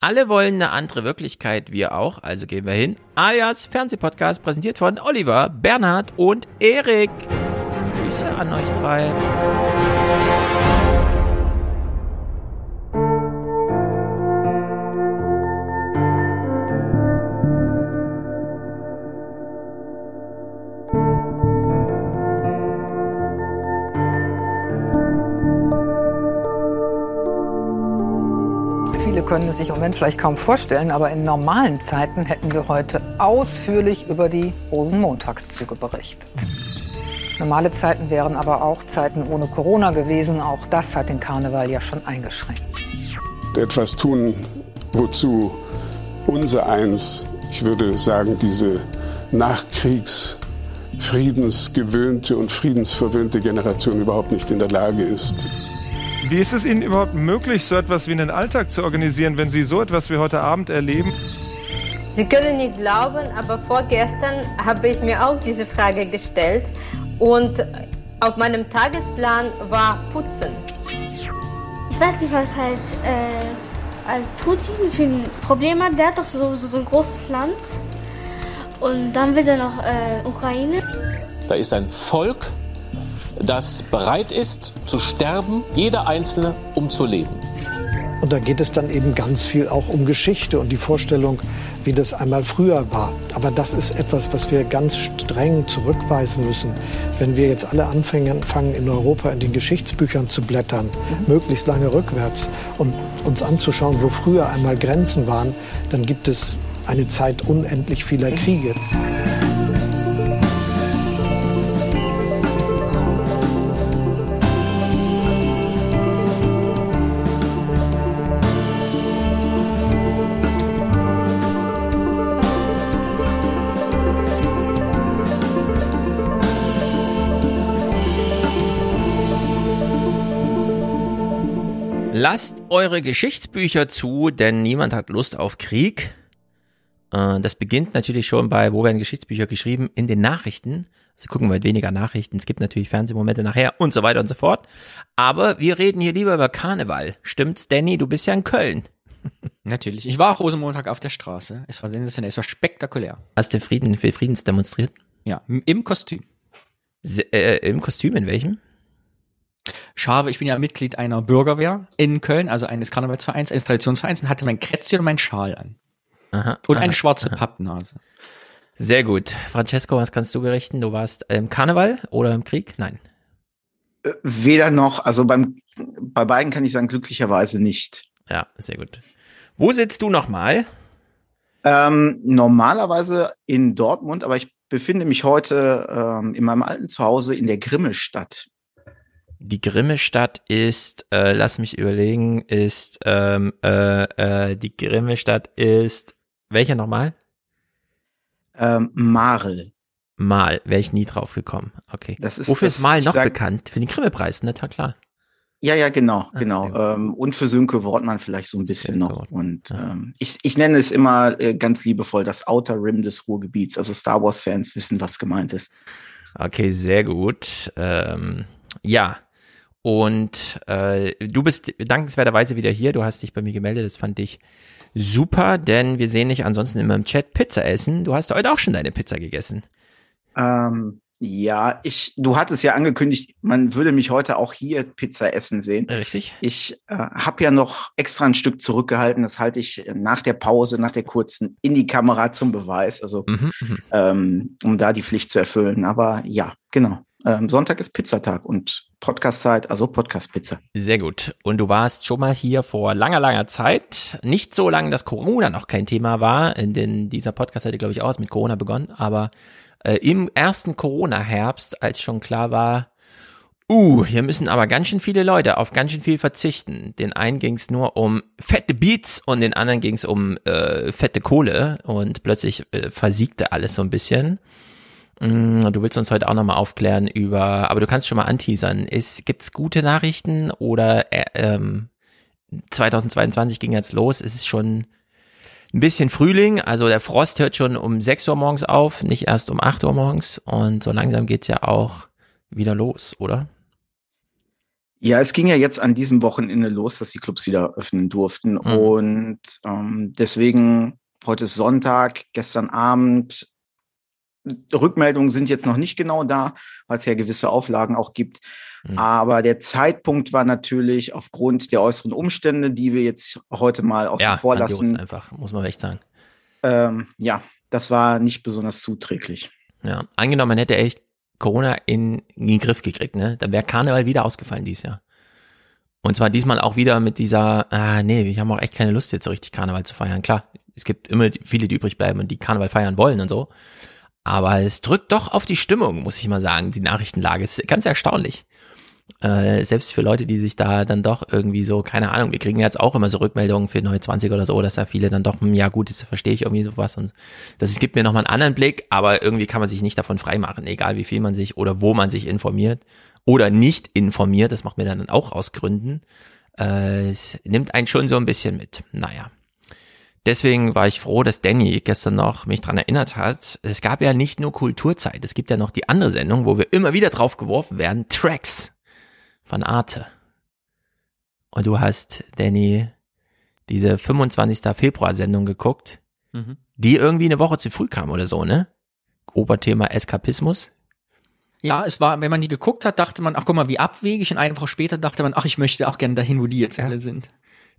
Alle wollen eine andere Wirklichkeit, wir auch, also gehen wir hin. Alias Fernsehpodcast präsentiert von Oliver, Bernhard und Erik. Grüße an euch drei. Können es sich im Moment vielleicht kaum vorstellen, aber in normalen Zeiten hätten wir heute ausführlich über die Rosenmontagszüge berichtet. Normale Zeiten wären aber auch Zeiten ohne Corona gewesen. Auch das hat den Karneval ja schon eingeschränkt. Etwas tun, wozu unser eins, ich würde sagen, diese Nachkriegs- friedensgewöhnte und friedensverwöhnte Generation überhaupt nicht in der Lage ist. Wie ist es Ihnen überhaupt möglich, so etwas wie einen Alltag zu organisieren, wenn Sie so etwas wie heute Abend erleben? Sie können nicht glauben, aber vorgestern habe ich mir auch diese Frage gestellt und auf meinem Tagesplan war Putzen. Ich weiß nicht, was halt äh, Putin für ein Problem hat. Der hat doch so, so, so ein großes Land. Und dann will er noch äh, Ukraine. Da ist ein Volk, das bereit ist zu sterben, jeder Einzelne, um zu leben. Und da geht es dann eben ganz viel auch um Geschichte und die Vorstellung, wie das einmal früher war. Aber das ist etwas, was wir ganz streng zurückweisen müssen. Wenn wir jetzt alle anfangen, fangen in Europa in den Geschichtsbüchern zu blättern, mhm. möglichst lange rückwärts und uns anzuschauen, wo früher einmal Grenzen waren, dann gibt es eine Zeit unendlich vieler Kriege. Lasst eure Geschichtsbücher zu, denn niemand hat Lust auf Krieg. Äh, das beginnt natürlich schon bei, wo werden Geschichtsbücher geschrieben, in den Nachrichten. Also gucken wir weniger Nachrichten. Es gibt natürlich Fernsehmomente nachher und so weiter und so fort. Aber wir reden hier lieber über Karneval. Stimmt's, Danny? Du bist ja in Köln. Natürlich. Ich war auch Rosenmontag auf der Straße. Es war sensationell. Es war spektakulär. Hast du Frieden für Friedens demonstriert? Ja, im Kostüm. Se äh, Im Kostüm, in welchem? Schabe, ich bin ja Mitglied einer Bürgerwehr in Köln, also eines Karnevalsvereins, eines Traditionsvereins, und hatte mein Krätzchen und meinen Schal an. Aha, und aha, eine schwarze aha. Pappnase. Sehr gut. Francesco, was kannst du berichten? Du warst im Karneval oder im Krieg? Nein. Äh, Weder noch, also beim, bei beiden kann ich sagen, glücklicherweise nicht. Ja, sehr gut. Wo sitzt du nochmal? Ähm, normalerweise in Dortmund, aber ich befinde mich heute ähm, in meinem alten Zuhause in der Grimme-Stadt. Die Grimme-Stadt ist, äh, lass mich überlegen, ist, ähm, äh, äh, die Grimme-Stadt ist, welcher nochmal? Ähm, Marl. Mal, wäre ich nie drauf gekommen. Okay. Das ist, Wofür das, ist Mal noch sag- bekannt? Für den Grimme-Preis, ne? Ja, klar. Ja, ja, genau, Ah, genau. Ähm, und für Sönke Wortmann vielleicht so ein bisschen Sönke noch. Wortmann, Und ja. ähm, ich, ich nenne es immer äh, ganz liebevoll das Outer Rim des Ruhrgebiets. Also Star Wars-Fans wissen, was gemeint ist. Okay, sehr gut. Ähm, ja. Und äh, du bist dankenswerterweise wieder hier. Du hast dich bei mir gemeldet. Das fand ich super, denn wir sehen dich ansonsten immer im Chat Pizza essen. Du hast heute auch schon deine Pizza gegessen. Ähm, ja, ich, du hattest ja angekündigt, man würde mich heute auch hier Pizza essen sehen. Richtig? Ich äh, habe ja noch extra ein Stück zurückgehalten. Das halte ich nach der Pause, nach der kurzen, in die Kamera zum Beweis. Also Mhm, mhm. ähm, um da die Pflicht zu erfüllen. Aber ja, genau. Ähm, Sonntag ist Pizzatag und Podcastzeit, also Podcast-Pizza. Sehr gut. Und du warst schon mal hier vor langer, langer Zeit. Nicht so lange, dass Corona noch kein Thema war. Denn dieser Podcast hätte, glaube ich, auch mit Corona begonnen. Aber äh, im ersten Corona-Herbst, als schon klar war, uh, hier müssen aber ganz schön viele Leute auf ganz schön viel verzichten. Den einen ging es nur um fette Beats und den anderen ging es um äh, fette Kohle. Und plötzlich äh, versiegte alles so ein bisschen. Mm, Du willst uns heute auch nochmal aufklären über, aber du kannst schon mal anteasern. Ist, gibt's gute Nachrichten oder äh, ähm, 2022 ging jetzt los? Es ist schon ein bisschen Frühling, also der Frost hört schon um 6 Uhr morgens auf, nicht erst um 8 Uhr morgens und so langsam geht's ja auch wieder los, oder? Ja, es ging ja jetzt an diesem Wochenende los, dass die Clubs wieder öffnen durften. Mhm. Und ähm, deswegen, heute ist Sonntag, gestern Abend, Rückmeldungen sind jetzt noch nicht genau da, weil es ja gewisse Auflagen auch gibt. Mhm. Aber der Zeitpunkt war natürlich aufgrund der äußeren Umstände, die wir jetzt heute mal außen ja, vor lassen. einfach, muss man echt sagen. Ähm, ja, das war nicht besonders zuträglich. Ja, angenommen, man hätte echt Corona in, in den Griff gekriegt, ne? Dann wäre Karneval wieder ausgefallen dieses Jahr. Und zwar diesmal auch wieder mit dieser, ah nee, wir haben auch echt keine Lust jetzt so richtig Karneval zu feiern. Klar, es gibt immer viele, die übrig bleiben und die Karneval feiern wollen und so. Aber es drückt doch auf die Stimmung, muss ich mal sagen, die Nachrichtenlage. ist ganz erstaunlich. Äh, selbst für Leute, die sich da dann doch irgendwie so, keine Ahnung, wir kriegen jetzt auch immer so Rückmeldungen für neue 20 oder so, dass da viele dann doch, hm, ja gut, das verstehe ich irgendwie sowas und das gibt mir nochmal einen anderen Blick, aber irgendwie kann man sich nicht davon freimachen, egal wie viel man sich oder wo man sich informiert oder nicht informiert, das macht mir dann auch aus Gründen, äh, es nimmt einen schon so ein bisschen mit. Naja. Deswegen war ich froh, dass Danny gestern noch mich dran erinnert hat. Es gab ja nicht nur Kulturzeit, es gibt ja noch die andere Sendung, wo wir immer wieder drauf geworfen werden, Tracks von Arte. Und du hast, Danny, diese 25. Februar-Sendung geguckt, mhm. die irgendwie eine Woche zu früh kam oder so, ne? Oberthema Eskapismus. Ja, es war, wenn man die geguckt hat, dachte man, ach guck mal, wie abwegig. Und eine Woche später dachte man, ach, ich möchte auch gerne dahin, wo die jetzt alle sind.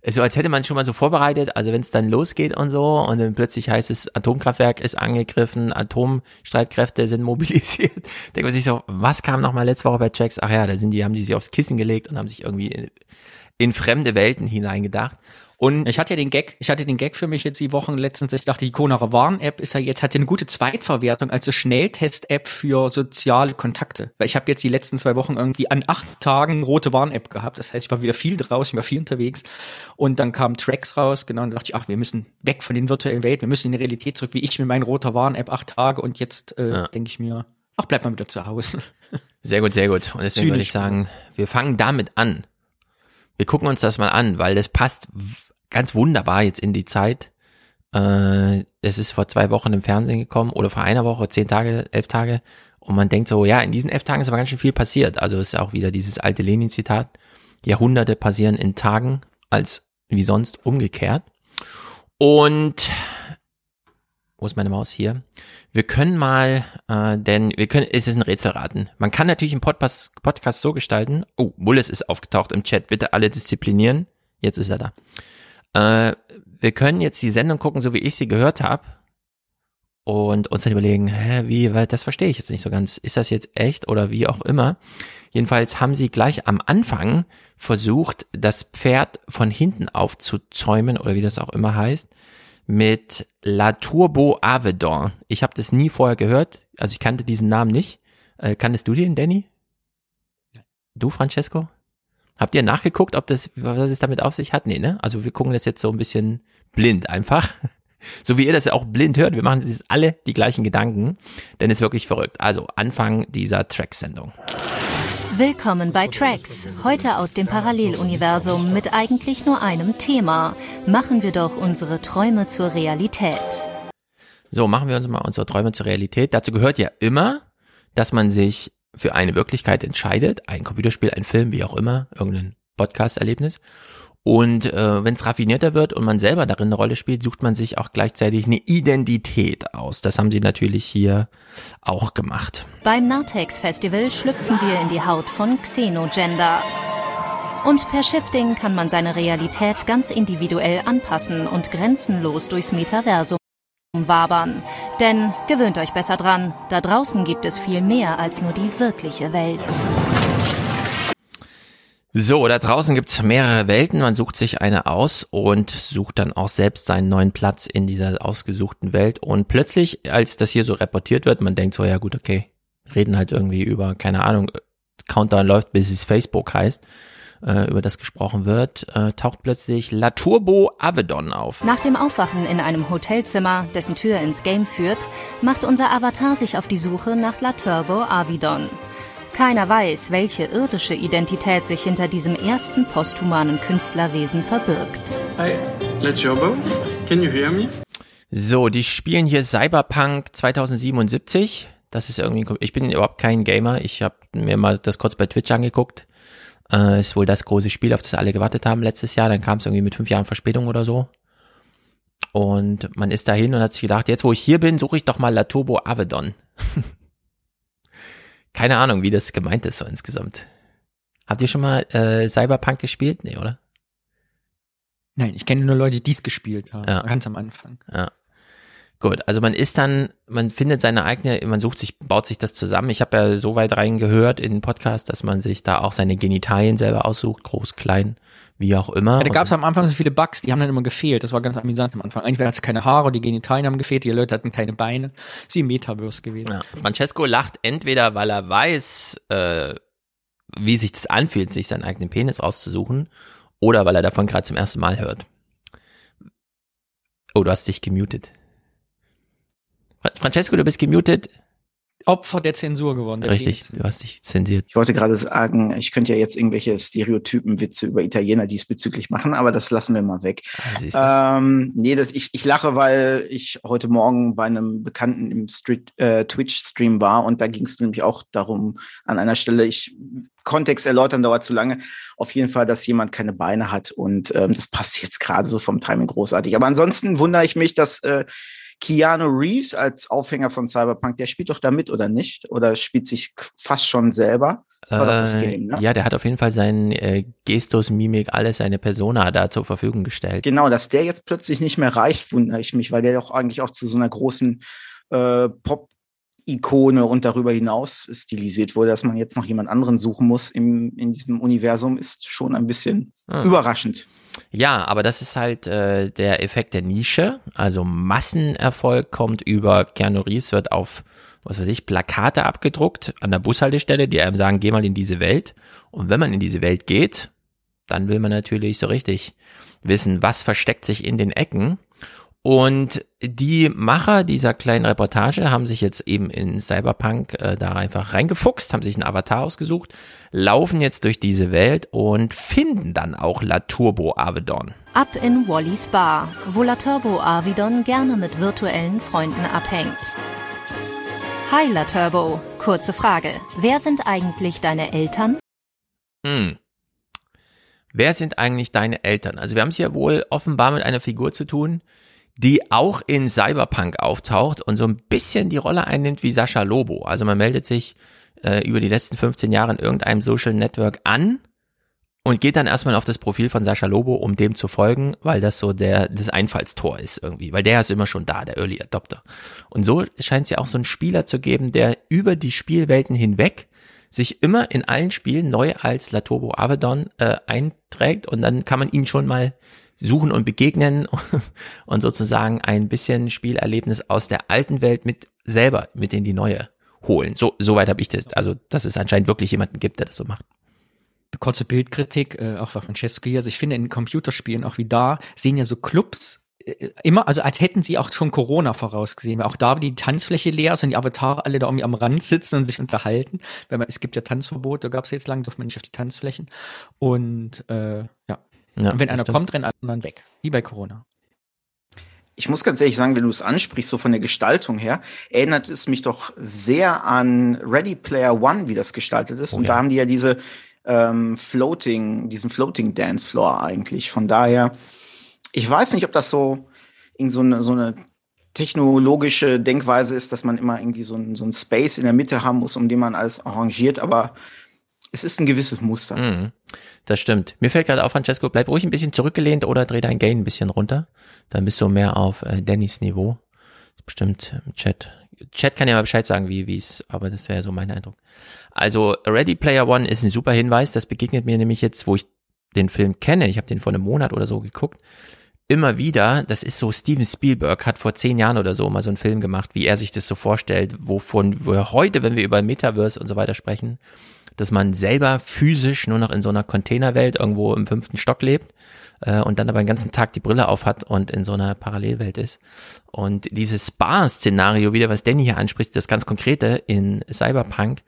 So als hätte man schon mal so vorbereitet, also wenn es dann losgeht und so und dann plötzlich heißt es, Atomkraftwerk ist angegriffen, Atomstreitkräfte sind mobilisiert, denkt man sich so, was kam noch mal letzte Woche bei Tracks? Ach ja, da sind die, haben die sich aufs Kissen gelegt und haben sich irgendwie in, in fremde Welten hineingedacht. Und ich hatte ja den Gag, ich hatte den Gag für mich jetzt die Wochen letztens, ich dachte, die Konarer Warn-App ist ja jetzt, hat ja eine gute Zweitverwertung als so Schnelltest-App für soziale Kontakte. Weil ich habe jetzt die letzten zwei Wochen irgendwie an acht Tagen rote Warn-App gehabt. Das heißt, ich war wieder viel draußen, ich war viel unterwegs. Und dann kamen Tracks raus, genau, und da dachte ich, ach, wir müssen weg von den virtuellen Welt, wir müssen in die Realität zurück, wie ich mit meiner roter Warn-App acht Tage und jetzt äh, ja. denke ich mir, ach, bleib mal wieder zu Hause. Sehr gut, sehr gut. Und deswegen würde ich sagen, wir fangen damit an. Wir gucken uns das mal an, weil das passt ganz wunderbar jetzt in die Zeit. Äh, es ist vor zwei Wochen im Fernsehen gekommen oder vor einer Woche, zehn Tage, elf Tage. Und man denkt so, ja, in diesen elf Tagen ist aber ganz schön viel passiert. Also ist auch wieder dieses alte Lenin-Zitat. Jahrhunderte passieren in Tagen als wie sonst umgekehrt. Und wo ist meine Maus hier? Wir können mal, äh, denn wir können, es ist ein Rätselraten. Man kann natürlich einen Podcast, Podcast so gestalten. Oh, Mullis ist aufgetaucht im Chat. Bitte alle disziplinieren. Jetzt ist er da. Äh, wir können jetzt die Sendung gucken, so wie ich sie gehört habe. Und uns dann überlegen, hä, wie, weil das verstehe ich jetzt nicht so ganz. Ist das jetzt echt oder wie auch immer? Jedenfalls haben sie gleich am Anfang versucht, das Pferd von hinten aufzuzäumen oder wie das auch immer heißt, mit La Turbo Avedon. Ich habe das nie vorher gehört, also ich kannte diesen Namen nicht. Äh, kanntest du den, Danny? Du, Francesco? Habt ihr nachgeguckt, ob das, was es damit auf sich hat? Nee, ne? Also wir gucken das jetzt so ein bisschen blind einfach. So wie ihr das ja auch blind hört, wir machen jetzt alle die gleichen Gedanken, denn es ist wirklich verrückt. Also Anfang dieser Tracks-Sendung. Willkommen bei Tracks. Heute aus dem Paralleluniversum mit eigentlich nur einem Thema. Machen wir doch unsere Träume zur Realität. So, machen wir uns mal unsere Träume zur Realität. Dazu gehört ja immer, dass man sich für eine Wirklichkeit entscheidet, ein Computerspiel, ein Film, wie auch immer, irgendein Podcast-Erlebnis. Und äh, wenn es raffinierter wird und man selber darin eine Rolle spielt, sucht man sich auch gleichzeitig eine Identität aus. Das haben sie natürlich hier auch gemacht. Beim Nartex Festival schlüpfen wir in die Haut von Xenogender. Und per Shifting kann man seine Realität ganz individuell anpassen und grenzenlos durchs Metaversum wabern. Denn gewöhnt euch besser dran, da draußen gibt es viel mehr als nur die wirkliche Welt. So, da draußen gibt's mehrere Welten, man sucht sich eine aus und sucht dann auch selbst seinen neuen Platz in dieser ausgesuchten Welt. Und plötzlich, als das hier so reportiert wird, man denkt so, ja gut, okay, reden halt irgendwie über, keine Ahnung, Countdown läuft, bis es Facebook heißt äh, über das gesprochen wird, äh, taucht plötzlich La Turbo Avedon auf. Nach dem Aufwachen in einem Hotelzimmer, dessen Tür ins Game führt, macht unser Avatar sich auf die Suche nach La Turbo Avedon. Keiner weiß, welche irdische Identität sich hinter diesem ersten posthumanen Künstlerwesen verbirgt. Hi, La Turbo, can you hear me? So, die spielen hier Cyberpunk 2077. Das ist irgendwie, ich bin überhaupt kein Gamer. Ich habe mir mal das kurz bei Twitch angeguckt. Äh, ist wohl das große Spiel, auf das alle gewartet haben letztes Jahr. Dann kam es irgendwie mit fünf Jahren Verspätung oder so. Und man ist dahin und hat sich gedacht, jetzt wo ich hier bin, suche ich doch mal La Turbo Avedon. Keine Ahnung, wie das gemeint ist so insgesamt. Habt ihr schon mal äh, Cyberpunk gespielt? Nee, oder? Nein, ich kenne nur Leute, die es gespielt haben, Ja. ganz am Anfang. Ja. Gut, also man ist dann, man findet seine eigene, man sucht sich, baut sich das zusammen. Ich habe ja so weit reingehört in den Podcast, dass man sich da auch seine Genitalien selber aussucht, groß, klein, wie auch immer. Ja, da gab es am Anfang so viele Bugs, die haben dann immer gefehlt. Das war ganz amüsant am Anfang. Entweder hat es keine Haare, die Genitalien haben gefehlt, die Leute hatten keine Beine. Ist wie Metaverse gewesen. Ja, Francesco lacht entweder, weil er weiß, äh, wie sich das anfühlt, sich seinen eigenen Penis rauszusuchen, oder weil er davon gerade zum ersten Mal hört. Oh, du hast dich gemutet. Fra- Francesco, du bist gemutet. Opfer der Zensur geworden. der Richtig, Penis. du hast dich zensiert. Ich wollte gerade sagen, ich könnte ja jetzt irgendwelche Stereotypen-Witze über Italiener diesbezüglich machen, aber das lassen wir mal weg. siehst du. Ähm, nee, das, ich, ich lache, weil ich heute Morgen bei einem Bekannten im Street, äh, Twitch-Stream war und da ging es nämlich auch darum, an einer Stelle, ich Kontext erläutern dauert zu lange, auf jeden Fall, dass jemand keine Beine hat und ähm, das passt jetzt gerade so vom Timing großartig. Aber ansonsten wundere ich mich, dass äh, Keanu Reeves als Aufhänger von Cyberpunk, der spielt doch da mit oder nicht? Oder spielt sich fast schon selber? Äh, Game, ne? Ja, der hat auf jeden Fall seinen äh, Gestus, Mimik, alles, seine Persona da zur Verfügung gestellt. Genau, dass der jetzt plötzlich nicht mehr reicht, wundere ich mich, weil der doch eigentlich auch zu so einer großen äh, Pop-Ikone und darüber hinaus stilisiert wurde, dass man jetzt noch jemand anderen suchen muss im, in diesem Universum, ist schon ein bisschen Ah. überraschend. Ja, aber das ist halt äh, der Effekt der Nische. Also Massenerfolg kommt über Keanu Reeves, wird auf, was weiß ich, Plakate abgedruckt an der Bushaltestelle, die einem sagen, geh mal in diese Welt. Und wenn man in diese Welt geht, dann will man natürlich so richtig wissen, was versteckt sich in den Ecken. Und die Macher dieser kleinen Reportage haben sich jetzt eben in Cyberpunk äh, da einfach reingefuchst, haben sich einen Avatar ausgesucht, laufen jetzt durch diese Welt und finden dann auch La Turbo Avedon. Ab in Wallys Bar, wo La Turbo Arvidon gerne mit virtuellen Freunden abhängt. Hi La Turbo, kurze Frage. Wer sind eigentlich deine Eltern? Hm. Wer sind eigentlich deine Eltern? Also wir haben es ja wohl offenbar mit einer Figur zu tun, die auch in Cyberpunk auftaucht und so ein bisschen die Rolle einnimmt wie Sascha Lobo. Also man meldet sich äh, über die letzten 15 Jahre in irgendeinem Social Network an und geht dann erstmal auf das Profil von Sascha Lobo, um dem zu folgen, weil das so der das Einfallstor ist irgendwie, weil der ist immer schon da, der Early Adopter. Und so scheint es ja auch so einen Spieler zu geben, der über die Spielwelten hinweg sich immer in allen Spielen neu als La Turbo Avedon äh, einträgt und dann kann man ihn schon mal suchen und begegnen und sozusagen ein bisschen Spielerlebnis aus der alten Welt mit selber mit in die neue holen. So soweit habe ich das. Also, dass es anscheinend wirklich jemanden gibt, der das so macht. Kurze Bildkritik, äh, auch bei Francesco hier. Also ich finde in Computerspielen auch wie da sehen ja so Clubs äh, immer, also als hätten sie auch schon Corona vorausgesehen, weil auch da die Tanzfläche leer ist und die Avatare alle da irgendwie am Rand sitzen und sich unterhalten. Weil man, es gibt ja Tanzverbote, gab es jetzt lang, durfte man nicht auf die Tanzflächen. Und äh, ja. Und wenn einer stimmt. kommt, rennen alle anderen weg. Wie bei Corona. Ich muss ganz ehrlich sagen, wenn du es ansprichst, so von der Gestaltung her, erinnert es mich doch sehr an Ready Player One, wie das gestaltet ist. Oh und ja. da haben die ja diese ähm, Floating, diesen Floating Dance Floor eigentlich. Von daher, ich weiß nicht, ob das so irgend so eine, so eine technologische Denkweise ist, dass man immer irgendwie so ein, so ein Space in der Mitte haben muss, um den man alles arrangiert, aber es ist ein gewisses Muster. Mhm. Das stimmt. Mir fällt gerade auf, Francesco, bleib ruhig ein bisschen zurückgelehnt oder dreh dein Gain ein bisschen runter. Dann bist du mehr auf äh, Dannys Niveau. Bestimmt im Chat. Chat kann ja mal Bescheid sagen, wie wie es, aber das wäre so mein Eindruck. Also Ready Player One ist ein super Hinweis. Das begegnet mir nämlich jetzt, wo ich den Film kenne. Ich habe den vor einem Monat oder so geguckt. Immer wieder, das ist so, Steven Spielberg hat vor zehn Jahren oder so mal so einen Film gemacht, wie er sich das so vorstellt, wovon wir heute, wenn wir über Metaverse und so weiter sprechen, dass man selber physisch nur noch in so einer Containerwelt irgendwo im fünften Stock lebt äh, und dann aber den ganzen Tag die Brille auf hat und in so einer Parallelwelt ist. Und dieses Spa-Szenario wieder, was Danny hier anspricht, das ganz konkrete in Cyberpunk,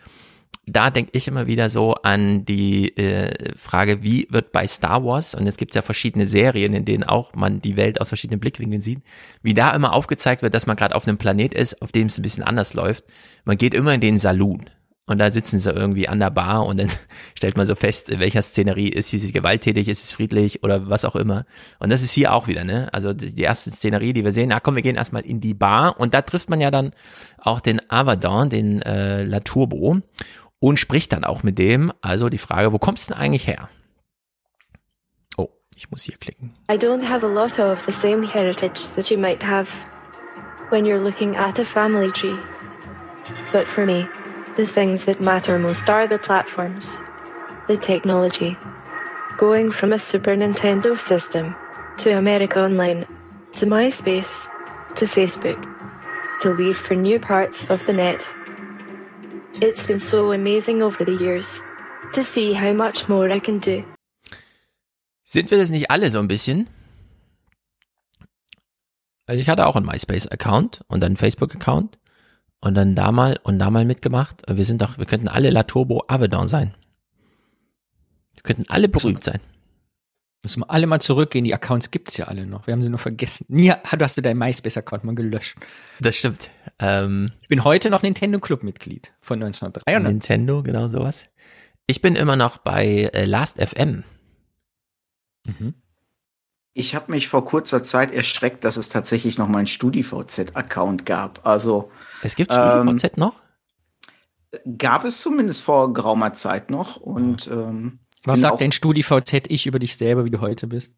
da denke ich immer wieder so an die äh, Frage, wie wird bei Star Wars, und es gibt ja verschiedene Serien, in denen auch man die Welt aus verschiedenen Blickwinkeln sieht, wie da immer aufgezeigt wird, dass man gerade auf einem Planet ist, auf dem es ein bisschen anders läuft. Man geht immer in den Saloon. Und da sitzen sie irgendwie an der Bar und dann stellt man so fest, in welcher Szenerie ist sie gewalttätig, ist es friedlich oder was auch immer. Und das ist hier auch wieder, ne? Also die erste Szenerie, die wir sehen, na komm, wir gehen erstmal in die Bar und da trifft man ja dann auch den Avadon, den äh, La Turbo und spricht dann auch mit dem. Also die Frage, wo kommst du denn eigentlich her? Oh, ich muss hier klicken. I don't have a lot of the same heritage that you might have when you're looking at a family tree. But for me, the things that matter most are the platforms, the technology. Going from a Super Nintendo system to America Online, to MySpace, to Facebook, to leave for new parts of the net. It's been so amazing over the years to see how much more I can do. Sind wir das nicht alle so ein bisschen? Ich hatte auch einen MySpace-Account und einen Facebook-Account und dann da mal und da mal mitgemacht. Wir sind doch, wir könnten alle La Turbo Avedon sein. Wir könnten alle berühmt sein. Müssen wir alle mal zurückgehen, die Accounts gibt's ja alle noch. Wir haben sie nur vergessen. Nie hast du deinen MySpace-Account mal gelöscht. Das stimmt. Ähm, ich bin heute noch Nintendo Club-Mitglied von 1993. Nintendo, genau sowas. Ich bin immer noch bei äh, Last.fm. Mhm. Ich habe mich vor kurzer Zeit erschreckt, dass es tatsächlich noch mal einen StudiVZ-Account gab. Also es gibt StudiVZ ähm, noch? Gab es zumindest vor geraumer Zeit noch und ähm, was sagt denn StudiVZ ich über dich selber, wie du heute bist?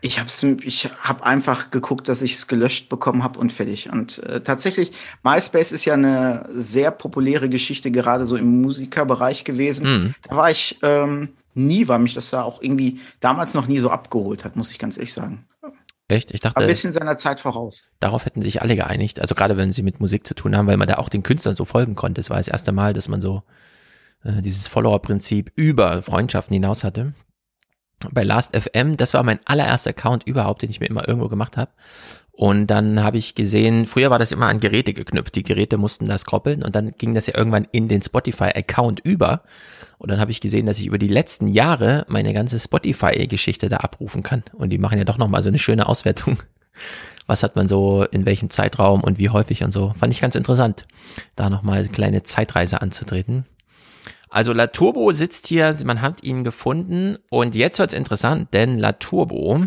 Ich habe ich hab einfach geguckt, dass ich es gelöscht bekommen habe und fertig. Und äh, tatsächlich, MySpace ist ja eine sehr populäre Geschichte, gerade so im Musikerbereich gewesen. Mhm. Da war ich ähm, nie, weil mich das da auch irgendwie damals noch nie so abgeholt hat, muss ich ganz ehrlich sagen. Echt? Ich dachte. Ein bisschen seiner Zeit voraus. Darauf hätten sich alle geeinigt. Also gerade wenn sie mit Musik zu tun haben, weil man da auch den Künstlern so folgen konnte. Es war das erste Mal, dass man so äh, dieses Follower-Prinzip über Freundschaften hinaus hatte. Bei Last.fm, das war mein allererster Account überhaupt, den ich mir immer irgendwo gemacht habe. Und dann habe ich gesehen, früher war das immer an Geräte geknüpft. Die Geräte mussten das koppeln und dann ging das ja irgendwann in den Spotify-Account über. Und dann habe ich gesehen, dass ich über die letzten Jahre meine ganze Spotify-Geschichte da abrufen kann. Und die machen ja doch nochmal so eine schöne Auswertung. Was hat man so in welchem Zeitraum und wie häufig und so. Fand ich ganz interessant, da nochmal eine kleine Zeitreise anzutreten. Also La Turbo sitzt hier, man hat ihn gefunden und jetzt wird's interessant, denn La Turbo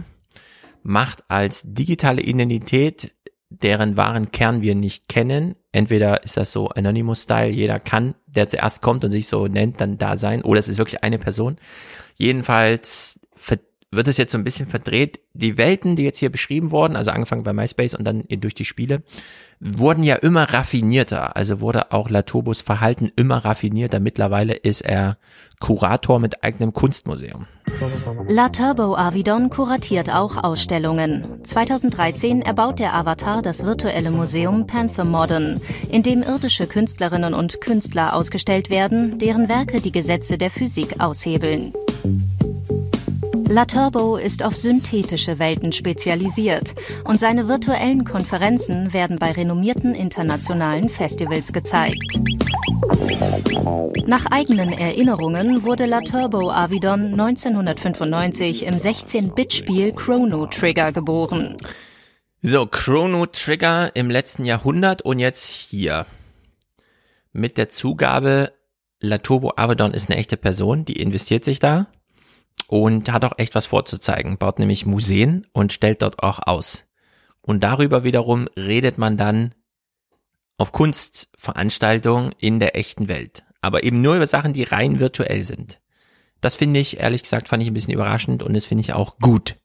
macht als digitale Identität, deren wahren Kern wir nicht kennen, entweder ist das so Anonymous-Style, jeder kann, der zuerst kommt und sich so nennt, dann da sein, oder es ist wirklich eine Person. Jedenfalls wird es jetzt so ein bisschen verdreht. Die Welten, die jetzt hier beschrieben wurden, also angefangen bei MySpace und dann durch die Spiele, wurden ja immer raffinierter. Also wurde auch Latobos Verhalten immer raffinierter. Mittlerweile ist er Kurator mit eigenem Kunstmuseum. La Turbo Avidon kuratiert auch Ausstellungen. 2013 erbaut der Avatar das virtuelle Museum Panther Modern, in dem irdische Künstlerinnen und Künstler ausgestellt werden, deren Werke die Gesetze der Physik aushebeln. La Turbo ist auf synthetische Welten spezialisiert und seine virtuellen Konferenzen werden bei renommierten internationalen Festivals gezeigt. Nach eigenen Erinnerungen wurde La Turbo Avidon 1995 im 16-Bit-Spiel Chrono Trigger geboren. So, Chrono Trigger im letzten Jahrhundert und jetzt hier. Mit der Zugabe, La Turbo Avedon ist eine echte Person, die investiert sich da und hat auch echt was vorzuzeigen, baut nämlich Museen und stellt dort auch aus. Und darüber wiederum redet man dann auf Kunstveranstaltungen in der echten Welt. Aber eben nur über Sachen, die rein virtuell sind. Das finde ich, ehrlich gesagt, fand ich ein bisschen überraschend und das finde ich auch gut.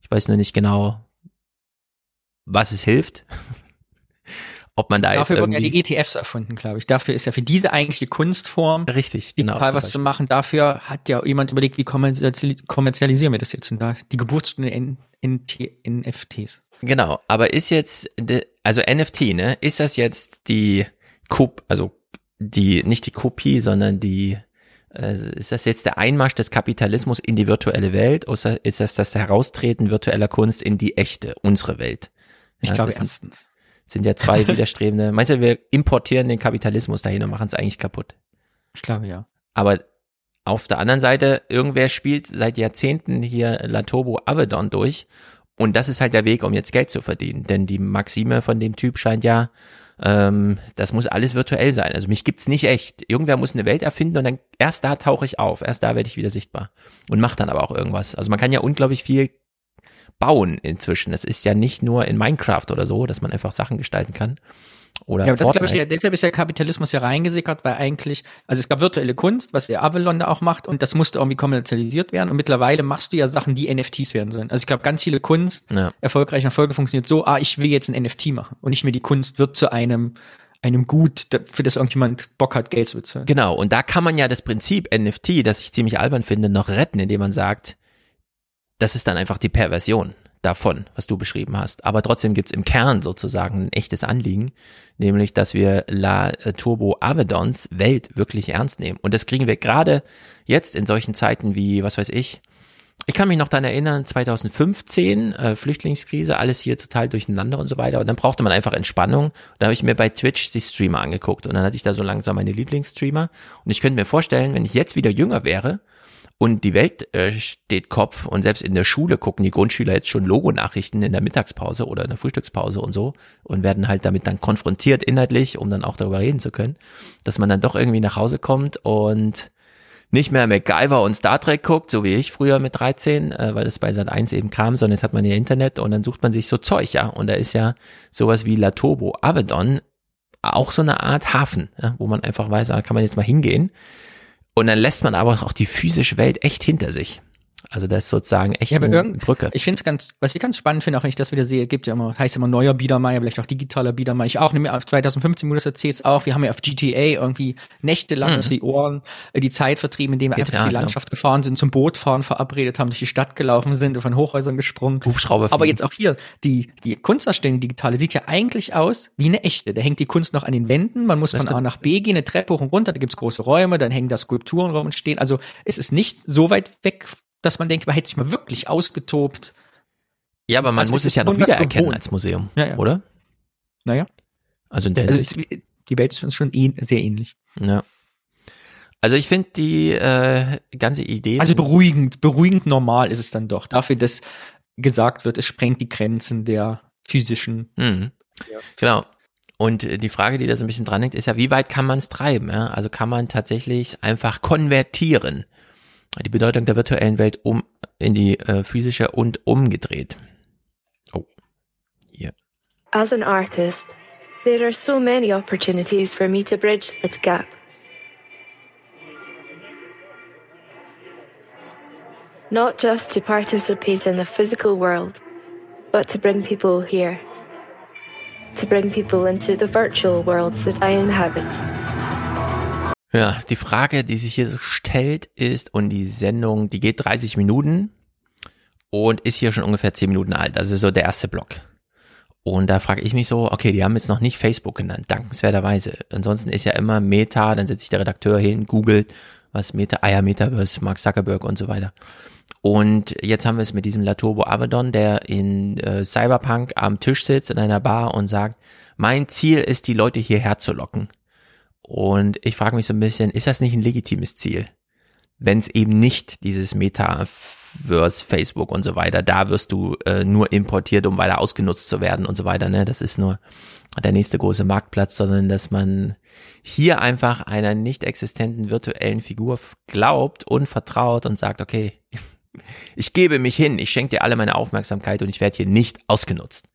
Ich weiß nur nicht genau, was es hilft. ob man da Dafür jetzt wurden ja die ETFs erfunden, glaube ich. Dafür ist ja für diese eigentliche Kunstform richtig, genau, was zu machen. Dafür hat ja jemand überlegt, wie kommerzialisieren wir das jetzt? Und da die Geburtsstunde NFTs. Genau, aber ist jetzt, also NFT, ne, ist das jetzt die Kop, also die, nicht die Kopie, sondern die, äh, ist das jetzt der Einmarsch des Kapitalismus in die virtuelle Welt oder ist das das Heraustreten virtueller Kunst in die echte, unsere Welt? Ich ja, glaube erstens sind ja zwei widerstrebende. Meinst du, wir importieren den Kapitalismus dahin und machen es eigentlich kaputt? Ich glaube ja. Aber auf der anderen Seite, irgendwer spielt seit Jahrzehnten hier La Turbo Avedon durch Und das ist halt der Weg, um jetzt Geld zu verdienen. Denn die Maxime von dem Typ scheint ja, ähm, das muss alles virtuell sein. Also mich gibt's nicht echt. Irgendwer muss eine Welt erfinden und dann erst da tauche ich auf, erst da werde ich wieder sichtbar und mache dann aber auch irgendwas. Also man kann ja unglaublich viel bauen inzwischen. Es ist ja nicht nur in Minecraft oder so, dass man einfach Sachen gestalten kann. Oder ja, aber das glaube ich, deshalb ist der Kapitalismus ja reingesickert, weil eigentlich, also es gab virtuelle Kunst, was der Avalon da auch macht, und das musste irgendwie kommerzialisiert werden. Und mittlerweile machst du ja Sachen, die NFTs werden sollen. Also ich glaube, ganz viele Kunst, ja. erfolgreiche Erfolge funktioniert so, ah, ich will jetzt ein NFT machen. Und nicht mehr die Kunst wird zu einem einem Gut, für das irgendjemand Bock hat, Geld zu bezahlen. Genau, und da kann man ja das Prinzip NFT, das ich ziemlich albern finde, noch retten, indem man sagt, das ist dann einfach die Perversion davon, was du beschrieben hast. Aber trotzdem gibt's im Kern sozusagen ein echtes Anliegen, nämlich, dass wir La Turbo Avedons Welt wirklich ernst nehmen. Und das kriegen wir gerade jetzt in solchen Zeiten wie, was weiß ich, ich kann mich noch daran erinnern, 2015, äh, Flüchtlingskrise, alles hier total durcheinander und so weiter. Und dann brauchte man einfach Entspannung. Und da habe ich mir bei Twitch die Streamer angeguckt. Und dann hatte ich da so langsam meine Lieblingsstreamer. Und ich könnte mir vorstellen, wenn ich jetzt wieder jünger wäre und die Welt äh, steht Kopf und selbst in der Schule gucken die Grundschüler jetzt schon Logonachrichten in der Mittagspause oder in der Frühstückspause und so und werden halt damit dann konfrontiert inhaltlich, um dann auch darüber reden zu können, dass man dann doch irgendwie nach Hause kommt und nicht mehr MacGyver und Star Trek guckt, so wie ich früher mit 13, äh, weil das bei Sat 1 eben kam, sondern jetzt hat man ja Internet und dann sucht man sich so Zeug, ja. Und da ist ja sowas wie La Turbo Avedon auch so eine Art Hafen, ja, wo man einfach weiß, da kann man jetzt mal hingehen und dann lässt man aber auch die physische Welt echt hinter sich. Also das ist sozusagen echt ja, eine Brücke. Ich finde es ganz, was ich ganz spannend finde, auch wenn ich das wieder sehe, gibt ja immer, heißt immer neuer Biedermeier, vielleicht auch digitaler Biedermeier. Ich auch, auf 2015, wo du das erzählst, auch, wir haben ja auf GTA irgendwie nächtelang mhm. die Ohren, äh, die Zeit vertrieben, indem wir einfach ja, die genau. Landschaft gefahren sind, zum Bootfahren verabredet haben, durch die Stadt gelaufen sind, von Hochhäusern gesprungen. Hubschrauber. Aber jetzt auch hier, die, die Kunstausstellung digitale sieht ja eigentlich aus wie eine echte. Da hängt die Kunst noch an den Wänden, man muss das von A nach B gehen, eine Treppe hoch und runter, da gibt's große Räume, dann hängen da Skulpturen rum und stehen. Also es ist nicht so weit weg dass man denkt, man hätte sich mal wirklich ausgetobt. Ja, aber man also muss es ja noch wiedererkennen als Museum, ja, ja. oder? Naja. Also in der also die Welt ist uns schon eh sehr ähnlich. Ja. Also ich finde die äh, ganze Idee. Also beruhigend, beruhigend normal ist es dann doch. Dafür, dass gesagt wird, es sprengt die Grenzen der physischen. Mhm. Ja. Genau. Und die Frage, die da so ein bisschen dran hängt, ist ja, wie weit kann man es treiben? Ja? Also kann man tatsächlich einfach konvertieren? Die Bedeutung der virtuellen Welt um in die äh, physische und umgedreht. Oh, hier. As an artist, there are so many opportunities for me to bridge that gap. Not just to participate in the physical world, but to bring people here. To bring people into the virtual worlds that I inhabit. Ja, die Frage, die sich hier so stellt, ist, und die Sendung, die geht 30 Minuten und ist hier schon ungefähr 10 Minuten alt. Also so der erste Block. Und da frage ich mich so, okay, die haben jetzt noch nicht Facebook genannt, dankenswerterweise. Ansonsten ist ja immer Meta, dann setzt sich der Redakteur hin, googelt, was Meta, ah ja, Metaverse, Mark Zuckerberg und so weiter. Und jetzt haben wir es mit diesem Laturbo Avedon, der in äh, Cyberpunk am Tisch sitzt in einer Bar und sagt, mein Ziel ist, die Leute hierher zu locken. Und ich frage mich so ein bisschen, ist das nicht ein legitimes Ziel? Wenn es eben nicht dieses Metaverse, Facebook und so weiter, da wirst du äh, nur importiert, um weiter ausgenutzt zu werden und so weiter. Ne? Das ist nur der nächste große Marktplatz, sondern dass man hier einfach einer nicht existenten virtuellen Figur glaubt und vertraut und sagt, okay, ich gebe mich hin, ich schenke dir alle meine Aufmerksamkeit und ich werde hier nicht ausgenutzt.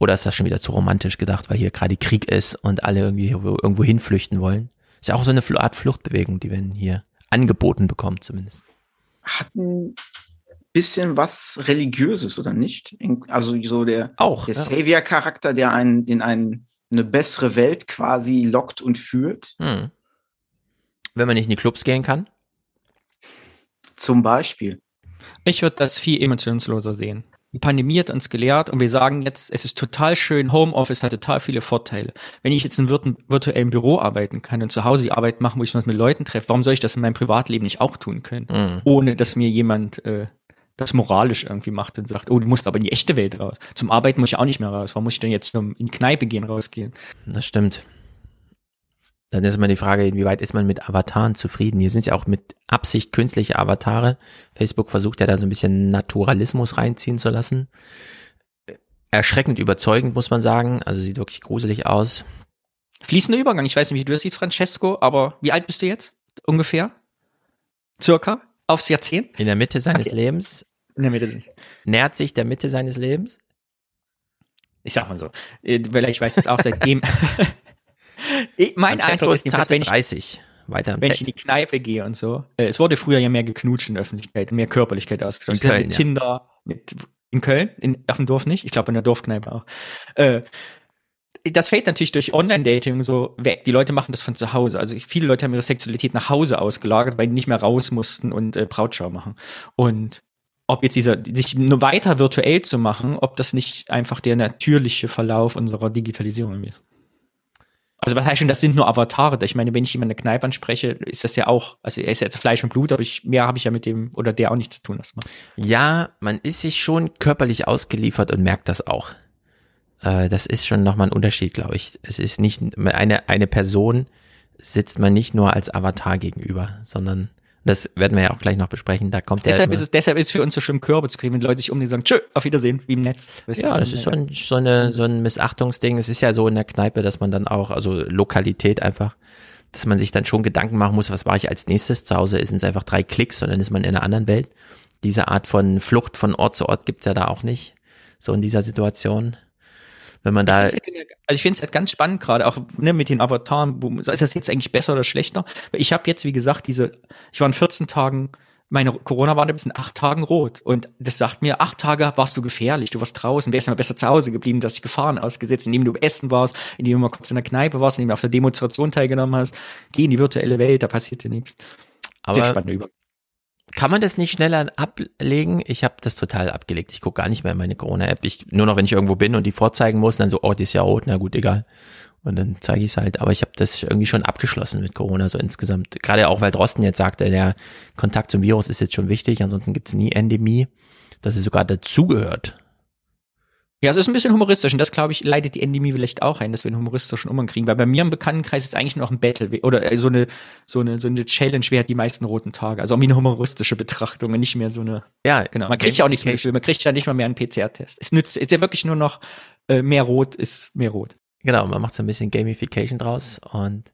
Oder ist das schon wieder zu romantisch gedacht, weil hier gerade Krieg ist und alle irgendwie irgendwo hinflüchten wollen? Ist ja auch so eine Art Fluchtbewegung, die wir hier angeboten bekommen zumindest. Hat ein bisschen was Religiöses, oder nicht? Also so der, auch, der ja. Savior-Charakter, der einen in ein, eine bessere Welt quasi lockt und führt. Hm. Wenn man nicht in die Clubs gehen kann? Zum Beispiel. Ich würde das viel emotionsloser sehen. Die Pandemie hat uns gelehrt und wir sagen jetzt, es ist total schön, Homeoffice hat total viele Vorteile. Wenn ich jetzt in einem virtuellen Büro arbeiten kann und zu Hause die Arbeit machen, wo ich was mit Leuten treffe, warum soll ich das in meinem Privatleben nicht auch tun können? Mhm. Ohne dass mir jemand äh, das moralisch irgendwie macht und sagt, oh, du musst aber in die echte Welt raus. Zum Arbeiten muss ich auch nicht mehr raus. Warum muss ich denn jetzt in die Kneipe gehen, rausgehen? Das stimmt. Dann ist immer die Frage, inwieweit ist man mit Avataren zufrieden? Hier sind ja auch mit Absicht künstliche Avatare. Facebook versucht ja da so ein bisschen Naturalismus reinziehen zu lassen. Erschreckend überzeugend, muss man sagen. Also sieht wirklich gruselig aus. Fließender Übergang. Ich weiß nicht, wie du das siehst, Francesco, aber wie alt bist du jetzt? Ungefähr? Circa? Aufs Jahrzehnt? In der Mitte seines Okay. Lebens. In der Mitte Nähert sich der Mitte seines Lebens? Ich sag mal so. Äh, Weil ich weiß jetzt auch seitdem. Ich- mein Eindruck ist zarte wenn ich, 30. Weiter wenn ich in die Text. Kneipe gehe und so. Äh, es wurde früher ja mehr geknutscht in der Öffentlichkeit, mehr Körperlichkeit Köln, mit ja. Tinder, mit, in Köln, in, auf dem Dorf nicht. Ich glaube in der Dorfkneipe auch. Äh, das fällt natürlich durch Online-Dating so weg. Die Leute machen das von zu Hause. Also viele Leute haben ihre Sexualität nach Hause ausgelagert, weil die nicht mehr raus mussten und äh, Brautschau machen. Und ob jetzt dieser, sich nur weiter virtuell zu machen, ob das nicht einfach der natürliche Verlauf unserer Digitalisierung ist. Also was heißt schon, das sind nur Avatare. Ich meine, wenn ich jemanden in Kneipe anspreche, ist das ja auch, also er ist jetzt Fleisch und Blut, aber ich, mehr habe ich ja mit dem oder der auch nichts zu tun. erstmal. Ja, man ist sich schon körperlich ausgeliefert und merkt das auch. Äh, das ist schon nochmal ein Unterschied, glaube ich. Es ist nicht eine, eine Person sitzt man nicht nur als Avatar gegenüber, sondern das werden wir ja auch gleich noch besprechen. Da kommt der Deshalb immer- ist es, deshalb ist es für uns so schlimm, Körbe zu kriegen, wenn Leute sich umdrehen und sagen, tschö, auf Wiedersehen, wie im Netz. Weißt Ja, das ist so ein, so, eine, so ein Missachtungsding. Es ist ja so in der Kneipe, dass man dann auch, also Lokalität einfach, dass man sich dann schon Gedanken machen muss, was mache ich als nächstes? Zu Hause sind es einfach drei Klicks und dann ist man in einer anderen Welt. Diese Art von Flucht von Ort zu Ort gibt's ja da auch nicht. So in dieser Situation. Wenn man da, Also ich finde es halt ganz spannend gerade, auch ne, mit den Avataren. Ist das jetzt eigentlich besser oder schlechter? Weil ich habe jetzt, wie gesagt, diese, ich war in 14 Tagen, meine Corona-Warn bis in acht Tagen rot. Und das sagt mir, acht Tage warst du gefährlich, du warst draußen, wärst mal besser zu Hause geblieben, dass dich Gefahren ausgesetzt, indem du essen warst, indem du mal kurz in der Kneipe warst, indem du auf der Demonstration teilgenommen hast. Geh in die virtuelle Welt, da passiert dir nichts. Sehr aber. Kann man das nicht schneller ablegen? Ich habe das total abgelegt. Ich gucke gar nicht mehr in meine Corona-App. Ich nur noch, wenn ich irgendwo bin und die vorzeigen muss, dann so, oh, die ist ja rot, na gut, egal. Und dann zeige ich es halt. Aber ich habe das irgendwie schon abgeschlossen mit Corona, so insgesamt. Gerade auch, weil Drosten jetzt sagte, der Kontakt zum Virus ist jetzt schon wichtig, ansonsten gibt's nie Endemie, dass es sogar dazugehört. Ja, es ist ein bisschen humoristisch und das, glaube ich, leitet die Endemie vielleicht auch ein, dass wir einen humoristischen Umgang kriegen. Weil bei mir im Bekanntenkreis ist eigentlich nur noch ein Battle oder äh, so eine, so eine, so eine Challenge, wer hat die meisten roten Tage. Also irgendwie eine humoristische Betrachtung und nicht mehr so eine. Ja, genau. Man kriegt ja auch nichts mehr. Man kriegt ja nicht mal mehr einen PCR-Test. Es nützt, ist ja wirklich nur noch äh, mehr rot ist mehr rot. Genau, man macht so ein bisschen Gamification draus und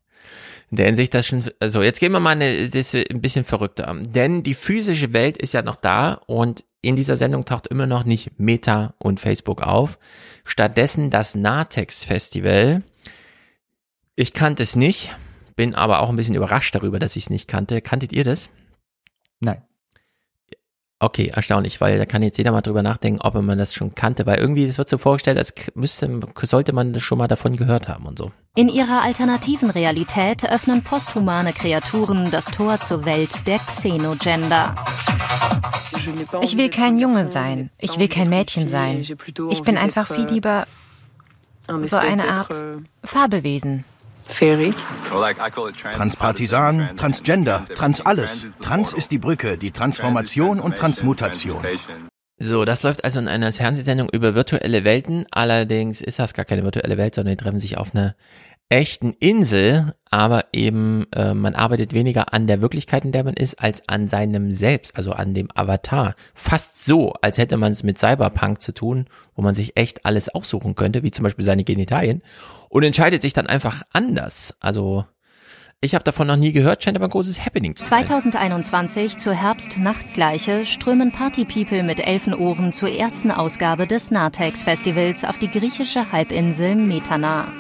in der Hinsicht das schon, also jetzt gehen wir mal eine, das ein bisschen verrückter. Denn die physische Welt ist ja noch da und in dieser Sendung taucht immer noch nicht Meta und Facebook auf. Stattdessen das Natex Festival. Ich kannte es nicht, bin aber auch ein bisschen überrascht darüber, dass ich es nicht kannte. Kanntet ihr das? Nein. Okay, erstaunlich, weil da kann jetzt jeder mal drüber nachdenken, ob man das schon kannte, weil irgendwie, es wird so vorgestellt, als müsste, sollte man das schon mal davon gehört haben und so. In ihrer alternativen Realität öffnen posthumane Kreaturen das Tor zur Welt der Xenogender. Ich will kein Junge sein. Ich will kein Mädchen sein. Ich bin einfach viel lieber so eine Art Fabelwesen. Transpartisan, Transgender, Trans alles. Trans ist die Brücke, die Transformation und Transmutation. So, das läuft also in einer Fernsehsendung über virtuelle Welten. Allerdings ist das gar keine virtuelle Welt, sondern die treffen sich auf einer echten Insel, aber eben äh, man arbeitet weniger an der Wirklichkeit, in der man ist, als an seinem Selbst, also an dem Avatar. Fast so, als hätte man es mit Cyberpunk zu tun, wo man sich echt alles aussuchen könnte, wie zum Beispiel seine Genitalien, und entscheidet sich dann einfach anders. Also ich habe davon noch nie gehört, scheint aber ein großes Happening zu sein. 2021 zur Herbst-Nachtgleiche strömen Party-People mit Elfenohren zur ersten Ausgabe des Natex-Festivals auf die griechische Halbinsel Metana.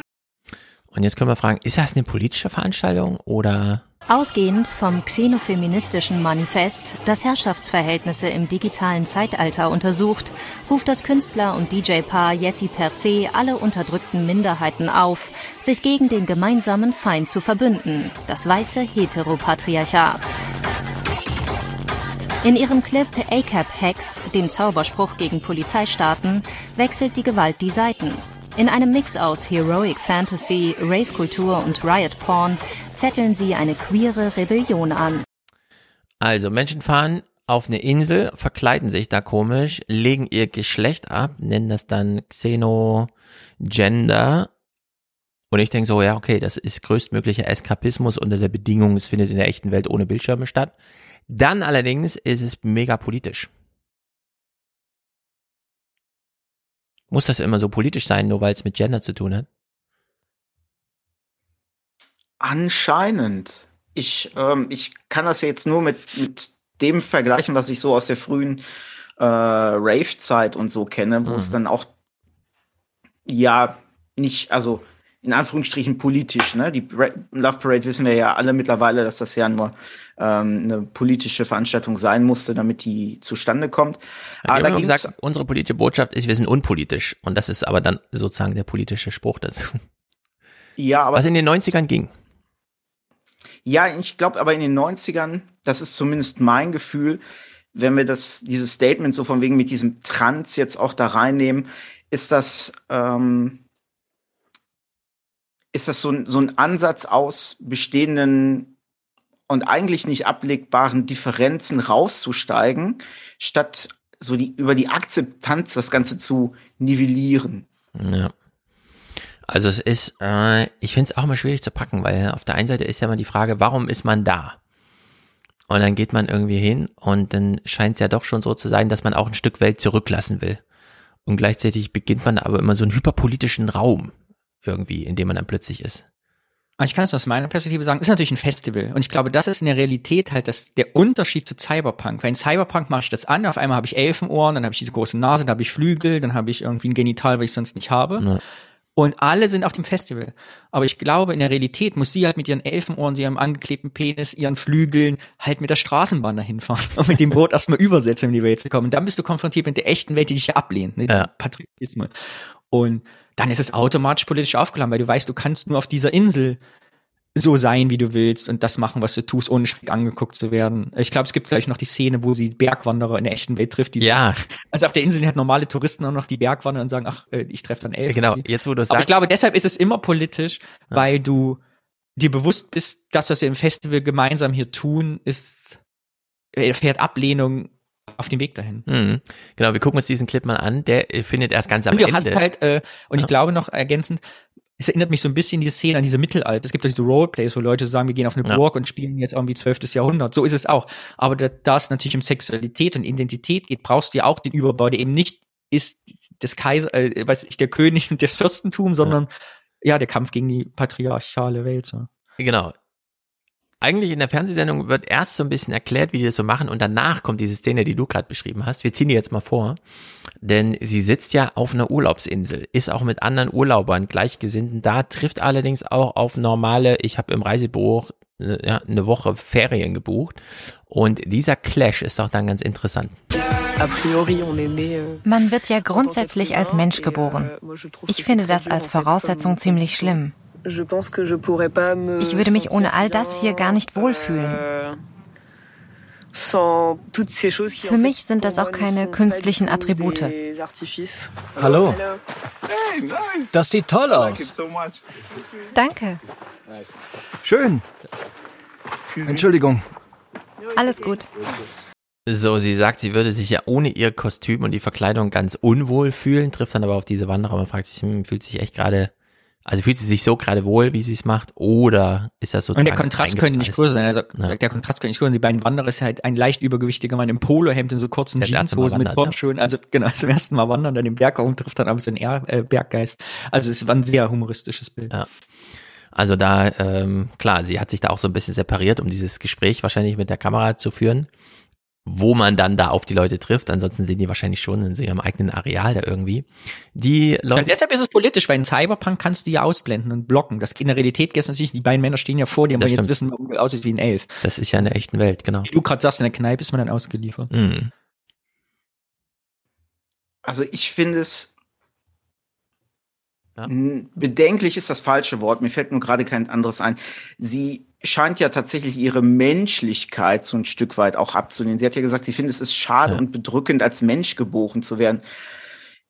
Und jetzt können wir fragen, ist das eine politische Veranstaltung oder Ausgehend vom xenofeministischen Manifest, das Herrschaftsverhältnisse im digitalen Zeitalter untersucht, ruft das Künstler- und DJ-Paar Jessie per se alle unterdrückten Minderheiten auf, sich gegen den gemeinsamen Feind zu verbünden, das weiße Heteropatriarchat. In ihrem Clip ACAP Hex, dem Zauberspruch gegen Polizeistaaten, wechselt die Gewalt die Seiten. In einem Mix aus Heroic Fantasy, Rave-Kultur und Riot-Porn zetteln sie eine queere Rebellion an. Also Menschen fahren auf eine Insel, verkleiden sich da komisch, legen ihr Geschlecht ab, nennen das dann Xenogender Und ich denke so, ja, okay, das ist größtmöglicher Eskapismus unter der Bedingung, es findet in der echten Welt ohne Bildschirme statt. Dann allerdings ist es mega politisch. Muss das immer so politisch sein, nur weil es mit Gender zu tun hat? Anscheinend. Ich, ähm, ich kann das jetzt nur mit, mit dem vergleichen, was ich so aus der frühen äh, Rave-Zeit und so kenne, wo mhm. es dann auch ja nicht, also in Anführungsstrichen politisch, ne? Die Love Parade wissen wir ja alle mittlerweile, dass das ja nur ähm, eine politische Veranstaltung sein musste, damit die zustande kommt. Aber da gesagt, unsere politische Botschaft ist, wir sind unpolitisch. Und das ist aber dann sozusagen der politische Spruch dazu. Ja, aber. Was in den 90ern ging. Ja, ich glaube aber in den 90ern, das ist zumindest mein Gefühl, wenn wir das, dieses Statement so von wegen mit diesem Trans jetzt auch da reinnehmen, ist das, ähm, ist das so, ein, so ein Ansatz aus bestehenden und eigentlich nicht ablegbaren Differenzen rauszusteigen, statt so die, über die Akzeptanz das Ganze zu nivellieren. Ja. Also es ist, äh, ich finde es auch immer schwierig zu packen, weil auf der einen Seite ist ja immer die Frage, warum ist man da? Und dann geht man irgendwie hin und dann scheint es ja doch schon so zu sein, dass man auch ein Stück Welt zurücklassen will. Und gleichzeitig beginnt man aber immer so einen hyperpolitischen Raum irgendwie, in dem man dann plötzlich ist. Ich kann es aus meiner Perspektive sagen, ist natürlich ein Festival. Und ich glaube, das ist in der Realität halt das, der Unterschied zu Cyberpunk. Weil in Cyberpunk mache ich das an, auf einmal habe ich Elfenohren, dann habe ich diese große Nase, dann habe ich Flügel, dann habe ich irgendwie ein Genital, was ich sonst nicht habe. Ja. Und alle sind auf dem Festival. Aber ich glaube, in der Realität muss sie halt mit ihren Elfenohren, sie ihrem angeklebten Penis, ihren Flügeln halt mit der Straßenbahn dahin fahren und mit dem Boot erstmal übersetzen, um die Welt zu kommen. Und dann bist du konfrontiert mit der echten Welt, die dich ablehnt, ne? Ja. Patriotismus. Und dann ist es automatisch politisch aufgeladen, weil du weißt, du kannst nur auf dieser Insel so sein, wie du willst und das machen, was du tust, ohne schräg angeguckt zu werden. Ich glaube, es gibt gleich noch die Szene, wo sie Bergwanderer in der echten Welt trifft. ja. Also auf der Insel hat normale Touristen auch noch die Bergwanderer und sagen, ach, äh, ich treffe dann Elfen. Genau, jetzt wo du sagst. Aber ich glaube, deshalb ist es immer politisch, ja. weil du dir bewusst bist, das, was wir im Festival gemeinsam hier tun, ist, erfährt Ablehnung auf dem Weg dahin. Mhm. Genau, wir gucken uns diesen Clip mal an. Der findet erst ganz am und du Ende. Hast halt, äh, und ja. ich glaube noch ergänzend, es erinnert mich so ein bisschen die Szene an diese Mittelalter. Es gibt doch diese Roleplays, wo Leute sagen, wir gehen auf eine ja. Burg und spielen jetzt irgendwie 12. Jahrhundert. So ist es auch. Aber da, da es natürlich um Sexualität und Identität geht, brauchst du ja auch den Überbau, der eben nicht ist des Kaiser, äh, weiß ich, der König und des Fürstentum, sondern ja. ja, der Kampf gegen die patriarchale Welt. So. Genau eigentlich in der Fernsehsendung wird erst so ein bisschen erklärt, wie die das so machen und danach kommt diese Szene, die du gerade beschrieben hast. Wir ziehen die jetzt mal vor, denn sie sitzt ja auf einer Urlaubsinsel, ist auch mit anderen Urlaubern Gleichgesinnten da, trifft allerdings auch auf normale, ich habe im Reisebüro äh, ja, eine Woche Ferien gebucht und dieser Clash ist auch dann ganz interessant. Euh, Man wird ja grundsätzlich als Mensch geboren. Euh, ich finde das als Voraussetzung ziemlich schlimm. Ich würde mich ohne all das hier gar nicht wohlfühlen. Euh, Für mich sind das auch keine künstlichen Attribute. Hallo. Das sieht toll aus. Danke. Schön. Entschuldigung. Alles gut. So, sie sagt, sie würde sich ja ohne ihr Kostüm und die Verkleidung ganz unwohl fühlen, trifft dann aber auf diese Wanderer und fragt sich, hm, fühlt sich echt gerade also fühlt sie sich so gerade wohl, wie sie es macht, oder ist das so? Und der Kontrast könnte nicht größer sein. Also ja. der Kontrast könnte nicht größer sein. Die beiden Wanderer ist halt ein leicht übergewichtiger Mann im Polohemd in so kurzen Jeanshosen mit Turnschuhen. Ja. Also genau, zum ersten Mal wandern, dann den Berg und trifft dann abends den er äh, Berggeist. Also es war ein sehr humoristisches Bild. Ja. Also da, ähm, klar, sie hat sich da auch so ein bisschen separiert, um dieses Gespräch wahrscheinlich mit der Kamera zu führen wo man dann da auf die Leute trifft. Ansonsten sind die wahrscheinlich schon in so ihrem eigenen Areal da irgendwie. Die Leute. Ja, deshalb ist es politisch, weil in Cyberpunk kannst du ja ausblenden und blocken. Das in der Realität geht natürlich, die beiden Männer stehen ja vor dir wollen jetzt wissen, warum du aussiehst wie ein Elf. Das ist ja in der echten Welt, genau. Wie du gerade sagst, in der Kneipe ist man dann ausgeliefert. Mhm. Also ich finde es ja. bedenklich ist das falsche Wort. Mir fällt nur gerade kein anderes ein. Sie scheint ja tatsächlich ihre Menschlichkeit so ein Stück weit auch abzulehnen. Sie hat ja gesagt, sie findet es ist schade ja. und bedrückend, als Mensch geboren zu werden.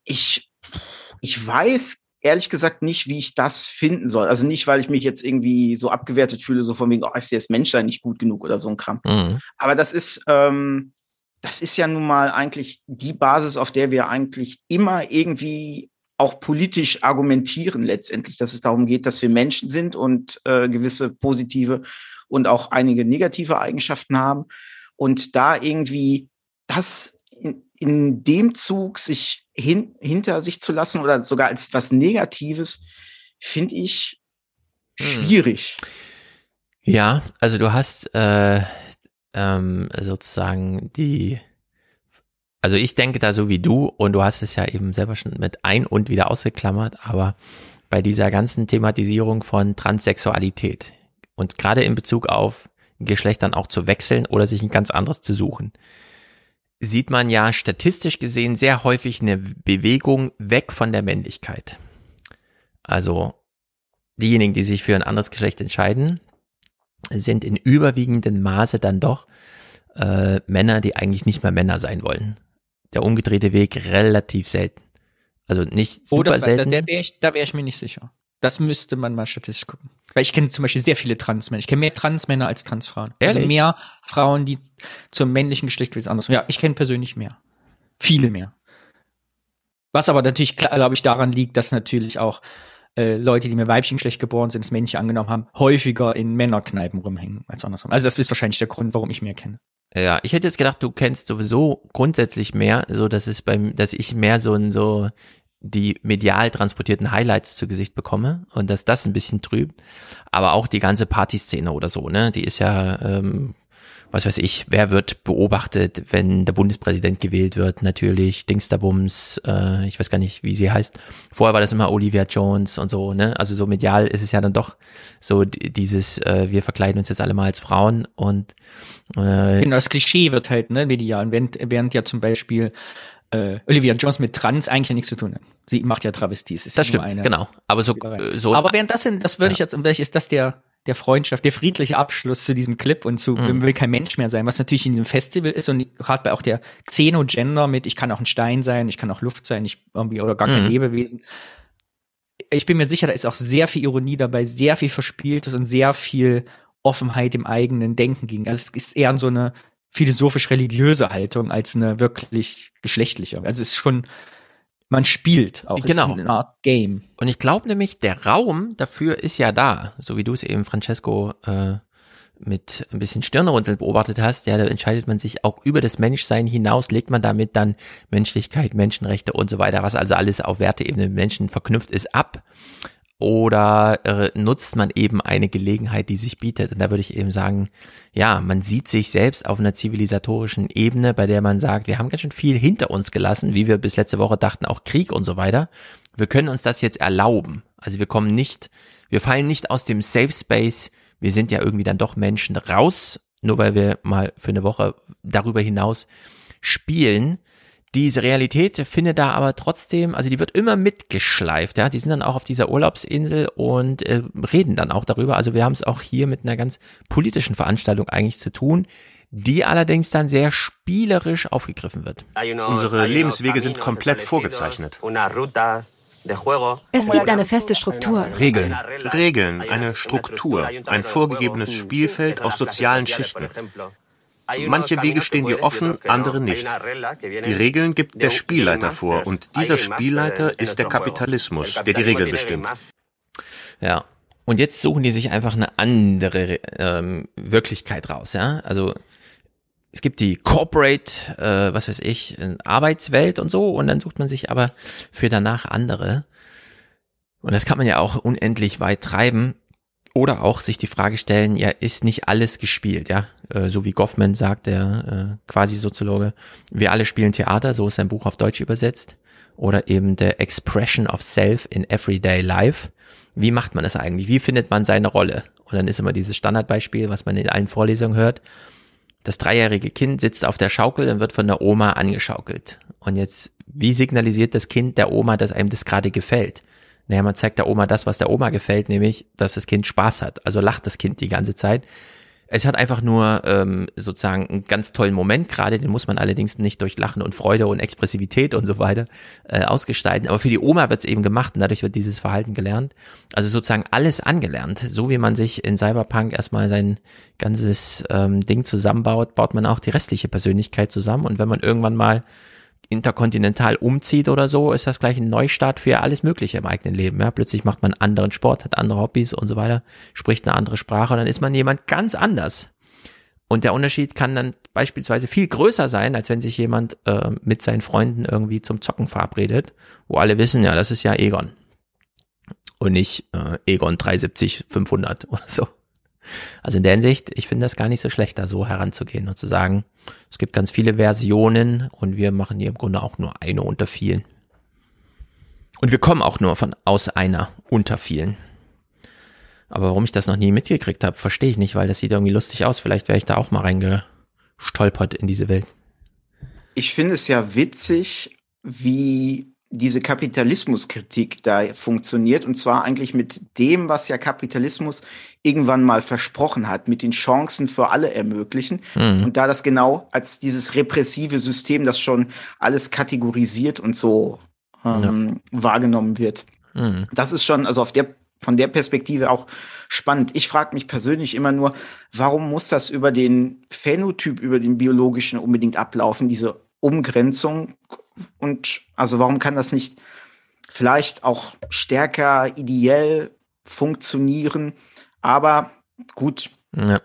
Ich, ich weiß ehrlich gesagt nicht, wie ich das finden soll. Also nicht, weil ich mich jetzt irgendwie so abgewertet fühle, so von wegen, oh, ist das Menschlein nicht gut genug oder so ein Kram. Mhm. Aber das ist, ähm, das ist ja nun mal eigentlich die Basis, auf der wir eigentlich immer irgendwie auch politisch argumentieren letztendlich, dass es darum geht, dass wir Menschen sind und äh, gewisse positive und auch einige negative Eigenschaften haben. Und da irgendwie das in, in dem Zug sich hin, hinter sich zu lassen oder sogar als was Negatives, finde ich hm. schwierig. Ja, also du hast äh, ähm, sozusagen die also ich denke da so wie du und du hast es ja eben selber schon mit ein und wieder ausgeklammert, aber bei dieser ganzen Thematisierung von Transsexualität und gerade in Bezug auf Geschlecht dann auch zu wechseln oder sich ein ganz anderes zu suchen, sieht man ja statistisch gesehen sehr häufig eine Bewegung weg von der Männlichkeit. Also diejenigen, die sich für ein anderes Geschlecht entscheiden, sind in überwiegendem Maße dann doch äh, Männer, die eigentlich nicht mehr Männer sein wollen der umgedrehte Weg relativ selten. Also nicht super Oder, selten. Da, da wäre ich, da wär ich mir nicht sicher. Das müsste man mal statistisch gucken. Weil ich kenne zum Beispiel sehr viele Transmänner. Ich kenne mehr Transmänner als Transfrauen. Also Ehrlich? Also mehr Frauen, die zum männlichen Geschlecht gewesen andersrum. Ja, ich kenne persönlich mehr. Viele mehr. Was aber natürlich, glaube ich, daran liegt, dass natürlich auch äh, Leute, die mit weiblichen Geschlecht geboren sind, das männliche angenommen haben, häufiger in Männerkneipen rumhängen als andersrum. Also das ist wahrscheinlich der Grund, warum ich mehr kenne. Ja, ich hätte jetzt gedacht, du kennst sowieso grundsätzlich mehr, so dass es beim, dass ich mehr so ein so die medial transportierten Highlights zu Gesicht bekomme und dass das ein bisschen trübt. Aber auch die ganze Partyszene oder so, ne, die ist ja ähm, was weiß ich, wer wird beobachtet, wenn der Bundespräsident gewählt wird, natürlich, Dingsterbums, äh, ich weiß gar nicht, wie sie heißt. Vorher war das immer Olivia Jones und so, ne? Also so medial ist es ja dann doch so dieses, äh, wir verkleiden uns jetzt alle mal als Frauen und äh, Genau, das Klischee wird halt, ne, medial, während, während ja zum Beispiel äh, Olivia Jones mit Trans eigentlich ja nichts zu tun hat. Sie macht ja Travesties. das stimmt, genau. Aber so, so. Aber während das sind, das würde ja. ich jetzt, vielleicht ist das der der Freundschaft, der friedliche Abschluss zu diesem Clip und zu mhm. will kein Mensch mehr sein, was natürlich in diesem Festival ist und gerade bei auch der Xenogender mit, ich kann auch ein Stein sein, ich kann auch Luft sein, ich irgendwie oder gar kein mhm. Lebewesen. Ich bin mir sicher, da ist auch sehr viel Ironie dabei, sehr viel Verspieltes und sehr viel Offenheit im eigenen Denken gegen. Also es ist eher so eine philosophisch-religiöse Haltung als eine wirklich geschlechtliche. Also es ist schon, man spielt auch. Genau. Es ist eine Art Game. Und ich glaube nämlich, der Raum dafür ist ja da, so wie du es eben, Francesco, äh, mit ein bisschen Stirnrunzeln beobachtet hast, ja, da entscheidet man sich auch über das Menschsein hinaus, legt man damit dann Menschlichkeit, Menschenrechte und so weiter, was also alles auf Werteebene Menschen verknüpft ist, ab oder äh, nutzt man eben eine Gelegenheit, die sich bietet? Und da würde ich eben sagen, ja, man sieht sich selbst auf einer zivilisatorischen Ebene, bei der man sagt, wir haben ganz schön viel hinter uns gelassen, wie wir bis letzte Woche dachten, auch Krieg und so weiter. Wir können uns das jetzt erlauben. Also wir kommen nicht, wir fallen nicht aus dem Safe Space, wir sind ja irgendwie dann doch Menschen raus, nur weil wir mal für eine Woche darüber hinaus spielen diese Realität findet da aber trotzdem, also die wird immer mitgeschleift, ja. Die sind dann auch auf dieser Urlaubsinsel und äh, reden dann auch darüber. Also wir haben es auch hier mit einer ganz politischen Veranstaltung eigentlich zu tun, die allerdings dann sehr spielerisch aufgegriffen wird. Unsere Lebenswege sind komplett vorgezeichnet. Es gibt eine feste Struktur. Regeln. Regeln, eine Struktur, ein vorgegebenes Spielfeld aus sozialen Schichten. Manche Wege stehen dir offen, andere nicht. Die Regeln gibt der Spielleiter vor und dieser Spielleiter ist der Kapitalismus, der die Regeln bestimmt. Ja. Und jetzt suchen die sich einfach eine andere ähm, Wirklichkeit raus, ja. Also es gibt die Corporate, äh, was weiß ich, Arbeitswelt und so, und dann sucht man sich aber für danach andere. Und das kann man ja auch unendlich weit treiben. Oder auch sich die Frage stellen, ja, ist nicht alles gespielt, ja? Äh, so wie Goffman sagt, der äh, quasi Soziologe, wir alle spielen Theater, so ist sein Buch auf Deutsch übersetzt. Oder eben The Expression of Self in Everyday Life. Wie macht man das eigentlich? Wie findet man seine Rolle? Und dann ist immer dieses Standardbeispiel, was man in allen Vorlesungen hört. Das dreijährige Kind sitzt auf der Schaukel und wird von der Oma angeschaukelt. Und jetzt, wie signalisiert das Kind der Oma, dass einem das gerade gefällt? Naja, man zeigt der Oma das, was der Oma gefällt, nämlich, dass das Kind Spaß hat. Also lacht das Kind die ganze Zeit. Es hat einfach nur ähm, sozusagen einen ganz tollen Moment gerade, den muss man allerdings nicht durch Lachen und Freude und Expressivität und so weiter äh, ausgestalten. Aber für die Oma wird es eben gemacht und dadurch wird dieses Verhalten gelernt. Also sozusagen alles angelernt. So wie man sich in Cyberpunk erstmal sein ganzes ähm, Ding zusammenbaut, baut man auch die restliche Persönlichkeit zusammen. Und wenn man irgendwann mal interkontinental umzieht oder so, ist das gleich ein Neustart für alles Mögliche im eigenen Leben. Ja, plötzlich macht man anderen Sport, hat andere Hobbys und so weiter, spricht eine andere Sprache und dann ist man jemand ganz anders. Und der Unterschied kann dann beispielsweise viel größer sein, als wenn sich jemand äh, mit seinen Freunden irgendwie zum Zocken verabredet, wo alle wissen, ja, das ist ja Egon. Und nicht äh, Egon 370 500 oder so. Also in der Hinsicht, ich finde das gar nicht so schlecht, da so heranzugehen und zu sagen, es gibt ganz viele Versionen und wir machen hier im Grunde auch nur eine unter vielen. Und wir kommen auch nur von aus einer unter vielen. Aber warum ich das noch nie mitgekriegt habe, verstehe ich nicht, weil das sieht irgendwie lustig aus. Vielleicht wäre ich da auch mal reingestolpert in diese Welt. Ich finde es ja witzig, wie diese Kapitalismuskritik da funktioniert und zwar eigentlich mit dem, was ja Kapitalismus irgendwann mal versprochen hat, mit den Chancen für alle ermöglichen. Mhm. Und da das genau als dieses repressive System, das schon alles kategorisiert und so ähm, ja. wahrgenommen wird. Mhm. Das ist schon, also auf der von der Perspektive auch spannend. Ich frage mich persönlich immer nur, warum muss das über den Phänotyp, über den biologischen unbedingt ablaufen, diese Umgrenzung? Und also warum kann das nicht vielleicht auch stärker ideell funktionieren? Aber gut. Ja.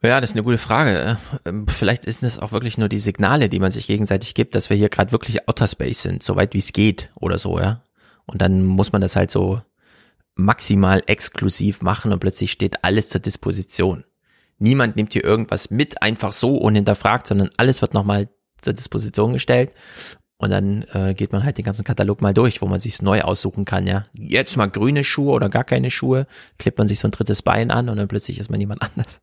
Ja, das ist eine gute Frage. Ähm, vielleicht sind es auch wirklich nur die Signale, die man sich gegenseitig gibt, dass wir hier gerade wirklich Outer Space sind, so weit wie es geht oder so, ja. Und dann muss man das halt so maximal exklusiv machen und plötzlich steht alles zur Disposition. Niemand nimmt hier irgendwas mit, einfach so unhinterfragt, sondern alles wird nochmal zur Disposition gestellt. Und dann äh, geht man halt den ganzen Katalog mal durch, wo man sich neu aussuchen kann, ja. Jetzt mal grüne Schuhe oder gar keine Schuhe, klippt man sich so ein drittes Bein an und dann plötzlich ist man jemand anders.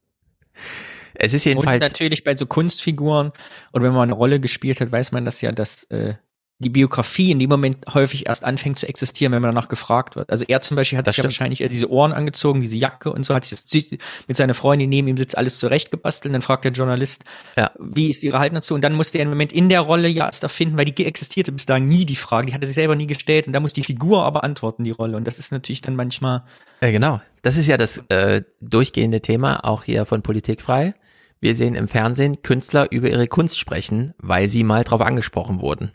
Es ist jedenfalls. Und natürlich bei so Kunstfiguren und wenn man eine Rolle gespielt hat, weiß man das ja, dass äh, die Biografie in dem Moment häufig erst anfängt zu existieren, wenn man danach gefragt wird. Also er zum Beispiel hat das sich ja wahrscheinlich eher diese Ohren angezogen, diese Jacke und so, hat sich mit seiner Freundin neben ihm sitzt alles zurechtgebastelt. Und dann fragt der Journalist, ja. wie ist ihre Haltung dazu? Und dann musste er im Moment in der Rolle ja erst erfinden, weil die existierte bis dahin nie die Frage, die hatte sich selber nie gestellt und da muss die Figur aber antworten, die Rolle. Und das ist natürlich dann manchmal. Ja, genau. Das ist ja das äh, durchgehende Thema, auch hier von Politik frei. Wir sehen im Fernsehen Künstler über ihre Kunst sprechen, weil sie mal drauf angesprochen wurden.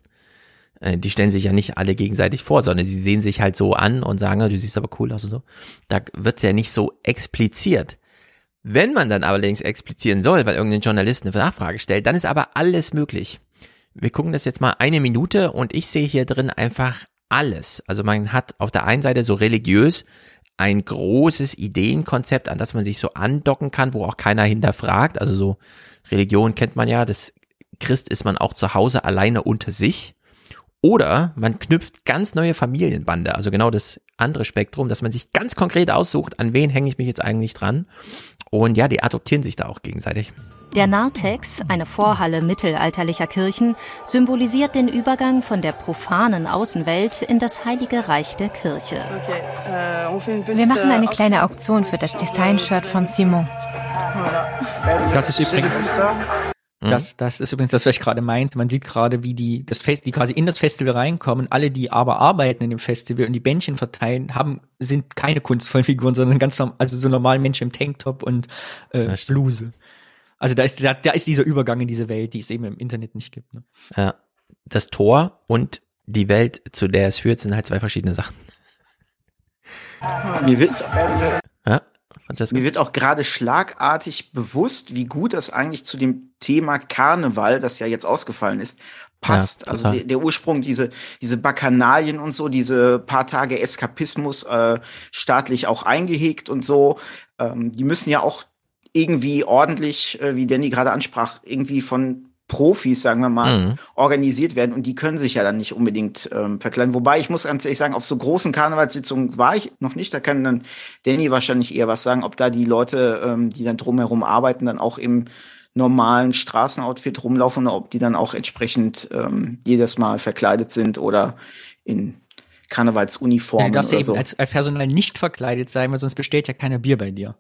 Äh, die stellen sich ja nicht alle gegenseitig vor, sondern sie sehen sich halt so an und sagen, du siehst aber cool aus und so. Da wird's ja nicht so expliziert. Wenn man dann allerdings explizieren soll, weil irgendein Journalist eine Nachfrage stellt, dann ist aber alles möglich. Wir gucken das jetzt mal eine Minute und ich sehe hier drin einfach alles. Also man hat auf der einen Seite so religiös ein großes Ideenkonzept, an das man sich so andocken kann, wo auch keiner hinterfragt. Also so Religion kennt man ja, das Christ ist man auch zu Hause alleine unter sich. Oder man knüpft ganz neue Familienbande, also genau das andere Spektrum, dass man sich ganz konkret aussucht, an wen hänge ich mich jetzt eigentlich dran. Und ja, die adoptieren sich da auch gegenseitig. Der Narthex, eine Vorhalle mittelalterlicher Kirchen, symbolisiert den Übergang von der profanen Außenwelt in das heilige Reich der Kirche. Euh, Wir machen eine kleine Auktion für das Design-Shirt von Simon. Das ist übrigens Mhm. Das, das ist übrigens das, was ich gerade meinte. Man sieht gerade, wie die, das Fest, die quasi in das Festival reinkommen. Alle, die aber arbeiten in dem Festival und die Bändchen verteilen, haben, sind keine kunstvollen Figuren, sondern ganz normal, also so normale Menschen im Tanktop und äh, Bluse. Also da ist, da, da ist dieser Übergang in diese Welt, die es eben im Internet nicht gibt. Ne? Ja. Das Tor und die Welt, zu der es führt, sind halt zwei verschiedene Sachen. Mir wird, ja? Mir wird auch gerade schlagartig bewusst, wie gut das eigentlich zu dem Thema Karneval, das ja jetzt ausgefallen ist, passt. Ja, also der, der, Ursprung, diese, diese Bakanalien und so, diese paar Tage Eskapismus äh, staatlich auch eingehegt und so, ähm, die müssen ja auch irgendwie ordentlich, äh, wie Danny gerade ansprach, irgendwie von Profis, sagen wir mal, mhm. organisiert werden und die können sich ja dann nicht unbedingt ähm, verkleiden. Wobei ich muss ganz ehrlich sagen, auf so großen Karnevalssitzungen war ich noch nicht. Da kann dann Danny wahrscheinlich eher was sagen, ob da die Leute, ähm, die dann drumherum arbeiten, dann auch im normalen Straßenoutfit rumlaufen oder ob die dann auch entsprechend ähm, jedes Mal verkleidet sind oder in Karnevalsuniformen. Ja, du darfst ja eben so. als, als Personal nicht verkleidet sein, weil sonst besteht ja keiner Bier bei dir.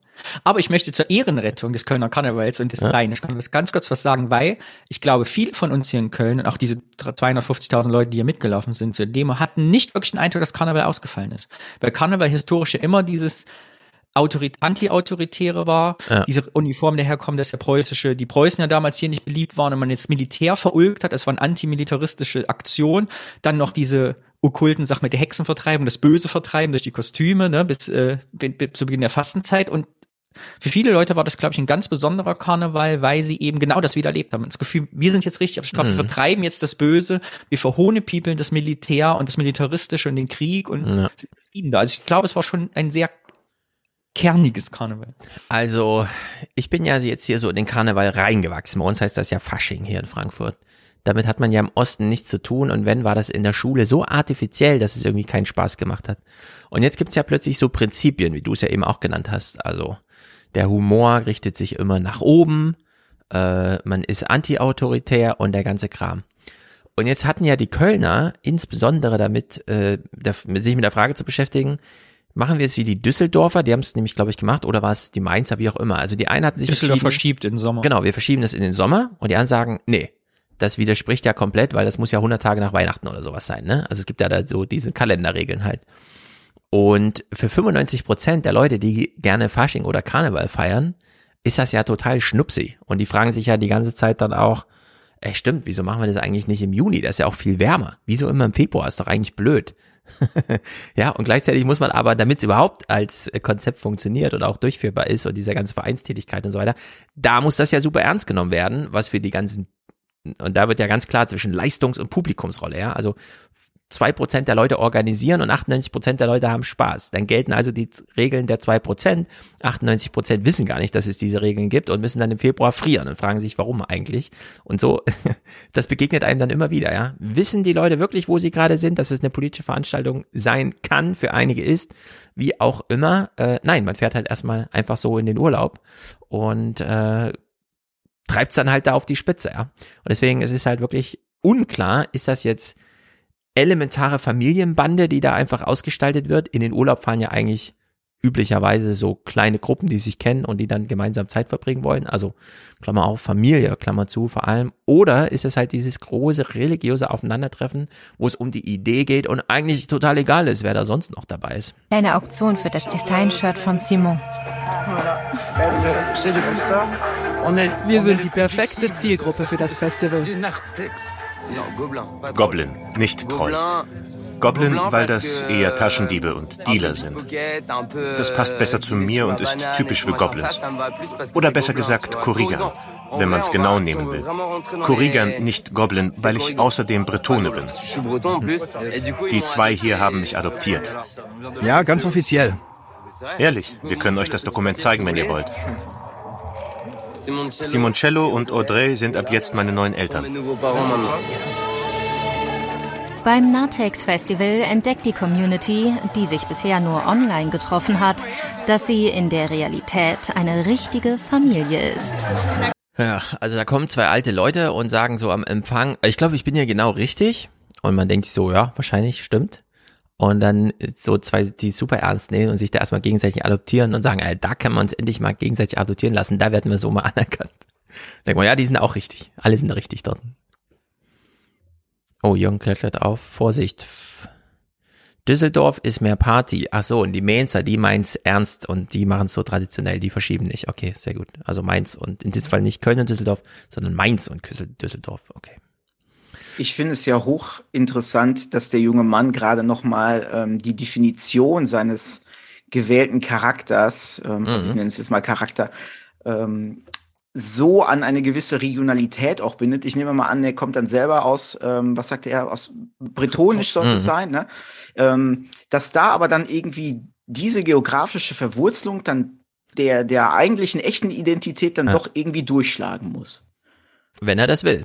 Aber ich möchte zur Ehrenrettung des Kölner Karnevals und des ja. Rheinisch Karnevals ganz kurz was sagen, weil ich glaube, viele von uns hier in Köln und auch diese 250.000 Leute, die hier mitgelaufen sind zur Demo, hatten nicht wirklich den Eindruck, dass Karneval ausgefallen ist. Weil Karneval historisch ja immer dieses anti-autoritäre war. Ja. Diese Uniform daherkommt, dass der preußische, die Preußen ja damals hier nicht beliebt waren und man jetzt Militär verulgt hat. Es war eine antimilitaristische Aktion. Dann noch diese okkulten Sachen mit der Hexenvertreibung, das Böse vertreiben durch die Kostüme, ne, bis, äh, bis zu Beginn der Fastenzeit. Und für viele Leute war das, glaube ich, ein ganz besonderer Karneval, weil sie eben genau das wieder erlebt haben. Das Gefühl, wir sind jetzt richtig auf Straße, mhm. wir vertreiben jetzt das Böse, wir verhohnepiepeln das Militär und das Militaristische und den Krieg und ja. da. Also ich glaube, es war schon ein sehr kerniges Karneval. Also, ich bin ja jetzt hier so in den Karneval reingewachsen. Bei uns heißt das ja Fasching hier in Frankfurt. Damit hat man ja im Osten nichts zu tun und wenn, war das in der Schule so artifiziell, dass es irgendwie keinen Spaß gemacht hat. Und jetzt gibt's ja plötzlich so Prinzipien, wie du es ja eben auch genannt hast. Also der Humor richtet sich immer nach oben, äh, man ist anti-autoritär und der ganze Kram. Und jetzt hatten ja die Kölner insbesondere damit, äh, der, sich mit der Frage zu beschäftigen, machen wir es wie die Düsseldorfer, die haben es nämlich, glaube ich, gemacht, oder war es die Mainzer, wie auch immer. Also die einen hatten sich Düsseldorf verschiebt in den Sommer. Genau, wir verschieben das in den Sommer und die anderen sagen, nee, das widerspricht ja komplett, weil das muss ja 100 Tage nach Weihnachten oder sowas sein, ne? Also es gibt ja da so diese Kalenderregeln halt. Und für 95 Prozent der Leute, die gerne Fasching oder Karneval feiern, ist das ja total schnupsig. Und die fragen sich ja die ganze Zeit dann auch, ey, stimmt, wieso machen wir das eigentlich nicht im Juni? Das ist ja auch viel wärmer. Wieso immer im Februar? Ist doch eigentlich blöd. ja, und gleichzeitig muss man aber, damit es überhaupt als Konzept funktioniert und auch durchführbar ist und diese ganze Vereinstätigkeit und so weiter, da muss das ja super ernst genommen werden, was für die ganzen und da wird ja ganz klar zwischen Leistungs- und Publikumsrolle, ja. Also zwei Prozent der Leute organisieren und 98 Prozent der Leute haben Spaß. Dann gelten also die Regeln der zwei Prozent. 98 Prozent wissen gar nicht, dass es diese Regeln gibt und müssen dann im Februar frieren und fragen sich, warum eigentlich. Und so, das begegnet einem dann immer wieder, ja. Wissen die Leute wirklich, wo sie gerade sind, dass es eine politische Veranstaltung sein kann, für einige ist, wie auch immer. Äh, nein, man fährt halt erstmal einfach so in den Urlaub und äh, treibt es dann halt da auf die Spitze, ja. Und deswegen es ist halt wirklich unklar, ist das jetzt elementare Familienbande, die da einfach ausgestaltet wird. In den Urlaub fahren ja eigentlich üblicherweise so kleine Gruppen, die sich kennen und die dann gemeinsam Zeit verbringen wollen. Also Klammer auf, Familie, Klammer zu vor allem. Oder ist es halt dieses große religiöse Aufeinandertreffen, wo es um die Idee geht und eigentlich total egal ist, wer da sonst noch dabei ist. Eine Auktion für das Design-Shirt von Simon. Wir sind die perfekte Zielgruppe für das Festival. Goblin, nicht Troll. Goblin, weil das eher Taschendiebe und Dealer sind. Das passt besser zu mir und ist typisch für Goblins. Oder besser gesagt Korrigan, wenn man es genau nehmen will. Korrigan, nicht Goblin, weil ich außerdem Bretone bin. Die zwei hier haben mich adoptiert. Ja, ganz offiziell. Ehrlich, wir können euch das Dokument zeigen, wenn ihr wollt. Simoncello und Audrey sind ab jetzt meine neuen Eltern. Beim Natex Festival entdeckt die Community, die sich bisher nur online getroffen hat, dass sie in der Realität eine richtige Familie ist. Ja, also da kommen zwei alte Leute und sagen so am Empfang, ich glaube, ich bin ja genau richtig. Und man denkt sich so, ja, wahrscheinlich stimmt und dann so zwei, die super ernst nehmen und sich da erstmal gegenseitig adoptieren und sagen, ey, da können wir uns endlich mal gegenseitig adoptieren lassen, da werden wir so mal anerkannt. Denkt man, ja, die sind auch richtig. Alle sind richtig dort. Oh, Jürgen klettert auf. Vorsicht. Düsseldorf ist mehr Party. Ach so, und die Mainzer, die meint's ernst und die machen's so traditionell, die verschieben nicht. Okay, sehr gut. Also Mainz und in diesem Fall nicht Köln und Düsseldorf, sondern Mainz und Düsseldorf. Okay. Ich finde es ja hochinteressant, dass der junge Mann gerade nochmal ähm, die Definition seines gewählten Charakters, ähm, mhm. also ich mhm. nenne es jetzt mal Charakter, ähm, so an eine gewisse Regionalität auch bindet. Ich nehme mal an, er kommt dann selber aus, ähm, was sagt er, aus Bretonisch sollte es mhm. sein, ne? Ähm, dass da aber dann irgendwie diese geografische Verwurzelung dann der, der eigentlichen echten Identität dann ja. doch irgendwie durchschlagen muss. Wenn er das will.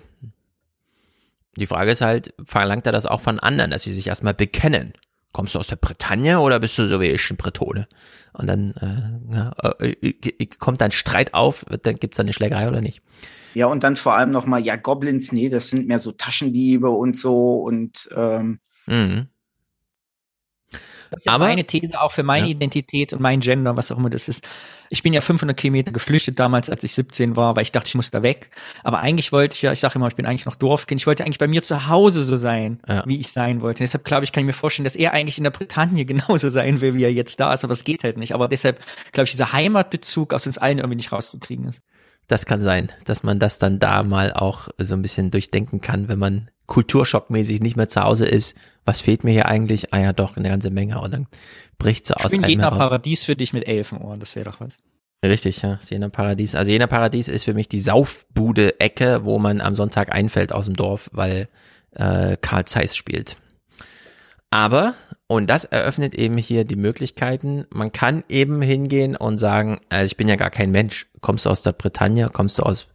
Die Frage ist halt, verlangt er das auch von anderen, dass sie sich erstmal bekennen? Kommst du aus der Bretagne oder bist du so wie ich ein Bretone? Und dann äh, ja, äh, kommt dann Streit auf, dann gibt's dann eine Schlägerei oder nicht? Ja, und dann vor allem nochmal, ja, Goblins, nee, das sind mehr so Taschendiebe und so und ähm, mhm. Das ist ja Aber- meine These auch für meine Ja. Identität und mein Gender, was auch immer das ist. Ich bin ja 500 Kilometer geflüchtet damals, als ich 17 war, weil ich dachte, ich muss da weg. Aber eigentlich wollte ich ja, ich sage immer, ich bin eigentlich noch Dorfkind. Ich wollte eigentlich bei mir zu Hause so sein, Ja. wie ich sein wollte. deshalb glaube ich, kann ich mir vorstellen, dass er eigentlich in der Bretagne genauso sein will, wie er jetzt da ist. Aber es geht halt nicht. Aber deshalb glaube ich, dieser Heimatbezug aus uns allen irgendwie nicht rauszukriegen ist. Das kann sein, dass man das dann da mal auch so ein bisschen durchdenken kann, wenn man kulturschockmäßig nicht mehr zu Hause ist. Was fehlt mir hier eigentlich? Ah ja, doch, eine ganze Menge. Und dann bricht Ich aus einem Jena heraus. Paradies für dich mit Elfenohren, das wäre doch was. Richtig, ja. Jena Paradies. Also Jena Paradies ist für mich die Saufbude-Ecke, wo man am Sonntag einfällt aus dem Dorf, weil äh, Karl Zeiss spielt. Aber, und das eröffnet eben hier die Möglichkeiten, man kann eben hingehen und sagen, also ich bin ja gar kein Mensch. Kommst du aus der Bretagne, kommst du aus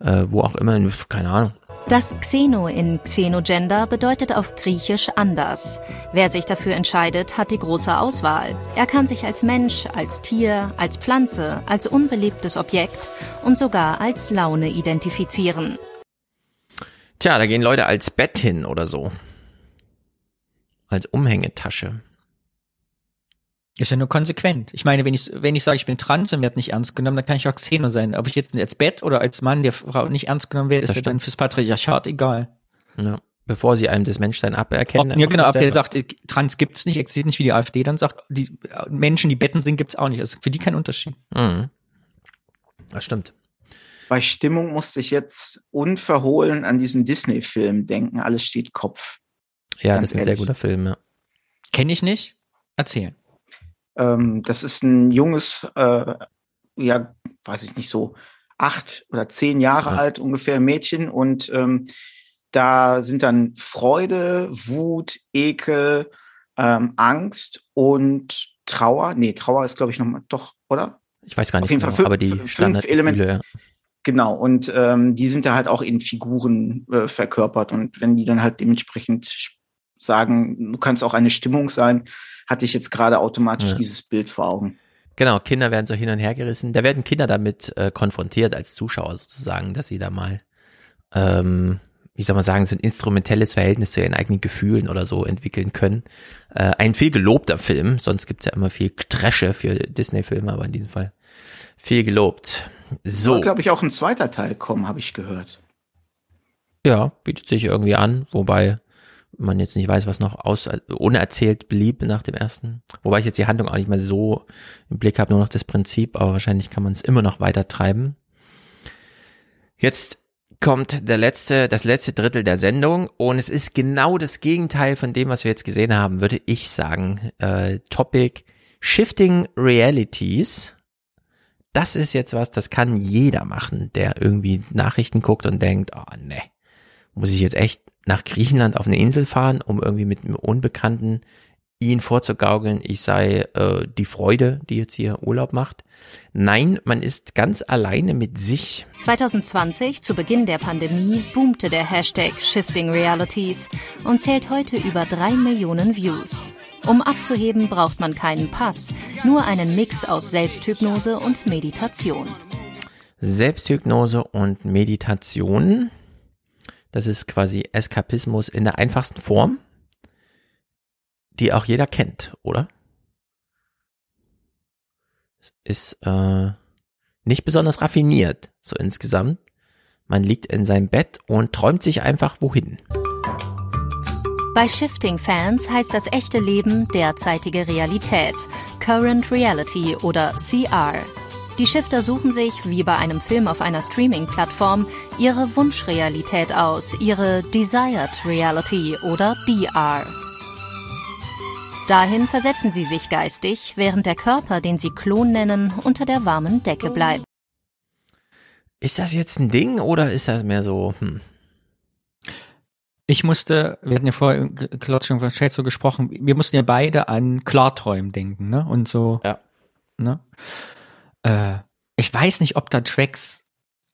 äh, wo auch immer, keine Ahnung. Das Xeno in Xenogender bedeutet auf Griechisch anders. Wer sich dafür entscheidet, hat die große Auswahl. Er kann sich als Mensch, als Tier, als Pflanze, als unbeliebtes Objekt und sogar als Laune identifizieren. Tja, da gehen Leute als Bett hin oder so. Als Umhängetasche. Ist ja nur konsequent. Ich meine, wenn ich, wenn ich sage, ich bin trans und werde nicht ernst genommen, dann kann ich auch Xeno sein. Ob ich jetzt als Bett oder als Mann der Frau nicht ernst genommen werde, ist Das ja dann fürs Patriarchat egal. Ja. Bevor sie einem das Menschsein aberkennen. ja, genau, ob der sagt, äh, trans gibt's nicht, existiert nicht, wie die AfD dann sagt, die äh, Menschen, die Betten sind, gibt's auch nicht. Also für die kein Unterschied. Mhm. Das stimmt. Bei Stimmung musste ich jetzt unverhohlen an diesen Disney-Film denken. Alles steht Kopf. Ja, Ganz das ist ein sehr guter Film, ja. Kenne ich nicht. Erzählen. Ähm, das ist ein junges, äh, ja, weiß ich nicht, so acht oder zehn Jahre alt ungefähr Mädchen und ähm, da sind dann Freude, Wut, Ekel, ähm, Angst und Trauer. Nee, Trauer ist, glaube ich, noch mal, doch, oder? Ich weiß gar Auf nicht jeden genau, Fall fünf- aber die fünf Elemente. ja. Genau, und ähm, die sind da halt auch in Figuren äh, verkörpert. Und wenn die dann halt dementsprechend sagen, du kannst auch eine Stimmung sein, hatte ich jetzt gerade automatisch Ja. dieses Bild vor Augen. Genau, Kinder werden so hin und her gerissen. Da werden Kinder damit äh, konfrontiert als Zuschauer sozusagen, dass sie da mal, ähm, wie soll man sagen, so ein instrumentelles Verhältnis zu ihren eigenen Gefühlen oder so entwickeln können. Äh, ein viel gelobter Film, sonst gibt's ja immer viel Tresche für Disney-Filme, aber in diesem Fall viel gelobt. So, Soll, glaube ich, auch ein zweiter Teil kommen, habe ich gehört. ja, bietet sich irgendwie an, wobei man jetzt nicht weiß, was noch aus, unerzählt blieb nach dem ersten. Wobei ich jetzt die Handlung auch nicht mehr so im Blick habe, nur noch das Prinzip, aber wahrscheinlich kann man es immer noch weiter treiben. Jetzt kommt der letzte, das letzte Drittel der Sendung und es ist genau das Gegenteil von dem, was wir jetzt gesehen haben, würde ich sagen. Äh, Topic Shifting Realities. Das ist jetzt was, das kann jeder machen, der irgendwie Nachrichten guckt und denkt, oh ne, muss ich jetzt echt nach Griechenland auf eine Insel fahren, um irgendwie mit einem Unbekannten ihn vorzugaukeln, ich sei äh, die Freude, die jetzt hier Urlaub macht. Nein, man ist ganz alleine mit sich. 2020, zu Beginn der Pandemie, boomte der Hashtag Shifting Realities und zählt heute über drei Millionen Views. Um abzuheben, braucht man keinen Pass, nur einen Mix aus Selbsthypnose und Meditation. Selbsthypnose und Meditation. Das ist quasi Eskapismus in der einfachsten Form, die auch jeder kennt, oder? Ist äh, nicht besonders raffiniert, so insgesamt. Man liegt in seinem Bett und träumt sich einfach wohin. Bei Shifting Fans heißt das echte Leben derzeitige Realität, Current Reality oder CR. Die Shifter suchen sich, wie bei einem Film auf einer Streaming-Plattform, ihre Wunschrealität aus, ihre Desired Reality oder DR. Dahin versetzen sie sich geistig, während der Körper, den sie Klon nennen, unter der warmen Decke bleibt. Ist das jetzt ein Ding oder ist das mehr so, hm, Ich musste, wir hatten ja vorher, Claude schon von Shades so gesprochen, wir mussten ja beide an Klarträumen denken, ne? Und so, ja. ne? Äh, ich weiß nicht, ob da Tracks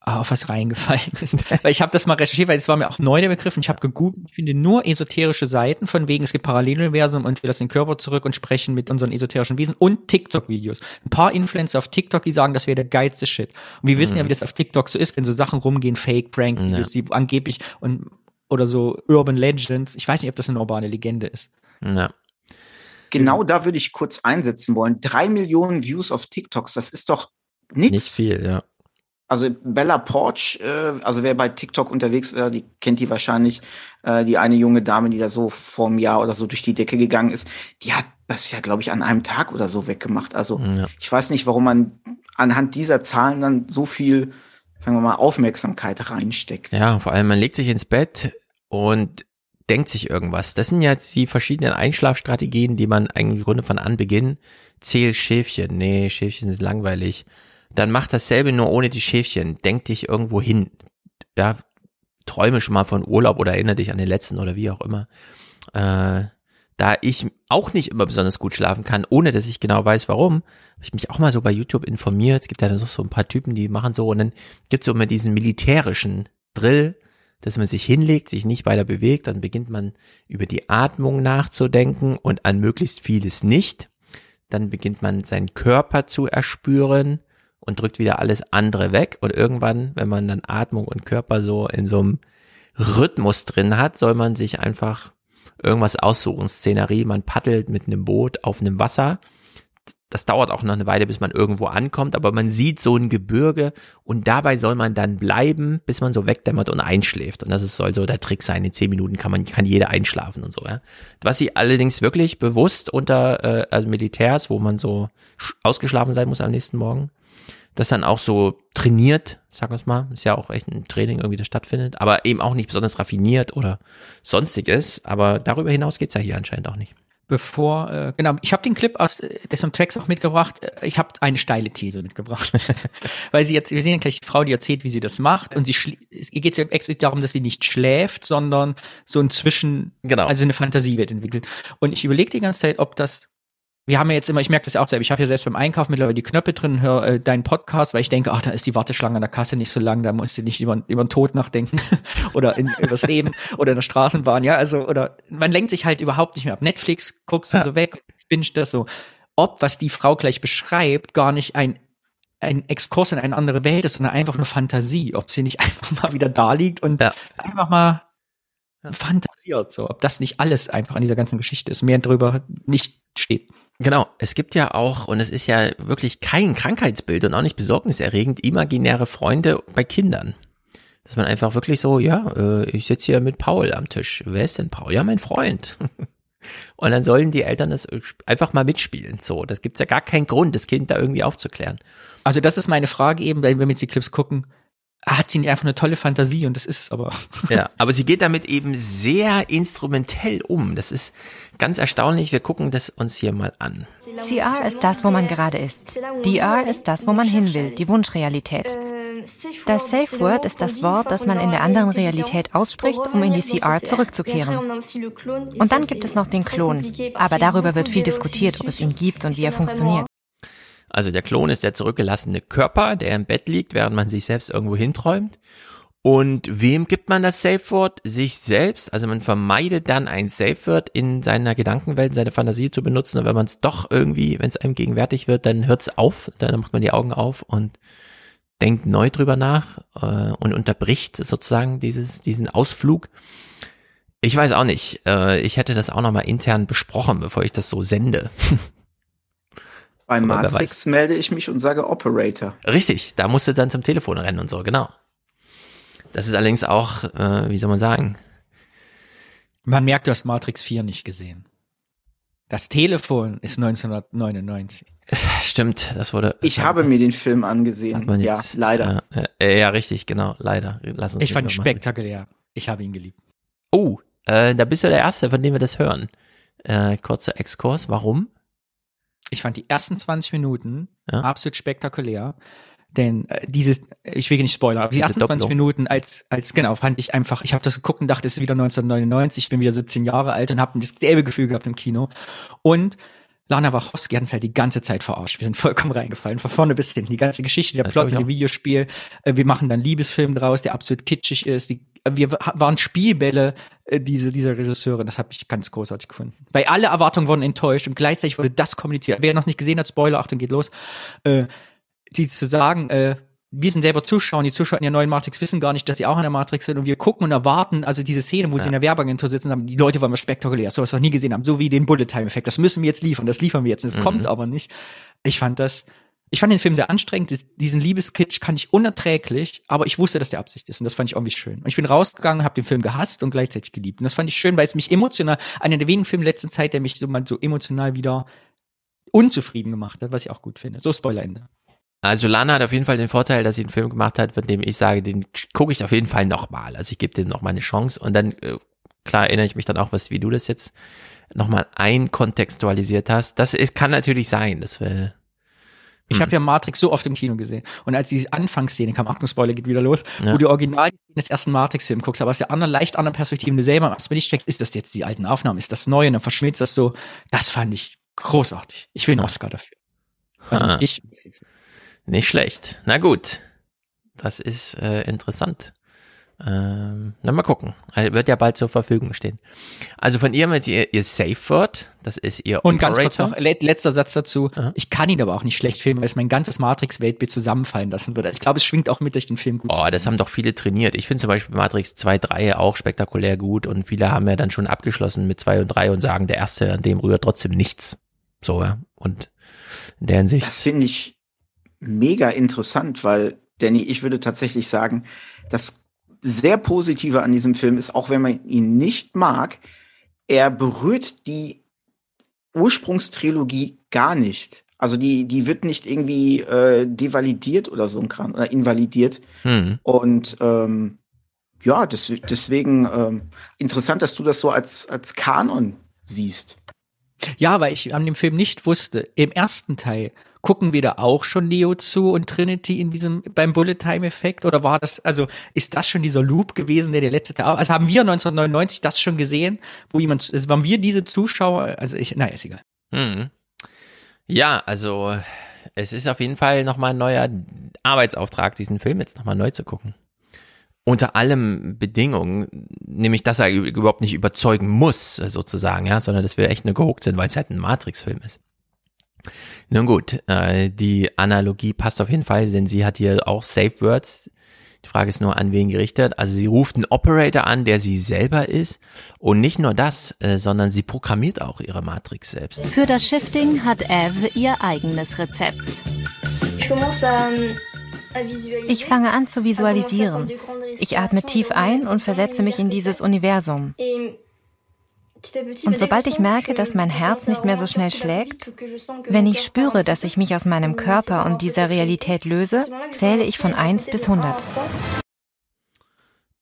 auf was reingefallen ist. weil ich habe das mal recherchiert, weil es war mir auch neu der Begriff und ich habe gegoogelt, ich finde nur esoterische Seiten, von wegen es gibt Paralleluniversum und wir lassen den Körper zurück und sprechen mit unseren esoterischen Wesen und TikTok-Videos. Ein paar Influencer auf TikTok, die sagen, das wäre der geilste Shit. Und wir wissen ja, wie das auf TikTok so ist, wenn so Sachen rumgehen, Fake, Prank-Videos, die angeblich und oder so Urban Legends. Ich weiß nicht, ob das eine urbane Legende ist. ja. Genau da würde ich kurz einsetzen wollen. Drei Millionen Views auf TikToks, das ist doch nichts. Nicht viel, ja. Also Bella Porch, äh, also wer bei TikTok unterwegs ist, äh, die kennt die wahrscheinlich, äh, die eine junge Dame, die da so vor einem Jahr oder so durch die Decke gegangen ist, die hat das ja, glaube ich, an einem Tag oder so weggemacht. Also ja. ich weiß nicht, warum man anhand dieser Zahlen dann so viel, sagen wir mal, Aufmerksamkeit reinsteckt. Ja, vor allem man legt sich ins Bett und denkt sich irgendwas. Das sind jetzt die verschiedenen Einschlafstrategien, die man eigentlich im Grunde von Anbeginn zähl Schäfchen. Nee, Schäfchen sind langweilig dann mach dasselbe nur ohne die Schäfchen. Denk dich irgendwo hin. Ja, träume schon mal von Urlaub oder erinnere dich an den letzten oder wie auch immer. Äh, da ich auch nicht immer besonders gut schlafen kann, ohne dass ich genau weiß, warum, habe ich mich auch mal so bei YouTube informiert. Es gibt ja so ein paar Typen, die machen so und dann gibt es so immer diesen militärischen Drill, dass man sich hinlegt, sich nicht weiter bewegt, dann beginnt man über die Atmung nachzudenken und an möglichst vieles nicht. Dann beginnt man seinen Körper zu erspüren und drückt wieder alles andere weg. Und irgendwann, wenn man dann Atmung und Körper so in so einem Rhythmus drin hat, soll man sich einfach irgendwas aussuchen. Szenerie, man paddelt mit einem Boot auf einem Wasser. Das dauert auch noch eine Weile, bis man irgendwo ankommt, aber man sieht so ein Gebirge und dabei soll man dann bleiben, bis man so wegdämmert und einschläft. Und das ist, soll so der Trick sein. In zehn Minuten kann man, kann jeder einschlafen und so, ja. Was sie allerdings wirklich bewusst unter äh, also Militärs, wo man so ausgeschlafen sein muss am nächsten Morgen, das dann auch so trainiert, sagen wir es mal, ist ja auch echt ein Training irgendwie, das stattfindet, aber eben auch nicht besonders raffiniert oder sonstiges, aber darüber hinaus geht's ja hier anscheinend auch nicht. Bevor, äh, genau, ich habe den Clip aus des Tracks auch mitgebracht. Äh, ich habe eine steile These mitgebracht, weil sie jetzt, wir sehen gleich die Frau, die erzählt, wie sie das macht, und sie ihr geht ja explizit darum, dass sie nicht schläft, sondern so ein Zwischen, genau. also eine Fantasie wird entwickelt. Und ich überlege die ganze Zeit, ob das wir haben ja jetzt immer, ich merke das ja auch selber, ich habe ja selbst beim Einkauf mittlerweile die Knöpfe drin, höre äh, deinen Podcast, weil ich denke, ach, da ist die Warteschlange an der Kasse nicht so lang, da musst du nicht über, über den Tod nachdenken oder in, über das Leben oder in der Straßenbahn, ja, also, oder man lenkt sich halt überhaupt nicht mehr ab. Netflix guckst du ja. so weg, binge das so. Ob, was die Frau gleich beschreibt, gar nicht ein, ein Exkurs in eine andere Welt ist, sondern einfach nur Fantasie, ob sie nicht einfach mal wieder da liegt und ja. einfach mal fantasiert, so, ob das nicht alles einfach an dieser ganzen Geschichte ist, mehr drüber nicht steht. Genau, es gibt ja auch, und es ist ja wirklich kein Krankheitsbild und auch nicht besorgniserregend, imaginäre Freunde bei Kindern. Dass man einfach wirklich so, ja, äh, ich sitze hier mit Paul am Tisch. Wer ist denn Paul? Ja, mein Freund. und dann sollen die Eltern das einfach mal mitspielen. So, das gibt's ja gar keinen Grund, das Kind da irgendwie aufzuklären. Also das ist meine Frage eben, wenn wir mit die Clips gucken hat sie nicht einfach eine tolle Fantasie und das ist es aber. Ja, aber sie geht damit eben sehr instrumentell um. Das ist ganz erstaunlich. Wir gucken das uns hier mal an. CR ist das, wo man gerade ist. DR ist das, wo man hin will, die Wunschrealität. Das Safe Word ist das Wort, das man in der anderen Realität ausspricht, um in die CR zurückzukehren. Und dann gibt es noch den Klon. Aber darüber wird viel diskutiert, ob es ihn gibt und wie er funktioniert. Also der Klon ist der zurückgelassene Körper, der im Bett liegt, während man sich selbst irgendwo hinträumt. Und wem gibt man das Safe Word? Sich selbst. Also man vermeidet dann ein Safe Word in seiner Gedankenwelt, in seiner Fantasie zu benutzen. Und wenn man es doch irgendwie, wenn es einem gegenwärtig wird, dann hört es auf. Dann macht man die Augen auf und denkt neu drüber nach äh, und unterbricht sozusagen dieses, diesen Ausflug. Ich weiß auch nicht. Äh, ich hätte das auch nochmal intern besprochen, bevor ich das so sende. Bei Aber Matrix melde ich mich und sage Operator. Richtig, da musst du dann zum Telefon rennen und so, genau. Das ist allerdings auch, äh, wie soll man sagen? Man merkt, du hast Matrix 4 nicht gesehen. Das Telefon ist 1999. Stimmt, das wurde. Ich habe mir den Film angesehen. ja, leider. Äh, ja, richtig, genau, leider. Lass uns ich fand ihn spektakulär. Ich habe ihn geliebt. Oh, äh, da bist du der Erste, von dem wir das hören. Äh, kurzer Exkurs, warum? Ich fand die ersten 20 Minuten ja. absolut spektakulär. Denn äh, dieses, ich will nicht spoilern, aber die ersten 20 Minuten als, als, genau, fand ich einfach, ich habe das geguckt und dachte, es ist wieder 1999, ich bin wieder 17 Jahre alt und habe dasselbe Gefühl gehabt im Kino. Und Lana Wachowski hat uns halt die ganze Zeit verarscht. Wir sind vollkommen reingefallen, von vorne bis hinten. Die ganze Geschichte, der das Plot, der Videospiel. Äh, wir machen dann Liebesfilm draus, der absolut kitschig ist. Die, wir waren Spielbälle diese, dieser Regisseurin. Das habe ich ganz großartig gefunden. Weil alle Erwartungen wurden enttäuscht und gleichzeitig wurde das kommuniziert. Wer noch nicht gesehen hat, Spoiler, Achtung, geht los. Äh, die zu sagen, äh, wir sind selber Zuschauer, und die Zuschauer in der neuen Matrix wissen gar nicht, dass sie auch in der Matrix sind und wir gucken und erwarten, also diese Szene, wo ja. sie in der Werbeagentur sitzen, haben die Leute waren wir spektakulär, so was wir noch nie gesehen haben, so wie den Bullet Time Effekt. Das müssen wir jetzt liefern, das liefern wir jetzt. Das mhm. kommt aber nicht. Ich fand das, ich fand den Film sehr anstrengend. Diesen Liebeskitsch kann ich unerträglich, aber ich wusste, dass der Absicht ist und das fand ich irgendwie schön. Und ich bin rausgegangen, habe den Film gehasst und gleichzeitig geliebt. Und das fand ich schön, weil es mich emotional, einer der wenigen Filme letzten Zeit, der mich so mal so emotional wieder unzufrieden gemacht hat, was ich auch gut finde. So Spoilerende. Also Lana hat auf jeden Fall den Vorteil, dass sie einen Film gemacht hat, von dem ich sage, den gucke ich auf jeden Fall nochmal. Also ich gebe dem nochmal eine Chance und dann, äh, klar erinnere ich mich dann auch, was, wie du das jetzt nochmal einkontextualisiert hast. Das ist, kann natürlich sein, dass wir ich hm. habe ja Matrix so oft im Kino gesehen. Und als die Anfangsszene kam, Achtung, Spoiler geht wieder los, ja. wo du original des ersten Matrix-Film guckst, aber aus der anderen, leicht anderen Perspektive, du selber erstmal nicht checkst, ist das jetzt die alten Aufnahmen, ist das neu und dann verschmilzt das so. Das fand ich großartig. Ich will einen Oscar dafür. Also ah. ich. Nicht schlecht. Na gut. Das ist äh, interessant. Ähm, na, mal gucken. Also, wird ja bald zur Verfügung stehen. Also von ihr ist ihr, ihr Safe Word, das ist ihr Und Operator. ganz kurz noch, letzter Satz dazu. Aha. Ich kann ihn aber auch nicht schlecht filmen, weil es mein ganzes Matrix-Weltbild zusammenfallen lassen würde. Ich glaube, es schwingt auch mit durch den Film gut. Oh, das haben doch viele trainiert. Ich finde zum Beispiel Matrix 2, 3 auch spektakulär gut und viele haben ja dann schon abgeschlossen mit 2 und 3 und sagen, der erste, an dem rührt trotzdem nichts. So, ja. Und in der Hinsicht. Das finde ich mega interessant, weil, Danny, ich würde tatsächlich sagen, das sehr Positive an diesem Film ist, auch wenn man ihn nicht mag, er berührt die Ursprungstrilogie gar nicht. Also die, die wird nicht irgendwie äh, devalidiert oder so ein Kram oder invalidiert. Hm. Und ähm, ja, das, deswegen ähm, interessant, dass du das so als, als Kanon siehst. Ja, weil ich an dem Film nicht wusste, im ersten Teil gucken wir da auch schon Neo zu und Trinity in diesem beim Bullet Time Effekt oder war das also ist das schon dieser Loop gewesen, der der letzte Teil also haben wir 1999 das schon gesehen, wo jemand also waren wir diese Zuschauer, also ich naja, ist egal. Hm. Ja, also es ist auf jeden Fall nochmal ein neuer Arbeitsauftrag, diesen Film jetzt nochmal neu zu gucken. Unter allem Bedingungen, nämlich dass er überhaupt nicht überzeugen muss, sozusagen, ja, sondern dass wir echt nur gehuckt sind, weil es halt ein Matrix-Film ist. Nun gut, äh, die Analogie passt auf jeden Fall, denn sie hat hier auch Safe Words. Die Frage ist nur, an wen gerichtet. Also sie ruft einen Operator an, der sie selber ist. Und nicht nur das, äh, sondern sie programmiert auch ihre Matrix selbst. Für das Shifting hat Eve ihr eigenes Rezept. Ich fange an zu visualisieren. Ich atme tief ein und versetze mich in dieses Universum. Und sobald ich merke, dass mein Herz nicht mehr so schnell schlägt, wenn ich spüre, dass ich mich aus meinem Körper und dieser Realität löse, zähle ich von 1 bis 100.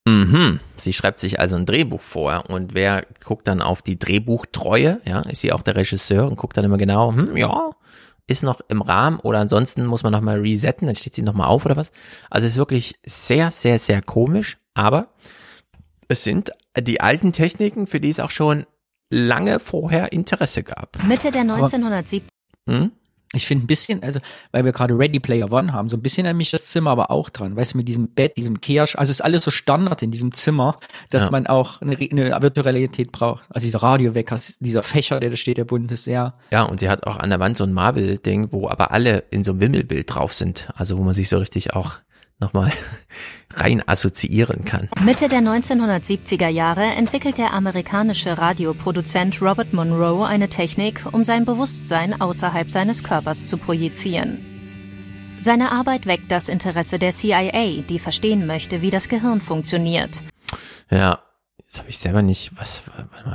Mhm. Sie schreibt sich also ein Drehbuch vor und wer guckt dann auf die Drehbuchtreue, ja, ist sie auch der Regisseur und guckt dann immer genau, hm, ja, ist noch im Rahmen oder ansonsten muss man nochmal resetten, dann steht sie nochmal auf oder was. Also es ist wirklich sehr, sehr, sehr komisch, aber es sind die alten Techniken, für die es auch schon lange vorher Interesse gab. Mitte der 1970 hm? Ich finde ein bisschen, also, weil wir gerade Ready Player One haben, so ein bisschen an mich das Zimmer aber auch dran. Weißt du, mit diesem Bett, diesem Kehrsch, also ist alles so Standard in diesem Zimmer, dass ja. man auch eine, eine virtuelle Realität braucht. Also dieser Radiowecker, dieser Fächer, der da steht, der bunt ist, sehr. Ja, und sie hat auch an der Wand so ein Marvel-Ding, wo aber alle in so einem Wimmelbild drauf sind. Also wo man sich so richtig auch nochmal rein assoziieren kann. Mitte der 1970er Jahre entwickelt der amerikanische Radioproduzent Robert Monroe eine Technik, um sein Bewusstsein außerhalb seines Körpers zu projizieren. Seine Arbeit weckt das Interesse der CIA, die verstehen möchte, wie das Gehirn funktioniert. Ja, Jetzt habe ich selber nicht, was,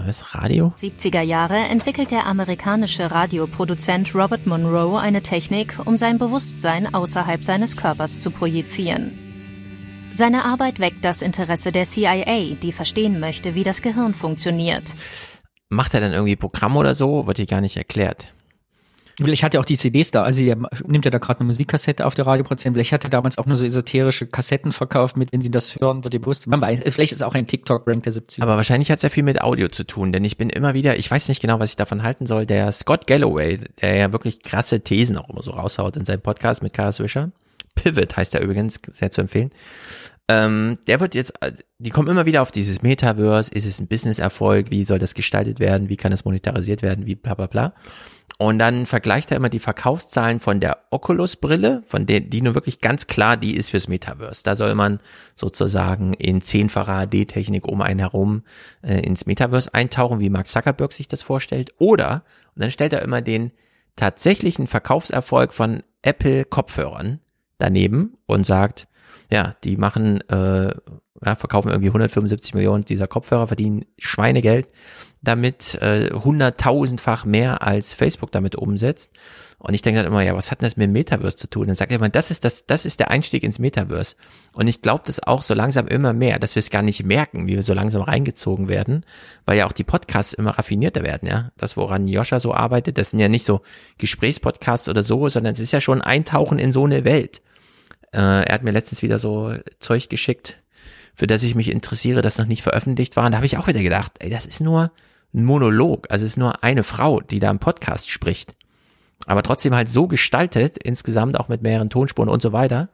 was, Radio? 70er Jahre entwickelt der amerikanische Radioproduzent Robert Monroe eine Technik, um sein Bewusstsein außerhalb seines Körpers zu projizieren. Seine Arbeit weckt das Interesse der CIA, die verstehen möchte, wie das Gehirn funktioniert. Macht er dann irgendwie Programm oder so? Wird hier gar nicht erklärt. Vielleicht hat er auch die CDs da, also er nimmt ja da gerade eine Musikkassette auf der Radioproduzent, vielleicht hat er damals auch nur so esoterische Kassetten verkauft, mit wenn sie das hören, wird ihr bewusst. Man weiß, vielleicht ist auch ein TikTok-Rank der 70 Aber wahrscheinlich hat es ja viel mit Audio zu tun, denn ich bin immer wieder, ich weiß nicht genau, was ich davon halten soll, der Scott Galloway, der ja wirklich krasse Thesen auch immer so raushaut in seinem Podcast mit Kara Swisher. Pivot heißt er übrigens, sehr zu empfehlen. Ähm, der wird jetzt, die kommen immer wieder auf dieses Metaverse, ist es ein Business-Erfolg, wie soll das gestaltet werden, wie kann das monetarisiert werden, wie bla bla bla. Und dann vergleicht er immer die Verkaufszahlen von der Oculus-Brille, von der, die nur wirklich ganz klar, die ist fürs Metaverse. Da soll man sozusagen in zehnfacher HD-Technik um einen herum äh, ins Metaverse eintauchen, wie Mark Zuckerberg sich das vorstellt. Oder, und dann stellt er immer den tatsächlichen Verkaufserfolg von Apple-Kopfhörern daneben und sagt, ja, die machen, äh, ja, verkaufen irgendwie 175 Millionen dieser Kopfhörer, verdienen Schweinegeld damit äh, hunderttausendfach mehr als Facebook damit umsetzt. Und ich denke dann immer, ja, was hat denn das mit dem Metaverse zu tun? Dann sagt immer, das ist das, das ist der Einstieg ins Metaverse. Und ich glaube das auch so langsam immer mehr, dass wir es gar nicht merken, wie wir so langsam reingezogen werden, weil ja auch die Podcasts immer raffinierter werden, ja. Das, woran Joscha so arbeitet, das sind ja nicht so Gesprächspodcasts oder so, sondern es ist ja schon Eintauchen in so eine Welt. Äh, er hat mir letztens wieder so Zeug geschickt, für das ich mich interessiere, das noch nicht veröffentlicht war. Und da habe ich auch wieder gedacht, ey, das ist nur ein Monolog. Also es ist nur eine Frau, die da im Podcast spricht. Aber trotzdem halt so gestaltet, insgesamt auch mit mehreren Tonspuren und so weiter,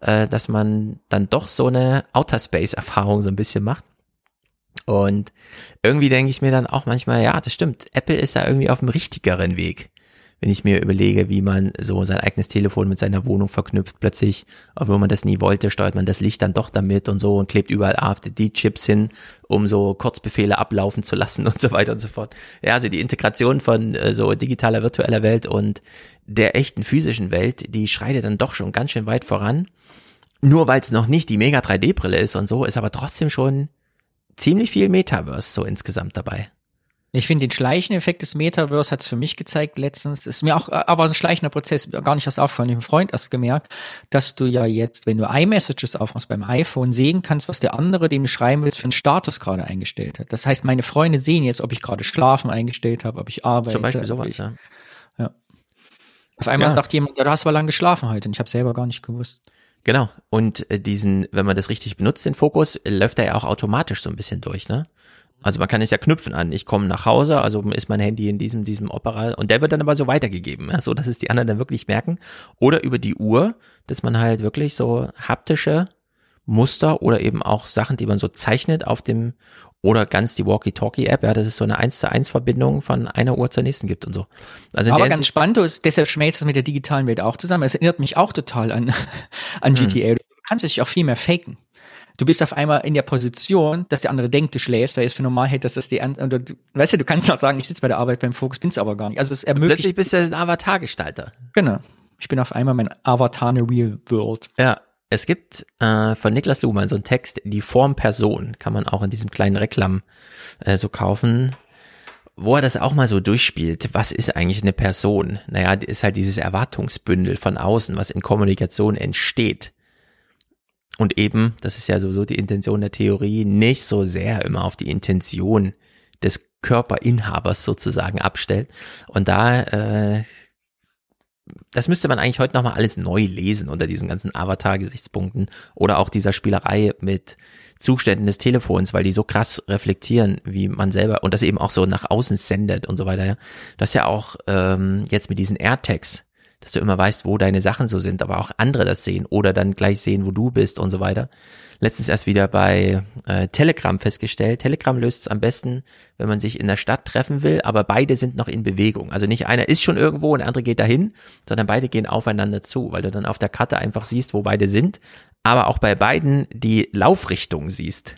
äh, dass man dann doch so eine Outer Space-Erfahrung so ein bisschen macht. Und irgendwie denke ich mir dann auch manchmal, ja, das stimmt, Apple ist da irgendwie auf dem richtigeren Weg wenn ich mir überlege, wie man so sein eigenes Telefon mit seiner Wohnung verknüpft, plötzlich, obwohl man das nie wollte, steuert man das Licht dann doch damit und so und klebt überall AFD-Chips hin, um so Kurzbefehle ablaufen zu lassen und so weiter und so fort. Ja, also die Integration von äh, so digitaler virtueller Welt und der echten physischen Welt, die schreitet dann doch schon ganz schön weit voran. Nur weil es noch nicht die Mega 3D-Brille ist und so, ist aber trotzdem schon ziemlich viel Metaverse so insgesamt dabei. Ich finde den schleichenden Effekt des Metaverse hat es für mich gezeigt letztens. Ist mir auch aber ein schleichender Prozess gar nicht erst aufgefallen. Ich habe einen Freund erst gemerkt, dass du ja jetzt, wenn du iMessages aufmachst beim iPhone, sehen kannst, was der andere, dem du schreiben willst, für einen Status gerade eingestellt hat. Das heißt, meine Freunde sehen jetzt, ob ich gerade Schlafen eingestellt habe, ob ich arbeite. Zum Beispiel sowas, ich, ja. ja. Auf einmal ja. sagt jemand, ja, du hast aber lang geschlafen heute und ich habe selber gar nicht gewusst. Genau. Und äh, diesen, wenn man das richtig benutzt, den Fokus, läuft er ja auch automatisch so ein bisschen durch, ne? Also man kann es ja knüpfen an. Ich komme nach Hause, also ist mein Handy in diesem, diesem Opera und der wird dann aber so weitergegeben, ja, so dass es die anderen dann wirklich merken. Oder über die Uhr, dass man halt wirklich so haptische Muster oder eben auch Sachen, die man so zeichnet auf dem oder ganz die Walkie-Talkie-App, ja, dass es so eine 1 zu 1 Verbindung von einer Uhr zur nächsten gibt und so. Also Aber ganz spannend, du, deshalb schmelzt das mit der digitalen Welt auch zusammen. Es erinnert mich auch total an, an GTA. Hm. Du kannst dich auch viel mehr faken du bist auf einmal in der Position, dass der andere denkt, du schläfst, weil es für normal hält, dass das die andere, weißt du, du kannst auch sagen, ich sitze bei der Arbeit beim Fokus, bin's aber gar nicht. Also es ermöglicht. Plötzlich bist du ein Avatar-Gestalter. Genau. Ich bin auf einmal mein Avatar in der Real World. Ja. Es gibt äh, von Niklas Luhmann so einen Text, die Form Person, kann man auch in diesem kleinen Reklam äh, so kaufen wo er das auch mal so durchspielt, was ist eigentlich eine Person? Naja, ist halt dieses Erwartungsbündel von außen, was in Kommunikation entsteht und eben, das ist ja sowieso die Intention der Theorie, nicht so sehr immer auf die Intention des Körperinhabers sozusagen abstellt. Und da, äh, das müsste man eigentlich heute nochmal alles neu lesen unter diesen ganzen Avatar-Gesichtspunkten oder auch dieser Spielerei mit Zuständen des Telefons, weil die so krass reflektieren, wie man selber und das eben auch so nach außen sendet und so weiter. Ja. Das ja auch ähm, jetzt mit diesen AirTags dass du immer weißt, wo deine Sachen so sind, aber auch andere das sehen oder dann gleich sehen, wo du bist und so weiter. Letztens erst wieder bei äh, Telegram festgestellt. Telegram löst es am besten, wenn man sich in der Stadt treffen will, aber beide sind noch in Bewegung. Also nicht einer ist schon irgendwo und der andere geht dahin, sondern beide gehen aufeinander zu, weil du dann auf der Karte einfach siehst, wo beide sind, aber auch bei beiden die Laufrichtung siehst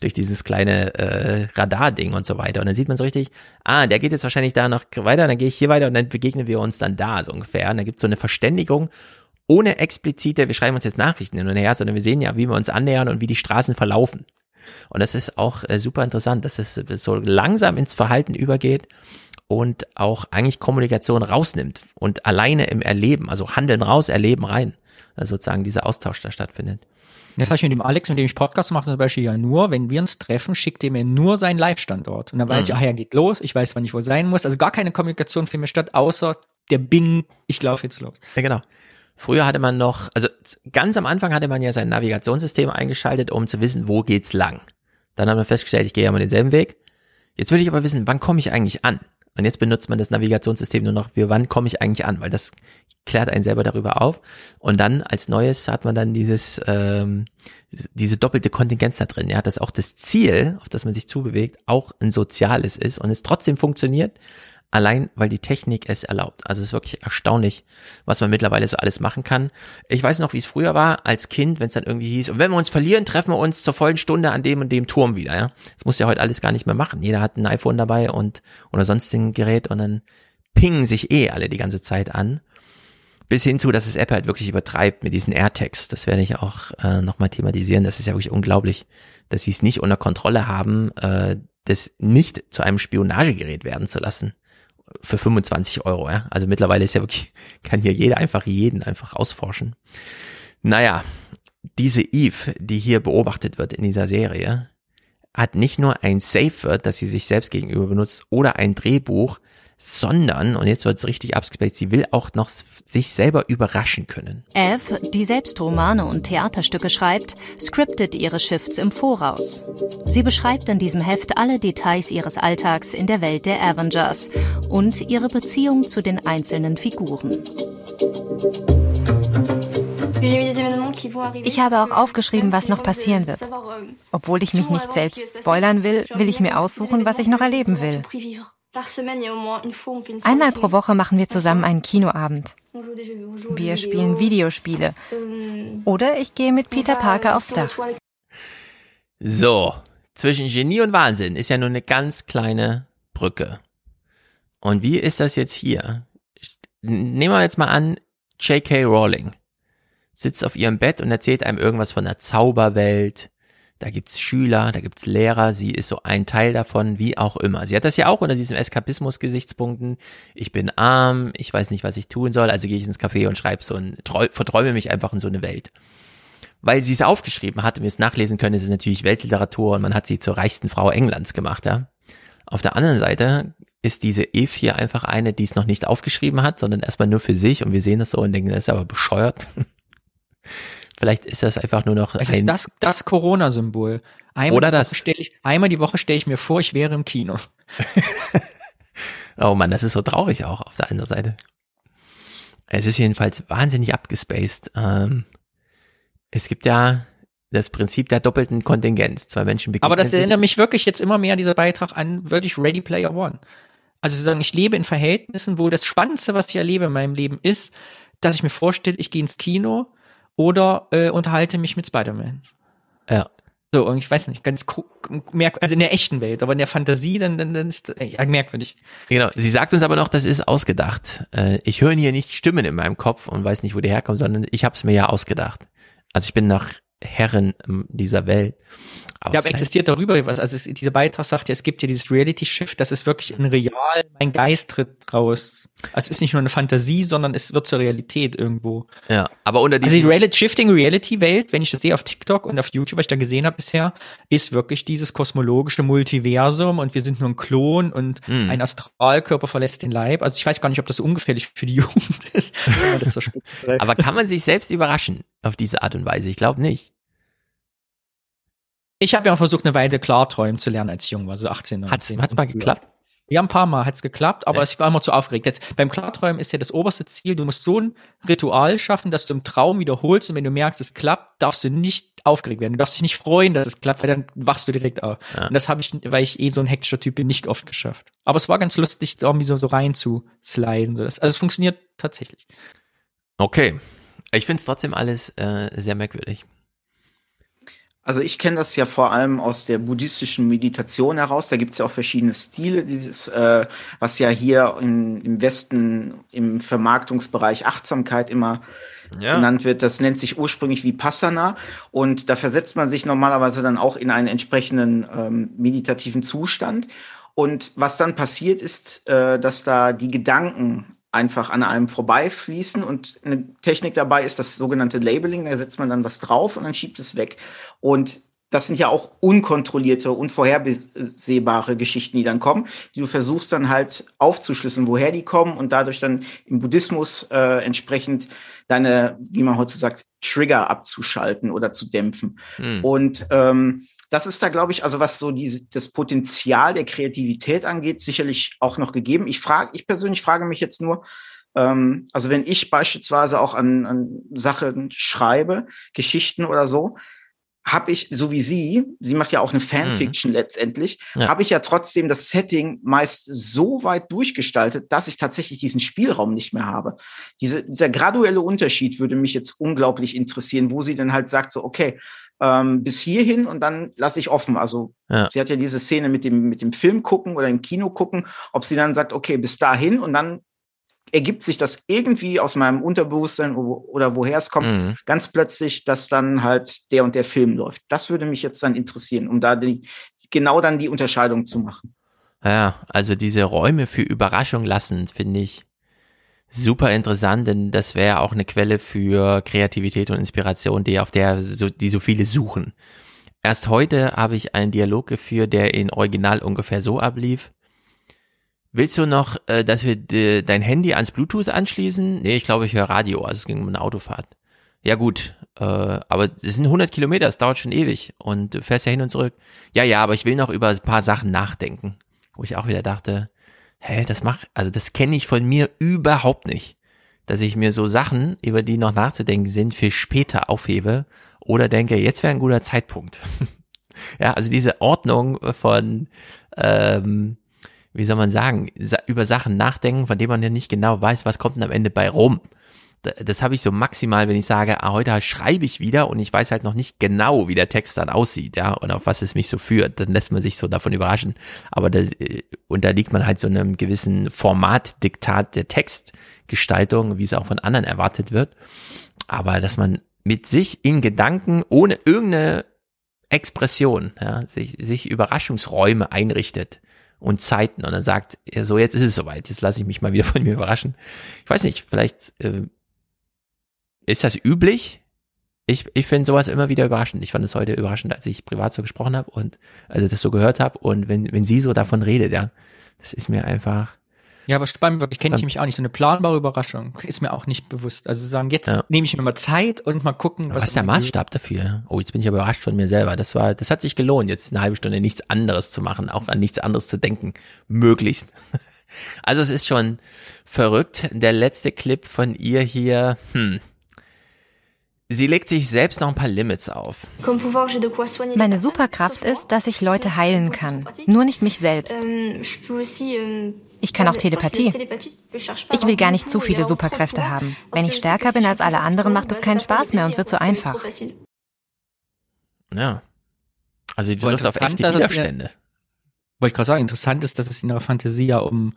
durch dieses kleine äh, Radar-Ding und so weiter. Und dann sieht man so richtig, ah, der geht jetzt wahrscheinlich da noch weiter, dann gehe ich hier weiter und dann begegnen wir uns dann da, so ungefähr. Und dann gibt es so eine Verständigung ohne explizite, wir schreiben uns jetzt Nachrichten hin und her, sondern wir sehen ja, wie wir uns annähern und wie die Straßen verlaufen. Und das ist auch äh, super interessant, dass es so langsam ins Verhalten übergeht und auch eigentlich Kommunikation rausnimmt und alleine im Erleben, also Handeln raus, Erleben rein, also sozusagen dieser Austausch da stattfindet. Das habe ich mit dem Alex, mit dem ich Podcast mache, zum Beispiel ja nur, wenn wir uns treffen, schickt er mir nur seinen Live-Standort. Und dann weiß mhm. ich, ach ja, geht los, ich weiß, wann ich wo sein muss. Also gar keine Kommunikation findet statt, außer der Bing, ich laufe jetzt los. Ja, genau. Früher hatte man noch, also ganz am Anfang hatte man ja sein Navigationssystem eingeschaltet, um zu wissen, wo geht's lang. Dann hat man festgestellt, ich gehe ja mal denselben Weg. Jetzt will ich aber wissen, wann komme ich eigentlich an? Und jetzt benutzt man das Navigationssystem nur noch für wann komme ich eigentlich an, weil das klärt einen selber darüber auf. Und dann als neues hat man dann dieses, ähm, diese doppelte Kontingenz da drin. Ja, dass auch das Ziel, auf das man sich zubewegt, auch ein soziales ist und es trotzdem funktioniert, allein weil die Technik es erlaubt. Also es ist wirklich erstaunlich, was man mittlerweile so alles machen kann. Ich weiß noch, wie es früher war, als Kind, wenn es dann irgendwie hieß, wenn wir uns verlieren, treffen wir uns zur vollen Stunde an dem und dem Turm wieder. Ja, Das muss ja heute alles gar nicht mehr machen. Jeder hat ein iPhone dabei und oder sonst ein Gerät und dann pingen sich eh alle die ganze Zeit an. Bis hin zu, dass es Apple halt wirklich übertreibt mit diesen AirTags. Das werde ich auch äh, nochmal thematisieren. Das ist ja wirklich unglaublich, dass sie es nicht unter Kontrolle haben, äh, das nicht zu einem Spionagegerät werden zu lassen für 25 Euro. Ja? Also mittlerweile ist ja wirklich, kann hier jeder einfach jeden einfach ausforschen. Naja, diese Eve, die hier beobachtet wird in dieser Serie, hat nicht nur ein Safe Word, das sie sich selbst gegenüber benutzt, oder ein Drehbuch, sondern, und jetzt wird es richtig abgespaced, sie will auch noch sich selber überraschen können. Eve, die selbst Romane und Theaterstücke schreibt, scriptet ihre Shifts im Voraus. Sie beschreibt in diesem Heft alle Details ihres Alltags in der Welt der Avengers und ihre Beziehung zu den einzelnen Figuren. Ich habe auch aufgeschrieben, was noch passieren wird. Obwohl ich mich nicht selbst spoilern will, will ich mir aussuchen, was ich noch erleben will. Einmal pro Woche machen wir zusammen einen Kinoabend. Wir spielen Videospiele. Oder ich gehe mit Peter Parker aufs Dach. So, zwischen Genie und Wahnsinn ist ja nur eine ganz kleine Brücke. Und wie ist das jetzt hier? Nehmen wir jetzt mal an, J.K. Rowling sitzt auf ihrem Bett und erzählt einem irgendwas von der Zauberwelt, da gibt's Schüler, da gibt's Lehrer, sie ist so ein Teil davon, wie auch immer. Sie hat das ja auch unter diesem Eskapismus-Gesichtspunkten. Ich bin arm, ich weiß nicht, was ich tun soll, also gehe ich ins Café und schreibe so ein, verträume mich einfach in so eine Welt. Weil sie es aufgeschrieben hat und wir es nachlesen können, ist es natürlich Weltliteratur und man hat sie zur reichsten Frau Englands gemacht, ja. Auf der anderen Seite ist diese Eve hier einfach eine, die es noch nicht aufgeschrieben hat, sondern erstmal nur für sich und wir sehen das so und denken, das ist aber bescheuert. Vielleicht ist das einfach nur noch es ein ist das, das Corona-Symbol. Einmal Oder das. Ich, einmal die Woche stelle ich mir vor, ich wäre im Kino. oh man, das ist so traurig auch auf der anderen Seite. Es ist jedenfalls wahnsinnig abgespaced. Ähm, es gibt ja das Prinzip der doppelten Kontingenz. Zwei Menschen begegnen Aber das erinnert mich wirklich jetzt immer mehr, dieser Beitrag, an wirklich Ready Player One. Also zu sagen, ich lebe in Verhältnissen, wo das Spannendste, was ich erlebe in meinem Leben ist, dass ich mir vorstelle, ich gehe ins Kino oder äh, unterhalte mich mit Spider-Man. Ja. So, und ich weiß nicht, ganz merkwürdig, also in der echten Welt, aber in der Fantasie, dann, dann, dann ist äh, ja, merkwürdig. Genau, sie sagt uns aber noch, das ist ausgedacht. Äh, ich höre hier nicht Stimmen in meinem Kopf und weiß nicht, wo die herkommen, sondern ich habe es mir ja ausgedacht. Also ich bin nach Herren dieser Welt. Aber ja, aber existiert darüber was. Also es, dieser Beitrag sagt ja, es gibt ja dieses Reality-Shift, das ist wirklich ein real, mein Geist tritt raus. Also es ist nicht nur eine Fantasie, sondern es wird zur Realität irgendwo. Ja, aber unter diesem Also die Reality, Shifting Reality-Welt, wenn ich das sehe auf TikTok und auf YouTube, was ich da gesehen habe bisher, ist wirklich dieses kosmologische Multiversum und wir sind nur ein Klon und hm. ein Astralkörper verlässt den Leib. Also ich weiß gar nicht, ob das ungefährlich für die Jugend ist. so aber kann man sich selbst überraschen auf diese Art und Weise? Ich glaube nicht. Ich habe ja auch versucht, eine Weile klarträumen zu lernen, als ich jung war, so 18, 19. Hat's, hat's mal geklappt? Ja, ein paar Mal hat's geklappt, aber ja. ich war immer zu aufgeregt. Jetzt, beim Klarträumen ist ja das oberste Ziel, du musst so ein Ritual schaffen, dass du im Traum wiederholst und wenn du merkst, es klappt, darfst du nicht aufgeregt werden. Du darfst dich nicht freuen, dass es klappt, weil dann wachst du direkt auf. Ja. Und das habe ich, weil ich eh so ein hektischer Typ bin, nicht oft geschafft. Aber es war ganz lustig, irgendwie so, so rein zu sliden. So. Also es funktioniert tatsächlich. Okay. Ich finde es trotzdem alles äh, sehr merkwürdig. Also ich kenne das ja vor allem aus der buddhistischen Meditation heraus. Da gibt es ja auch verschiedene Stile, dieses, äh, was ja hier in, im Westen im Vermarktungsbereich Achtsamkeit immer ja. genannt wird. Das nennt sich ursprünglich Vipassana und da versetzt man sich normalerweise dann auch in einen entsprechenden ähm, meditativen Zustand. Und was dann passiert ist, äh, dass da die Gedanken einfach an einem vorbeifließen und eine Technik dabei ist das sogenannte Labeling, da setzt man dann was drauf und dann schiebt es weg. Und das sind ja auch unkontrollierte, unvorhersehbare Geschichten, die dann kommen, die du versuchst dann halt aufzuschlüsseln, woher die kommen und dadurch dann im Buddhismus äh, entsprechend deine, wie man heute sagt, Trigger abzuschalten oder zu dämpfen. Hm. Und ähm, das ist da, glaube ich, also was so diese, das Potenzial der Kreativität angeht, sicherlich auch noch gegeben. Ich frage, ich persönlich frage mich jetzt nur, ähm, also wenn ich beispielsweise auch an, an Sachen schreibe, Geschichten oder so, habe ich, so wie sie, sie macht ja auch eine Fanfiction mhm. letztendlich, ja. habe ich ja trotzdem das Setting meist so weit durchgestaltet, dass ich tatsächlich diesen Spielraum nicht mehr habe. Diese, dieser graduelle Unterschied würde mich jetzt unglaublich interessieren, wo sie dann halt sagt, so, okay, ähm, bis hierhin und dann lasse ich offen. Also ja. sie hat ja diese Szene mit dem, mit dem Film gucken oder im Kino gucken, ob sie dann sagt, okay, bis dahin und dann ergibt sich das irgendwie aus meinem Unterbewusstsein oder woher es kommt, mhm. ganz plötzlich, dass dann halt der und der Film läuft. Das würde mich jetzt dann interessieren, um da die, genau dann die Unterscheidung zu machen. Ja, also diese Räume für Überraschung lassen, finde ich super interessant, denn das wäre auch eine Quelle für Kreativität und Inspiration, die auf der so, die so viele suchen. Erst heute habe ich einen Dialog geführt, der in Original ungefähr so ablief. Willst du noch, äh, dass wir de, dein Handy ans Bluetooth anschließen? Nee, ich glaube, ich höre Radio, also es ging um eine Autofahrt. Ja gut, äh, aber es sind 100 Kilometer, es dauert schon ewig und du fährst ja hin und zurück. Ja, ja, aber ich will noch über ein paar Sachen nachdenken. Wo ich auch wieder dachte, hä, das macht, also das kenne ich von mir überhaupt nicht. Dass ich mir so Sachen, über die noch nachzudenken sind, für später aufhebe oder denke, jetzt wäre ein guter Zeitpunkt. ja, also diese Ordnung von, ähm, wie soll man sagen, über Sachen nachdenken, von denen man ja nicht genau weiß, was kommt denn am Ende bei rum. Das habe ich so maximal, wenn ich sage, ah, heute schreibe ich wieder und ich weiß halt noch nicht genau, wie der Text dann aussieht, ja, und auf was es mich so führt. Dann lässt man sich so davon überraschen. Aber da, und da liegt man halt so einem gewissen Formatdiktat der Textgestaltung, wie es auch von anderen erwartet wird. Aber dass man mit sich in Gedanken ohne irgendeine Expression, ja, sich, sich Überraschungsräume einrichtet und Zeiten und dann sagt, so jetzt ist es soweit, jetzt lasse ich mich mal wieder von mir überraschen. Ich weiß nicht, vielleicht äh, ist das üblich. Ich, ich finde sowas immer wieder überraschend. Ich fand es heute überraschend, als ich privat so gesprochen habe und also das so gehört habe und wenn, wenn sie so davon redet, ja, das ist mir einfach ja, aber spannend, ich kenne ich mich auch nicht. So eine planbare Überraschung ist mir auch nicht bewusst. Also sagen, jetzt ja. nehme ich mir mal Zeit und mal gucken, was. Was ist der Maßstab geht. dafür? Oh, jetzt bin ich aber überrascht von mir selber. Das war, das hat sich gelohnt, jetzt eine halbe Stunde nichts anderes zu machen, auch an nichts anderes zu denken. Möglichst. Also es ist schon verrückt. Der letzte Clip von ihr hier, hm. Sie legt sich selbst noch ein paar Limits auf. Meine Superkraft ist, dass ich Leute heilen kann. Nur nicht mich selbst. Ich kann auch Telepathie. Ich will gar nicht zu viele Superkräfte haben. Wenn ich stärker bin als alle anderen, macht es keinen Spaß mehr und wird so einfach. Ja. Also die trifft auf echte Widerstände. Wollte ich gerade sagen, interessant ist, dass es in ihrer Fantasie ja um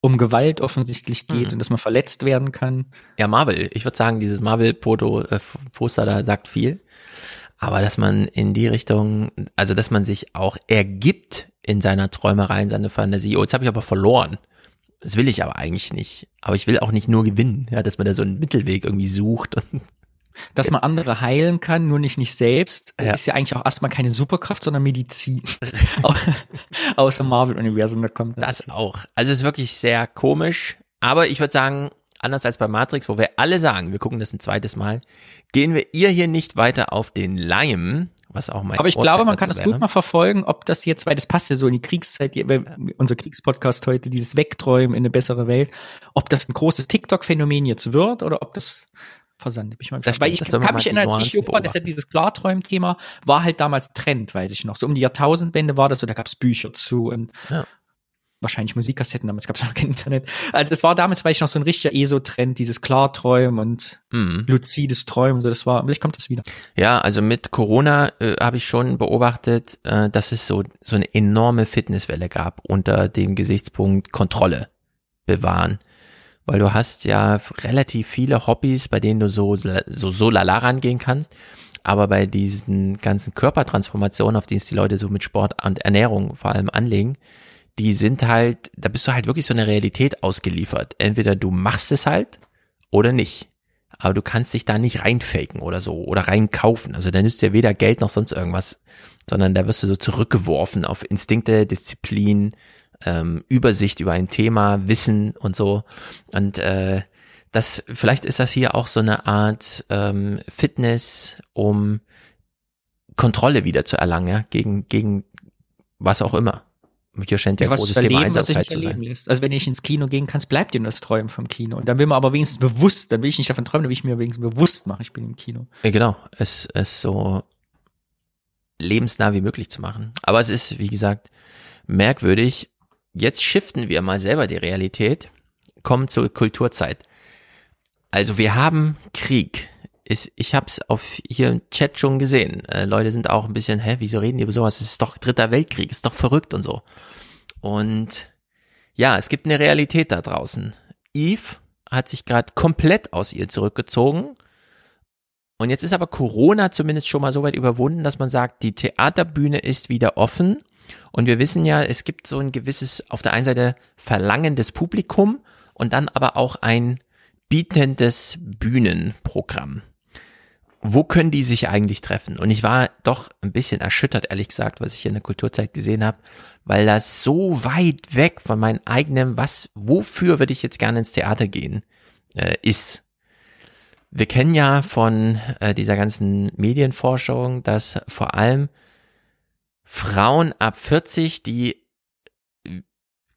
um Gewalt offensichtlich geht mhm. und dass man verletzt werden kann. Ja, Marvel. Ich würde sagen, dieses Marvel-Poster da sagt viel. Aber dass man in die Richtung, also dass man sich auch ergibt in seiner Träumerei, in seiner Fantasie. Oh, jetzt habe ich aber verloren. Das will ich aber eigentlich nicht. Aber ich will auch nicht nur gewinnen, ja, dass man da so einen Mittelweg irgendwie sucht. Dass man andere heilen kann, nur nicht nicht selbst, ja. ist ja eigentlich auch erstmal keine Superkraft, sondern Medizin. Außer Marvel-Universum, da kommt das. Das auch. Also es ist wirklich sehr komisch. Aber ich würde sagen, anders als bei Matrix, wo wir alle sagen, wir gucken das ein zweites Mal, gehen wir ihr hier nicht weiter auf den Leim, was auch mein Aber ich Urteil glaube, man kann das gut mal verfolgen, ob das jetzt, weil das passt ja so in die Kriegszeit, unser Kriegspodcast heute, dieses Wegträumen in eine bessere Welt, ob das ein großes TikTok-Phänomen jetzt wird oder ob das versandet. Ich, mal das weil ich kann mich erinnern, als ich jung war, deshalb dieses Klarträumen-Thema war halt damals Trend, weiß ich noch. So um die Jahrtausendwende war das so, da gab's Bücher zu und ja wahrscheinlich Musikkassetten, damals gab es noch kein Internet. Also es war damals vielleicht noch so ein richtiger ESO-Trend, dieses Klarträumen und mhm. luzides Träumen, so das war, vielleicht kommt das wieder. Ja, also mit Corona äh, habe ich schon beobachtet, äh, dass es so, so eine enorme Fitnesswelle gab unter dem Gesichtspunkt Kontrolle bewahren. Weil du hast ja relativ viele Hobbys, bei denen du so, so, so lala rangehen kannst. Aber bei diesen ganzen Körpertransformationen, auf die es die Leute so mit Sport und Ernährung vor allem anlegen, die sind halt, da bist du halt wirklich so eine Realität ausgeliefert. Entweder du machst es halt oder nicht. Aber du kannst dich da nicht reinfaken oder so oder reinkaufen. Also da nützt dir weder Geld noch sonst irgendwas, sondern da wirst du so zurückgeworfen auf Instinkte, Disziplin, ähm, Übersicht über ein Thema, Wissen und so. Und äh, das, vielleicht ist das hier auch so eine Art ähm, Fitness, um Kontrolle wieder zu erlangen, ja, gegen, gegen was auch immer. Hier scheint ja, ja großes erleben, Thema Einsamkeit zu sein. Lässt. Also wenn ich ins Kino gehen kann, bleibt dir nur das Träumen vom Kino. Und dann will man aber wenigstens bewusst, dann will ich nicht davon träumen, dann will ich mir wenigstens bewusst machen, ich bin im Kino. Ja, genau, es ist so lebensnah wie möglich zu machen. Aber es ist, wie gesagt, merkwürdig. Jetzt shiften wir mal selber die Realität, kommen zur Kulturzeit. Also wir haben Krieg. Ich, ich habe es auf hier im Chat schon gesehen. Äh, Leute sind auch ein bisschen, hä, wieso reden die über sowas? Es ist doch dritter Weltkrieg, ist doch verrückt und so. Und ja, es gibt eine Realität da draußen. Eve hat sich gerade komplett aus ihr zurückgezogen. Und jetzt ist aber Corona zumindest schon mal so weit überwunden, dass man sagt, die Theaterbühne ist wieder offen. Und wir wissen ja, es gibt so ein gewisses, auf der einen Seite verlangendes Publikum und dann aber auch ein bietendes Bühnenprogramm. Wo können die sich eigentlich treffen? Und ich war doch ein bisschen erschüttert, ehrlich gesagt, was ich hier in der Kulturzeit gesehen habe, weil das so weit weg von meinem eigenen, was, wofür würde ich jetzt gerne ins Theater gehen, äh, ist. Wir kennen ja von äh, dieser ganzen Medienforschung, dass vor allem Frauen ab 40, die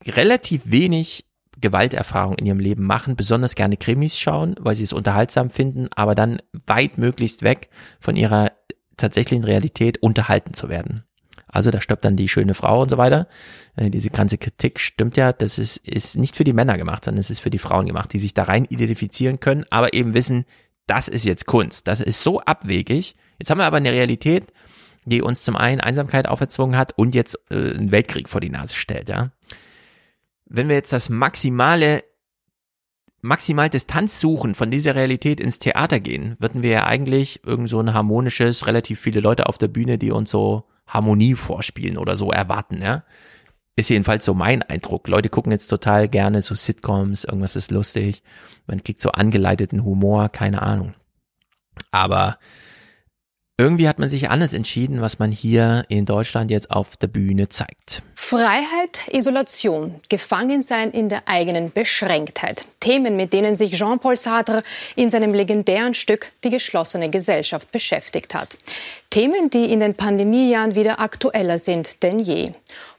relativ wenig Gewalterfahrung in ihrem Leben machen, besonders gerne Krimis schauen, weil sie es unterhaltsam finden, aber dann weit möglichst weg von ihrer tatsächlichen Realität unterhalten zu werden. Also da stirbt dann die schöne Frau und so weiter. Äh, diese ganze Kritik stimmt ja, das ist, ist nicht für die Männer gemacht, sondern es ist für die Frauen gemacht, die sich da rein identifizieren können, aber eben wissen, das ist jetzt Kunst. Das ist so abwegig. Jetzt haben wir aber eine Realität, die uns zum einen Einsamkeit auferzwungen hat und jetzt äh, einen Weltkrieg vor die Nase stellt, ja wenn wir jetzt das maximale, maximal Distanz suchen von dieser Realität ins Theater gehen, würden wir ja eigentlich irgend so ein harmonisches, relativ viele Leute auf der Bühne, die uns so Harmonie vorspielen oder so erwarten, ja. Ist jedenfalls so mein Eindruck. Leute gucken jetzt total gerne so Sitcoms, irgendwas ist lustig, man kriegt so angeleiteten Humor, keine Ahnung. Aber irgendwie hat man sich anders entschieden, was man hier in Deutschland jetzt auf der Bühne zeigt. Freiheit, Isolation, Gefangensein in der eigenen Beschränktheit. Themen, mit denen sich Jean-Paul Sartre in seinem legendären Stück Die geschlossene Gesellschaft beschäftigt hat. Themen, die in den Pandemiejahren wieder aktueller sind denn je.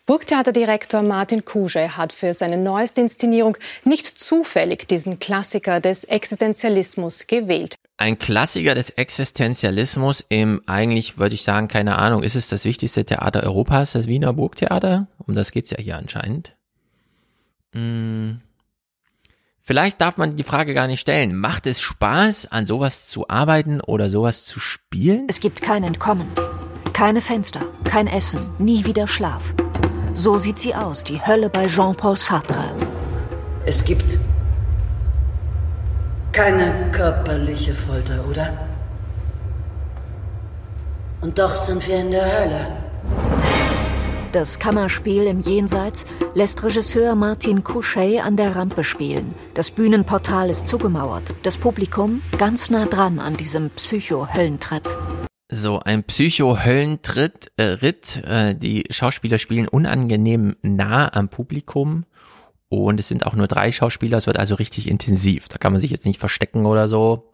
Burgtheaterdirektor Martin Kuschel hat für seine neueste Inszenierung nicht zufällig diesen Klassiker des Existenzialismus gewählt ein Klassiker des Existenzialismus im eigentlich, würde ich sagen, keine Ahnung, ist es das wichtigste Theater Europas, das Wiener Burgtheater? Um das geht's ja hier anscheinend. Hm. Vielleicht darf man die Frage gar nicht stellen. Macht es Spaß, an sowas zu arbeiten oder sowas zu spielen? Es gibt kein Entkommen, keine Fenster, kein Essen, nie wieder Schlaf. So sieht sie aus, die Hölle bei Jean-Paul Sartre. Es gibt keine körperliche Folter, oder? Und doch sind wir in der Hölle. Das Kammerspiel im Jenseits lässt Regisseur Martin Couchet an der Rampe spielen. Das Bühnenportal ist zugemauert. Das Publikum ganz nah dran an diesem Psycho-Höllentrepp. So, ein Psycho-Höllentritt, äh, Ritt. Äh, die Schauspieler spielen unangenehm nah am Publikum. Und es sind auch nur drei Schauspieler, es wird also richtig intensiv. Da kann man sich jetzt nicht verstecken oder so.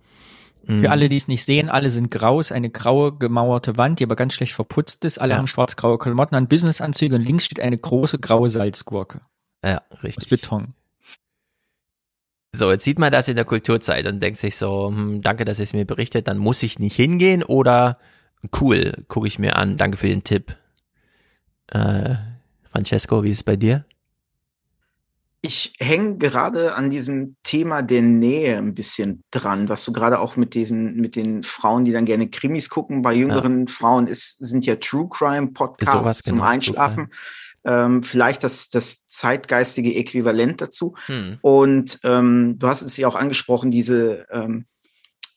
Für mhm. alle, die es nicht sehen, alle sind grau, ist eine graue gemauerte Wand, die aber ganz schlecht verputzt ist. Alle ja. haben schwarz-graue Klamotten an, Businessanzüge und links steht eine große graue Salzgurke. Ja, richtig. Aus Beton. So, jetzt sieht man das in der Kulturzeit und denkt sich so, hm, danke, dass ihr es mir berichtet, dann muss ich nicht hingehen oder cool, gucke ich mir an, danke für den Tipp. Äh, Francesco, wie ist es bei dir? Ich hänge gerade an diesem Thema der Nähe ein bisschen dran, was du gerade auch mit diesen, mit den Frauen, die dann gerne Krimis gucken, bei jüngeren ja. Frauen ist, sind ja True Crime Podcasts zum genau, Einschlafen. Ähm, vielleicht das, das zeitgeistige Äquivalent dazu. Hm. Und ähm, du hast es ja auch angesprochen, diese ähm,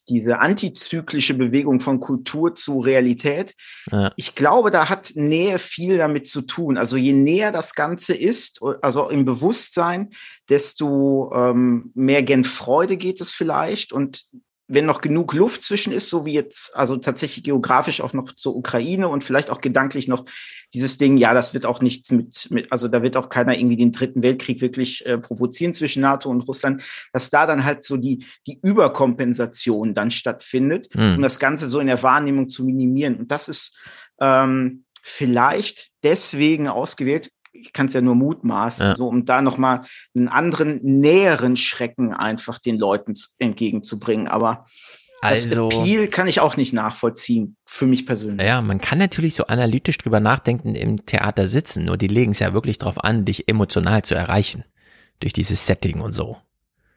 diese antizyklische Bewegung von Kultur zu Realität. Ja. Ich glaube, da hat Nähe viel damit zu tun. Also je näher das Ganze ist, also im Bewusstsein, desto ähm, mehr gen Freude geht es vielleicht und wenn noch genug Luft zwischen ist, so wie jetzt, also tatsächlich geografisch auch noch zur Ukraine und vielleicht auch gedanklich noch dieses Ding, ja, das wird auch nichts mit, mit also da wird auch keiner irgendwie den dritten Weltkrieg wirklich äh, provozieren zwischen NATO und Russland, dass da dann halt so die, die Überkompensation dann stattfindet, mhm. um das Ganze so in der Wahrnehmung zu minimieren. Und das ist ähm, vielleicht deswegen ausgewählt, ich kann es ja nur mutmaßen, ja. so um da nochmal einen anderen, näheren Schrecken einfach den Leuten entgegenzubringen. Aber also, das Appeal kann ich auch nicht nachvollziehen, für mich persönlich. Ja, man kann natürlich so analytisch drüber nachdenken im Theater sitzen, nur die legen es ja wirklich drauf an, dich emotional zu erreichen. Durch dieses Setting und so.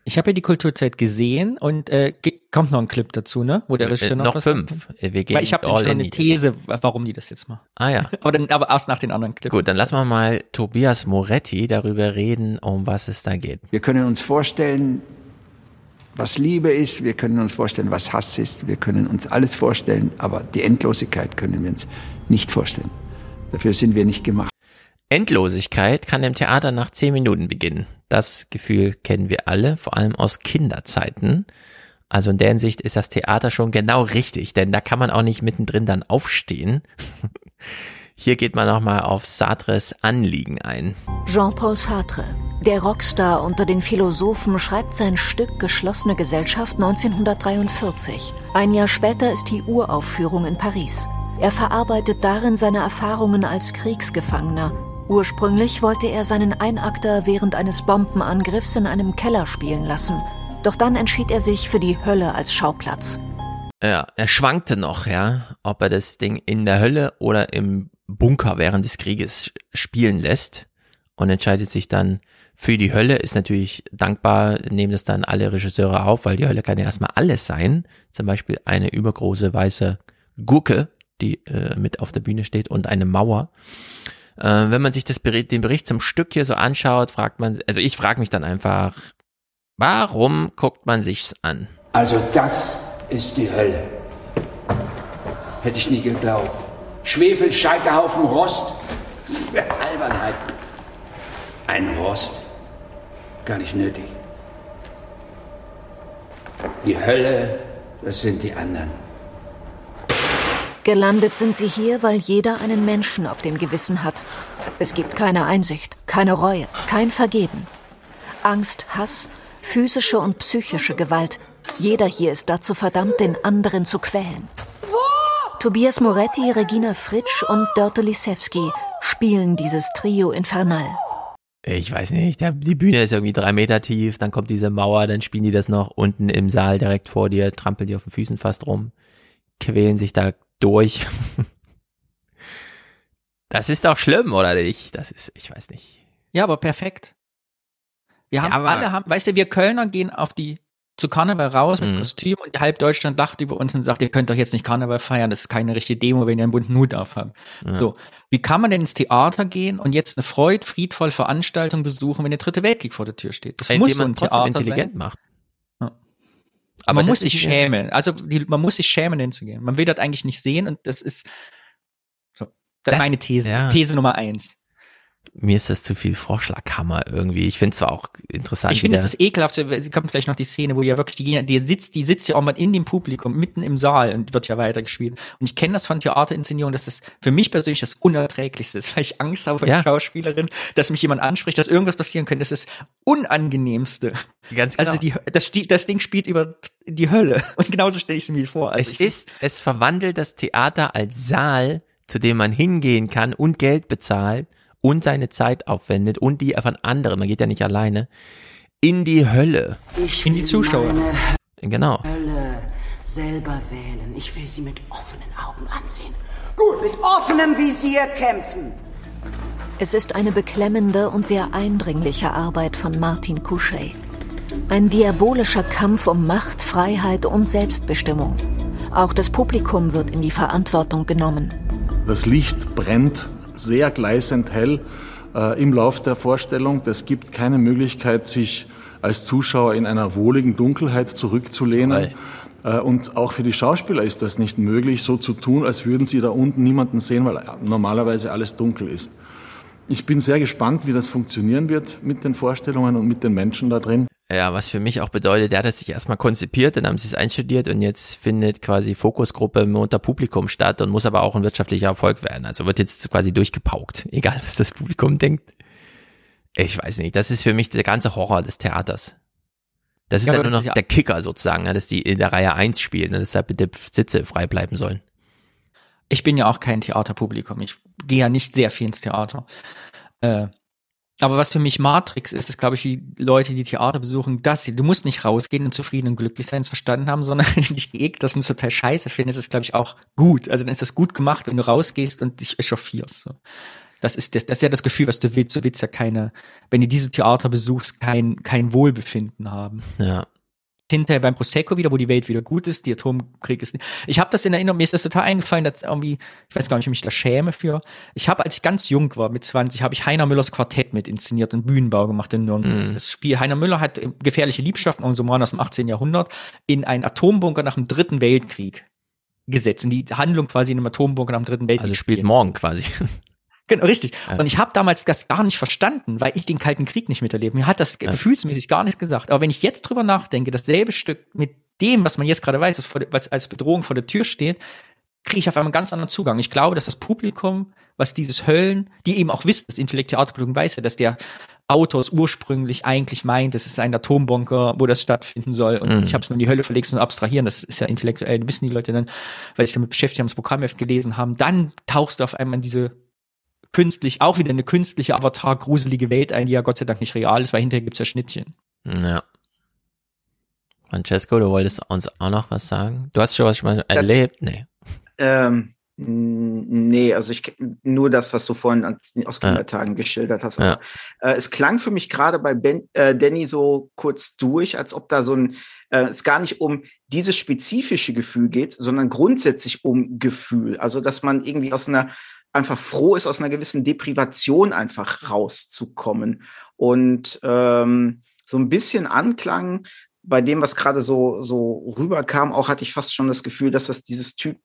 Ich habe ja die Kulturzeit gesehen und äh, kommt noch ein Clip dazu, ne? Wo der Regisseur noch, noch was fünf. Wir gehen Weil ich habe schon eine These, warum die das jetzt machen. Ah ja. aber, dann, aber erst nach den anderen Clips. Gut, dann lassen wir mal Tobias Moretti darüber reden, um was es da geht. Wir können uns vorstellen, was Liebe ist, wir können uns vorstellen, was Hass ist, wir können uns alles vorstellen, aber die Endlosigkeit können wir uns nicht vorstellen. Dafür sind wir nicht gemacht. Endlosigkeit kann im Theater nach zehn Minuten beginnen. Das Gefühl kennen wir alle, vor allem aus Kinderzeiten. Also in der Hinsicht ist das Theater schon genau richtig, denn da kann man auch nicht mittendrin dann aufstehen. Hier geht man nochmal auf Sartres Anliegen ein. Jean-Paul Sartre, der Rockstar unter den Philosophen, schreibt sein Stück Geschlossene Gesellschaft 1943. Ein Jahr später ist die Uraufführung in Paris. Er verarbeitet darin seine Erfahrungen als Kriegsgefangener Ursprünglich wollte er seinen Einakter während eines Bombenangriffs in einem Keller spielen lassen. Doch dann entschied er sich für die Hölle als Schauplatz. Ja, er schwankte noch, ja, ob er das Ding in der Hölle oder im Bunker während des Krieges spielen lässt und entscheidet sich dann für die Hölle. Ist natürlich dankbar, nehmen das dann alle Regisseure auf, weil die Hölle kann ja erstmal alles sein. Zum Beispiel eine übergroße weiße Gurke, die äh, mit auf der Bühne steht und eine Mauer. Äh, wenn man sich das den Bericht zum Stück hier so anschaut, fragt man, also ich frage mich dann einfach, warum guckt man sich's an? Also das ist die Hölle. Hätte ich nie geglaubt. Schwefel, Scheiterhaufen, Rost. Albernheit. Ein Rost. Gar nicht nötig. Die Hölle, das sind die anderen. Gelandet sind sie hier, weil jeder einen Menschen auf dem Gewissen hat. Es gibt keine Einsicht, keine Reue, kein Vergeben. Angst, Hass, physische und psychische Gewalt. Jeder hier ist dazu verdammt, den anderen zu quälen. Tobias Moretti, Regina Fritsch und Dörte Lisewski spielen dieses Trio Infernal. Ich weiß nicht, die Bühne ist irgendwie drei Meter tief, dann kommt diese Mauer, dann spielen die das noch unten im Saal direkt vor dir, trampeln die auf den Füßen fast rum, quälen sich da durch. Das ist doch schlimm, oder nicht? Das ist, ich weiß nicht. Ja, aber perfekt. Wir haben ja, alle haben, weißt du, wir Kölner gehen auf die zu Karneval raus mit mhm. Kostüm und halb Deutschland lacht über uns und sagt, ihr könnt doch jetzt nicht Karneval feiern, das ist keine richtige Demo, wenn ihr einen bunten Hut aufhabt. Ja. So, wie kann man denn ins Theater gehen und jetzt eine freud, friedvoll Veranstaltung besuchen, wenn der dritte Weltkrieg vor der Tür steht? Das Indem muss so ein Theater intelligent sein. macht. Aber man muss sich schämen. Also die, man muss sich schämen, hinzugehen. Man will das eigentlich nicht sehen und das ist so. Das, das meine These. Ja. These Nummer eins mir ist das zu viel Vorschlaghammer irgendwie. Ich finde es zwar auch interessant. Ich finde, es ist ekelhaft. Sie kommt vielleicht noch die Szene, wo ja wirklich die, die sitzt, die sitzt ja auch mal in dem Publikum, mitten im Saal und wird ja weitergespielt. Und ich kenne das von Theaterinszenierung, dass das für mich persönlich das Unerträglichste ist, weil ich Angst habe ja. Schauspielerin, dass mich jemand anspricht, dass irgendwas passieren könnte. Das ist das Unangenehmste. Ganz also genau. Also die, das, das Ding spielt über die Hölle. Und genauso stelle ich es mir vor. Also es ist, es verwandelt das Theater als Saal, zu dem man hingehen kann und Geld bezahlt und seine Zeit aufwendet und die von anderen, man geht ja nicht alleine, in die Hölle. Ich in die Zuschauer. Genau. Hölle selber wählen. Ich will sie mit offenen Augen ansehen. Gut, mit offenem Visier kämpfen. Es ist eine beklemmende und sehr eindringliche Arbeit von Martin Couchet. Ein diabolischer Kampf um Macht, Freiheit und Selbstbestimmung. Auch das Publikum wird in die Verantwortung genommen. Das Licht brennt sehr gleißend hell äh, im Lauf der Vorstellung. Es gibt keine Möglichkeit, sich als Zuschauer in einer wohligen Dunkelheit zurückzulehnen. Äh, und auch für die Schauspieler ist das nicht möglich, so zu tun, als würden sie da unten niemanden sehen, weil normalerweise alles dunkel ist. Ich bin sehr gespannt, wie das funktionieren wird mit den Vorstellungen und mit den Menschen da drin. Ja, was für mich auch bedeutet, der hat es sich erstmal konzipiert, dann haben sie es einstudiert und jetzt findet quasi Fokusgruppe unter Publikum statt und muss aber auch ein wirtschaftlicher Erfolg werden. Also wird jetzt quasi durchgepaukt, egal was das Publikum denkt. Ich weiß nicht, das ist für mich der ganze Horror des Theaters. Das ist ja, dann nur noch der Kicker sozusagen, dass die in der Reihe 1 spielen und deshalb bitte Sitze frei bleiben sollen. Ich bin ja auch kein Theaterpublikum. Ich gehe ja nicht sehr viel ins Theater. Äh, aber was für mich Matrix ist, ist, glaube ich, wie Leute, die Theater besuchen, dass sie, du musst nicht rausgehen und zufrieden und glücklich sein, es verstanden haben, sondern wenn dich geekelt das und total scheiße findest, ist es, glaube ich, auch gut. Also dann ist das gut gemacht, wenn du rausgehst und dich echauffierst. So. Das ist das, das ist ja das Gefühl, was du willst. Du willst ja keine, wenn du diese Theater besuchst, kein, kein Wohlbefinden haben. Ja hinterher beim Prosecco wieder, wo die Welt wieder gut ist, die Atomkrieg ist. Ich habe das in Erinnerung, mir ist das total eingefallen, dass irgendwie, ich weiß gar nicht, ob ich mich da schäme für. Ich habe, als ich ganz jung war, mit 20, habe ich Heiner Müllers Quartett mit inszeniert und Bühnenbau gemacht in Nürnberg. Mm. Das Spiel Heiner Müller hat gefährliche Liebschaften, so Roman aus dem 18. Jahrhundert, in einen Atombunker nach dem Dritten Weltkrieg gesetzt. Und die Handlung quasi in einem Atombunker nach dem Dritten Weltkrieg. Also spielt morgen quasi. Genau, richtig. Ja. Und ich habe damals das gar nicht verstanden, weil ich den Kalten Krieg nicht miterlebe. Mir hat das ja. gefühlsmäßig gar nichts gesagt. Aber wenn ich jetzt drüber nachdenke, dasselbe Stück mit dem, was man jetzt gerade weiß, was als Bedrohung vor der Tür steht, kriege ich auf einmal einen ganz anderen Zugang. Ich glaube, dass das Publikum, was dieses Höllen, die eben auch wissen, das Intellektualpublikum weiß ja, dass der Autor es ursprünglich eigentlich meint, es ist ein Atombunker, wo das stattfinden soll. Und mhm. ich habe es nur in die Hölle verlegt und abstrahieren. Das ist ja intellektuell, wissen die Leute dann, weil sich damit beschäftigt haben, das Programmheft gelesen haben. Dann tauchst du auf einmal in diese künstlich, auch wieder eine künstliche Avatar, gruselige Welt ein, die ja Gott sei Dank nicht real ist, weil hinterher gibt's ja Schnittchen. Ja. Francesco, du wolltest uns auch noch was sagen? Du hast schon was schon mal erlebt? Nee. Ähm, nee, also ich nur das, was du vorhin aus Kindertagen ja. geschildert hast. Ja. äh, es klang für mich gerade bei ben, äh, Danny so kurz durch, als ob da so ein äh, es gar nicht um dieses spezifische Gefühl geht, sondern grundsätzlich um Gefühl. Also dass man irgendwie aus einer einfach froh ist, aus einer gewissen Deprivation einfach rauszukommen. Und ähm, so ein bisschen Anklang bei dem, was gerade so, so rüberkam, auch hatte ich fast schon das Gefühl, dass das dieses Typ,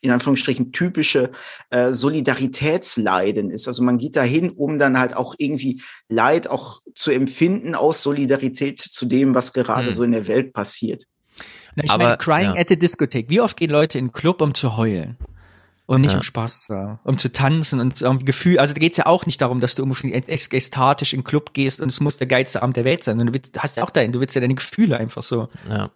in Anführungsstrichen typische äh, Solidaritätsleiden ist. Also man geht dahin, um dann halt auch irgendwie Leid auch zu empfinden aus Solidarität zu dem, was gerade hm. so in der Welt passiert. Na, ich Aber, meine, Crying ja. at the Discotheque. Wie oft gehen Leute in den Club, um zu heulen? Und nicht ja. um Spaß, ja. um zu tanzen und um Gefühl. Also da geht's ja auch nicht darum, dass du irgendwie ekstatisch in den Club gehst und es muss der geilste Abend der Welt sein. Und du willst, hast ja auch dein, du willst ja deine Gefühle einfach so. Ja.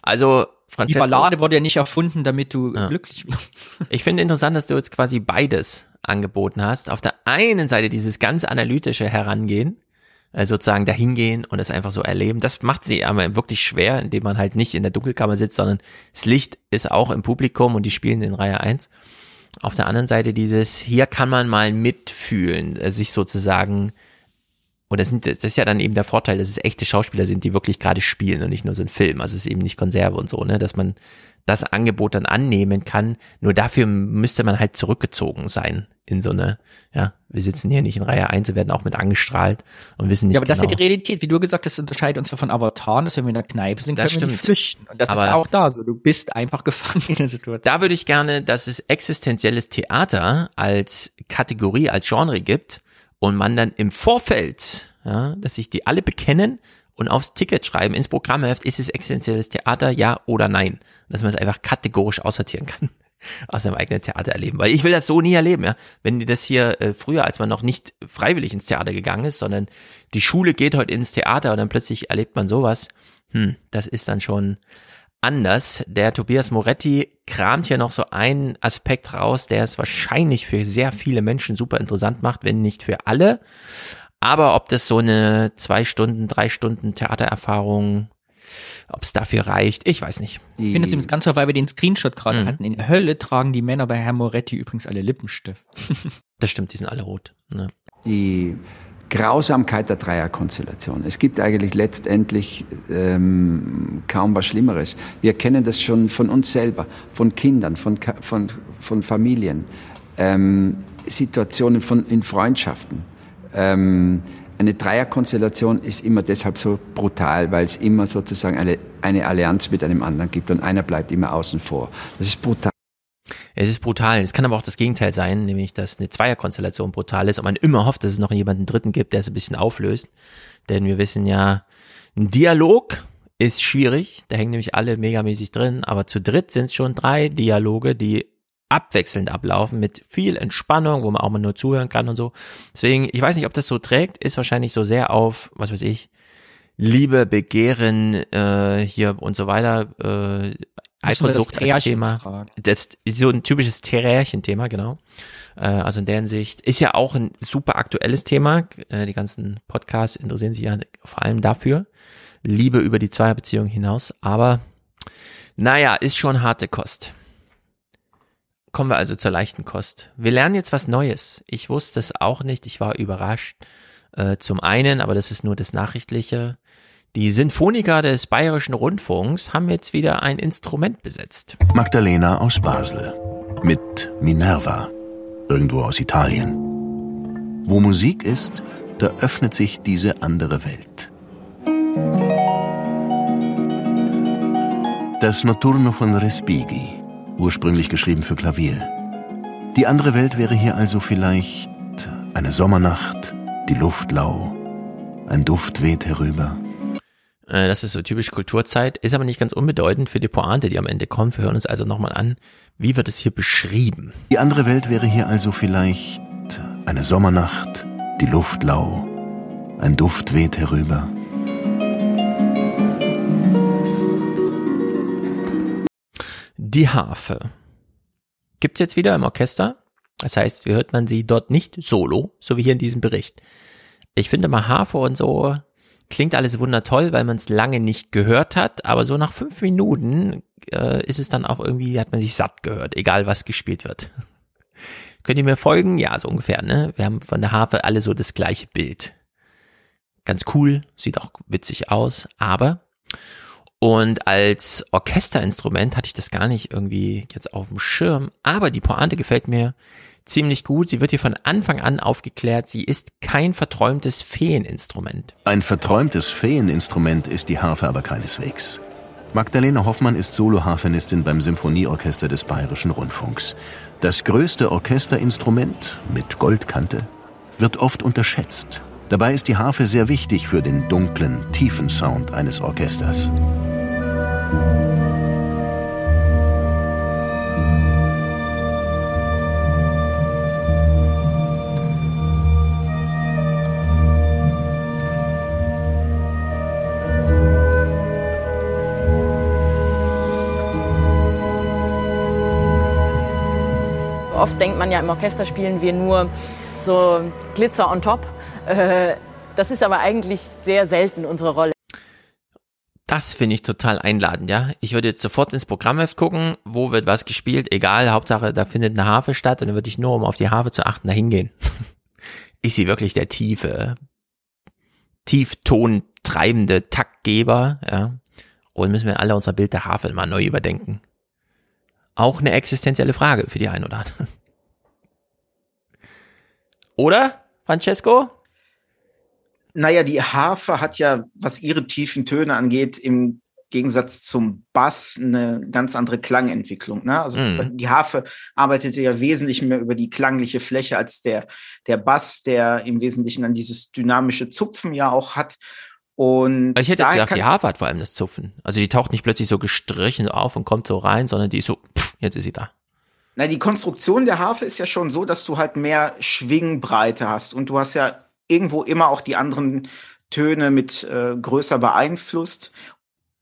Also Francesco, Die Ballade wurde ja nicht erfunden, damit du ja. glücklich wirst. Ich finde interessant, dass du jetzt quasi beides angeboten hast. Auf der einen Seite dieses ganz analytische Herangehen, sozusagen dahingehen und es einfach so erleben. Das macht sie aber wirklich schwer, indem man halt nicht in der Dunkelkammer sitzt, sondern das Licht ist auch im Publikum und die spielen in Reihe 1. Auf der anderen Seite dieses, hier kann man mal mitfühlen, äh, sich sozusagen, und das, sind, das ist ja dann eben der Vorteil, dass es echte Schauspieler sind, die wirklich gerade spielen und nicht nur so ein Film. Also es ist eben nicht Konserve und so, ne, dass man das Angebot dann annehmen kann. Nur dafür müsste man halt zurückgezogen sein in so eine, ja, wir sitzen hier nicht in Reihe 1, wir werden auch mit angestrahlt und wissen nicht. Ja, aber genau. das ist ja genau. die Realität, wie du gesagt hast, unterscheidet uns ja von Avatar, dass wenn wir in der Kneipe sind, das können stimmt. wir nicht flüchten. Und das aber ist auch da so. Du bist einfach gefangen in der Situation. Da würde ich gerne, dass es existenzielles Theater als Kategorie, als Genre gibt und man dann im Vorfeld, ja, dass sich die alle bekennen und aufs Ticket schreiben, ins Programmheft, ist es existenzielles Theater, ja oder nein. Dass man es einfach kategorisch aussortieren kann aus seinem eigenen Theater erleben. Weil ich will das so nie erleben, ja. Wenn die das hier äh, früher, als man noch nicht freiwillig ins Theater gegangen ist, sondern die Schule geht heute ins Theater und dann plötzlich erlebt man sowas, hm, das ist dann schon anders. Der Tobias Moretti kramt hier noch so einen Aspekt raus, der es wahrscheinlich für sehr viele Menschen super interessant macht, wenn nicht für alle. Aber ob das so eine zwei Stunden, drei Stunden Theatererfahrung ob es dafür reicht, ich weiß nicht. Ich finde es übrigens ganz toll, weil wir den Screenshot gerade mhm. hatten. In der Hölle tragen die Männer bei Herrn Moretti übrigens alle Lippenstift. das stimmt, die sind alle rot. Ne? Die Grausamkeit der Dreierkonstellation. Es gibt eigentlich letztendlich ähm, kaum was Schlimmeres. Wir kennen das schon von uns selber, von Kindern, von, von, von Familien, ähm, Situationen von, in Freundschaften. Ähm, eine Dreierkonstellation ist immer deshalb so brutal, weil es immer sozusagen eine, eine Allianz mit einem anderen gibt und einer bleibt immer außen vor. Das ist brutal. Es ist brutal. Es kann aber auch das Gegenteil sein, nämlich dass eine Zweierkonstellation brutal ist und man immer hofft, dass es noch jemanden Dritten gibt, der es ein bisschen auflöst. Denn wir wissen ja, Ein Dialog ist schwierig, da hängen nämlich alle megamäßig drin, aber zu dritt sind es schon drei Dialoge, die abwechselnd ablaufen mit viel Entspannung, wo man auch mal nur zuhören kann und so. Deswegen, ich weiß nicht, ob das so trägt, ist wahrscheinlich so sehr auf, was weiß ich, Liebe, Begehren äh, hier und so weiter, äh, Eifersucht als Thema. Das ist so ein typisches Terrärchen-Thema, genau. Äh, also in der Hinsicht ist ja auch ein super aktuelles Thema. Äh, die ganzen Podcasts interessieren sich ja vor allem dafür. Liebe über die Zweierbeziehung hinaus. Aber naja, ist schon harte Kost. Kommen wir also zur leichten Kost. Wir lernen jetzt was Neues. Ich wusste es auch nicht. Ich war überrascht. Äh, zum einen, aber das ist nur das Nachrichtliche. Die Sinfoniker des Bayerischen Rundfunks haben jetzt wieder ein Instrument besetzt. Magdalena aus Basel mit Minerva, irgendwo aus Italien. Wo Musik ist, da öffnet sich diese andere Welt. Das Notturno von Respighi, ursprünglich geschrieben für Klavier. Die andere Welt wäre hier also vielleicht eine Sommernacht, die Luft lau, ein Duft weht herüber. Äh, das ist so typisch Kulturzeit, ist aber nicht ganz unbedeutend für die Pointe, die am Ende kommt. Wir hören uns also nochmal an, wie wird es hier beschrieben? Die andere Welt wäre hier also vielleicht eine Sommernacht, die Luft lau, ein Duft weht herüber. Die Harfe. Gibt's jetzt wieder im Orchester? Das heißt, hört man sie dort nicht solo, so wie hier in diesem Bericht. Ich finde mal Harfe und so klingt alles wundertoll, weil man es lange nicht gehört hat, aber so nach fünf Minuten äh, ist es dann auch irgendwie, hat man sich satt gehört, egal was gespielt wird. Könnt ihr mir folgen? Ja, so ungefähr, ne? Wir haben von der Harfe alle so das gleiche Bild. Ganz cool, sieht auch witzig aus, aber und als Orchesterinstrument hatte ich das gar nicht irgendwie jetzt auf dem Schirm, aber die Pointe gefällt mir ziemlich gut. Sie wird hier von Anfang an aufgeklärt, sie ist kein verträumtes Feeninstrument. Ein verträumtes Feeninstrument ist die Harfe aber keineswegs. Magdalena Hoffmann ist Soloharfenistin beim Symphonieorchester des Bayerischen Rundfunks. Das größte Orchesterinstrument mit Goldkante wird oft unterschätzt. Dabei ist die Harfe sehr wichtig für den dunklen, tiefen Sound eines Orchesters. Oft denkt man ja, im Orchester spielen wir nur so Glitzer on top. Äh, das ist aber eigentlich sehr selten unsere Rolle. Das finde ich total einladend, ja. Ich würde jetzt sofort ins Programmheft gucken, wo wird was gespielt, egal, Hauptsache da findet eine Harfe statt und dann würde ich nur, um auf die Harfe zu achten, da hingehen. ist sie wirklich der tiefe, tieftontreibende Taktgeber, ja. Und müssen wir alle unser Bild der Harfe mal neu überdenken auch eine existenzielle Frage für die einen oder anderen. Oder, Francesco? Naja, die Harfe hat ja, was ihre tiefen Töne angeht, im Gegensatz zum Bass eine ganz andere Klangentwicklung. Ne? Also mm. die Harfe arbeitet ja wesentlich mehr über die klangliche Fläche als der, der Bass, der im Wesentlichen dann dieses dynamische Zupfen ja auch hat. Und ich hätte jetzt gedacht, die Harfe hat vor allem das Zupfen. Also die taucht nicht plötzlich so gestrichen auf und kommt so rein, sondern die ist so, pff, jetzt ist sie da. Na, die Konstruktion der Harfe ist ja schon so, dass du halt mehr Schwingbreite hast und du hast ja irgendwo immer auch die anderen Töne mit äh, größer beeinflusst.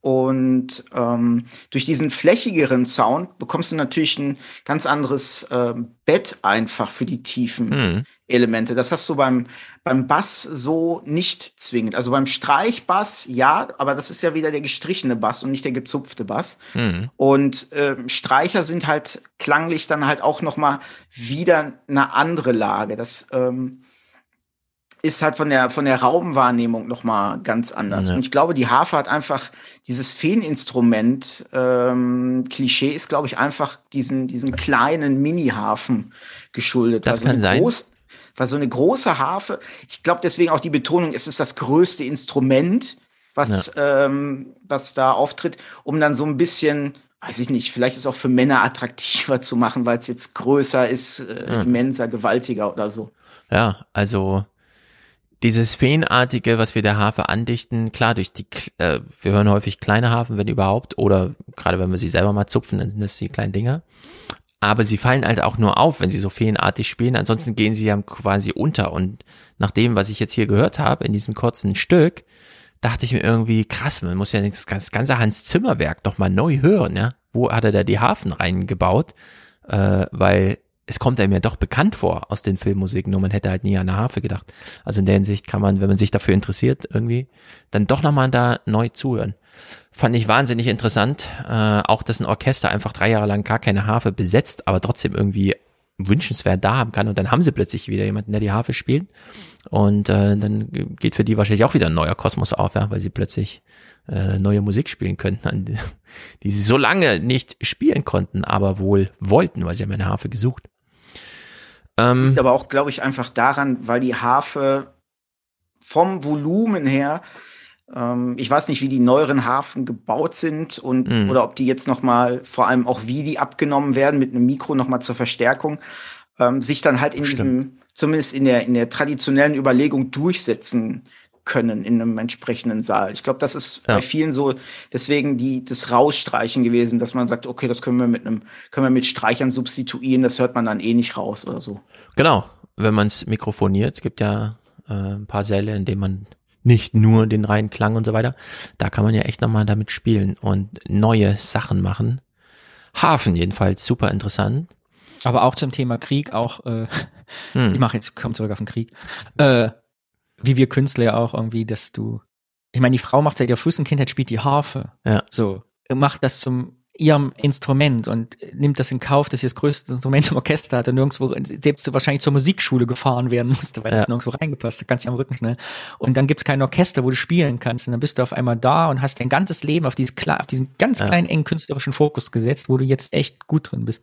Und ähm, durch diesen flächigeren Sound bekommst du natürlich ein ganz anderes äh, Bett einfach für die tiefen mhm. Elemente. Das hast du beim, beim Bass so nicht zwingend. Also beim Streichbass ja, aber das ist ja wieder der gestrichene Bass und nicht der gezupfte Bass. Mhm. Und äh, Streicher sind halt klanglich dann halt auch noch mal wieder eine andere Lage. Das ähm, ist halt von der von der Raumwahrnehmung noch mal ganz anders. Ja. Und ich glaube, die Harfe hat einfach dieses Feeninstrument ähm, Klischee ist, glaube ich, einfach diesen diesen kleinen Mini-Hafen geschuldet. Das also kann sein. Groß, weil so eine große Harfe, ich glaube deswegen auch die Betonung, es ist das größte Instrument, was, ja. ähm, was da auftritt, um dann so ein bisschen, weiß ich nicht, vielleicht ist es auch für Männer attraktiver zu machen, weil es jetzt größer ist, äh, ja. immenser, gewaltiger oder so. Ja, also dieses Feenartige, was wir der Harfe andichten, klar, durch die, äh, wir hören häufig kleine Harfen, wenn überhaupt, oder gerade wenn wir sie selber mal zupfen, dann sind das die kleinen Dinger. Aber sie fallen halt auch nur auf, wenn sie so feenartig spielen, ansonsten gehen sie ja quasi unter. Und nach dem, was ich jetzt hier gehört habe, in diesem kurzen Stück, dachte ich mir irgendwie, krass, man muss ja das ganze Hans Zimmer Werk nochmal neu hören, ja. Wo hat er da die Hafen reingebaut? Äh, weil es kommt einem ja doch bekannt vor aus den Filmmusiken, nur man hätte halt nie an eine Harfe gedacht. Also in der Hinsicht kann man, wenn man sich dafür interessiert, irgendwie, dann doch nochmal da neu zuhören. Fand ich wahnsinnig interessant, äh, auch dass ein Orchester einfach drei Jahre lang gar keine Harfe besetzt, aber trotzdem irgendwie wünschenswert da haben kann und dann haben sie plötzlich wieder jemanden, der die Harfe spielt und äh, dann geht für die wahrscheinlich auch wieder ein neuer Kosmos auf, ja, weil sie plötzlich äh, neue Musik spielen könnten, die, sie so lange nicht spielen konnten, aber wohl wollten, weil sie haben eine Harfe gesucht. Das ähm, liegt aber auch, glaube ich, einfach daran, weil die Harfe vom Volumen her, ähm, ich weiß nicht, wie die neueren Harfen gebaut sind und mhm. oder ob die jetzt noch mal, vor allem auch wie die abgenommen werden mit einem Mikro noch mal zur Verstärkung, ähm, sich dann halt in Stimmt. diesem, zumindest in der in der traditionellen Überlegung durchsetzen können in einem entsprechenden Saal. Ich glaube, das ist ja. bei vielen so deswegen die das Rausstreichen gewesen, dass man sagt, okay, das können wir mit einem können wir mit Streichern substituieren, das hört man dann eh nicht raus oder so. Genau, wenn man es mikrofoniert, es gibt ja äh, ein paar Säle, in denen man nicht nur den reinen Klang und so weiter, da kann man ja echt nochmal damit spielen und neue Sachen machen. Hafen jedenfalls super interessant. Aber auch zum Thema Krieg, auch äh, hm. ich mache jetzt, komm zurück auf den Krieg. Äh, wie wir Künstler ja auch irgendwie, dass du, ich meine, die Frau macht seit ihrer frühesten Kindheit, spielt die Harfe. Ja. So, macht das zum ihrem Instrument und nimmt das in Kauf, dass sie das größte Instrument im Orchester hat und nirgendwo, selbst du wahrscheinlich zur Musikschule gefahren werden musste, weil ja. das nirgendwo reingepasst, da kannst du am Rücken schnell. Und dann gibt's kein Orchester, wo du spielen kannst und dann bist du auf einmal da und hast dein ganzes Leben auf, dieses, auf diesen ganz kleinen, engen künstlerischen Fokus gesetzt, wo du jetzt echt gut drin bist.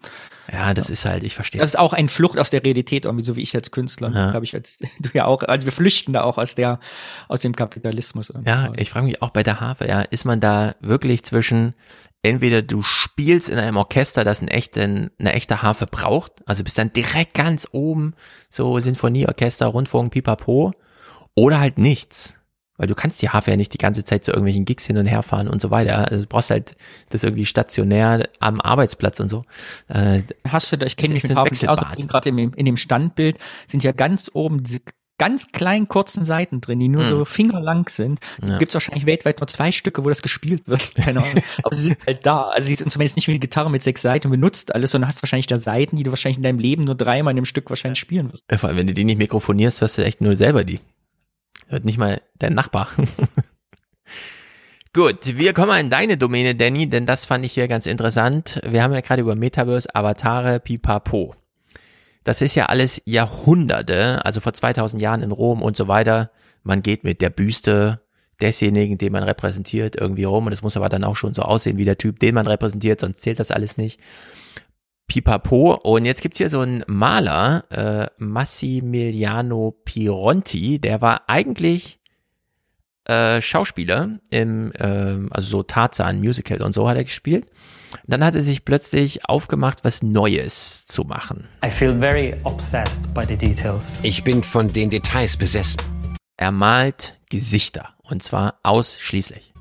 Ja, das ja. ist halt, ich verstehe. Das ist auch ein Flucht aus der Realität, irgendwie so wie ich als Künstler, ja. glaube ich, als du ja auch, also wir flüchten da auch aus der, aus dem Kapitalismus. Ja, ich frage mich auch bei der Harfe, ja, ist man da wirklich zwischen entweder du spielst in einem Orchester, das einen echten, eine echte Harfe braucht, also bist dann direkt ganz oben, so Sinfonieorchester, Rundfunk, Pipapo, oder halt nichts. Weil du kannst die Harfe ja nicht die ganze Zeit zu irgendwelchen Gigs hin und her fahren und so weiter. Also du brauchst halt das irgendwie stationär am Arbeitsplatz und so. Äh, Hast du da, ich kenne mich mit Harfen aus, gerade in, in dem Standbild sind ja ganz oben diese ganz kleinen kurzen Seiten drin, die nur mhm. so fingerlang sind. Ja. Gibt es wahrscheinlich weltweit nur zwei Stücke, wo das gespielt wird. Keine Ahnung. Aber sie sind halt da. Also sie sind zumindest nicht wie eine Gitarre mit sechs Seiten benutzt alles, sondern hast wahrscheinlich da Seiten, die du wahrscheinlich in deinem Leben nur dreimal in einem Stück wahrscheinlich spielen wirst. Vor allem, wenn du die nicht mikrofonierst, hörst du echt nur selber die. Hört nicht mal dein Nachbar. Gut, wir kommen in deine Domäne, Danny, denn das fand ich hier ganz interessant. Wir haben ja gerade über Metaverse, Avatare, Pipapo. Das ist ja alles Jahrhunderte, also vor 2000 Jahren in Rom und so weiter. Man geht mit der Büste desjenigen, den man repräsentiert, irgendwie rum und es muss aber dann auch schon so aussehen wie der Typ, den man repräsentiert, sonst zählt das alles nicht. Pipapo. Und jetzt gibt's hier so einen Maler, äh, Massimiliano Pironti, der war eigentlich äh, Schauspieler im, äh, also so Tarzan Musical und so hat er gespielt. Dann hat er sich plötzlich aufgemacht, was Neues zu machen. Ich bin von den Details besessen. Er malt Gesichter und zwar ausschließlich.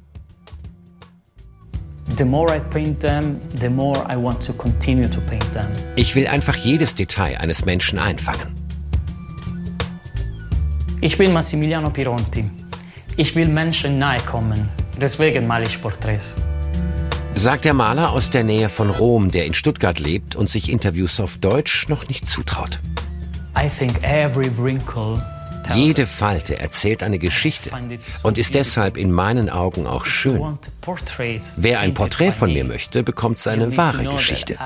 Ich will einfach jedes Detail eines Menschen einfangen. Ich bin Massimiliano Pironti. Ich will Menschen nahe kommen. Deswegen male ich Porträts sagt der Maler aus der Nähe von Rom, der in Stuttgart lebt und sich Interviews auf Deutsch noch nicht zutraut. Jede Falte erzählt eine Geschichte und ist deshalb in meinen Augen auch schön. Wer ein Porträt von mir möchte, bekommt seine wahre Geschichte.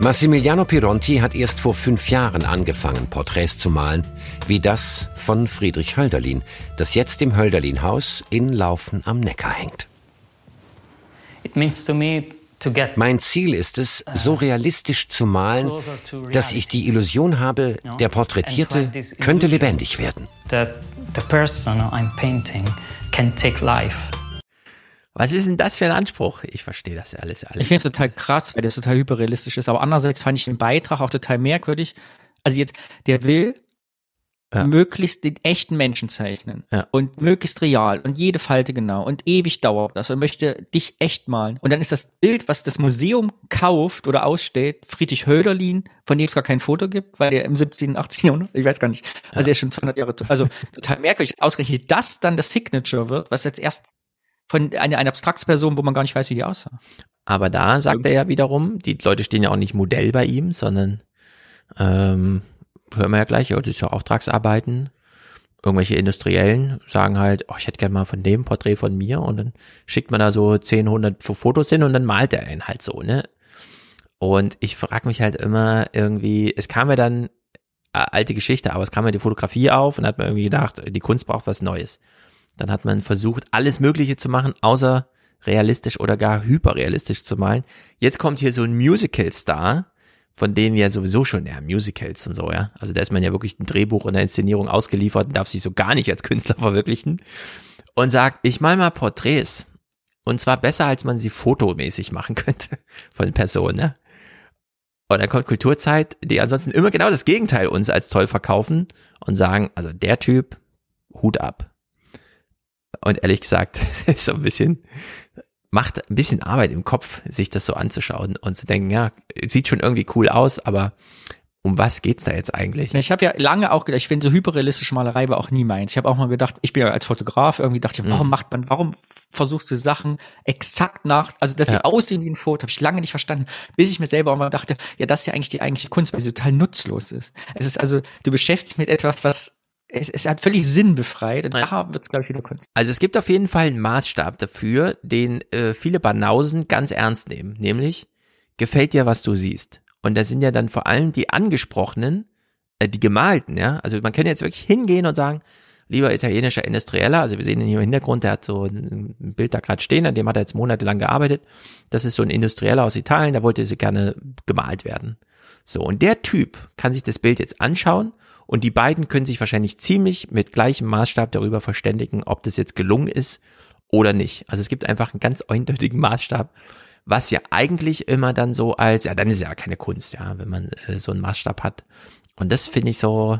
Massimiliano Pironti hat erst vor fünf Jahren angefangen, Porträts zu malen, wie das von Friedrich Hölderlin, das jetzt im Hölderlin-Haus in Laufen am Neckar hängt. Mein Ziel ist es, so realistisch zu malen, dass ich die Illusion habe, der Porträtierte könnte lebendig werden. The person I'm painting can take life. Was ist denn das für ein Anspruch? Ich verstehe das ja alles. alles. Ich finde es total krass, weil das total hyperrealistisch ist. Aber andererseits fand ich den Beitrag auch total merkwürdig. Also jetzt, der will ja. möglichst den echten Menschen zeichnen ja. und möglichst real und jede Falte genau und ewig dauert das und möchte dich echt malen. Und dann ist das Bild, was das Museum kauft oder ausstellt, Friedrich Hölderlin, von dem es gar kein Foto gibt, weil er im 17., 18. Jahrhundert, ich weiß gar nicht, also ja. er ist schon 200 Jahre, also total merkwürdig, ausgerechnet das dann das Signature wird, was jetzt erst von einer, einer Abstraktsperson, wo man gar nicht weiß, wie die aussah. Aber da sagt er ja wiederum, die Leute stehen ja auch nicht Modell bei ihm, sondern ähm, hören wir ja gleich, das ist ja Auftragsarbeiten. Irgendwelche Industriellen sagen halt, oh, ich hätte gerne mal von dem Porträt von mir und dann schickt man da so 10, 100 Fotos hin und dann malt er einen halt so, ne? Und ich frage mich halt immer irgendwie, es kam mir dann, äh, alte Geschichte, aber es kam mir die Fotografie auf und hat man irgendwie gedacht, die Kunst braucht was Neues. Dann hat man versucht, alles Mögliche zu machen, außer realistisch oder gar hyperrealistisch zu malen. Jetzt kommt hier so ein Musical-Star, von denen ja sowieso schon, ja, Musicals und so, ja. Also da ist man ja wirklich ein Drehbuch und eine Inszenierung ausgeliefert und darf sich so gar nicht als Künstler verwirklichen. Und sagt, ich mal mal Porträts. Und zwar besser, als man sie fotomäßig machen könnte von Personen, ne? Und dann kommt Kulturzeit, die ansonsten immer genau das Gegenteil uns als toll verkaufen und sagen, also der Typ, Hut ab. Und ehrlich gesagt, ist so ein bisschen, macht ein bisschen Arbeit im Kopf, sich das so anzuschauen und zu denken, ja, sieht schon irgendwie cool aus, aber um was geht's da jetzt eigentlich? Ich habe ja lange auch gedacht, ich finde so hyperrealistische Malerei war auch nie meins. Ich habe auch mal gedacht, ich bin ja als Fotograf irgendwie dachte ich, warum mhm. macht man, warum versuchst du Sachen exakt nach, also dass sie ja. aussehen wie ein Foto, habe ich lange nicht verstanden, bis ich mir selber auch mal dachte, ja, das ist ja eigentlich die eigentliche Kunst, weil sie total nutzlos ist. Es ist also, du beschäftigst dich mit etwas, was es, es hat völlig Sinn befreit und da wird es, glaube ich, wieder Kunst. Also es gibt auf jeden Fall einen Maßstab dafür, den äh, viele Banausen ganz ernst nehmen, nämlich gefällt dir, was du siehst. Und da sind ja dann vor allem die angesprochenen, äh, die gemalten, ja. Also man kann jetzt wirklich hingehen und sagen, lieber italienischer Industrieller, also wir sehen ihn hier im Hintergrund, der hat so ein Bild da gerade stehen, an dem hat er jetzt monatelang gearbeitet. Das ist so ein Industrieller aus Italien, der wollte so gerne gemalt werden. So, und der Typ kann sich das Bild jetzt anschauen und die beiden können sich wahrscheinlich ziemlich mit gleichem Maßstab darüber verständigen, ob das jetzt gelungen ist oder nicht. Also es gibt einfach einen ganz eindeutigen Maßstab, was ja eigentlich immer dann so als, ja, dann ist ja keine Kunst, ja, wenn man äh, so einen Maßstab hat. Und das finde ich so,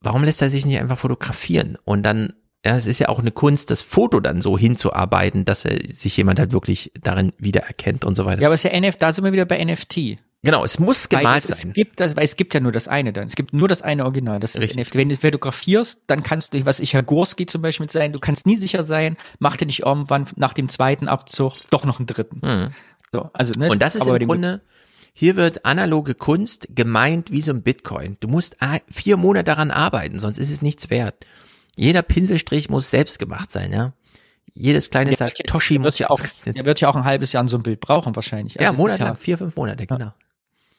warum lässt er sich nicht einfach fotografieren? Und dann, ja, es ist ja auch eine Kunst, das Foto dann so hinzuarbeiten, dass er sich jemand halt wirklich darin wiedererkennt und so weiter. Ja, aber es ist ja NFT, da sind wir wieder bei NFT. Genau, es muss gemalt es, sein. Es gibt, das, weil es gibt ja nur das eine dann. Es gibt nur das eine Original. Das ist NFT. Wenn du fotografierst, dann kannst du, was ich Herr Gorski zum Beispiel sein, du kannst nie sicher sein, mach dir nicht irgendwann nach dem zweiten Abzug doch noch einen dritten. Mhm. So, also, ne, Und das ist im Grunde, hier wird analoge Kunst gemeint wie so ein Bitcoin. Du musst vier Monate daran arbeiten, sonst ist es nichts wert. Jeder Pinselstrich muss selbst gemacht sein, ja. Jedes kleine Satoshi muss ja auch, der wird ja auch ein halbes Jahr an so ein Bild brauchen wahrscheinlich. Also ja, monatelang, ja, vier, fünf Monate, genau.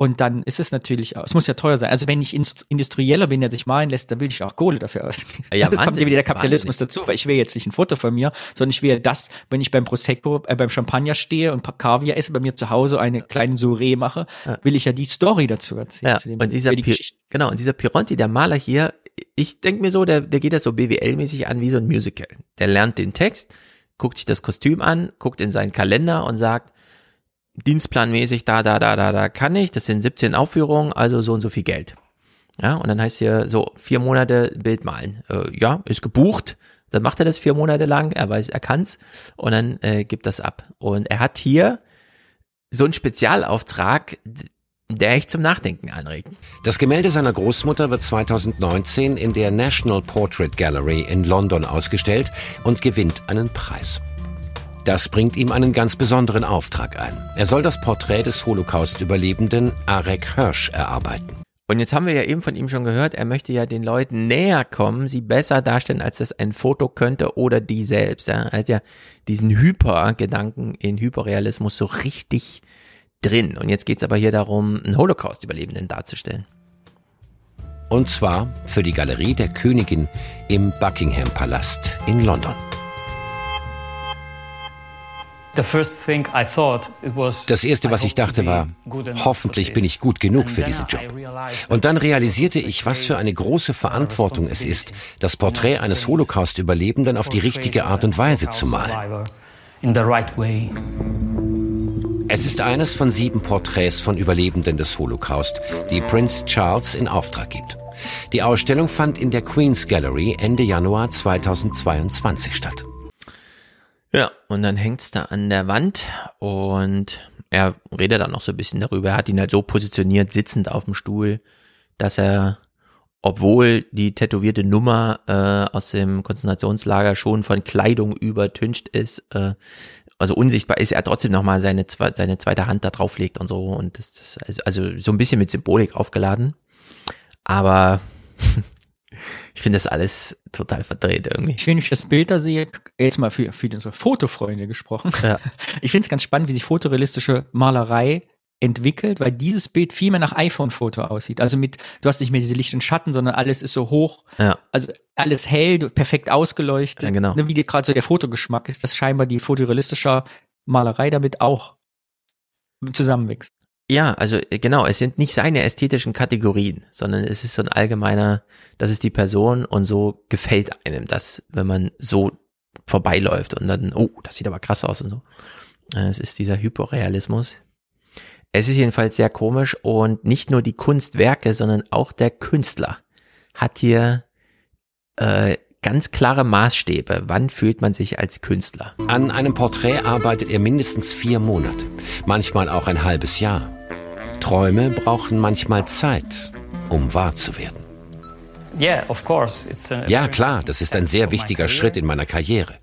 Und dann ist es natürlich, es muss ja teuer sein. Also wenn ich Industrieller bin, der sich malen lässt, dann will ich auch Kohle dafür ausgeben. Ja, das kommt ja wieder der Kapitalismus wahnsinnig. dazu, weil ich will jetzt nicht ein Foto von mir, sondern ich will das, wenn ich beim Prosecco, äh, beim Champagner stehe und Kaviar esse, bei mir zu Hause eine kleine Soiree mache, ja. will ich ja die Story dazu erzählen. Ja, und dieser, die genau, und dieser Pironti, der Maler hier, ich denke mir so, der, der geht das so BWL-mäßig an wie so ein Musical. Der lernt den Text, guckt sich das Kostüm an, guckt in seinen Kalender und sagt, dienstplanmäßig da, da, da, da, da kann ich, das sind 17 Aufführungen, also so und so viel Geld. Ja, und dann heißt hier so, vier Monate Bild malen. Äh, ja, ist gebucht. Dann macht er das vier Monate lang, er weiß, er kann's und dann äh, gibt das ab. Und er hat hier so einen Spezialauftrag, der echt zum Nachdenken anregt. Das Gemälde seiner Großmutter wird 2019 in der National Portrait Gallery in London ausgestellt und gewinnt einen Preis. Das bringt ihm einen ganz besonderen Auftrag ein. Er soll das Porträt des Holocaust-Überlebenden Arek Hirsch erarbeiten. Und jetzt haben wir ja eben von ihm schon gehört, er möchte ja den Leuten näher kommen, sie besser darstellen, als das ein Foto könnte oder die selbst. Er hat ja diesen Hyper-Gedanken in Hyperrealismus so richtig drin. Und jetzt geht's aber hier darum, einen Holocaust-Überlebenden darzustellen. Und zwar für die Galerie der Königin im Buckingham Palast in London. Das Erste, was ich dachte, war, hoffentlich bin ich gut genug für diesen Job. Und dann realisierte ich, was für eine große Verantwortung es ist, das Porträt eines Holocaust-Überlebenden auf die richtige Art und Weise zu malen. Es ist eines von sieben Porträts von Überlebenden des Holocaust, die Prince Charles in Auftrag gibt. Die Ausstellung fand in der Queen's Gallery Ende Januar 2022 statt. Ja, und dann hängt's da an der Wand und er redet dann noch so ein bisschen darüber. Er hat ihn halt so positioniert, sitzend auf dem Stuhl, dass er, obwohl die tätowierte Nummer äh, aus dem Konzentrationslager schon von Kleidung übertüncht ist, äh, also unsichtbar ist, er trotzdem nochmal seine, seine zweite Hand da drauf legt und so. Und das, das also, also so ein bisschen mit Symbolik aufgeladen. Aber ich finde das alles total verdreht irgendwie. Ich, wenn ich das Bild da sehe, jetzt mal für, für unsere Fotofreunde gesprochen. Ja. Ich finde es ganz spannend, wie sich fotorealistische Malerei entwickelt, weil dieses Bild viel mehr nach iPhone-Foto aussieht. Also mit, du hast nicht mehr diese Licht und Schatten, sondern alles ist so hoch. Ja. Also alles hell, perfekt ausgeleuchtet. Ja, genau. Ne, wie gerade so der Fotogeschmack ist, dass scheinbar die fotorealistische Malerei damit auch zusammenwächst. Ja, also äh, genau, es sind nicht seine ästhetischen Kategorien, sondern es ist so ein allgemeiner, das ist die Person und so gefällt einem das, wenn man so vorbeiläuft und dann, oh, das sieht aber krass aus und so. Äh, es ist dieser Hyperrealismus, es ist jedenfalls sehr komisch und nicht nur die Kunstwerke, sondern auch der Künstler hat hier äh, ganz klare Maßstäbe. Wann fühlt man sich als Künstler? An einem Porträt arbeitet er mindestens vier Monate, manchmal auch ein halbes Jahr. Träume brauchen manchmal Zeit, um wahr zu werden. Ja, klar, das ist ein sehr wichtiger Schritt in meiner Karriere.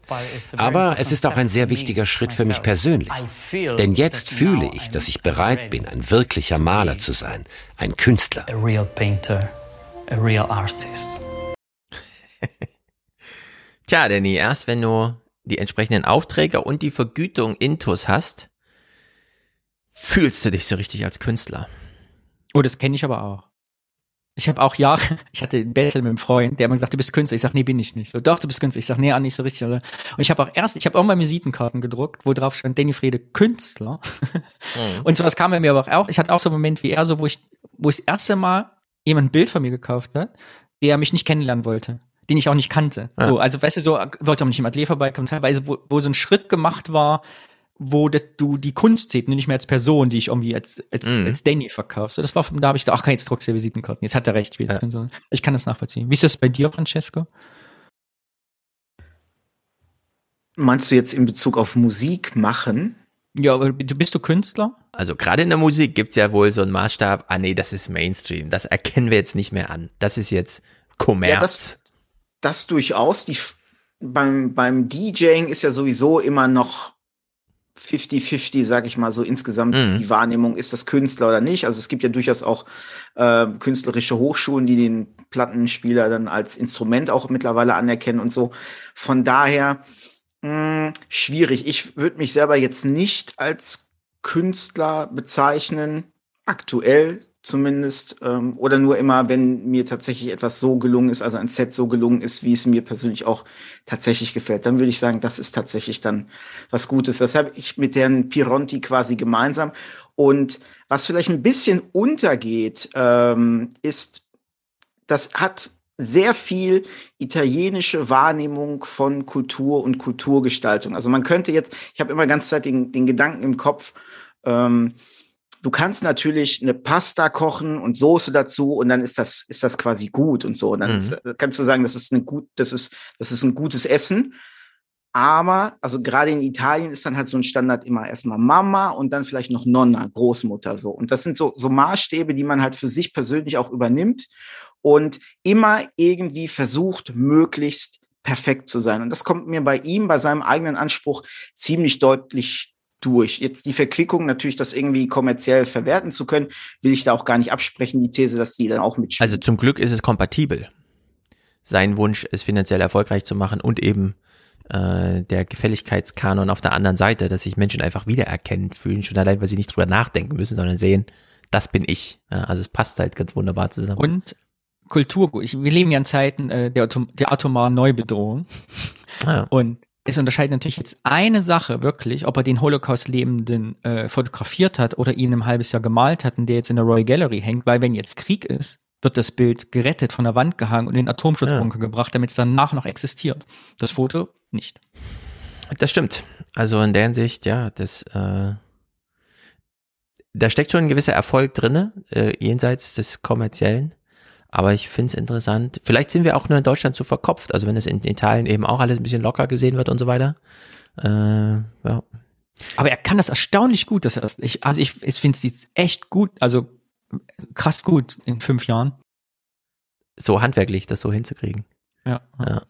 Aber es ist auch ein sehr wichtiger Schritt für mich persönlich. Denn jetzt fühle ich, dass ich bereit bin, ein wirklicher Maler zu sein, ein Künstler. Tja, Danny, erst wenn du die entsprechenden Aufträge und die Vergütung intus hast, fühlst du dich so richtig als Künstler. Oh, das kenne ich aber auch. Ich habe auch Jahre, ich hatte ein Battle mit einem Freund, der immer gesagt, du bist Künstler. Ich sag, nee, bin ich nicht. So, doch, du bist Künstler. Ich sag, nee, nicht so richtig. Oder? Und ich habe auch erst, ich habe auch mal Visitenkarten gedruckt, wo drauf stand, Danny Frede, Künstler. Mhm. Und sowas kam bei mir aber auch. Ich hatte auch so einen Moment wie er, so, wo ich, wo ich das erste Mal jemand ein Bild von mir gekauft hat, der mich nicht kennenlernen wollte den ich auch nicht kannte. Ja. So, also weißt du, so wollte auch nicht im Atelier vorbeikommen, teilweise, wo, wo so ein Schritt gemacht war, wo das, du die Kunst seht, nicht mehr als Person, die ich irgendwie als, als, mm. als Danny verkaufst. So, das war, da habe ich da auch keine druckst Visitenkarten. Jetzt hat er recht. Wie das ja. Ich kann das nachvollziehen. Wie ist das bei dir, Francesco? Meinst du jetzt in Bezug auf Musik machen? Ja, aber du bist du Künstler? Also gerade in der Musik gibt's ja wohl so einen Maßstab, ah nee, das ist Mainstream, das erkennen wir jetzt nicht mehr an. Das ist jetzt Kommerz. Ja, das, das durchaus. Die, beim, beim DJing ist ja sowieso immer noch 50-50, sage ich mal so insgesamt mhm. die Wahrnehmung, ist das Künstler oder nicht. Also es gibt ja durchaus auch äh, künstlerische Hochschulen, die den Plattenspieler dann als Instrument auch mittlerweile anerkennen und so. Von daher mh, hm, schwierig. Ich würde mich selber jetzt nicht als Künstler bezeichnen, aktuell zumindest, ähm, oder nur immer, wenn mir tatsächlich etwas so gelungen ist, also ein Set so gelungen ist, wie es mir persönlich auch tatsächlich gefällt, dann würde ich sagen, das ist tatsächlich dann was Gutes. Das habe ich mit Herrn Pironti quasi gemeinsam. Und was vielleicht ein bisschen untergeht, ähm, ist, das hat sehr viel italienische Wahrnehmung von Kultur und Kulturgestaltung. Also man könnte jetzt, ich habe immer ganz Zeit den, den Gedanken im Kopf, ähm, du kannst natürlich eine Pasta kochen und Soße dazu und dann ist das, ist das quasi gut und so. Und dann mhm. ist, kannst du sagen, das ist ein gut, das ist, das ist ein gutes Essen. Aber, also gerade in Italien ist dann halt so ein Standard immer erstmal Mama und dann vielleicht noch Nonna, Großmutter so. Und das sind so, so Maßstäbe, die man halt für sich persönlich auch übernimmt und immer irgendwie versucht, möglichst perfekt zu sein. Und das kommt mir bei ihm, bei seinem eigenen Anspruch ziemlich deutlich durch. Jetzt die Verquickung, natürlich das irgendwie kommerziell verwerten zu können, will ich da auch gar nicht absprechen, die These, dass die dann auch mitspielen. Also zum Glück ist es kompatibel. Sein Wunsch, es finanziell erfolgreich zu machen und eben äh, der Gefälligkeitskanon auf der anderen Seite, dass sich Menschen einfach wiedererkennen fühlen, schon allein, weil sie nicht drüber nachdenken müssen, sondern sehen, das bin ich. Ja, also es passt halt ganz wunderbar zusammen. Und Kulturgut. Wir leben ja in Zeiten äh, der, Atom der atomaren Neubedrohung. Ah, ja. Und es unterscheidet natürlich jetzt eine Sache wirklich, ob er den Holocaust-Lebenden äh, fotografiert hat oder ihn ein halbes Jahr gemalt hat und der jetzt in der Royal Gallery hängt, weil wenn jetzt Krieg ist, wird das Bild gerettet, von der Wand gehangen und in den Atomschutzbunker ja. gebracht, damit es danach noch existiert. Das Foto nicht. Das stimmt. Also in der Hinsicht, ja, das, äh, da steckt schon ein gewisser Erfolg drinne, äh, jenseits des kommerziellen. Aber ich finde es interessant. Vielleicht sind wir auch nur in Deutschland zu verkopft. Also wenn es in Italien eben auch alles ein bisschen locker gesehen wird und so weiter. Äh, ja. Aber er kann das erstaunlich gut, dass er das. Ich, also ich, ich finde es echt gut, also krass gut in fünf Jahren. So handwerklich, das so hinzukriegen. Ja. Ja,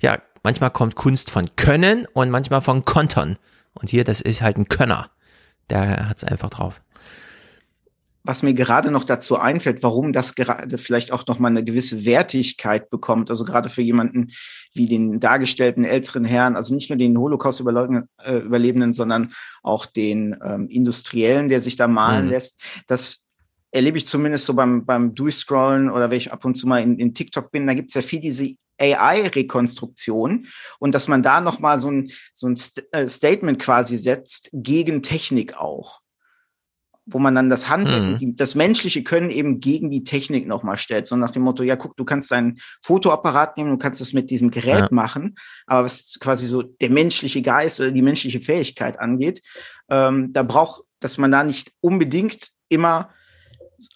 ja manchmal kommt Kunst von Können und manchmal von Kontern. Und hier, das ist halt ein Könner. Der hat es einfach drauf was mir gerade noch dazu einfällt, warum das gerade vielleicht auch noch mal eine gewisse Wertigkeit bekommt, also gerade für jemanden wie den dargestellten älteren Herrn, also nicht nur den Holocaust-Überlebenden, äh, sondern auch den ähm, Industriellen, der sich da malen mhm. lässt, das erlebe ich zumindest so beim, beim Durchscrollen oder wenn ich ab und zu mal in, in TikTok bin, da gibt es ja viel diese AI-Rekonstruktion und dass man da nochmal so ein, so ein äh, Statement quasi setzt gegen Technik auch wo man dann das Handwerk, mhm. das menschliche Können eben gegen die Technik nochmal stellt. So nach dem Motto, ja, guck, du kannst deinen Fotoapparat nehmen, du kannst das mit diesem Gerät ja. machen, aber was quasi so der menschliche Geist oder die menschliche Fähigkeit angeht, ähm, da braucht, dass man da nicht unbedingt immer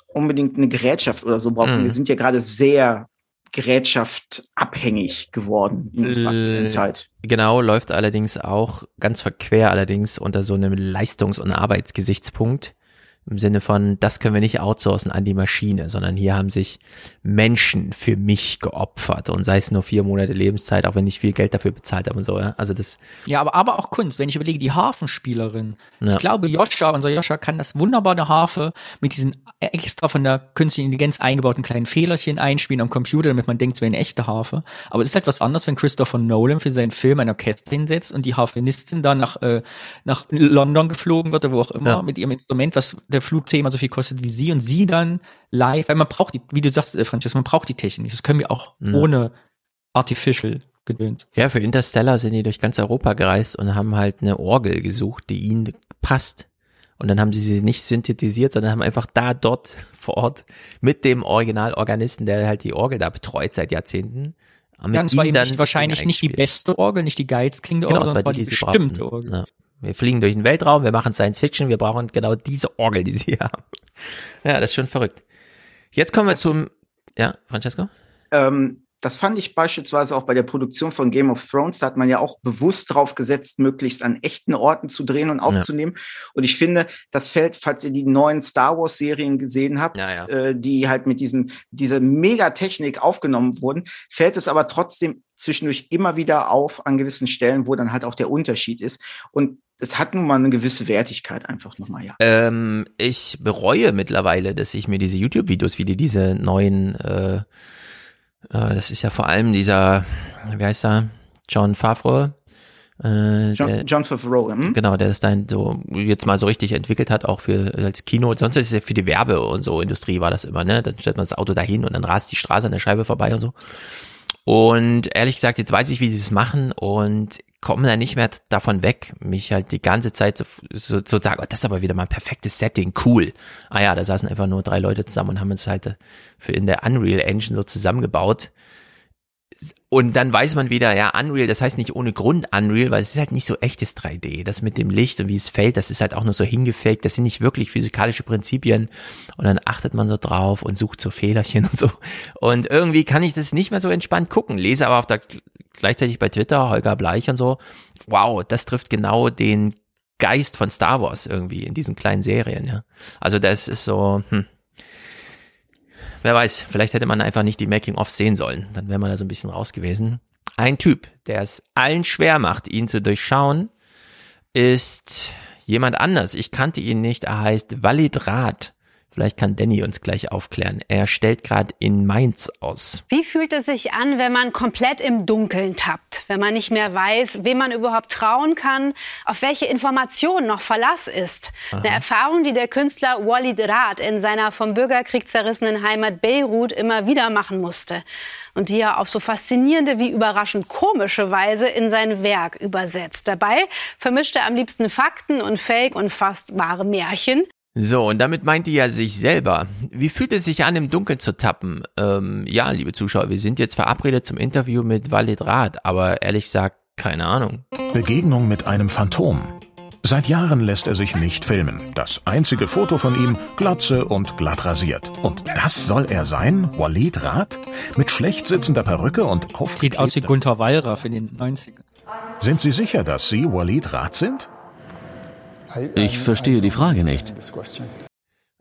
unbedingt eine Gerätschaft oder so braucht. Mhm. Wir sind ja gerade sehr Gerätschaft abhängig geworden in unserer äh, Zeit. Genau, läuft allerdings auch ganz verquer allerdings unter so einem Leistungs- und Arbeitsgesichtspunkt. Im Sinne von, das können wir nicht outsourcen an die Maschine, sondern hier haben sich Menschen für mich geopfert und sei es nur vier Monate Lebenszeit, auch wenn ich viel Geld dafür bezahlt habe und so, ja. Also das. Ja, aber, aber auch Kunst. Wenn ich überlege, die Harfenspielerin. Ja. Ich glaube, Joscha, unser Joscha kann das wunderbare Harfe mit diesen extra von der künstlichen Intelligenz eingebauten kleinen Fehlerchen einspielen am Computer, damit man denkt, es wäre eine echte Harfe. Aber es ist halt was anderes, wenn Christopher Nolan für seinen Film ein Orchester hinsetzt und die Harfenistin da nach, äh, nach London geflogen wird oder wo auch immer ja. mit ihrem Instrument, was der Flug zehnmal so viel kostet wie sie und sie dann live, weil man braucht die, wie du sagst, äh, Francesco, man braucht die Technik. Das können wir auch ja. ohne Artificial gedönt. Ja, für Interstellar sind die durch ganz Europa gereist und haben halt eine Orgel gesucht, die ihnen passt. Und dann haben sie sie nicht synthetisiert, sondern haben einfach da dort vor Ort mit dem Originalorganisten, der halt die Orgel da betreut seit Jahrzehnten. Mit ja, es war dann wahrscheinlich nicht die beste Orgel, nicht die geilste klingende genau, Orgel, sondern es war die, die bestimmte Orgel. Ja. Wir fliegen durch den Weltraum, wir machen Science Fiction, wir brauchen genau diese Orgel, die sie hier haben. Ja, das ist schon verrückt. Jetzt kommen wir zum, ja, Francesco? Ähm, das fand ich beispielsweise auch bei der Produktion von Game of Thrones. Da hat man ja auch bewusst drauf gesetzt, möglichst an echten Orten zu drehen und aufzunehmen. Ja. Und ich finde, das fällt, falls ihr die neuen Star Wars Serien gesehen habt, ja, ja. Äh, die halt mit diesen, dieser Megatechnik aufgenommen wurden, fällt es aber trotzdem zwischendurch immer wieder auf an gewissen Stellen, wo dann halt auch der Unterschied ist. Und es hat nun mal eine gewisse Wertigkeit einfach nochmal, ja. Ähm, ich bereue mittlerweile, dass ich mir diese YouTube-Videos, wie die diese neuen, äh, äh, das ist ja vor allem dieser, wie heißt er, John Favreau, äh, John, der, John Favreau, hm? genau, der das dann so jetzt mal so richtig entwickelt hat, auch für als Kino. Sonst ist es ja für die Werbe und so Industrie war das immer, ne? Dann stellt man das Auto dahin und dann rast die Straße an der Scheibe vorbei und so. Und ehrlich gesagt, jetzt weiß ich, wie sie es machen und komme da nicht mehr davon weg, mich halt die ganze Zeit so, so, so sagen, oh, das ist aber wieder mal ein perfektes Setting, cool. Ah ja, da saßen einfach nur drei Leute zusammen und haben uns halt für in der Unreal Engine so zusammengebaut. Und dann weiß man wieder, ja, Unreal, das heißt nicht ohne Grund Unreal, weil es ist halt nicht so echtes 3D. Das mit dem Licht und wie es fällt, das ist halt auch nur so hingefaked. Das sind nicht wirklich physikalische Prinzipien. Und dann achtet man so drauf und sucht so Fehlerchen und so. Und irgendwie kann ich das nicht mehr so entspannt gucken. Lese aber auf der gleichzeitig bei Twitter, Holger Bleich und so, wow, das trifft genau den Geist von Star Wars irgendwie in diesen kleinen Serien, ja. Also das ist so, hm. Wer weiß, vielleicht hätte man einfach nicht die Making-of sehen sollen. Dann wäre man da so ein bisschen raus gewesen. Ein Typ, der es allen schwer macht, ihn zu durchschauen, ist jemand anders. Ich kannte ihn nicht. Er heißt Walid Rath. Vielleicht kann Danny uns gleich aufklären. Er stellt gerade in Mainz aus. Wie fühlt es sich an, wenn man komplett im Dunkeln tappt? Wenn man nicht mehr weiß, wem man überhaupt trauen kann, auf welche Informationen noch Verlass ist? Aha. Eine Erfahrung, die der Künstler Walid Raad in seiner vom Bürgerkrieg zerrissenen Heimat Beirut immer wieder machen musste. Und die er auf so faszinierende wie überraschend komische Weise in sein Werk übersetzt. Dabei vermischt er am liebsten Fakten und Fake und fast wahre Märchen. So, und damit meint ihr ja sich selber. Wie fühlt es sich an, im Dunkeln zu tappen? Ähm, ja, liebe Zuschauer, wir sind jetzt verabredet zum Interview mit Walid Rath, aber ehrlich gesagt, keine Ahnung. Begegnung mit einem Phantom. Seit Jahren lässt er sich nicht filmen. Das einzige Foto von ihm, glatze und glatt rasiert. Und das soll er sein? Walid Rath? Mit schlecht sitzender Perücke und aufgeklebter... Sieht aus wie Gunther Wallraff in den 90ern. Sind Sie sicher, dass Sie Walid Rath sind? Ich verstehe die Frage nicht.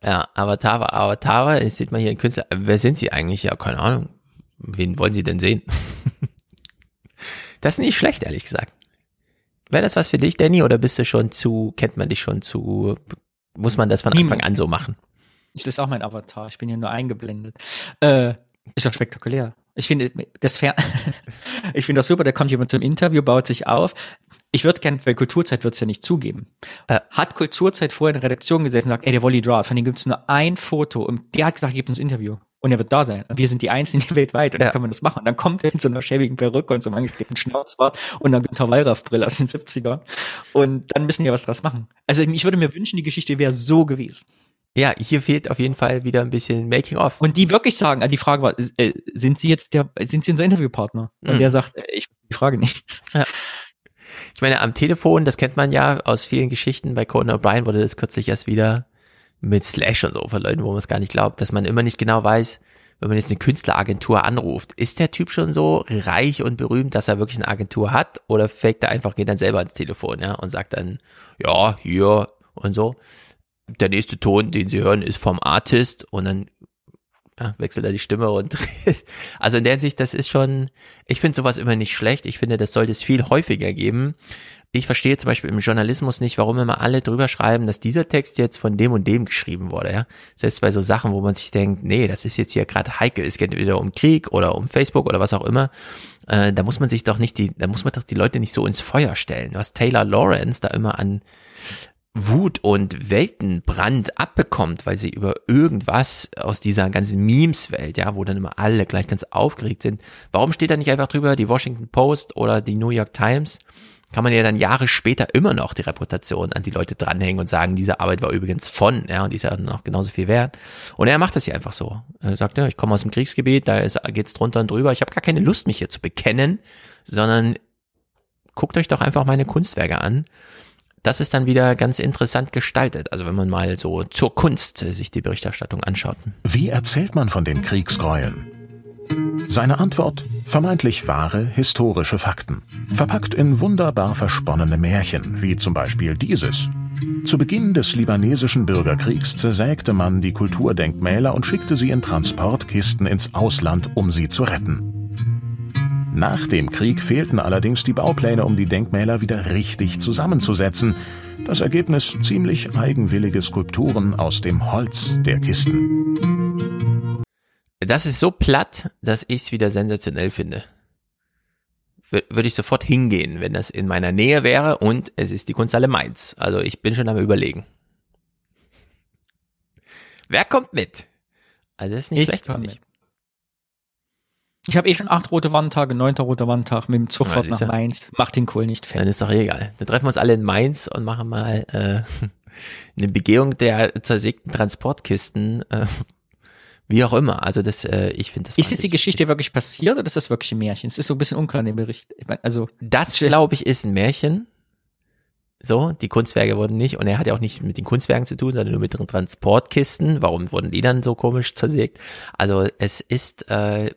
Ja, Avatar, Avatar, jetzt sieht man hier einen Künstler. Wer sind Sie eigentlich? Ja, keine Ahnung. Wen wollen Sie denn sehen? das ist nicht schlecht, ehrlich gesagt. Wäre das was für dich, Danny, oder bist du schon zu, kennt man dich schon zu, muss man das von Anfang an so machen? Das ist auch mein Avatar, ich bin hier nur eingeblendet. Äh, ist doch spektakulär. Ich finde das fair. ich finde das super, da kommt jemand zum Interview, baut sich auf. Ich würde gerne, weil Kulturzeit wird es ja nicht zugeben. Äh, hat Kulturzeit vorher in der Redaktion gesessen und sagt, ey, der Wolli Draw, von dem gibt es nur ein Foto und der hat gesagt, gibt uns Interview. Und er wird da sein. Und wir sind die Einzigen weltweit. Und ja. dann kann man das machen. Und dann kommt er in so einer schäbigen Perücke und so einem angeklebten Schnauzbart und einer Günther Wallraff-Brille aus den 70ern. Und dann müssen wir was draus machen. Also ich würde mir wünschen, die Geschichte wäre so gewesen. Ja, hier fehlt auf jeden Fall wieder ein bisschen Making of. Und die wirklich sagen, äh, die Frage war, äh, sind Sie jetzt der, sind Sie unser Interviewpartner? Und mhm. der sagt, äh, ich die Frage nicht. Ja. Ich meine, am Telefon, das kennt man ja aus vielen Geschichten. Bei Conan O'Brien wurde das kürzlich erst wieder mit Slash und so von Leuten, wo man es gar nicht glaubt, dass man immer nicht genau weiß, wenn man jetzt eine Künstleragentur anruft, ist der Typ schon so reich und berühmt, dass er wirklich eine Agentur hat? Oder fängt er einfach, geht dann selber ans Telefon, ja, und sagt dann, ja, hier und so. Der nächste Ton, den sie hören, ist vom Artist. Und dann ja, wechselt er die Stimme und also in der Hinsicht, das ist schon, ich finde sowas immer nicht schlecht. Ich finde, das sollte es viel häufiger geben. Ich verstehe zum Beispiel im Journalismus nicht, warum immer alle drüber schreiben, dass dieser Text jetzt von dem und dem geschrieben wurde. Ja? Selbst bei so Sachen, wo man sich denkt, nee, das ist jetzt hier gerade heikel, es geht entweder um Krieg oder um Facebook oder was auch immer. Äh, da muss man sich doch nicht die, da muss man doch die Leute nicht so ins Feuer stellen. Was Taylor Lawrence da immer an Wut und Weltenbrand abbekommt, weil sie über irgendwas aus dieser ganzen Memes-Welt, ja, wo dann immer alle gleich ganz aufgeregt sind. Warum steht da nicht einfach drüber, die Washington Post oder die New York Times? Kann man ja dann Jahre später immer noch die Reputation an die Leute dranhängen und sagen, diese Arbeit war übrigens von, ja, und die ist ja noch genauso viel wert. Und er macht das hier einfach so. Er sagt, ja, ich komme aus dem Kriegsgebiet, da ist, geht's drunter und drüber. Ich habe gar keine Lust, mich hier zu bekennen, sondern guckt euch doch einfach meine Kunstwerke an das ist dann wieder ganz interessant gestaltet. Also wenn man mal so zur Kunst sich die Berichterstattung anschaut. Wie erzählt man von den Kriegsgräueln? Seine Antwort? Vermeintlich wahre historische Fakten. Verpackt in wunderbar versponnene Märchen, wie zum Beispiel dieses. Zu Beginn des libanesischen Bürgerkriegs zersägte man die Kulturdenkmäler und schickte sie in Transportkisten ins Ausland, um sie zu retten. Nach dem Krieg fehlten allerdings die Baupläne, um die Denkmäler wieder richtig zusammenzusetzen. Das Ergebnis ziemlich eigenwillige Skulpturen aus dem Holz der Kisten. Das ist so platt, dass ich es wieder sensationell finde. Würde ich sofort hingehen, wenn das in meiner Nähe wäre und es ist die Kunsthalle Mainz. Also ich bin schon am überlegen. Wer kommt mit? Also das ist nicht ich schlecht, finde ich. Ich habe eh schon acht rote Wandtage, neunter roter Wandtag mit dem Zugfahrt nach Mainz. Macht den Kohl nicht fett. Dann ist doch egal. Dann treffen wir uns alle in Mainz und machen mal äh, eine Begehung der zersägten Transportkisten. Äh, wie auch immer. Also das, äh, ich finde das. Ist jetzt die Geschichte wirklich passiert oder ist das wirklich ein Märchen? Es ist so ein bisschen unklar in dem Bericht. Ich mein, also das glaube ich ist ein Märchen. So, die Kunstwerke wurden nicht, und er hat ja auch nicht mit den Kunstwerken zu tun, sondern nur mit den Transportkisten. Warum wurden die dann so komisch zersägt? Also es ist äh,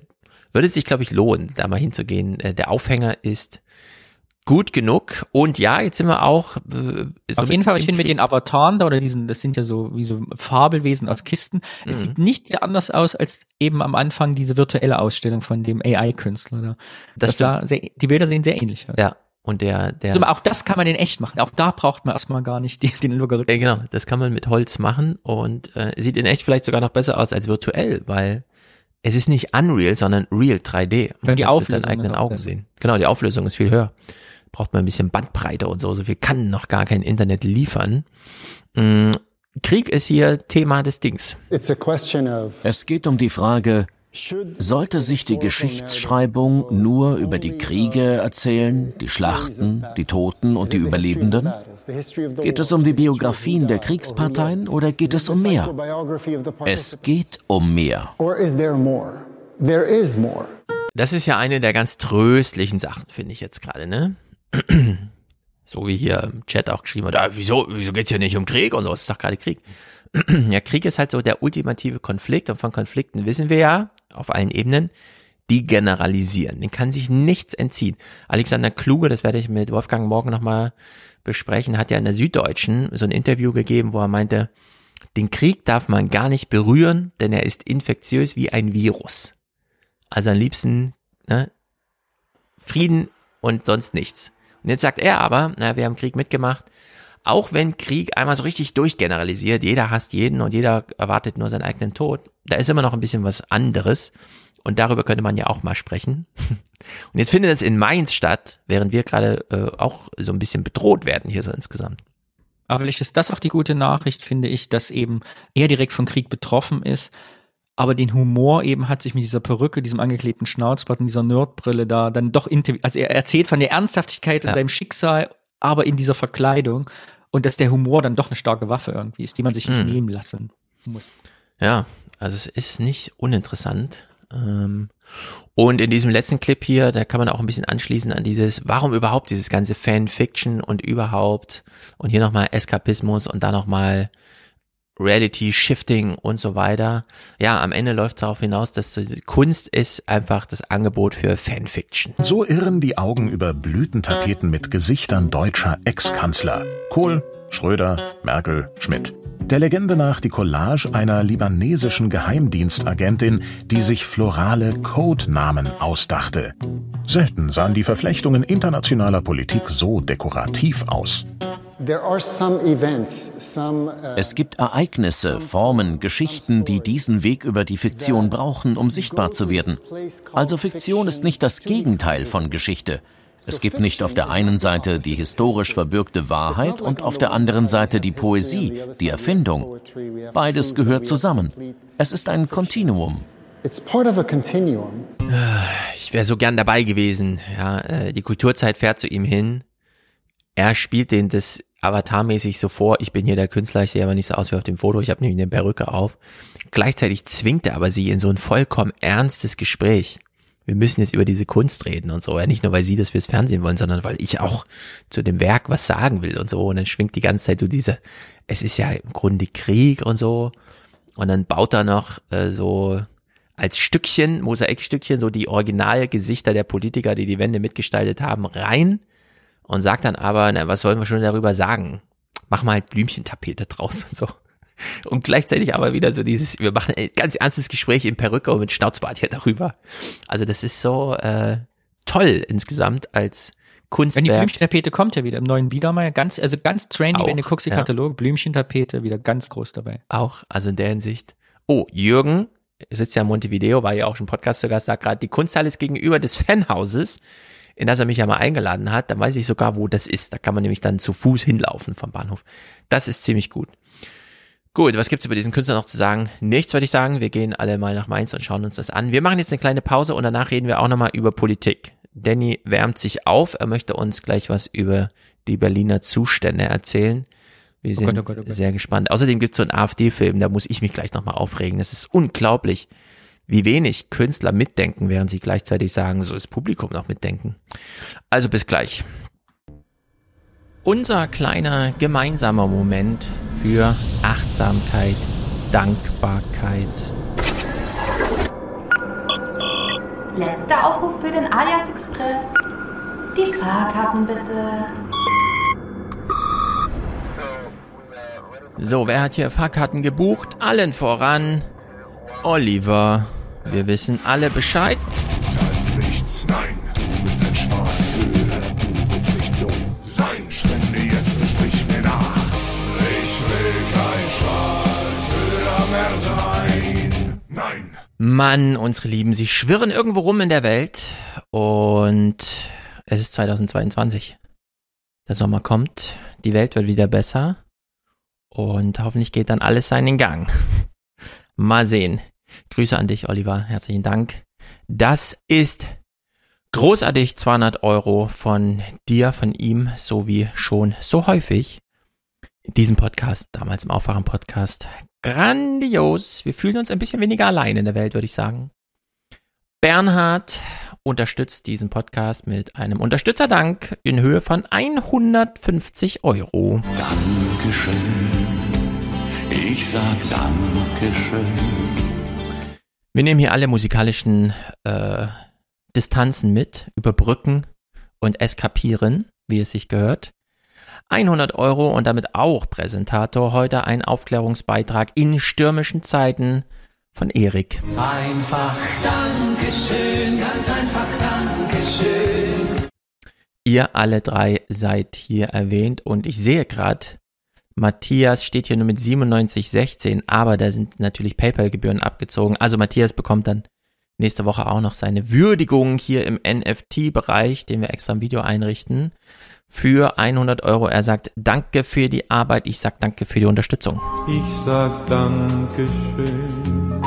würde sich, glaube ich, lohnen, da mal hinzugehen. Äh, der Aufhänger ist gut genug. Und ja, jetzt sind wir auch. Äh, so Auf jeden Fall, ich finde mit den Avataren da oder diesen, das sind ja so wie so Fabelwesen aus Kisten. Mhm. Es sieht nicht sehr anders aus als eben am Anfang diese virtuelle Ausstellung von dem AI-Künstler da. Das, das sah sehr, die Bilder sehen sehr ähnlich aus. Ja. Und der, der. Also auch das kann man in echt machen. Auch da braucht man erstmal gar nicht die, den Logarithmus. Ja, genau. Das kann man mit Holz machen und äh, sieht in echt vielleicht sogar noch besser aus als virtuell, weil es ist nicht Unreal, sondern Real 3D. Man die Auflösung mit seinen eigenen Augen sehen. Genau, die Auflösung ist viel höher. Braucht man ein bisschen Bandbreite und so. So viel kann noch gar kein Internet liefern. Mm, Krieg ist hier Thema des Dings. Es geht um die Frage, sollte sich die Geschichtsschreibung nur über die Kriege erzählen, die Schlachten, die Toten und die Überlebenden? Geht es um die Biografien der Kriegsparteien oder geht es um mehr? Es geht um mehr. Das ist ja eine der ganz tröstlichen Sachen, finde ich jetzt gerade, ne? So wie hier im Chat auch geschrieben wird, ah, wieso, wieso geht's hier nicht um Krieg und so, es ist doch gerade Krieg. ja, Krieg ist halt so der ultimative Konflikt und von Konflikten wissen wir ja auf allen Ebenen, die generalisieren. Den kann sich nichts entziehen. Alexander Kluge, das werde ich mit Wolfgang morgen nochmal besprechen, hat ja in der Süddeutschen so ein Interview gegeben, wo er meinte, den Krieg darf man gar nicht berühren, denn er ist infektiös wie ein Virus. Also am liebsten ne, Frieden und sonst nichts. Und jetzt sagt er aber, na, wir haben Krieg mitgemacht, auch wenn Krieg einmal so richtig durchgeneralisiert, jeder hasst jeden und jeder erwartet nur seinen eigenen Tod, da ist immer noch ein bisschen was anderes. Und darüber könnte man ja auch mal sprechen. Und jetzt findet es in Mainz statt, während wir gerade äh, auch so ein bisschen bedroht werden hier so insgesamt. Aber vielleicht ist das auch die gute Nachricht, finde ich, dass eben er direkt von Krieg betroffen ist, aber den Humor eben hat sich mit dieser Perücke, diesem angeklebten Schnauzbart und dieser Nerdbrille da dann doch, also er erzählt von der Ernsthaftigkeit in ja. seinem Schicksal, aber in dieser Verkleidung und dass der Humor dann doch eine starke Waffe irgendwie ist, die man sich nicht mhm. nehmen lassen muss. Ja, also es ist nicht uninteressant. Ähm, und in diesem letzten Clip hier, da kann man auch ein bisschen anschließen an dieses, warum überhaupt dieses ganze Fanfiction und überhaupt und hier nochmal Eskapismus und dann nochmal Reality Shifting und so weiter. Ja, am Ende läuft es darauf hinaus, dass Kunst ist einfach das Angebot für Fanfiction. So irren die Augen über Blütentapeten mit Gesichtern deutscher Ex-Kanzler. Kohl, Schröder, Merkel, Schmidt. Der Legende nach die Collage einer libanesischen Geheimdienstagentin, die sich florale Codenamen ausdachte. Selten sahen die Verflechtungen internationaler Politik so dekorativ aus. Uh, es gibt Ereignisse, Formen, Geschichten, die diesen Weg über die Fiktion brauchen, um sichtbar zu werden. Also Fiktion ist nicht das Gegenteil von Geschichte. Es gibt nicht auf der einen Seite die historisch verbürgte Wahrheit und auf der anderen Seite die Poesie, die Erfindung. Beides gehört zusammen. Es ist ein Kontinuum. Ich wäre so gern dabei gewesen. Ja, äh, die Kulturzeit fährt zu ihm hin. Er spielt den das avatarmäßig so vor, ich bin hier der Künstler, ich sehe aber nicht so aus wie auf dem Foto, ich habe nämlich eine Perücke auf. Gleichzeitig zwingt er aber sie in so ein vollkommen ernstes Gespräch. Wir müssen jetzt über diese Kunst reden und so. Ja, nicht nur, weil sie das fürs Fernsehen wollen, sondern weil ich auch zu dem Werk was sagen will und so. Und dann schwingt die ganze Zeit so diese, es ist ja im Grunde Krieg und so. Und dann baut er noch äh, so als Stückchen, Mosaikstückchen, so die Originalgesichter der Politiker, die die Wende mitgestaltet haben, rein und sagt dann aber, na, was sollen wir schon darüber sagen? Mach mal halt Blümchentapete draus und so. Und gleichzeitig aber wieder so dieses, wir machen ein ganz ernstes Gespräch in Perücke und mit Schnauzbart hier darüber. Also das ist so äh, toll insgesamt als Kunstwerk. Wenn die Blümchentapete kommt ja wieder im neuen Biedermeier, ganz, also ganz trendy, wenn du guckst, die ja. Katalog, Blümchentapete wieder ganz groß dabei. Auch, also in der Hinsicht. Oh, Jürgen sitzt ja in Montevideo, war ja auch schon Podcast zu Gast, sagt gerade, die Kunsthalle ist gegenüber des Fanhauses in das er mich ja mal eingeladen hat, dann weiß ich sogar, wo das ist. Da kann man nämlich dann zu Fuß hinlaufen vom Bahnhof. Das ist ziemlich gut. Gut, was gibt's über diesen Künstler noch zu sagen? Nichts würde ich sagen. Wir gehen alle mal nach Mainz und schauen uns das an. Wir machen jetzt eine kleine Pause und danach reden wir auch nochmal über Politik. Danny wärmt sich auf. Er möchte uns gleich was über die Berliner Zustände erzählen. Wir sind oh Gott, oh Gott, oh Gott. sehr gespannt. Außerdem gibt's so einen AfD-Film, da muss ich mich gleich nochmal aufregen. Das ist unglaublich wie wenig Künstler mitdenken, während sie gleichzeitig sagen, so ist Publikum noch mitdenken. Also bis gleich. Unser kleiner gemeinsamer Moment für Achtsamkeit, Dankbarkeit. Letzter Aufruf für den Alias Express. Die Fahrkarten bitte. So, wer hat hier Fahrkarten gebucht? Allen voran. Oliver. Wir wissen alle Bescheid. Du zahlst nichts, nein, du bist ein Schwarzhöhler, Mann, unsere Lieben, sie schwirren irgendwo rum in der Welt und es ist 2022. Der Sommer kommt, die Welt wird wieder besser und hoffentlich geht dann alles seinen Gang. Mal sehen. Grüße an dich, Oliver. Herzlichen Dank. Das ist großartig 200 Euro von dir, von ihm, so wie schon so häufig in diesem Podcast, damals im Aufwachen-Podcast. Grandios. Wir fühlen uns ein bisschen weniger allein in der Welt, würde ich sagen. Bernhard unterstützt diesen Podcast mit einem Unterstützerdank in Höhe von 150 Euro. Dankeschön. Ich sag Dankeschön. Wir nehmen hier alle musikalischen äh, Distanzen mit, überbrücken und eskapieren, wie es sich gehört. 100 Euro und damit auch Präsentator heute ein Aufklärungsbeitrag in stürmischen Zeiten von Erik. Einfach Dankeschön, ganz einfach Dankeschön. Ihr alle drei seid hier erwähnt und ich sehe gerade, Matthias steht hier nur mit 97,16, aber da sind natürlich PayPal-Gebühren abgezogen. Also Matthias bekommt dann nächste Woche auch noch seine Würdigung hier im NFT-Bereich, den wir extra im Video einrichten, für 100 Euro. Er sagt Danke für die Arbeit, ich sag Danke für die Unterstützung. Ich sag Dankeschön.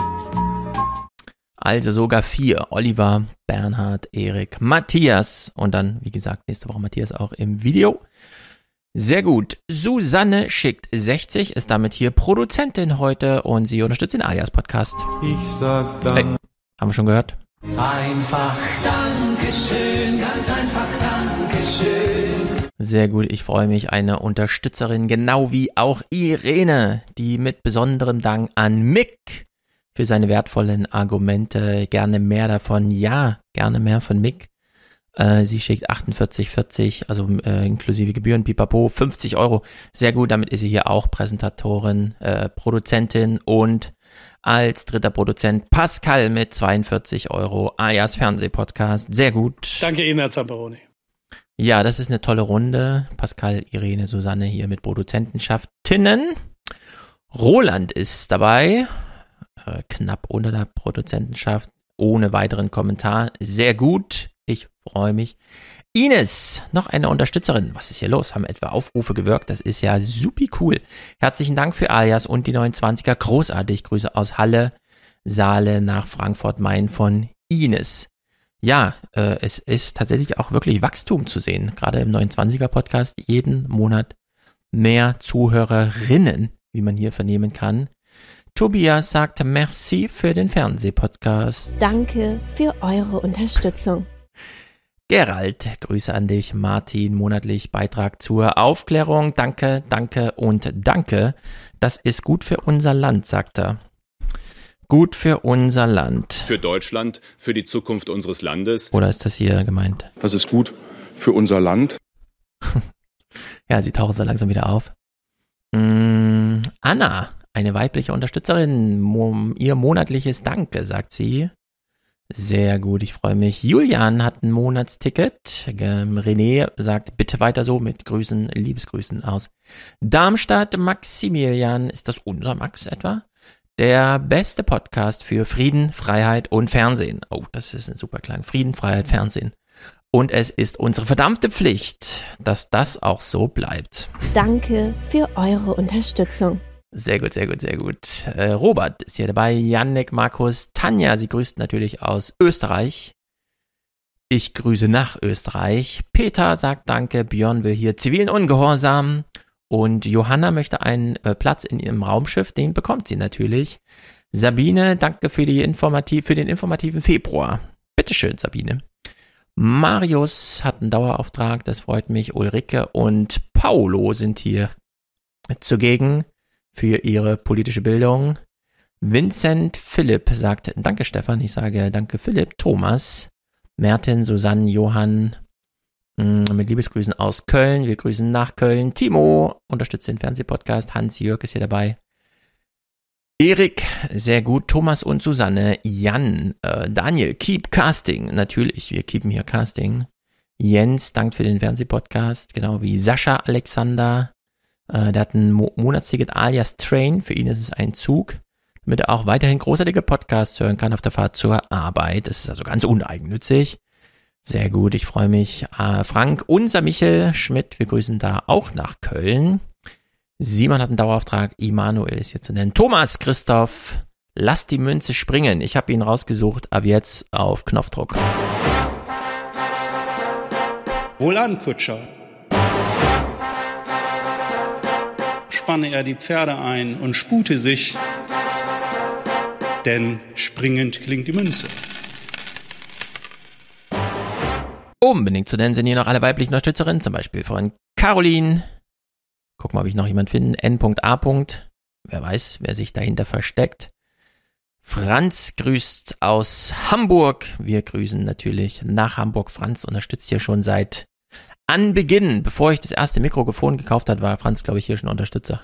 Also sogar vier. Oliver, Bernhard, Erik, Matthias und dann, wie gesagt, nächste Woche Matthias auch im Video. Sehr gut. Susanne schickt 60, ist damit hier Produzentin heute und sie unterstützt den Alias Podcast. Ich sag Danke. Hey, haben wir schon gehört? Einfach Dankeschön, ganz einfach Dankeschön. Sehr gut, ich freue mich. Eine Unterstützerin, genau wie auch Irene, die mit besonderem Dank an Mick für seine wertvollen Argumente, gerne mehr davon, ja, gerne mehr von Mick. Äh, sie schickt 48,40, also äh, inklusive Gebühren, pipapo, 50 Euro. Sehr gut, damit ist sie hier auch Präsentatorin, äh, Produzentin und als dritter Produzent Pascal mit 42 Euro, Ayas Fernsehpodcast. Sehr gut. Danke Ihnen, Herr Zamperoni. Ja, das ist eine tolle Runde. Pascal, Irene, Susanne hier mit Produzentenschaftinnen. Roland ist dabei, äh, knapp unter der Produzentenschaft, ohne weiteren Kommentar. Sehr gut. Ich freue mich. Ines, noch eine Unterstützerin. Was ist hier los? Haben etwa Aufrufe gewirkt? Das ist ja supi cool. Herzlichen Dank für Alias und die 29er. Großartig. Grüße aus Halle, Saale nach Frankfurt, Main von Ines. Ja, äh, es ist tatsächlich auch wirklich Wachstum zu sehen. Gerade im 29er Podcast jeden Monat mehr Zuhörerinnen, wie man hier vernehmen kann. Tobias sagt Merci für den Fernsehpodcast. Danke für eure Unterstützung. Gerald, Grüße an dich. Martin, monatlich Beitrag zur Aufklärung. Danke, danke und danke. Das ist gut für unser Land, sagt er. Gut für unser Land. Für Deutschland, für die Zukunft unseres Landes. Oder ist das hier gemeint? Das ist gut für unser Land. ja, sie tauchen so langsam wieder auf. Mm, Anna, eine weibliche Unterstützerin, mo ihr monatliches Danke, sagt sie. Sehr gut, ich freue mich. Julian hat ein Monatsticket. Ähm, René sagt, bitte weiter so mit Grüßen, Liebesgrüßen aus Darmstadt. Maximilian, ist das unser Max etwa? Der beste Podcast für Frieden, Freiheit und Fernsehen. Oh, das ist ein super Klang. Frieden, Freiheit, Fernsehen. Und es ist unsere verdammte Pflicht, dass das auch so bleibt. Danke für eure Unterstützung. Sehr gut, sehr gut, sehr gut. Äh, Robert ist hier dabei, Yannick, Markus, Tanja, sie grüßt natürlich aus Österreich. Ich grüße nach Österreich. Peter sagt Danke, Björn will hier zivilen Ungehorsam. Und Johanna möchte einen äh, Platz in ihrem Raumschiff, den bekommt sie natürlich. Sabine, danke für, die informativ, für den informativen Februar. Bitteschön, Sabine. Marius hat einen Dauerauftrag, das freut mich. Ulrike und Paulo sind hier zugegen für ihre politische Bildung. Vincent Philipp sagt Danke Stefan, ich sage Danke Philipp, Thomas, Merten, Susanne, Johann, mit Liebesgrüßen aus Köln, wir grüßen nach Köln, Timo, unterstützt den Fernsehpodcast, Hans-Jörg ist hier dabei, Erik, sehr gut, Thomas und Susanne, Jan, äh, Daniel, Keep Casting, natürlich, wir keepen hier Casting, Jens, dankt für den Fernsehpodcast, genau wie Sascha Alexander, äh, der hat ein Mo Monatsticket alias Train. Für ihn ist es ein Zug, damit er auch weiterhin großartige Podcasts hören kann auf der Fahrt zur Arbeit. Das ist also ganz uneigennützig. Sehr gut, ich freue mich. Äh, Frank, unser Michel Schmidt, wir grüßen da auch nach Köln. Simon hat einen Dauerauftrag, Immanuel ist hier zu nennen. Thomas, Christoph, lass die Münze springen. Ich habe ihn rausgesucht, ab jetzt auf Knopfdruck. Wohlan, Kutscher. spanne er die Pferde ein und spute sich, denn springend klingt die Münze. Unbedingt zu nennen sind hier noch alle weiblichen Unterstützerinnen, zum Beispiel von Caroline. Gucken wir, ob ich noch jemanden finde. N.A. Wer weiß, wer sich dahinter versteckt. Franz grüßt aus Hamburg. Wir grüßen natürlich nach Hamburg. Franz unterstützt hier schon seit Anbeginn. Bevor ich das erste Mikrofon gekauft hat, war Franz, glaube ich, hier schon Unterstützer.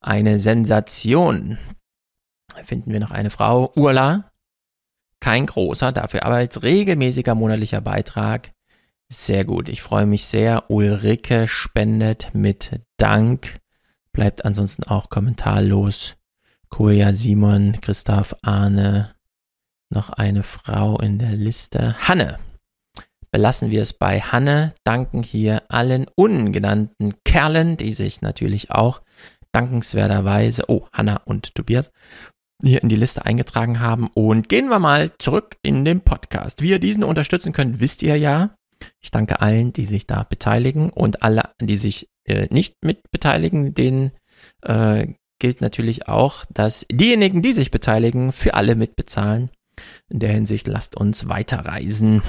Eine Sensation. Finden wir noch eine Frau, Urla. Kein großer, dafür aber als regelmäßiger monatlicher Beitrag. Sehr gut, ich freue mich sehr. Ulrike spendet mit Dank. Bleibt ansonsten auch kommentarlos. Koja Simon, Christoph Arne, noch eine Frau in der Liste. Hanne. Belassen wir es bei Hanne. Danken hier allen ungenannten Kerlen, die sich natürlich auch dankenswerterweise, oh, Hanna und Tobias, hier in die Liste eingetragen haben. Und gehen wir mal zurück in den Podcast. Wie ihr diesen unterstützen könnt, wisst ihr ja. Ich danke allen, die sich da beteiligen und alle, die sich äh, nicht mit beteiligen, denen äh, gilt natürlich auch, dass diejenigen, die sich beteiligen, für alle mitbezahlen. In der Hinsicht lasst uns weiterreisen.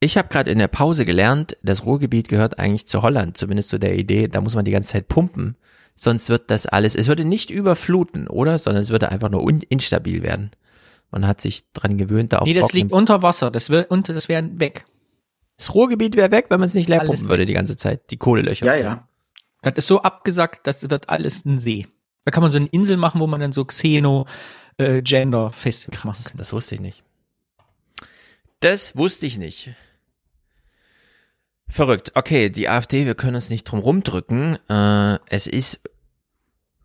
Ich habe gerade in der Pause gelernt, das Ruhrgebiet gehört eigentlich zu Holland, zumindest zu der Idee, da muss man die ganze Zeit pumpen, sonst wird das alles, es würde nicht überfluten, oder? Sondern es würde einfach nur instabil werden. Man hat sich dran gewöhnt, da auch. Nee, das liegt unter Wasser, das, wär, unter, das wäre weg. Das Ruhrgebiet wäre weg, wenn man es nicht leer alles pumpen würde die ganze Zeit, die Kohlelöcher. Ja, ja. Das ist so abgesackt, das wird alles ein See. Da kann man so eine Insel machen, wo man dann so Xeno äh, Gender fest Krass, Das wusste ich nicht. Das wusste ich nicht. Verrückt. Okay, die AfD, wir können uns nicht drum rumdrücken. Äh, es ist,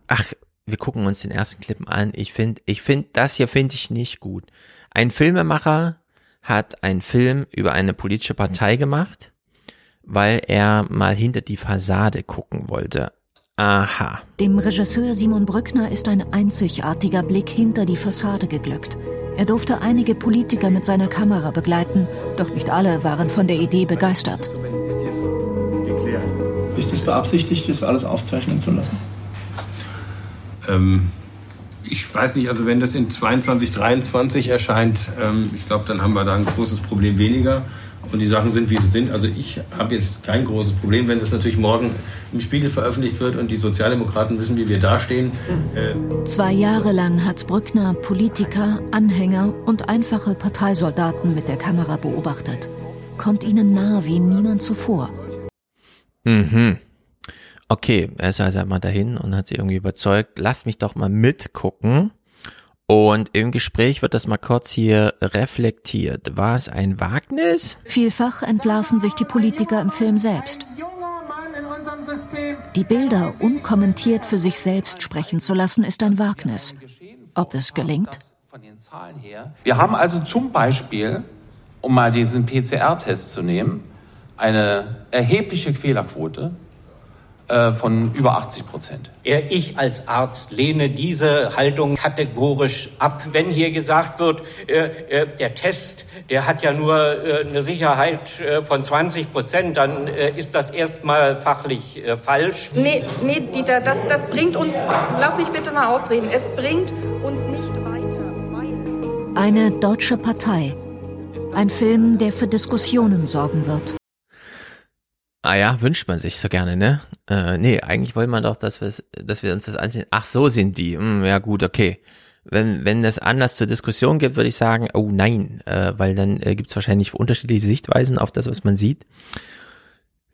ach, wir gucken uns den ersten Clip an. Ich finde, ich finde, das hier finde ich nicht gut. Ein Filmemacher hat einen Film über eine politische Partei gemacht, weil er mal hinter die Fassade gucken wollte. Aha. Dem Regisseur Simon Brückner ist ein einzigartiger Blick hinter die Fassade geglückt. Er durfte einige Politiker mit seiner Kamera begleiten, doch nicht alle waren von der Idee begeistert. Ist es beabsichtigt, das alles aufzeichnen zu lassen? Ähm, ich weiß nicht, also wenn das in 22, 23 erscheint, ähm, ich glaube, dann haben wir da ein großes Problem weniger. Und die Sachen sind, wie sie sind. Also ich habe jetzt kein großes Problem, wenn das natürlich morgen im Spiegel veröffentlicht wird und die Sozialdemokraten wissen, wie wir dastehen. Äh Zwei Jahre lang hat Brückner Politiker, Anhänger und einfache Parteisoldaten mit der Kamera beobachtet. Kommt ihnen nahe wie niemand zuvor. Mhm. Okay, er ist also mal dahin und hat sie irgendwie überzeugt, lasst mich doch mal mitgucken. Und im Gespräch wird das mal kurz hier reflektiert. War es ein Wagnis? Vielfach entlarven sich die Politiker im Film selbst. Die Bilder unkommentiert für sich selbst sprechen zu lassen, ist ein Wagnis. Ob es gelingt? Wir haben also zum Beispiel, um mal diesen PCR-Test zu nehmen, eine erhebliche Fehlerquote äh, von über 80 Prozent. Ich als Arzt lehne diese Haltung kategorisch ab. Wenn hier gesagt wird, äh, äh, der Test, der hat ja nur eine Sicherheit von 20 Prozent, dann ist das erstmal fachlich falsch. Nee, nee, Dieter, das, das bringt uns, lass mich bitte mal ausreden, es bringt uns nicht weiter. Eine deutsche Partei. Ein Film, der für Diskussionen sorgen wird. Ah ja, wünscht man sich so gerne, ne? Äh, nee, eigentlich wollen wir doch, dass, dass wir uns das ansehen. Ach, so sind die. Hm, ja gut, okay. Wenn, wenn es Anlass zur Diskussion gibt, würde ich sagen, oh nein, äh, weil dann äh, gibt es wahrscheinlich unterschiedliche Sichtweisen auf das, was man sieht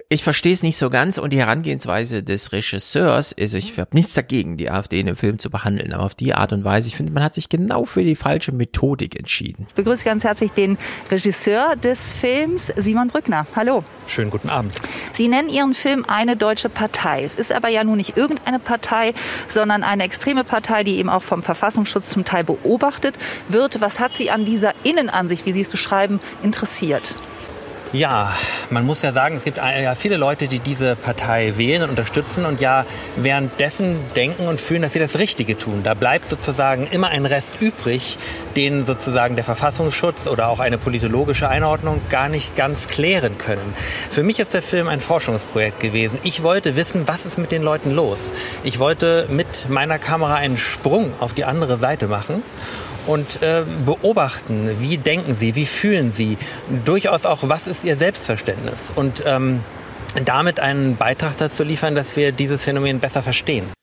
ich verstehe es nicht so ganz und die Herangehensweise des Regisseurs ist, ich habe nichts dagegen, die AfD in dem Film zu behandeln, aber auf die Art und Weise, ich finde, man hat sich genau für die falsche Methodik entschieden. Ich begrüße ganz herzlich den Regisseur des Films, Simon Brückner. Hallo. Schönen guten Abend. Sie nennen Ihren Film eine deutsche Partei. Es ist aber ja nun nicht irgendeine Partei, sondern eine extreme Partei, die eben auch vom Verfassungsschutz zum Teil beobachtet wird. Was hat Sie an dieser Innenansicht, wie Sie es beschreiben, interessiert? Ja, man muss ja sagen, es gibt ja viele Leute, die diese Partei wählen und unterstützen und ja währenddessen denken und fühlen, dass sie das Richtige tun. Da bleibt sozusagen immer ein Rest übrig, den sozusagen der Verfassungsschutz oder auch eine politologische Einordnung gar nicht ganz klären können. Für mich ist der Film ein Forschungsprojekt gewesen. Ich wollte wissen, was ist mit den Leuten los. Ich wollte mit meiner Kamera einen Sprung auf die andere Seite machen und äh, beobachten, wie denken sie, wie fühlen sie, durchaus auch, was ist ihr Selbstverständnis? Und ähm, damit einen Beitrag dazu liefern, dass wir dieses Phänomen besser verstehen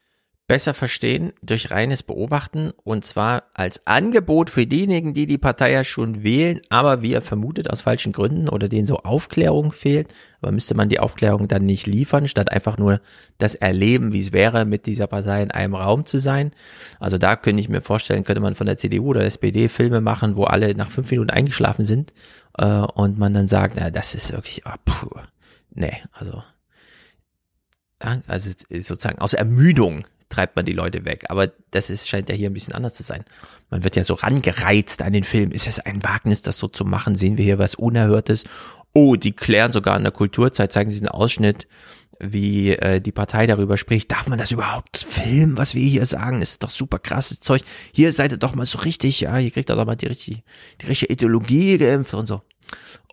besser verstehen durch reines Beobachten und zwar als Angebot für diejenigen, die die Partei ja schon wählen, aber wie er vermutet aus falschen Gründen oder denen so Aufklärung fehlt, aber müsste man die Aufklärung dann nicht liefern, statt einfach nur das Erleben, wie es wäre, mit dieser Partei in einem Raum zu sein. Also da könnte ich mir vorstellen, könnte man von der CDU oder SPD Filme machen, wo alle nach fünf Minuten eingeschlafen sind äh, und man dann sagt, na, das ist wirklich, oh, puh, nee, also also sozusagen aus Ermüdung treibt man die Leute weg. Aber das ist, scheint ja hier ein bisschen anders zu sein. Man wird ja so rangereizt an den Film. Ist es ein Wagnis, das so zu machen? Sehen wir hier was Unerhörtes? Oh, die klären sogar in der Kulturzeit, zeigen sie einen Ausschnitt, wie äh, die Partei darüber spricht. Darf man das überhaupt filmen, was wir hier sagen? Ist doch super krasses Zeug. Hier seid ihr doch mal so richtig, ja, hier kriegt ihr doch mal die richtige, die richtige Ideologie geimpft und so.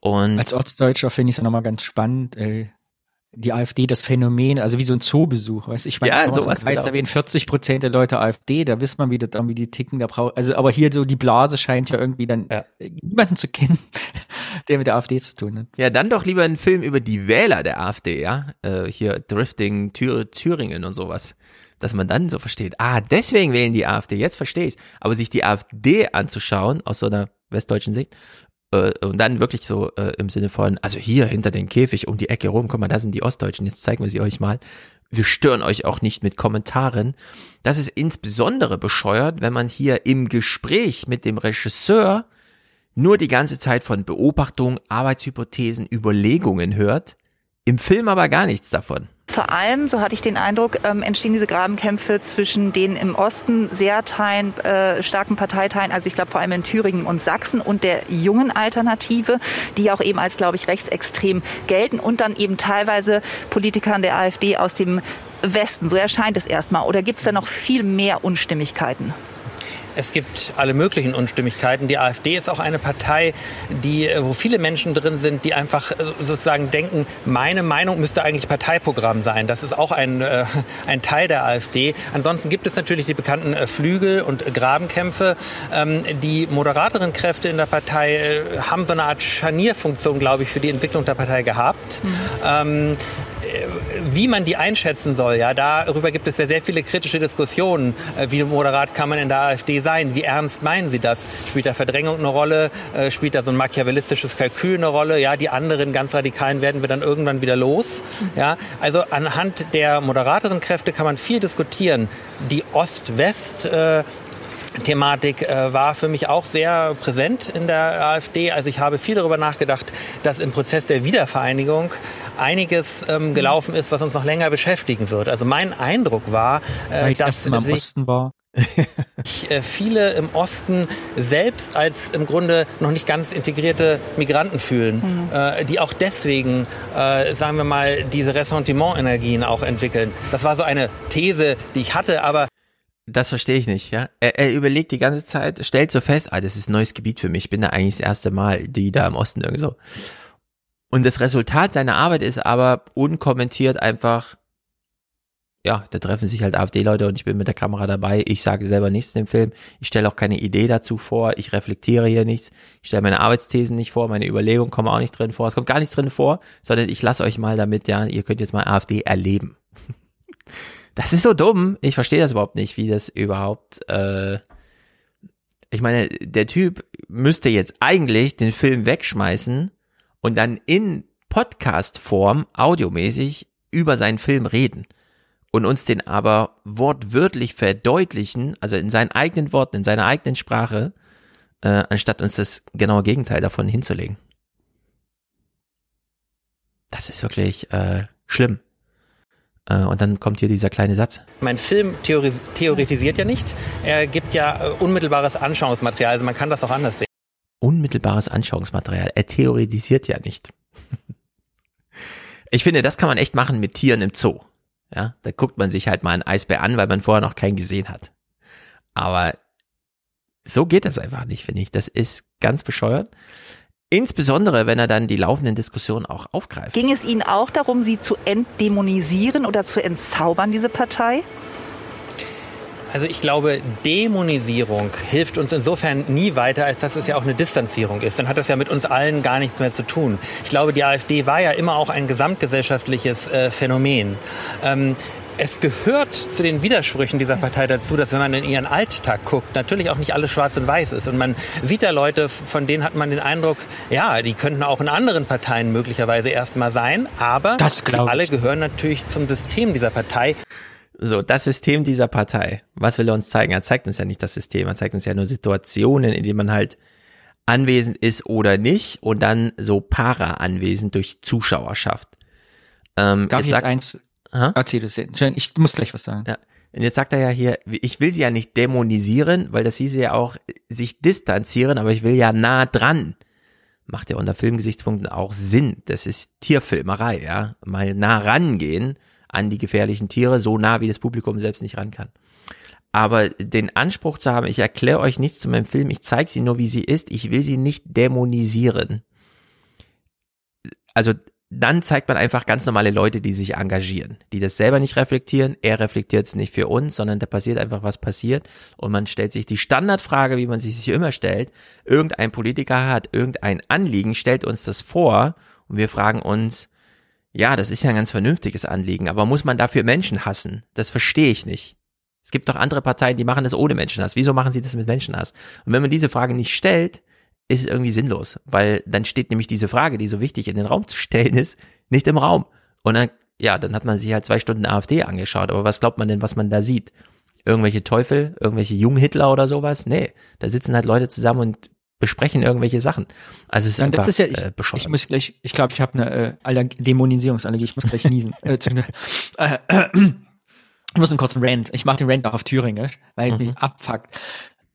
Und Als Ortsdeutscher finde ich es nochmal ganz spannend, äh, die AfD das Phänomen, also wie so ein Zoobesuch, weißt ich meine, ja, sowas heißt, genau. erwähnen 40 Prozent der Leute AfD, da wisst man, wie das irgendwie die ticken, da braucht, also aber hier so die Blase scheint ja irgendwie dann ja. niemanden zu kennen, der mit der AfD zu tun hat. Ja, dann doch lieber einen Film über die Wähler der AfD, ja, äh, hier Drifting Thür Thüringen und sowas, dass man dann so versteht, ah, deswegen wählen die AfD, jetzt verstehe ich's, aber sich die AfD anzuschauen aus so einer westdeutschen Sicht äh, und dann wirklich so äh, im Sinne von, also hier hinter den Käfig um die Ecke rum, guck mal, da sind die Ostdeutschen, jetzt zeigen wir sie euch mal. Wir stören euch auch nicht mit Kommentaren. Das ist insbesondere bescheuert, wenn man hier im Gespräch mit dem Regisseur nur die ganze Zeit von Beobachtung, Arbeitshypothesen, Überlegungen hört, im Film aber gar nichts davon. Vor allem, so hatte ich den Eindruck, ähm, entstehen diese Grabenkämpfe zwischen den im Osten sehr teilen, äh, starken Parteiteilen, also ich glaube vor allem in Thüringen und Sachsen und der jungen Alternative, die auch eben als, glaube ich, rechtsextrem gelten und dann eben teilweise Politikern der AfD aus dem Westen. So erscheint es erstmal. Oder gibt es da noch viel mehr Unstimmigkeiten? Es gibt alle möglichen Unstimmigkeiten. Die AfD ist auch eine Partei, die, äh, wo viele Menschen drin sind, die einfach äh, sozusagen denken, meine Meinung müsste eigentlich Parteiprogramm sein. Das ist auch ein, äh, ein Teil der AfD. Ansonsten gibt es natürlich die bekannten Flügel- und Grabenkämpfe. Ähm, die moderateren Kräfte in der Partei haben so eine Art Scharnierfunktion, glaube ich, für die Entwicklung der Partei gehabt. Mhm. Ähm, wie man die einschätzen soll, ja, darüber gibt es ja sehr viele kritische Diskussionen. Äh, wie moderat kann man in der AfD sein? Wie ernst meinen Sie das? Spielt da Verdrängung eine Rolle? Äh, spielt da so ein machiavellistisches Kalkül eine Rolle? Ja, die anderen ganz radikalen werden wir dann irgendwann wieder los. Ja, also anhand der moderateren Kräfte kann man viel diskutieren. Die Ost-West äh, Thematik äh, war für mich auch sehr präsent in der AfD. Also ich habe viel darüber nachgedacht, dass im Prozess der Wiedervereinigung einiges ähm, gelaufen ist, was uns noch länger beschäftigen wird. Also mein Eindruck war, äh, dass sich Osten war. Äh, viele im Osten selbst als im Grunde noch nicht ganz integrierte Migranten fühlen, mhm. äh, die auch deswegen, äh, sagen wir mal, diese Ressentiment-Energien auch entwickeln. Das war so eine These, die ich hatte, aber das verstehe ich nicht, ja. Er, er, überlegt die ganze Zeit, stellt so fest, ah, das ist ein neues Gebiet für mich. Ich bin da eigentlich das erste Mal, die da im Osten irgendwie so. Und das Resultat seiner Arbeit ist aber unkommentiert einfach, ja, da treffen sich halt AfD-Leute und ich bin mit der Kamera dabei. Ich sage selber nichts in dem Film. Ich stelle auch keine Idee dazu vor. Ich reflektiere hier nichts. Ich stelle meine Arbeitsthesen nicht vor. Meine Überlegungen kommen auch nicht drin vor. Es kommt gar nichts drin vor, sondern ich lasse euch mal damit, ja, ihr könnt jetzt mal AfD erleben. Das ist so dumm. Ich verstehe das überhaupt nicht, wie das überhaupt. Äh ich meine, der Typ müsste jetzt eigentlich den Film wegschmeißen und dann in Podcast-Form, audiomäßig, über seinen Film reden und uns den aber wortwörtlich verdeutlichen, also in seinen eigenen Worten, in seiner eigenen Sprache, äh, anstatt uns das genaue Gegenteil davon hinzulegen. Das ist wirklich äh, schlimm. Äh, und dann kommt hier dieser kleine Satz. Mein Film theoris theoretisiert ja nicht. Er gibt ja äh, unmittelbares Anschauungsmaterial. Also man kann das auch anders sehen. Unmittelbares Anschauungsmaterial. Er theoretisiert ja nicht. ich finde, das kann man echt machen mit Tieren im Zoo. Ja, da guckt man sich halt mal einen Eisbär an, weil man vorher noch keinen gesehen hat. Aber so geht das einfach nicht, finde ich. Das ist ganz bescheuert. Insbesondere, wenn er dann die laufenden Diskussionen auch aufgreift. Ging es Ihnen auch darum, sie zu entdämonisieren oder zu entzaubern, diese Partei? Also ich glaube, Dämonisierung hilft uns insofern nie weiter, als dass es ja auch eine Distanzierung ist. Dann hat das ja mit uns allen gar nichts mehr zu tun. Ich glaube, die AfD war ja immer auch ein gesamtgesellschaftliches äh, Phänomen. Ähm, es gehört zu den Widersprüchen dieser Partei dazu, dass wenn man in ihren Alltag guckt, natürlich auch nicht alles schwarz und weiß ist. Und man sieht da Leute, von denen hat man den Eindruck, ja, die könnten auch in anderen Parteien möglicherweise erstmal sein, aber alle gehören natürlich zum System dieser Partei. So, das System dieser Partei. Was will er uns zeigen? Er zeigt uns ja nicht das System, er zeigt uns ja nur Situationen, in denen man halt anwesend ist oder nicht und dann so para anwesend durch Zuschauerschaft. Ähm, Darf ich jetzt sagt- eins Aha. erzähl es. Schön, Ich muss gleich was sagen. Ja. Und jetzt sagt er ja hier, ich will sie ja nicht dämonisieren, weil das hieße ja auch sich distanzieren, aber ich will ja nah dran. Macht ja unter Filmgesichtspunkten auch Sinn. Das ist Tierfilmerei, ja. Mal nah rangehen an die gefährlichen Tiere, so nah wie das Publikum selbst nicht ran kann. Aber den Anspruch zu haben, ich erkläre euch nichts zu meinem Film, ich zeige sie nur, wie sie ist, ich will sie nicht dämonisieren. Also dann zeigt man einfach ganz normale Leute, die sich engagieren, die das selber nicht reflektieren. Er reflektiert es nicht für uns, sondern da passiert einfach, was passiert. Und man stellt sich die Standardfrage, wie man sich sich immer stellt. Irgendein Politiker hat irgendein Anliegen, stellt uns das vor und wir fragen uns, ja, das ist ja ein ganz vernünftiges Anliegen, aber muss man dafür Menschen hassen? Das verstehe ich nicht. Es gibt doch andere Parteien, die machen das ohne Menschenhass. Wieso machen sie das mit Menschenhass? Und wenn man diese Frage nicht stellt, ist es irgendwie sinnlos, weil dann steht nämlich diese Frage, die so wichtig in den Raum zu stellen ist, nicht im Raum. Und dann, ja, dann hat man sich halt zwei Stunden AfD angeschaut. Aber was glaubt man denn, was man da sieht? Irgendwelche Teufel, irgendwelche Junghitler oder sowas? Nee, da sitzen halt Leute zusammen und besprechen irgendwelche Sachen. Also es ist Ja, einfach das ist ja, ich, äh, bescheuert. ich muss gleich, ich glaube, ich habe eine äh, Allerg Dämonisierungsallergie, ich muss gleich niesen. äh, äh, äh, ich muss einen kurzen Rant. Ich mache den Rant auch auf Thüringisch, weil es mich abfuckt.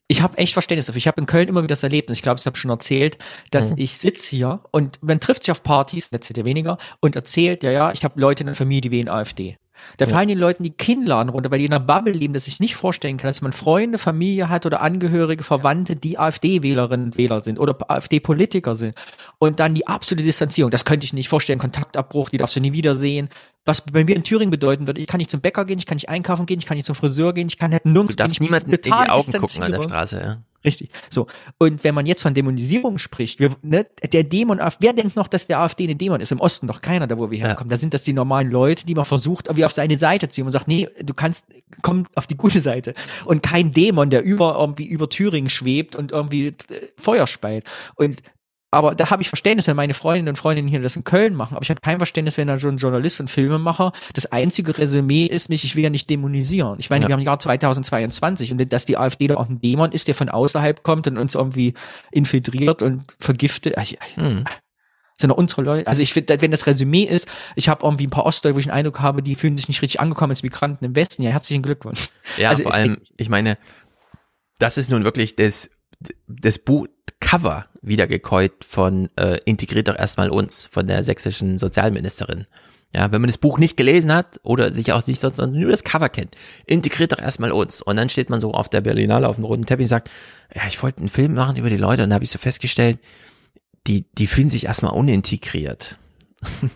Ich habe echt Verständnis dafür. Ich habe in Köln immer wieder das erlebt, und ich glaube, ich habe schon erzählt, dass Mhm. ich sitz hier und man trifft sich auf Partys, letztes Jahr weniger, und erzählt, ja, ja, ich habe Leute in der Familie, die wählen AfD. Da fallen den Leuten die Kinnladen runter, weil die in einer Bubble leben, dass ich nicht vorstellen kann, dass man Freunde, Familie hat oder Angehörige, Verwandte, die AfD-Wählerinnen und Wähler sind oder AfD-Politiker sind. Und dann die absolute Distanzierung. Das könnte ich nicht vorstellen. Kontaktabbruch, die darfst du nie wiedersehen. Was bei mir in Thüringen bedeuten würde, ich kann nicht zum Bäcker gehen, ich kann nicht einkaufen gehen, ich kann nicht zum Friseur gehen, ich kann halt nirgends Du darfst niemanden in die Augen gucken an der. Straße, ja. Richtig. So. Und wenn man jetzt von Dämonisierung spricht, wir, ne, der Dämon, wer denkt noch, dass der AfD ein Dämon ist? Im Osten doch keiner, da wo wir herkommen. Da sind das die normalen Leute, die man versucht, irgendwie auf seine Seite zu ziehen und sagt, nee, du kannst, komm auf die gute Seite. Und kein Dämon, der über, irgendwie über Thüringen schwebt und irgendwie äh, Feuer speit. Und aber da habe ich Verständnis, wenn meine Freundinnen und Freundinnen hier das in Köln machen. Aber ich habe kein Verständnis, wenn da schon ein Journalist und Filmemacher das einzige Resümee ist, mich, ich will ja nicht dämonisieren. Ich meine, Ja. wir haben Jahr 2022 und dass die AfD da auch ein Dämon ist, der von außerhalb kommt und uns irgendwie infiltriert und vergiftet. Ach, Hm. sind doch unsere Leute. Also ich finde, wenn das Resümee ist, ich habe irgendwie ein paar Ostdeutsche, wo ich den Eindruck habe, die fühlen sich nicht richtig angekommen als Migranten im Westen. Ja, herzlichen Glückwunsch. Ja, also vor allem, ich meine, das ist nun wirklich das, das Buch Cover wiedergekäut von äh, Integriert doch erstmal uns, von der sächsischen Sozialministerin. Ja, wenn man das Buch nicht gelesen hat oder sich auch nicht sonst nur das Cover kennt, integriert doch erstmal uns. Und dann steht man so auf der Berlinale auf dem roten Teppich und sagt, ja, ich wollte einen Film machen über die Leute und da habe ich so festgestellt, die, die fühlen sich erstmal unintegriert.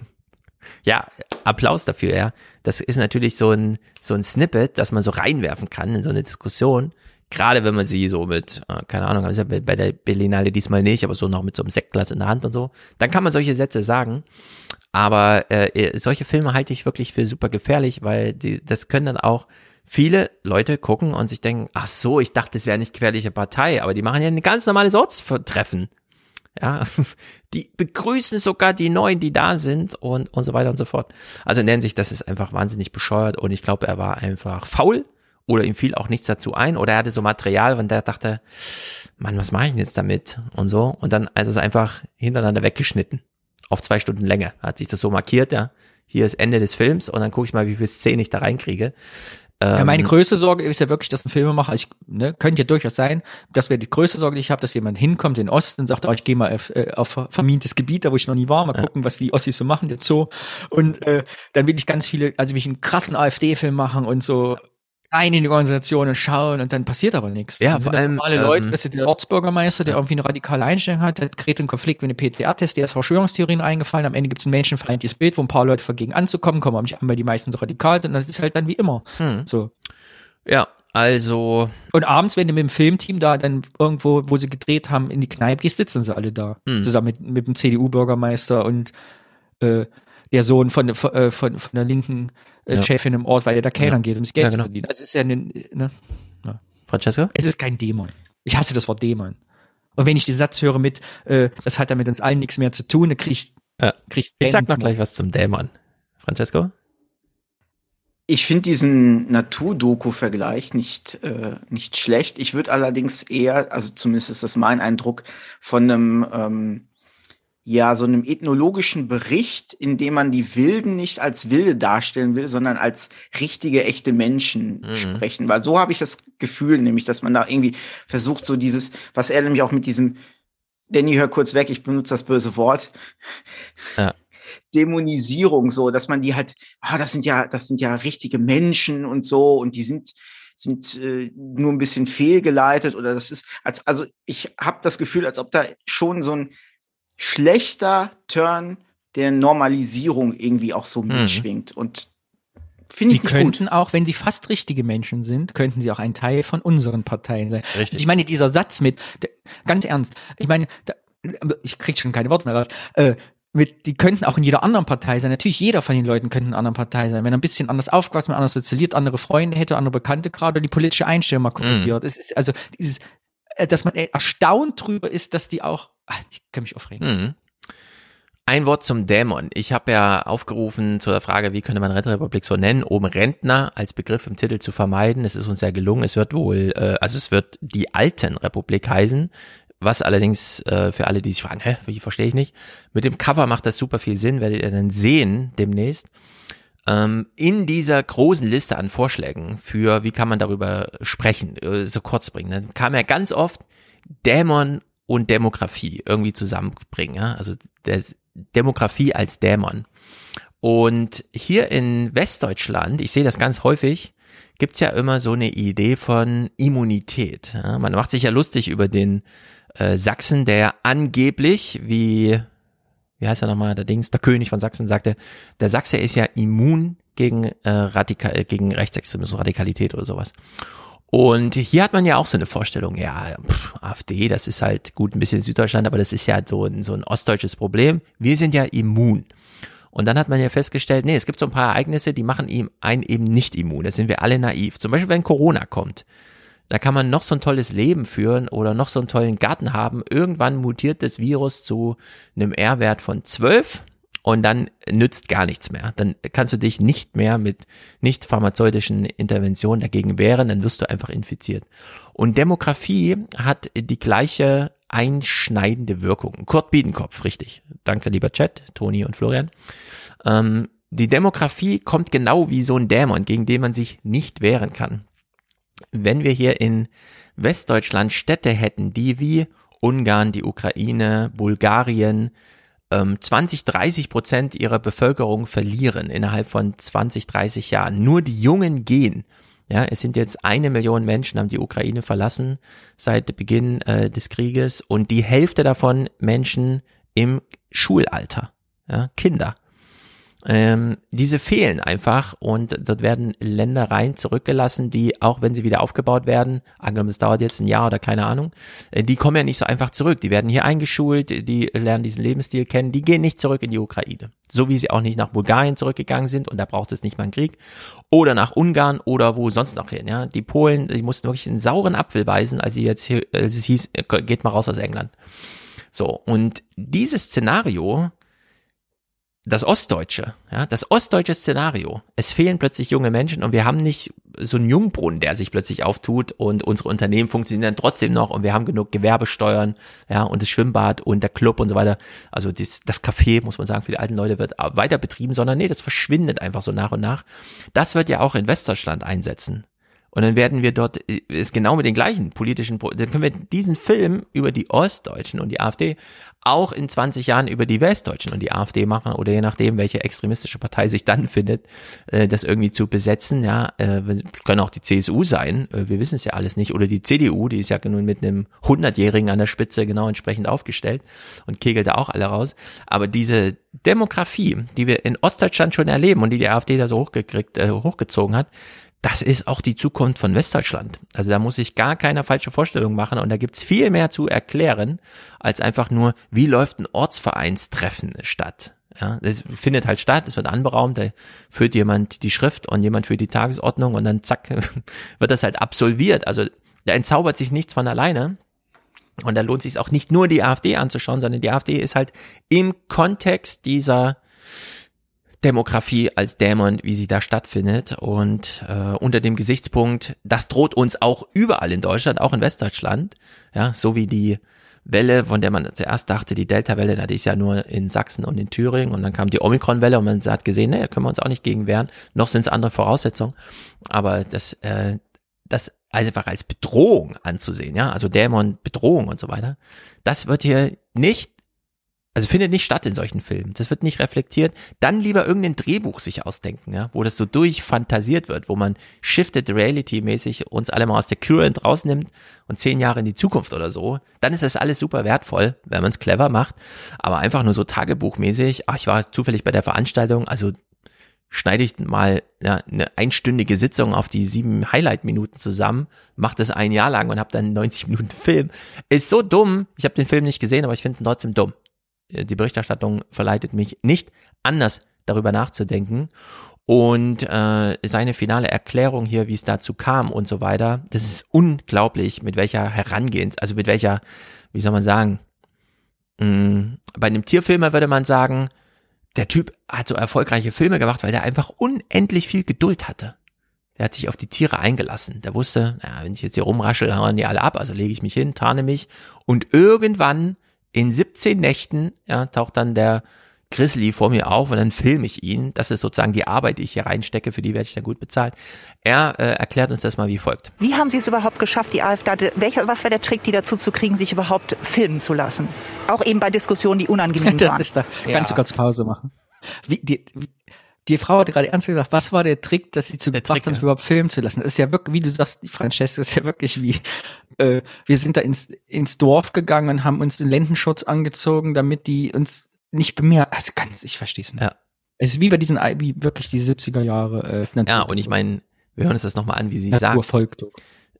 ja, Applaus dafür, ja. Das ist natürlich so ein, so ein Snippet, das man so reinwerfen kann in so eine Diskussion. Gerade wenn man sie so mit, äh, keine Ahnung, bei der Berlinale diesmal nicht, aber so noch mit so einem Sektglas in der Hand und so, dann kann man solche Sätze sagen. Aber äh, solche Filme halte ich wirklich für super gefährlich, weil die, das können dann auch viele Leute gucken und sich denken, ach so, ich dachte, das wäre nicht gefährliche Partei, aber die machen ja ein ganz normales Ortstreffen. Ja, die begrüßen sogar die Neuen, die da sind und, und so weiter und so fort. Also in der Hinsicht, das ist einfach wahnsinnig bescheuert und ich glaube, er war einfach faul oder ihm fiel auch nichts dazu ein oder er hatte so Material, von der er dachte, Mann, was mache ich denn jetzt damit und so und dann also es einfach hintereinander weggeschnitten auf zwei Stunden Länge. Hat sich das so markiert, ja. Hier ist Ende des Films und dann gucke ich mal, wie viel Szenen ich da reinkriege. Ja, meine Ähm, größte Sorge ist ja wirklich, dass ein Filmemacher, ich, ne, könnte ja durchaus sein, das wäre die größte Sorge, die ich habe, dass jemand hinkommt in den Osten und sagt, oh, ich gehe mal auf, äh, auf vermintes Gebiet, da wo ich noch nie war, mal gucken, was die Ossis so machen, der Zoo. Und äh, dann will ich ganz viele, also will ich einen krassen AfD-Film machen und so rein in die Organisationen schauen und dann passiert aber nichts. Ja, vor allem, Leute, ähm, weißt du, der Ortsbürgermeister, der irgendwie eine radikale Einstellung hat, der gerät in Konflikt mit einem PCR-Test, der ist Verschwörungstheorien eingefallen, am Ende gibt es ein menschenfeindliches Bild, wo ein paar Leute vergegen anzukommen, kommen aber nicht an, weil die meisten so radikal sind und das ist halt dann wie immer. Hm. So. Ja, also. Und abends, wenn du mit dem Filmteam da dann irgendwo, wo sie gedreht haben, in die Kneipe gehst, sitzen sie alle da. Mhm. Zusammen mit, mit dem CDU-Bürgermeister und äh, der Sohn von, von, äh, von, von der linken äh, Ja. Chefin im Ort, weil der da Kellnern Ja. geht, um sich Geld Ja, zu genau. verdienen. Also es ist ja eine, ne? Francesco? Es ist kein Dämon. Ich hasse das Wort Dämon. Und wenn ich den Satz höre mit, äh, das hat ja mit uns allen nichts mehr zu tun, dann krieg ich, Ja. krieg Ich sag noch gleich was zum Dämon. Francesco? Ich finde diesen Natur-Doku-Vergleich nicht, äh, nicht schlecht. Ich würde allerdings eher, also zumindest ist das mein Eindruck, von einem, ähm, ja, so einem ethnologischen Bericht, in dem man die Wilden nicht als Wilde darstellen will, sondern als richtige, echte Menschen Mhm. sprechen. Weil so habe ich das Gefühl, nämlich, dass man da irgendwie versucht, so dieses, was er nämlich auch mit diesem, Danny, hör kurz weg, ich benutze das böse Wort. Ja. Dämonisierung so, dass man die halt, ah, das sind ja, das sind ja richtige Menschen und so und die sind sind äh, nur ein bisschen fehlgeleitet oder das ist als also ich habe das Gefühl, als ob da schon so ein schlechter Turn der Normalisierung irgendwie auch so Mhm. mitschwingt und finde Sie ich nicht könnten gut. auch, wenn sie fast richtige Menschen sind, könnten sie auch ein Teil von unseren Parteien sein. Richtig. Also ich meine, dieser Satz mit, ganz ernst, ich meine, da, ich krieg schon keine Worte mehr raus, äh, mit, die könnten auch in jeder anderen Partei sein. Natürlich, jeder von den Leuten könnte in einer anderen Partei sein. Wenn er ein bisschen anders aufgewachsen, anders sozialiert, andere Freunde hätte, andere Bekannte gerade, die politische Einstellung mal korrigiert. Es ist also dieses, dass man erstaunt drüber ist, dass die auch, ach, ich kann mich aufregen. Mhm. Ein Wort zum Dämon. Ich habe ja aufgerufen zu der Frage, wie könnte man Rentenrepublik so nennen, um Rentner als Begriff im Titel zu vermeiden. Es ist uns ja gelungen. Es wird wohl, äh, also es wird die alten Republik heißen. Was allerdings äh, für alle, die sich fragen, hä, wie verstehe ich nicht. Mit dem Cover macht das super viel Sinn, werdet ihr dann sehen demnächst. Ähm, in dieser großen Liste an Vorschlägen für, wie kann man darüber sprechen, äh, so kurz bringen, dann kam ja ganz oft Dämon und Demografie irgendwie zusammenbringen. Ja? Also der, Demografie als Dämon. Und hier in Westdeutschland, ich sehe das ganz häufig, gibt's ja immer so eine Idee von Immunität. Ja? Man macht sich ja lustig über den äh, Sachsen, der angeblich, wie, wie heißt er nochmal, der Dings, der König von Sachsen sagte, der Sachse ist ja immun gegen, äh, Radikal, äh, gegen Rechtsextremismus, Radikalität oder sowas. Und hier hat man ja auch so eine Vorstellung, ja, pff, AfD, das ist halt gut ein bisschen Süddeutschland, aber das ist ja so ein, so ein ostdeutsches Problem. Wir sind ja immun. Und dann hat man ja festgestellt, nee, es gibt so ein paar Ereignisse, die machen ihm einen eben nicht immun. Da sind wir alle naiv. Zum Beispiel, wenn Corona kommt. Da kann man noch so ein tolles Leben führen oder noch so einen tollen Garten haben. Irgendwann mutiert das Virus zu einem R-Wert von 12 und dann nützt gar nichts mehr. Dann kannst du dich nicht mehr mit nicht pharmazeutischen Interventionen dagegen wehren, dann wirst du einfach infiziert. Und Demografie hat die gleiche einschneidende Wirkung. Kurt Biedenkopf, richtig. Danke, lieber Chat, Toni und Florian. Ähm, die Demografie kommt genau wie so ein Dämon, gegen den man sich nicht wehren kann. Wenn wir hier in Westdeutschland Städte hätten, die wie Ungarn, die Ukraine, Bulgarien, ähm, 20, 30 Prozent ihrer Bevölkerung verlieren innerhalb von 20, 30 Jahren. Nur die Jungen gehen. Ja, es sind jetzt eine Million Menschen, haben die Ukraine verlassen seit Beginn äh, des Krieges und die Hälfte davon Menschen im Schulalter, ja, Kinder. Ähm, diese fehlen einfach und dort werden Ländereien zurückgelassen, die, auch wenn sie wieder aufgebaut werden, angenommen es dauert jetzt ein Jahr oder keine Ahnung, äh, die kommen ja nicht so einfach zurück. Die werden hier eingeschult, die lernen diesen Lebensstil kennen, die gehen nicht zurück in die Ukraine. So wie sie auch nicht nach Bulgarien zurückgegangen sind und da braucht es nicht mal einen Krieg. Oder nach Ungarn oder wo sonst noch hin. Ja, Die Polen, die mussten wirklich einen sauren Apfel beißen, als sie jetzt hier, als es hieß, äh, geht mal raus aus England. So, und dieses Szenario, das Ostdeutsche, ja, das ostdeutsche Szenario. Es fehlen plötzlich junge Menschen und wir haben nicht so einen Jungbrunnen, der sich plötzlich auftut und unsere Unternehmen funktionieren trotzdem noch und wir haben genug Gewerbesteuern, ja, und das Schwimmbad und der Club und so weiter. Also das, das Café, muss man sagen, für die alten Leute wird weiter betrieben, sondern nee, das verschwindet einfach so nach und nach. Das wird ja auch in Westdeutschland einsetzen. Und dann werden wir dort, ist genau mit den gleichen politischen, dann können wir diesen Film über die Ostdeutschen und die AfD auch in 20 Jahren über die Westdeutschen und die AfD machen oder je nachdem, welche extremistische Partei sich dann findet, äh, das irgendwie zu besetzen. Ja, äh, können auch die CSU sein, äh, wir wissen es ja alles nicht, oder die CDU, die ist ja nun mit einem 100-Jährigen an der Spitze genau entsprechend aufgestellt und kegelt da auch alle raus. Aber diese Demografie, die wir in Ostdeutschland schon erleben und die die AfD da so hochgekriegt, äh, hochgezogen hat, das ist auch die Zukunft von Westdeutschland. Also da muss ich gar keine falsche Vorstellung machen und da gibt's viel mehr zu erklären, als einfach nur, wie läuft ein Ortsvereinstreffen statt. Ja, das findet halt statt, es wird anberaumt, da führt jemand die Schrift und jemand für die Tagesordnung und dann zack, wird das halt absolviert. Also da entzaubert sich nichts von alleine. Und da lohnt sich auch nicht nur die AfD anzuschauen, sondern die AfD ist halt im Kontext dieser Demografie als Dämon, wie sie da stattfindet. Und äh, unter dem Gesichtspunkt, das droht uns auch überall in Deutschland, auch in Westdeutschland, ja, so wie die Welle, von der man zuerst dachte, die Delta-Welle, die ist ja nur in Sachsen und in Thüringen. Und dann kam die Omikron-Welle und man hat gesehen, ne, können wir uns auch nicht gegen wehren, noch sind es andere Voraussetzungen, aber das, äh, das einfach als Bedrohung anzusehen, ja, also Dämon, Bedrohung und so weiter, das wird hier nicht also findet nicht statt in solchen Filmen. Das wird nicht reflektiert. Dann lieber irgendein Drehbuch sich ausdenken, ja, wo das so durchfantasiert wird, wo man shifted reality mäßig uns alle mal aus der Current rausnimmt und zehn Jahre in die Zukunft oder so. Dann ist das alles super wertvoll, wenn man es clever macht. Aber einfach nur so tagebuchmäßig. Ach, ich war zufällig bei der Veranstaltung, also schneide ich mal ja, eine einstündige Sitzung auf die sieben Highlight-Minuten zusammen, mache das ein Jahr lang und habe dann 90 Minuten Film. Ist so dumm. Ich habe den Film nicht gesehen, aber ich finde ihn trotzdem dumm. Äh, die Berichterstattung verleitet mich nicht anders darüber nachzudenken. Und äh, seine finale Erklärung hier, wie es dazu kam und so weiter, das ist unglaublich, mit welcher Herangehens, also mit welcher, wie soll man sagen, mh, mm, bei einem Tierfilmer würde man sagen, der Typ hat so erfolgreiche Filme gemacht, weil der einfach unendlich viel Geduld hatte. Der hat sich auf die Tiere eingelassen. Der wusste, naja, wenn ich jetzt hier rumraschel, hauen die alle ab, also lege ich mich hin, tarne mich. Und irgendwann in 17 Nächten ja, taucht dann der Grizzly vor mir auf und dann filme ich ihn. Das ist sozusagen die Arbeit, die ich hier reinstecke, für die werde ich dann gut bezahlt. Er äh, erklärt uns das mal wie folgt. Wie haben Sie es überhaupt geschafft, die AfD, welcher, was war der Trick, die dazu zu kriegen, sich überhaupt filmen zu lassen? Auch eben bei Diskussionen, die unangenehm das waren. Ist da. Ja. Kannst du kurz Pause machen? Wie, die, wie, die Frau hat gerade ernst gesagt, was war der Trick, dass sie zu der gebracht hat, ja. überhaupt filmen zu lassen? Das ist ja wirklich, wie du sagst, die Francesca ist ja wirklich wie, äh, wir sind da ins, ins Dorf gegangen und haben uns den Lendenschutz angezogen, damit die uns nicht bemerken. Also ganz, ich verstehe es nicht. Ja. Es ist wie bei diesen, wie wirklich die 70er Jahre. Äh, ja, und ich meine, wir hören uns das nochmal an, wie sie Natur sagt. Folgt.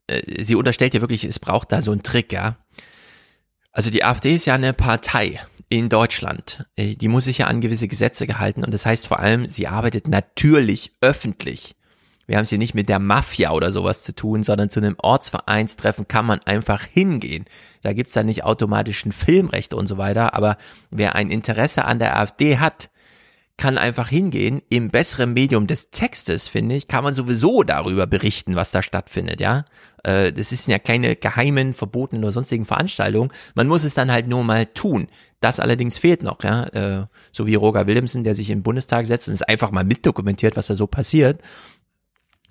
Äh, sie unterstellt ja wirklich, es braucht da so einen Trick, ja. Also die AfD ist ja eine Partei in Deutschland. Äh, die muss sich ja an gewisse Gesetze gehalten und das heißt vor allem, sie arbeitet natürlich öffentlich. Wir haben es hier nicht mit der Mafia oder sowas zu tun, sondern zu einem Ortsvereinstreffen kann man einfach hingehen. Da gibt's dann nicht automatisch ein Filmrecht und so weiter, aber wer ein Interesse an der AfD hat, kann einfach hingehen. Im besseren Medium des Textes, finde ich, kann man sowieso darüber berichten, was da stattfindet, ja. Äh, das ist ja keine geheimen, verbotenen oder sonstigen Veranstaltungen. Man muss es dann halt nur mal tun. Das allerdings fehlt noch, ja. Äh, so wie Roger Williamson, der sich im Bundestag setzt und es einfach mal mitdokumentiert, was da so passiert.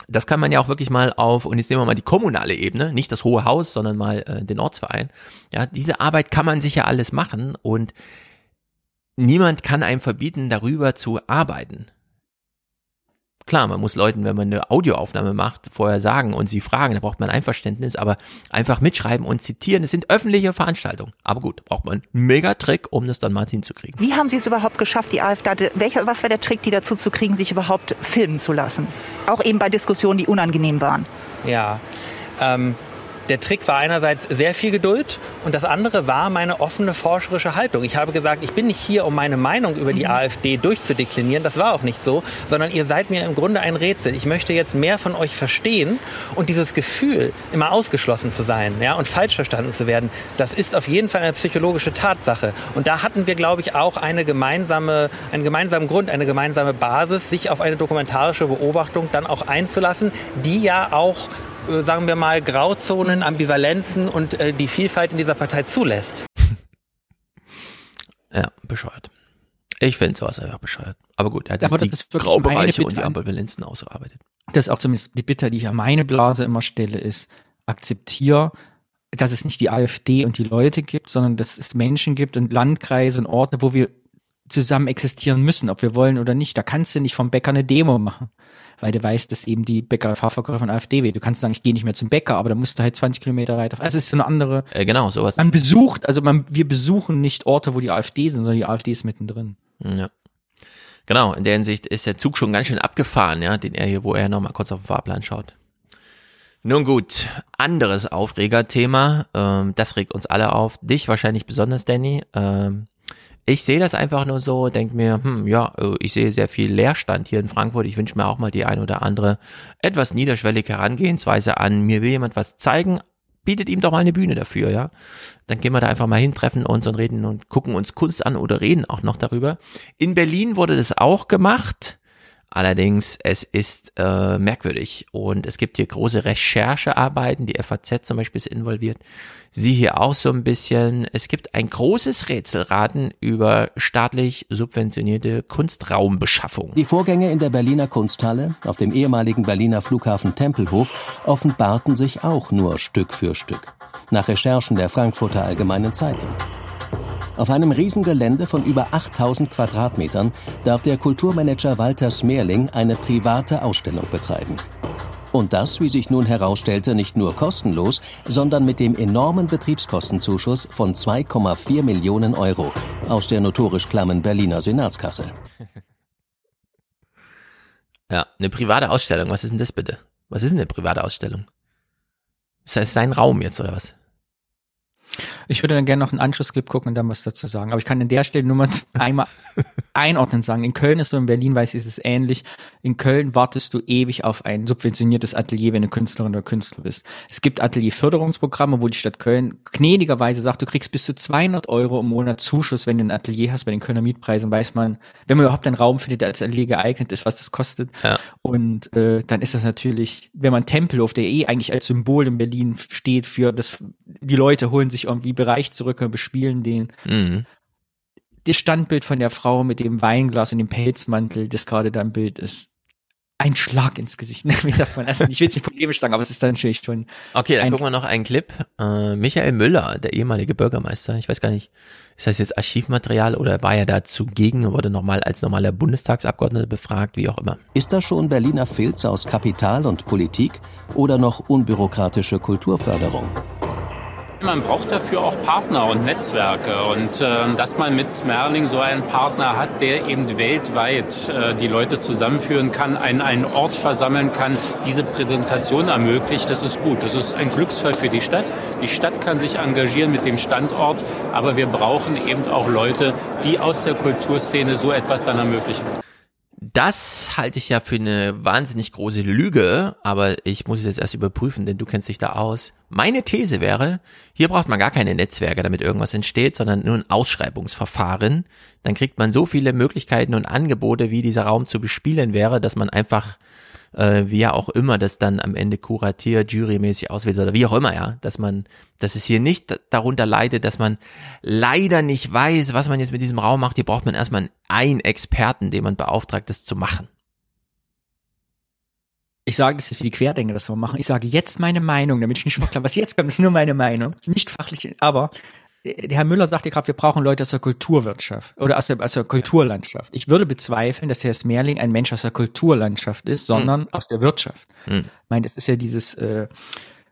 Das kann man ja auch wirklich mal auf, und jetzt nehmen wir mal die kommunale Ebene, nicht das Hohe Haus, sondern mal äh, den Ortsverein. Ja, diese Arbeit kann man sicher alles machen und niemand kann einem verbieten, darüber zu arbeiten. Klar, man muss Leuten, wenn man eine Audioaufnahme macht, vorher sagen und sie fragen, da braucht man Einverständnis, aber einfach mitschreiben und zitieren, es sind öffentliche Veranstaltungen. Aber gut, braucht man einen Megatrick, um das dann mal hinzukriegen. Wie haben Sie es überhaupt geschafft, die AfD, welcher, was war der Trick, die dazu zu kriegen, sich überhaupt filmen zu lassen? Auch eben bei Diskussionen, die unangenehm waren. Ja, ähm, der Trick war einerseits sehr viel Geduld und das andere war meine offene forscherische Haltung. Ich habe gesagt, ich bin nicht hier, um meine Meinung über die mhm. AfD durchzudeklinieren. Das war auch nicht so, sondern ihr seid mir im Grunde ein Rätsel. Ich möchte jetzt mehr von euch verstehen und dieses Gefühl, immer ausgeschlossen zu sein ja, und falsch verstanden zu werden, das ist auf jeden Fall eine psychologische Tatsache. Und da hatten wir, glaube ich, auch eine gemeinsame, einen gemeinsamen Grund, eine gemeinsame Basis, sich auf eine dokumentarische Beobachtung dann auch einzulassen, die ja auch sagen wir mal, Grauzonen, Ambivalenzen und äh, die Vielfalt in dieser Partei zulässt. Ja, bescheuert. Ich finde sowas einfach bescheuert. Aber gut, er hat Aber die Graubereiche und die Ambivalenzen ausgearbeitet. Das ist auch zumindest die Bitte, die ich an meine Blase immer stelle, ist, akzeptier, dass es nicht die AfD und die Leute gibt, sondern dass es Menschen gibt und Landkreise und Orte, wo wir zusammen existieren müssen, ob wir wollen oder nicht. Da kannst du nicht vom Bäcker eine Demo machen weil du weißt, dass eben die Bäcker-Fahrverkäufer von AfD wählen. Du kannst sagen, ich gehe nicht mehr zum Bäcker, aber da musst du halt 20 Kilometer weiter. Also es ist so eine andere. Äh, genau, sowas. Man besucht, also man, wir besuchen nicht Orte, wo die AfD sind, sondern die AfD ist mittendrin. Ja. Genau, in der Hinsicht ist der Zug schon ganz schön abgefahren, ja, den er hier, wo er nochmal kurz auf den Fahrplan schaut. Nun gut, anderes Aufregerthema, ähm, das regt uns alle auf, dich wahrscheinlich besonders, Danny. Ähm, ich sehe das einfach nur so, denke mir, hm, ja, äh, ich sehe sehr viel Leerstand hier in Frankfurt. Ich wünsche mir auch mal die ein oder andere etwas niederschwellige Herangehensweise an. Mir will jemand was zeigen, bietet ihm doch mal eine Bühne dafür, ja. Dann gehen wir da einfach mal hin, treffen uns und reden und gucken uns Kunst an oder reden auch noch darüber. In Berlin wurde das auch gemacht. Allerdings, es ist äh, merkwürdig und es gibt hier große Recherchearbeiten, die FAZ zum Beispiel ist involviert. Sie hier auch so ein bisschen. Es gibt ein großes Rätselraten über staatlich subventionierte Kunstraumbeschaffung. Die Vorgänge in der Berliner Kunsthalle auf dem ehemaligen Berliner Flughafen Tempelhof offenbarten sich auch nur Stück für Stück. Nach Recherchen der Frankfurter Allgemeinen Zeitung. Auf einem Riesengelände von über 8000 Quadratmetern darf der Kulturmanager Walter Smerling eine private Ausstellung betreiben. Und das, wie sich nun herausstellte, nicht nur kostenlos, sondern mit dem enormen Betriebskostenzuschuss von 2,4 Millionen Euro aus der notorisch klammen Berliner Senatskasse. Ja, eine private Ausstellung, was ist denn das bitte? Was ist denn eine private Ausstellung? Ist das sein Raum jetzt oder was? Ich würde dann gerne noch einen Anschlussclip gucken und dann was dazu sagen. Aber ich kann an der Stelle nur mal einmal einordnen sagen. In Köln ist so, in Berlin weiß ich, ist es ähnlich. In Köln wartest du ewig auf ein subventioniertes Atelier, wenn du Künstlerin oder Künstler bist. Es gibt Atelierförderungsprogramme, wo die Stadt Köln gnädigerweise sagt, du kriegst bis zu 200 Euro im Monat Zuschuss, wenn du ein Atelier hast. Bei den Kölner Mietpreisen weiß man, wenn man überhaupt einen Raum findet, der als Atelier geeignet ist, was das kostet. Ja. Und äh, dann ist das natürlich, wenn man Tempelhof, der eh eigentlich als Symbol in Berlin steht für das, die Leute holen sich irgendwie Bereich zurück und bespielen den. Mhm. Das Standbild von der Frau mit dem Weinglas und dem Pelzmantel, das gerade da im Bild ist, ein Schlag ins Gesicht. Man das? Ich will es nicht polemisch sagen, aber es ist dann natürlich schon. Okay, dann gucken wir noch einen Clip. Äh, Michael Müller, der ehemalige Bürgermeister, ich weiß gar nicht, ist das jetzt Archivmaterial oder war er da zugegen und wurde nochmal als normaler Bundestagsabgeordneter befragt, wie auch immer. Ist das schon Berliner Filz aus Kapital und Politik oder noch unbürokratische Kulturförderung? Man braucht dafür auch Partner und Netzwerke. Und äh, dass man mit Smerling so einen Partner hat, der eben weltweit äh, die Leute zusammenführen kann, einen, einen Ort versammeln kann, diese Präsentation ermöglicht, das ist gut. Das ist ein Glücksfall für die Stadt. Die Stadt kann sich engagieren mit dem Standort, aber wir brauchen eben auch Leute, die aus der Kulturszene so etwas dann ermöglichen. Das halte ich ja für eine wahnsinnig große Lüge, aber ich muss es jetzt erst überprüfen, denn du kennst dich da aus. Meine These wäre, hier braucht man gar keine Netzwerke, damit irgendwas entsteht, sondern nur ein Ausschreibungsverfahren. Dann kriegt man so viele Möglichkeiten und Angebote, wie dieser Raum zu bespielen wäre, dass man einfach, äh, wie ja auch immer, das dann am Ende kuratiert, jurymäßig auswählt oder wie auch immer, ja, dass man, dass es hier nicht darunter leidet, dass man leider nicht weiß, was man jetzt mit diesem Raum macht. Hier braucht man erstmal einen Experten, den man beauftragt, das zu machen. Ich sage das jetzt, wie die Querdenker das so machen. Ich sage jetzt meine Meinung, damit ich nicht verklar, was jetzt kommt, ist nur meine Meinung. Nicht fachlich, aber Herr Müller sagte gerade, wir brauchen Leute aus der Kulturwirtschaft oder aus der, aus der Kulturlandschaft. Ich würde bezweifeln, dass Herr Smerling ein Mensch aus der Kulturlandschaft ist, sondern aus der Wirtschaft. Hm. Ich meine, das ist ja dieses, äh,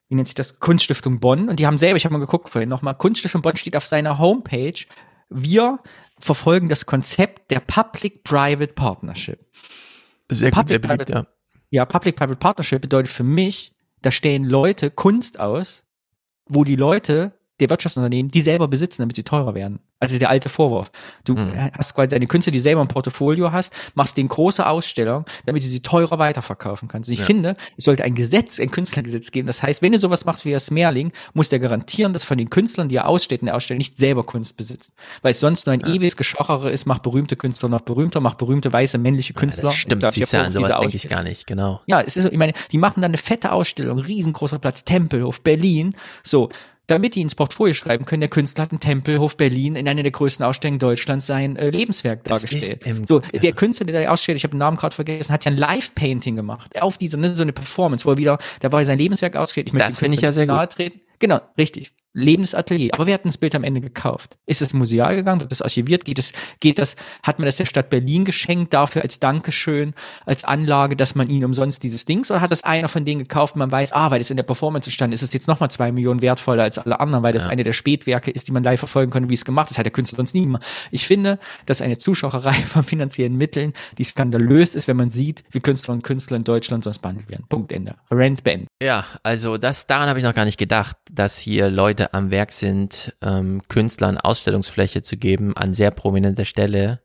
wie nennt sich das, Kunststiftung Bonn. Und die haben selber, ich habe mal geguckt vorhin nochmal, Kunststiftung Bonn steht auf seiner Homepage, wir verfolgen das Konzept der Public-Private Partnership. Sehr gut, sehr beliebt, Public-Private- ja, Public-Private Partnership bedeutet für mich, da stellen Leute Kunst aus, wo die Leute der Wirtschaftsunternehmen die selber besitzen, damit sie teurer werden. Also der alte Vorwurf. Du hast quasi deine Künstler, die selber im Portfolio hast, machst denen große Ausstellung, damit du sie teurer weiterverkaufen kannst. Und ich Ja. finde, es sollte ein Gesetz, ein Künstlergesetz geben. Das heißt, wenn du sowas machst wie das Smerling, muss der garantieren, dass von den Künstlern, die er aussteht in der Ausstellung, nicht selber Kunst besitzt. Weil es sonst nur ein ewiges Geschochere ist, macht berühmte Künstler noch berühmter, macht berühmte weiße männliche Künstler. Das stimmt, siehst du, an sowas denke ich gar nicht, genau. Ja, es ist so, ich meine, die machen dann eine fette Ausstellung, riesengroßer Platz, Tempelhof Berlin, so. Damit die ins Portfolio schreiben können, der Künstler hat in Tempelhof Berlin in einer der größten Ausstellungen Deutschlands sein äh, Lebenswerk dargestellt. im- So, der Künstler, der da ausstellt, ich habe den Namen gerade vergessen, hat ja ein Live-Painting gemacht. Auf dieser, ne, so eine Performance, wo er wieder, da war sein Lebenswerk ausgestellt. Ich möchte Das finde ich ja sehr gut. treten. Genau, richtig. Lebendes Atelier. Aber wer hat das Bild am Ende gekauft? Ist es museal gegangen? Wird das archiviert? Geht es, geht das, hat man das der Stadt Berlin geschenkt dafür als Dankeschön, als Anlage, dass man ihnen umsonst dieses Dings oder hat das einer von denen gekauft, man weiß, ah, weil das in der Performance stand, ist es jetzt nochmal zwei Millionen wertvoller als alle anderen, weil das Ja. eine der Spätwerke ist, die man live verfolgen kann, wie es gemacht ist. Hat der Künstler sonst nie gemacht. Ich finde, dass eine Zuschauerei von finanziellen Mitteln, die skandalös ist, wenn man sieht, wie Künstler und Künstler in Deutschland sonst behandelt werden. Punkt Ende. Rent beendet. Ja, also das daran habe ich noch gar nicht gedacht, dass hier Leute am Werk sind, ähm, Künstlern Ausstellungsfläche zu geben an sehr prominenter Stelle,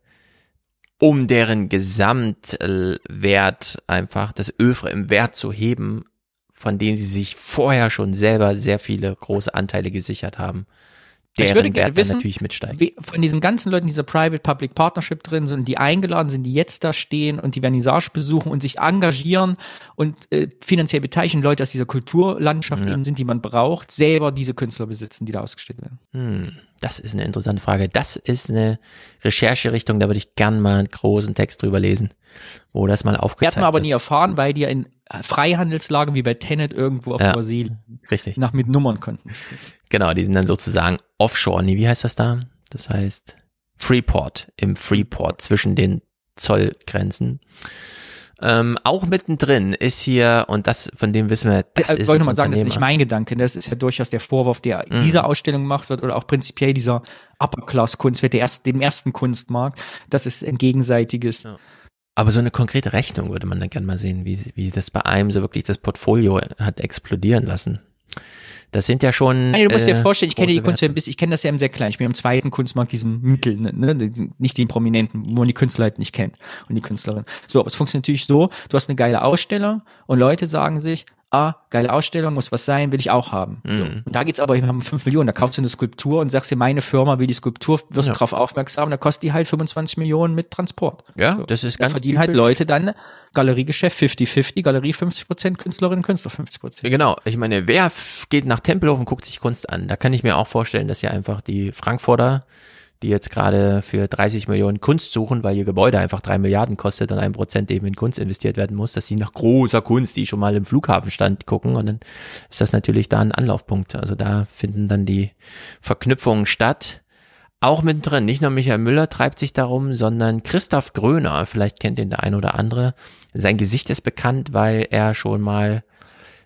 um deren Gesamtwert einfach das Övre im Wert zu heben, von dem sie sich vorher schon selber sehr viele große Anteile gesichert haben. Ich würde gerne wissen, natürlich mitsteigt. wie- von diesen ganzen Leuten, die dieser Private-Public Partnership drin sind, die eingeladen sind, die jetzt da stehen und die Vernissage besuchen und sich engagieren und äh, finanziell beteiligen, Leute aus dieser Kulturlandschaft Ja. eben sind, die man braucht, selber diese Künstler besitzen, die da ausgestellt werden. Hm, das ist eine interessante Frage. Das ist eine Rechercherichtung, da würde ich gern mal einen großen Text drüber lesen, wo das mal aufgezeigt Werden wir aber wird. nie erfahren, weil die ja in Freihandelslagen wie bei Tenet irgendwo auf Ja. Brasilien Richtig. nach mit Nummern konnten. Genau, die sind dann sozusagen offshore. Nee, wie heißt das da? Das heißt Freeport, im Freeport zwischen den Zollgrenzen. Ähm, auch mittendrin ist hier, und das, von dem wissen wir, das äh, ist wollte ein noch mal sagen, das ist nicht mein Gedanke. Das ist ja durchaus der Vorwurf, der in Mhm. dieser Ausstellung gemacht wird oder auch prinzipiell dieser Upper-Class-Kunstwert, der erst, dem ersten Kunstmarkt. Das ist ein gegenseitiges. Aber so eine konkrete Rechnung würde man dann gerne mal sehen, wie, wie das bei einem so wirklich das Portfolio hat explodieren lassen. Das sind ja schon. Nein, du musst dir äh, vorstellen, ich kenne die Kunstwelt bisschen, ich kenne das ja im sehr klein. Ich bin im zweiten Kunstmarkt, diesem Mittel, ne, ne, nicht den Prominenten, wo man die Künstler halt nicht kennt und die Künstlerin. So, aber es funktioniert natürlich so, du hast eine geile Ausstellung und Leute sagen sich, ah, geile Ausstellung, muss was sein, will ich auch haben. So. Mhm. Und da geht's aber, wir haben fünf Millionen, da kaufst du eine Skulptur und sagst dir, meine Firma will die Skulptur, wirst Ja. drauf aufmerksam, da kostet die halt 25 Millionen mit Transport. Ja, so. das ist Da ganz verdienen halt typisch. Leute dann Galeriegeschäft 50-50, Galerie 50 Prozent, Künstlerinnen, Künstler 50 Prozent. Genau, ich meine, wer geht nach Tempelhof und guckt sich Kunst an? Da kann ich mir auch vorstellen, dass hier einfach die Frankfurter, die jetzt gerade für 30 Millionen Kunst suchen, weil ihr Gebäude einfach drei Milliarden kostet und ein Prozent eben in Kunst investiert werden muss, dass sie nach großer Kunst, die schon mal im Flughafen stand, gucken und dann ist das natürlich da ein Anlaufpunkt. Also da finden dann die Verknüpfungen statt. Auch mittendrin, nicht nur Michael Müller treibt sich darum, sondern Christoph Gröner, vielleicht kennt ihn der ein oder andere. Sein Gesicht ist bekannt, weil er schon mal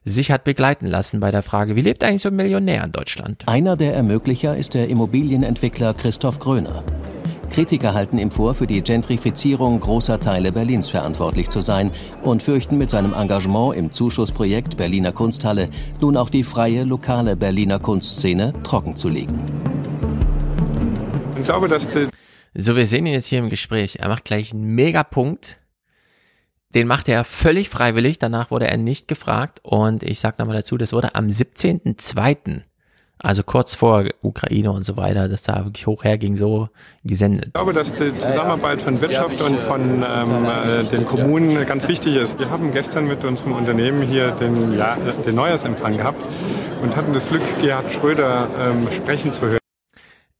sich hat begleiten lassen bei der Frage, wie lebt eigentlich so ein Millionär in Deutschland? Einer der Ermöglicher ist der Immobilienentwickler Christoph Gröner. Kritiker halten ihm vor, für die Gentrifizierung großer Teile Berlins verantwortlich zu sein und fürchten mit seinem Engagement im Zuschussprojekt Berliner Kunsthalle nun auch die freie lokale Berliner Kunstszene trocken zu legen. Ich glaube, dass So, wir sehen ihn jetzt hier im Gespräch. Er macht gleich einen Megapunkt. Den macht er völlig freiwillig. Danach wurde er nicht gefragt. Und ich sag nochmal dazu, das wurde am 17.02., also kurz vor Ukraine und so weiter, dass da wirklich hoch herging, so gesendet. Ich glaube, dass die Zusammenarbeit von Wirtschaft und von ähm, äh, den Kommunen ganz wichtig ist. Wir haben gestern mit unserem Unternehmen hier den, ja, den Neujahrsempfang gehabt und hatten das Glück, Gerhard Schröder ähm, sprechen zu hören.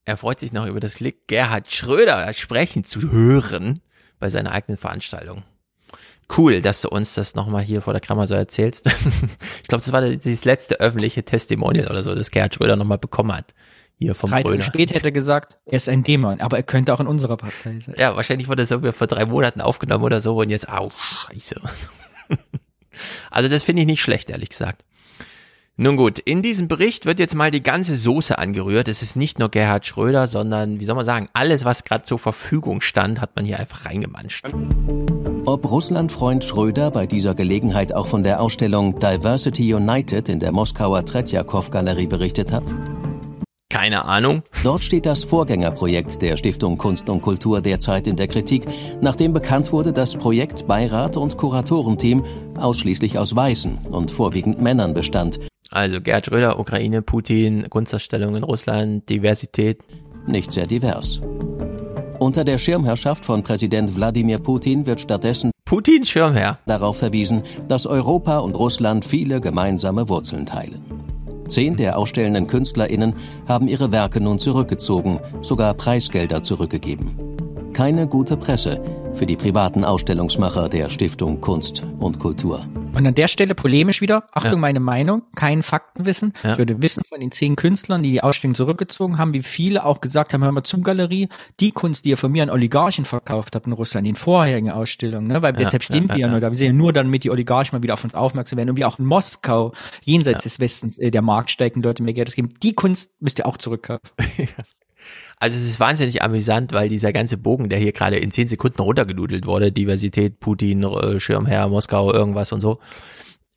Er freut sich noch über das Glück, Gerhard Schröder sprechen zu hören bei seiner eigenen Veranstaltung. Cool, dass du uns das nochmal hier vor der Kamera so erzählst. ich glaube, das war das letzte öffentliche Testimonial oder so, das Gerhard Schröder nochmal bekommen hat. Hier vom Drei Tage später hätte er gesagt, er ist ein Dämon, aber er könnte auch in unserer Partei sein. Ja, wahrscheinlich wurde das irgendwie vor drei Monaten aufgenommen oder so und jetzt, au, scheiße. also das finde ich nicht schlecht, ehrlich gesagt. Nun gut, in diesem Bericht wird jetzt mal die ganze Soße angerührt. Es ist nicht nur Gerhard Schröder, sondern, wie soll man sagen, alles, was gerade zur Verfügung stand, hat man hier einfach reingemanscht. Ob Russlandfreund Schröder bei dieser Gelegenheit auch von der Ausstellung Diversity United in der Moskauer Tretjakow-Galerie berichtet hat? Keine Ahnung. Dort steht das Vorgängerprojekt der Stiftung Kunst und Kultur derzeit in der Kritik, nachdem bekannt wurde, dass Projekt, Beirat und Kuratorenteam ausschließlich aus Weißen und vorwiegend Männern bestand. Also Gerhard Schröder, Ukraine, Putin, Kunstausstellung in Russland, Diversität. Nicht sehr divers. Unter der Schirmherrschaft von Präsident Wladimir Putin wird stattdessen Putin Schirmherr darauf verwiesen, dass Europa und Russland viele gemeinsame Wurzeln teilen. Zehn der ausstellenden KünstlerInnen haben ihre Werke nun zurückgezogen, sogar Preisgelder zurückgegeben. Keine gute Presse für die privaten Ausstellungsmacher der Stiftung Kunst und Kultur. Und an der Stelle polemisch wieder, Achtung, Ja. meine Meinung, kein Faktenwissen. Ja. Ich würde wissen von den zehn Künstlern, die die Ausstellung zurückgezogen haben, wie viele auch gesagt haben, hör mal zum Galerie, die Kunst, die ihr von mir an Oligarchen verkauft habt in Russland, in vorherigen Ausstellungen, ne? weil Ja, deshalb stehen ja, wir ja nur da. Wir sehen ja nur, damit die Oligarchen mal wieder auf uns aufmerksam werden und wir auch in Moskau, jenseits des Westens, äh, der Markt steigt und Leute mehr Geld geben. Die Kunst müsst ihr auch zurückkaufen. Also es ist wahnsinnig amüsant, weil dieser ganze Bogen, der hier gerade in zehn Sekunden runtergenudelt wurde, Diversität, Putin, äh, Schirmherr, Moskau, irgendwas und so.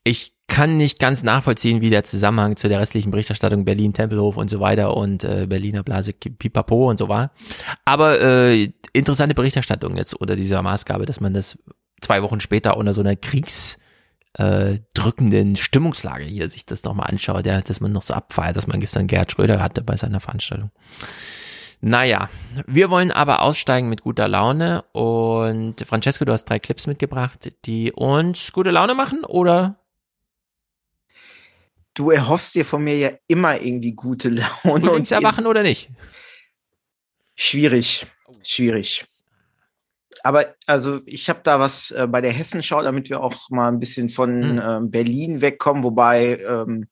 Ich kann nicht ganz nachvollziehen, wie der Zusammenhang zu der restlichen Berichterstattung Berlin, Tempelhof und so weiter und äh, Berliner Blase, Pipapo und so war. Aber äh, interessante Berichterstattung jetzt unter dieser Maßgabe, dass man das zwei Wochen später unter so einer Kriegs äh, drückenden Stimmungslage hier sich das nochmal anschaut, ja, dass man noch so abfeiert, dass man gestern Gerhard Schröder hatte bei seiner Veranstaltung. Naja, wir wollen aber aussteigen mit guter Laune und Francesco, du hast drei Clips mitgebracht, die uns gute Laune machen oder? Du erhoffst dir von mir ja immer irgendwie gute Laune. Frühlings erwachen oder nicht? Schwierig, schwierig. Aber also ich habe da was äh, bei der Hessenschau, damit wir auch mal ein bisschen von ähm, Berlin wegkommen, wobei ähm,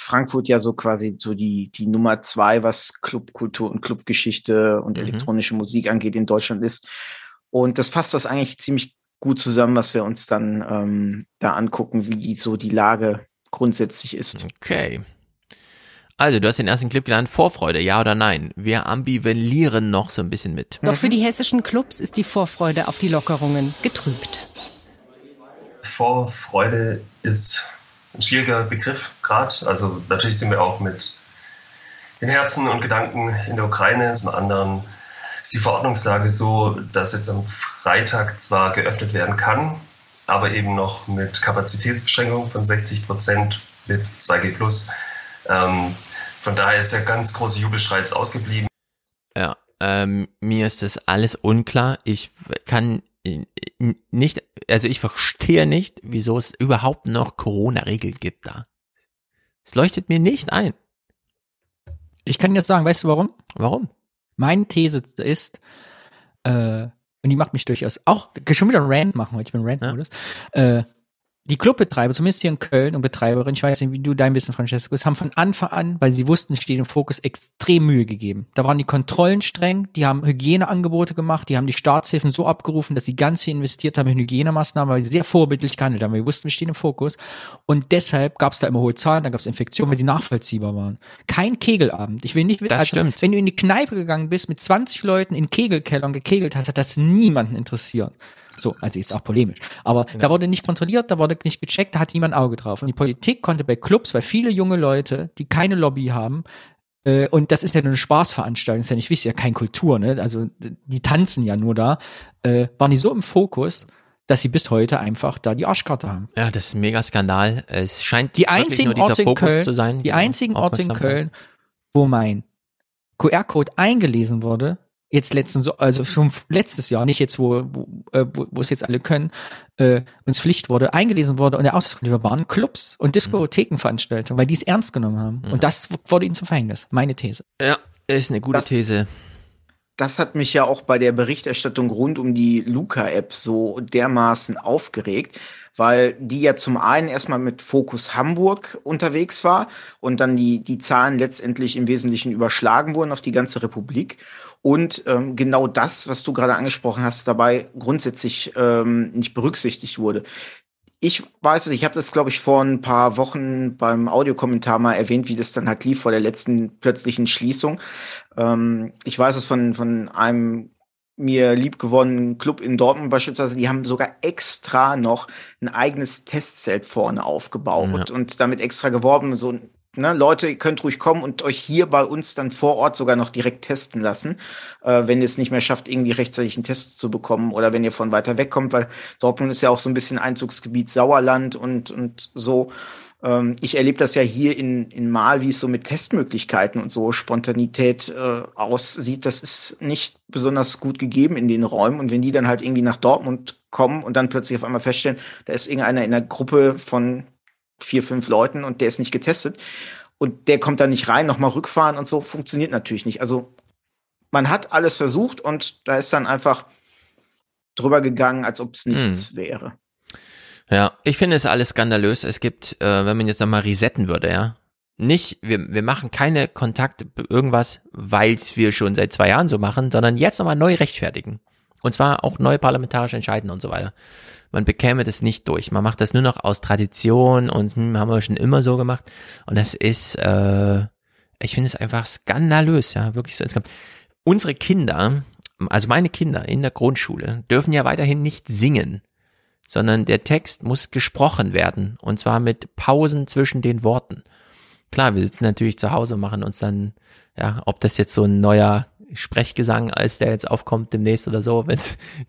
Frankfurt ja so quasi so die, die Nummer zwei, was Clubkultur und Clubgeschichte und elektronische Musik angeht in Deutschland ist. Und das fasst das eigentlich ziemlich gut zusammen, was wir uns dann ähm, da angucken, wie so die Lage grundsätzlich ist. Okay. Also, du hast den ersten Clip genannt, Vorfreude, ja oder nein? Wir ambivallieren noch so ein bisschen mit. Doch für die hessischen Clubs ist die Vorfreude auf die Lockerungen getrübt. Vorfreude ist ein schwieriger Begriff gerade. Also natürlich sind wir auch mit den Herzen und Gedanken in der Ukraine. Zum anderen ist die Verordnungslage so, dass jetzt am Freitag zwar geöffnet werden kann, aber eben noch mit Kapazitätsbeschränkungen von 60 Prozent mit 2G Plus. Ähm, von daher ist der ganz große Jubelschrei jetzt ausgeblieben. Ja, ähm, mir ist das alles unklar. Ich kann nicht, also ich verstehe nicht, wieso es überhaupt noch Corona-Regeln gibt da. Es leuchtet mir nicht ein. Ich kann jetzt sagen, weißt du warum? Warum? Meine These ist, äh, und die macht mich durchaus auch, schon wieder einen Rant machen, weil ich bin Rant-Modus, äh, die Clubbetreiber, zumindest hier in Köln und Betreiberin, ich weiß nicht, wie du dein bisschen, Francesco, ist, haben von Anfang an, weil sie wussten, es steht im Fokus, extrem Mühe gegeben. Da waren die Kontrollen streng, die haben Hygieneangebote gemacht, die haben die Staatshilfen so abgerufen, dass sie ganz viel investiert haben in Hygienemaßnahmen, weil sie sehr vorbildlich gehandelt haben. Wir wussten, wir stehen im Fokus. Und deshalb gab es da immer hohe Zahlen, da gab es Infektionen, weil sie nachvollziehbar waren. Kein Kegelabend. Ich will nicht, Das also, stimmt. wenn du in die Kneipe gegangen bist, mit 20 Leuten in Kegelkellern gekegelt hast, hat das niemanden interessiert. So, also jetzt auch polemisch. Aber da wurde nicht kontrolliert, da wurde nicht gecheckt, da hat niemand Auge drauf. Und die Politik konnte bei Clubs, weil viele junge Leute, die keine Lobby haben, äh, und das ist ja nur eine Spaßveranstaltung, ist ja nicht wichtig, ja kein Kultur, ne? Also die tanzen ja nur da, äh, waren die so im Fokus, dass sie bis heute einfach da die Arschkarte haben. Ja, das ist ein mega Skandal. Es scheint Die einzigen nur Orte in Fokus Köln, zu sein. die einzigen Orte in. Köln, wo mein QR-Code eingelesen wurde, jetzt letzten, so- also schon letztes Jahr, nicht jetzt, wo, wo, äh, wo, wo es jetzt alle können, äh, uns Pflicht wurde, eingelesen wurde und der Ausdruck waren Clubs und Diskothekenveranstaltungen, weil die es ernst genommen haben. Und das wurde ihnen zum Verhängnis. Meine These. Ja, ist eine gute Das- These. das hat mich ja auch bei der Berichterstattung rund um die Luca-App so dermaßen aufgeregt, weil die ja zum einen erstmal mit Fokus Hamburg unterwegs war und dann die, die Zahlen letztendlich im Wesentlichen überschlagen wurden auf die ganze Republik. Und ähm, genau das, was du gerade angesprochen hast, dabei grundsätzlich ähm, nicht berücksichtigt wurde. Ich weiß es, ich habe das, glaube ich, vor ein paar Wochen beim Audiokommentar mal erwähnt, wie das dann halt lief vor der letzten plötzlichen Schließung. Ähm, ich weiß es von, von einem mir liebgewonnenen Club in Dortmund beispielsweise, die haben sogar extra noch ein eigenes Testzelt vorne aufgebaut Ja. und damit extra geworben, so, ne, Leute, ihr könnt ruhig kommen und euch hier bei uns dann vor Ort sogar noch direkt testen lassen, äh, wenn ihr es nicht mehr schafft, irgendwie rechtzeitig einen Test zu bekommen oder wenn ihr von weiter weg kommt, weil Dortmund ist ja auch so ein bisschen Einzugsgebiet Sauerland und, und so. Ähm, ich erlebe das ja hier in, in Mal, wie es so mit Testmöglichkeiten und so Spontanität äh, aussieht. Das ist nicht besonders gut gegeben in den Räumen. Und wenn die dann halt irgendwie nach Dortmund kommen und dann plötzlich auf einmal feststellen, da ist irgendeiner in einer Gruppe von vier, fünf Leuten und der ist nicht getestet und der kommt da nicht rein, nochmal rückfahren und so, funktioniert natürlich nicht. Also man hat alles versucht und da ist dann einfach drüber gegangen, als ob es nichts wäre. Ja, ich finde es alles skandalös. Es gibt, äh, wenn man jetzt nochmal resetten würde, ja, nicht, wir, wir machen keine Kontakte, irgendwas, weil's wir schon seit zwei Jahren so machen, sondern jetzt nochmal neu rechtfertigen. Und zwar auch neu parlamentarisch entscheiden und so weiter. Man bekäme das nicht durch. Man macht das nur noch aus Tradition und hm, haben wir schon immer so gemacht. Und das ist, äh, ich finde es einfach skandalös, ja, wirklich so. Unsere Kinder, also meine Kinder in der Grundschule, dürfen ja weiterhin nicht singen, sondern der Text muss gesprochen werden. Und zwar mit Pausen zwischen den Worten. Klar, wir sitzen natürlich zu Hause und machen uns dann, ja, ob das jetzt so ein neuer Sprechgesang ist, der jetzt aufkommt demnächst oder so, wenn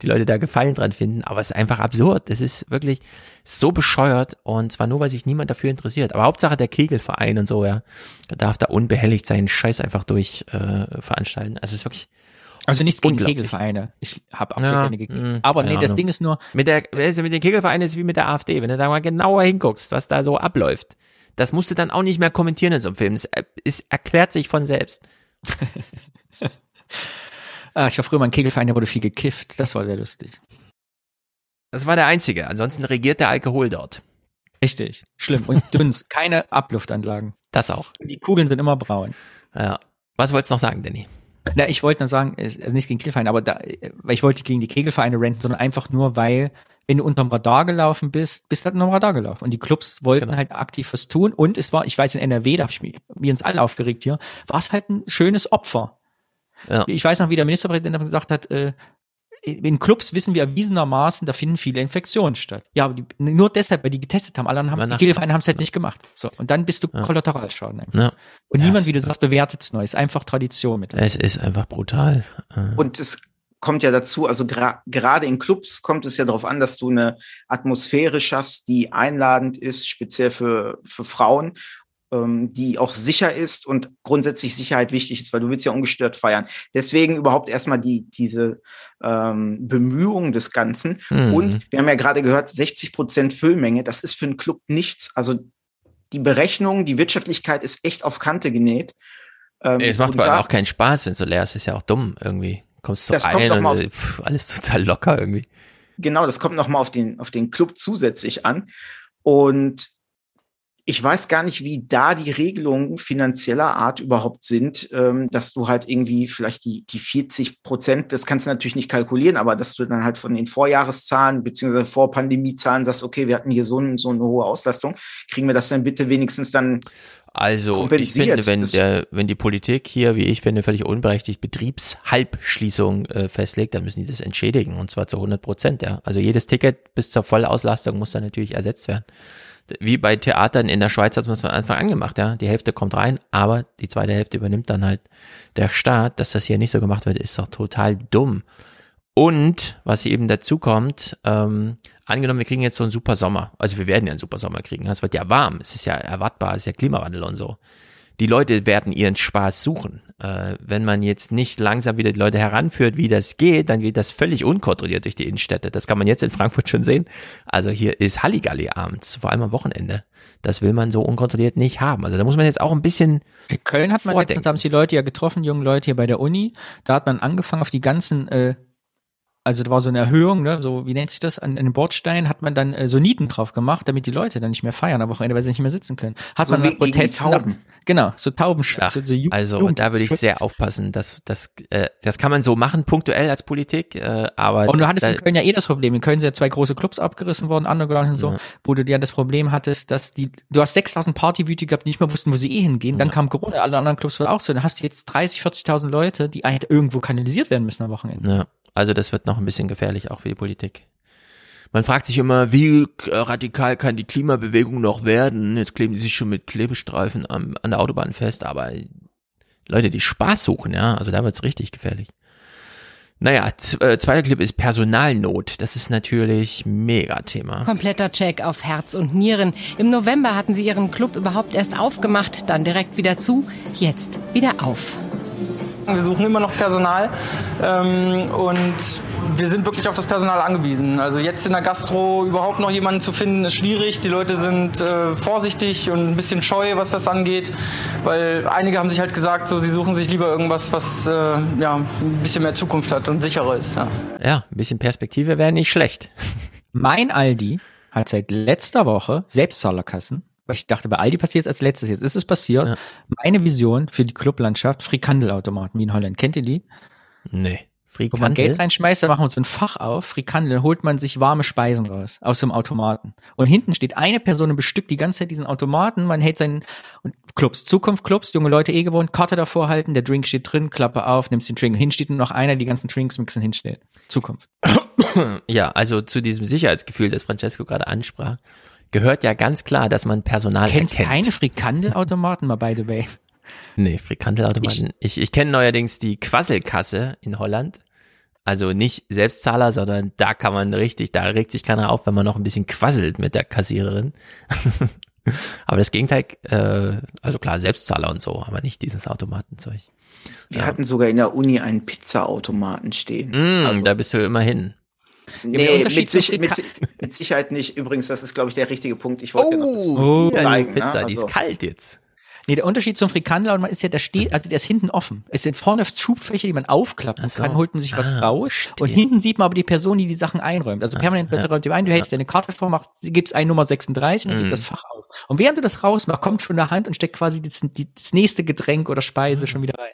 die Leute da Gefallen dran finden. Aber es ist einfach absurd. Das ist wirklich so bescheuert und zwar nur, weil sich niemand dafür interessiert. Aber Hauptsache der Kegelverein und so, ja, darf da unbehelligt seinen Scheiß einfach durch äh, veranstalten. Also es ist wirklich also nichts gegen Kegelvereine. Ich habe auch ja, keine gegeben. Hm, Aber nee, das Ding ist nur. Mit der, mit den Kegelvereinen ist wie mit der AfD. Wenn du da mal genauer hinguckst, was da so abläuft, das musst du dann auch nicht mehr kommentieren in so einem Film. Das ist, erklärt sich von selbst. ah, ich war früher mal ein Kegelverein, der wurde viel gekifft. Das war sehr lustig. Das war der einzige. Ansonsten regiert der Alkohol dort. Richtig. Schlimm. Und Dunst. Keine Abluftanlagen. Das auch. Die Kugeln sind immer braun. Ja. Was wolltest du noch sagen, Danny? Na, ich wollte nur sagen, also nicht gegen Kegelvereine, aber da, weil ich wollte gegen die Kegelvereine renten, sondern einfach nur, weil wenn du unterm Radar gelaufen bist, bist du halt unterm Radar gelaufen. Und die Clubs wollten genau. halt aktiv was tun. Und es war, ich weiß, in NRW, da habe ich mich, wir uns alle aufgeregt hier, war es halt ein schönes Opfer. Ja. Ich weiß noch, wie der Ministerpräsident gesagt hat, äh, in Clubs wissen wir erwiesenermaßen, da finden viele Infektionen statt. Ja, aber die, nur deshalb, weil die getestet haben. Alle haben, die haben es halt nicht gemacht. So. Und dann bist du ja. Kollateralschaden. Ja. Und ja, niemand, wie du sagst, bewertet es neu. Ist einfach Tradition mit. Es ist einfach brutal. Äh. Und es kommt ja dazu, also gra gerade in Clubs kommt es ja darauf an, dass du eine Atmosphäre schaffst, die einladend ist, speziell für, für Frauen ähm, die auch sicher ist und grundsätzlich Sicherheit wichtig ist, weil du willst ja ungestört feiern. Deswegen überhaupt erstmal die, diese ähm, Bemühungen des Ganzen. Mhm. Und wir haben ja gerade gehört, 60 Prozent Füllmenge, das ist für einen Club nichts. Also die Berechnung, die Wirtschaftlichkeit ist echt auf Kante genäht. Ähm, es macht aber auch keinen Spaß, wenn es so leer ist, ist ja auch dumm irgendwie. Kommst du rein und auf, pff, alles total locker irgendwie. Genau, das kommt nochmal auf den, auf den Club zusätzlich an. Und ich weiß gar nicht, wie da die Regelungen finanzieller Art überhaupt sind, ähm, dass du halt irgendwie vielleicht die, die 40 Prozent, das kannst du natürlich nicht kalkulieren, aber dass du dann halt von den Vorjahreszahlen beziehungsweise Vorpandemiezahlen sagst, okay, wir hatten hier so, ein, so eine hohe Auslastung, kriegen wir das dann bitte wenigstens dann also ich finde, wenn der, wenn die Politik hier, wie ich finde, völlig unberechtigt Betriebshalbschließung äh, festlegt, dann müssen die das entschädigen und zwar zu 100 Prozent. Ja, also jedes Ticket bis zur Vollauslastung muss dann natürlich ersetzt werden wie bei Theatern in der Schweiz hat man es von Anfang an gemacht, ja. Die Hälfte kommt rein, aber die zweite Hälfte übernimmt dann halt der Staat. Dass das hier nicht so gemacht wird, ist doch total dumm. Und was eben dazu kommt, ähm, angenommen, wir kriegen jetzt so einen super Sommer. Also wir werden ja einen super Sommer kriegen. Es wird ja warm, es ist ja erwartbar, es ist ja Klimawandel und so die Leute werden ihren Spaß suchen. Äh, wenn man jetzt nicht langsam wieder die Leute heranführt, wie das geht, dann geht das völlig unkontrolliert durch die Innenstädte. Das kann man jetzt in Frankfurt schon sehen. Also hier ist Halligalli abends, vor allem am Wochenende. Das will man so unkontrolliert nicht haben. Also da muss man jetzt auch ein bisschen. In Köln hat man vordenken. letztens haben sie Leute ja getroffen, junge Leute hier bei der Uni. Da hat man angefangen auf die ganzen äh, also da war so eine Erhöhung, ne, so wie nennt sich das, an, an den Bordstein hat man dann äh, so Nieten drauf gemacht, damit die Leute dann nicht mehr feiern am Wochenende, weil sie nicht mehr sitzen können. Hat so man Protest Tauben. genau, so Taubenschutz. Ja, so, so also da würde ich sehr aufpassen, dass das äh, das kann man so machen punktuell als Politik, äh, aber und du hattest da, in Köln ja eh das Problem. In Köln sind ja zwei große Clubs abgerissen worden, Underground und so, ja. wo du ja das Problem hattest, dass die du hast 6000 Partywüte gehabt, die nicht mehr wussten, wo sie eh hingehen. Dann ja. kam Corona, alle anderen Clubs waren auch so. Dann hast du jetzt 30, 40.000 Leute, die halt irgendwo kanalisiert werden müssen am Wochenende. Ja. Also das wird noch ein bisschen gefährlich, auch für die Politik. Man fragt sich immer, wie radikal kann die Klimabewegung noch werden? Jetzt kleben die sich schon mit Klebestreifen an, an der Autobahn fest, aber Leute, die Spaß suchen, ja, also da wird's richtig gefährlich. Naja, äh, zweiter Clip ist Personalnot. Das ist natürlich mega Thema. Kompletter Check auf Herz und Nieren. Im November hatten sie ihren Club überhaupt erst aufgemacht, dann direkt wieder zu, jetzt wieder auf. Wir suchen immer noch Personal ähm, und wir sind wirklich auf das Personal angewiesen. Also jetzt in der Gastro überhaupt noch jemanden zu finden, ist schwierig. Die Leute sind äh, vorsichtig und ein bisschen scheu, was das angeht, weil einige haben sich halt gesagt, so sie suchen sich lieber irgendwas, was äh, ja ein bisschen mehr Zukunft hat und sicherer ist. Ja, ja ein bisschen Perspektive wäre nicht schlecht. Mein Aldi hat seit letzter Woche Selbstzahlerkassen. Ich dachte, bei Aldi passiert es als letztes. Jetzt ist es passiert. Ja. Meine Vision für die Clublandschaft, Frikandelautomaten wie in Holland. Kennt ihr die? Nee. Wo man Frikandel? Geld reinschmeißt, dann machen wir so ein Fach auf, Frikandel, dann holt man sich warme Speisen raus aus dem Automaten. Und hinten steht eine Person und bestückt die ganze Zeit diesen Automaten, man hält seinen und Clubs, Zukunft Clubs, junge Leute eh gewohnt, Karte davor halten, der Drink steht drin, Klappe auf, nimmst den Drink, hin steht nur noch einer, die ganzen Drinks mixen hinstellt. Zukunft. Ja, also zu diesem Sicherheitsgefühl, das Francesco gerade ansprach, gehört ja ganz klar, dass man Personal Kennst erkennt. keine Frikandelautomaten mal by the way? Nee, Frikandelautomaten. Ich, ich, kenne neuerdings die Quasselkasse in Holland. Also nicht Selbstzahler, sondern da kann man richtig, da regt sich keiner auf, wenn man noch ein bisschen quasselt mit der Kassiererin. aber das Gegenteil, äh, also klar, Selbstzahler und so, aber nicht dieses Automatenzeug. Wir hatten sogar in der Uni einen Pizzaautomaten stehen. Mm, da bist du immerhin. Nee, mit, sich, mit, mit Sicherheit nicht. Übrigens, das ist, glaube ich, der richtige Punkt. Ich wollte ja noch das Oh, ja, die zeigen, Pizza, ne? die ist Also- kalt jetzt. Nee, der Unterschied zum Frikandelautomaten ist ja, der steht, also der ist hinten offen. Es sind vorne Schubfächer, die man aufklappen so. kann, holt man sich was Ah, raus. Und hinten sieht man aber die Person, die die Sachen einräumt. Also permanent ja. räumt die ein, du hältst deine Karte vor, machst, gibst ein Nummer 36 und dann geht das Fach auf. Und während du das rausmachst, kommt schon eine Hand und steckt quasi das, das nächste Getränk oder Speise schon wieder rein.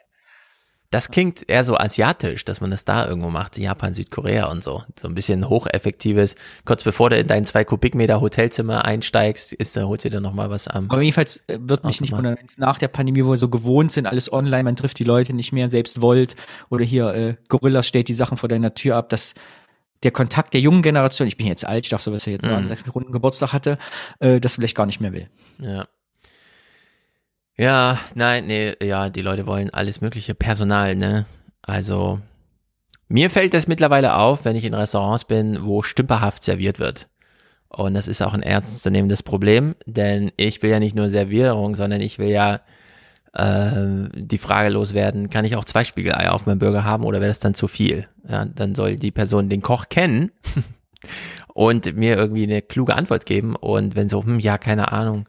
Das klingt eher so asiatisch, dass man das da irgendwo macht, Japan, Südkorea und so. So ein bisschen hocheffektives. Kurz bevor du in dein zwei Kubikmeter Hotelzimmer einsteigst, ist, da holst du dir noch mal was am. Aber jedenfalls äh, wird mich nicht wundern, wenn es nach der Pandemie, wo wir so gewohnt sind, alles online, man trifft die Leute nicht mehr, selbst Volt oder hier äh, Gorilla stellt die Sachen vor deiner Tür ab, dass der Kontakt der jungen Generation, ich bin jetzt alt, ich darf sowas ja jetzt sagen, Mhm. dass ich einen runden Geburtstag hatte, äh, das vielleicht gar nicht mehr will. Ja. Ja, nein, nee, ja, die Leute wollen alles mögliche Personal, ne? Also, mir fällt das mittlerweile auf, wenn ich in Restaurants bin, wo stümperhaft serviert wird. Und das ist auch ein ernstzunehmendes Problem, denn ich will ja nicht nur Servierung, sondern ich will ja äh, die Frage loswerden, kann ich auch zwei Spiegeleier auf meinem Burger haben oder wäre das dann zu viel? Ja, dann soll die Person den Koch kennen und mir irgendwie eine kluge Antwort geben. Und wenn so, hm, ja, keine Ahnung,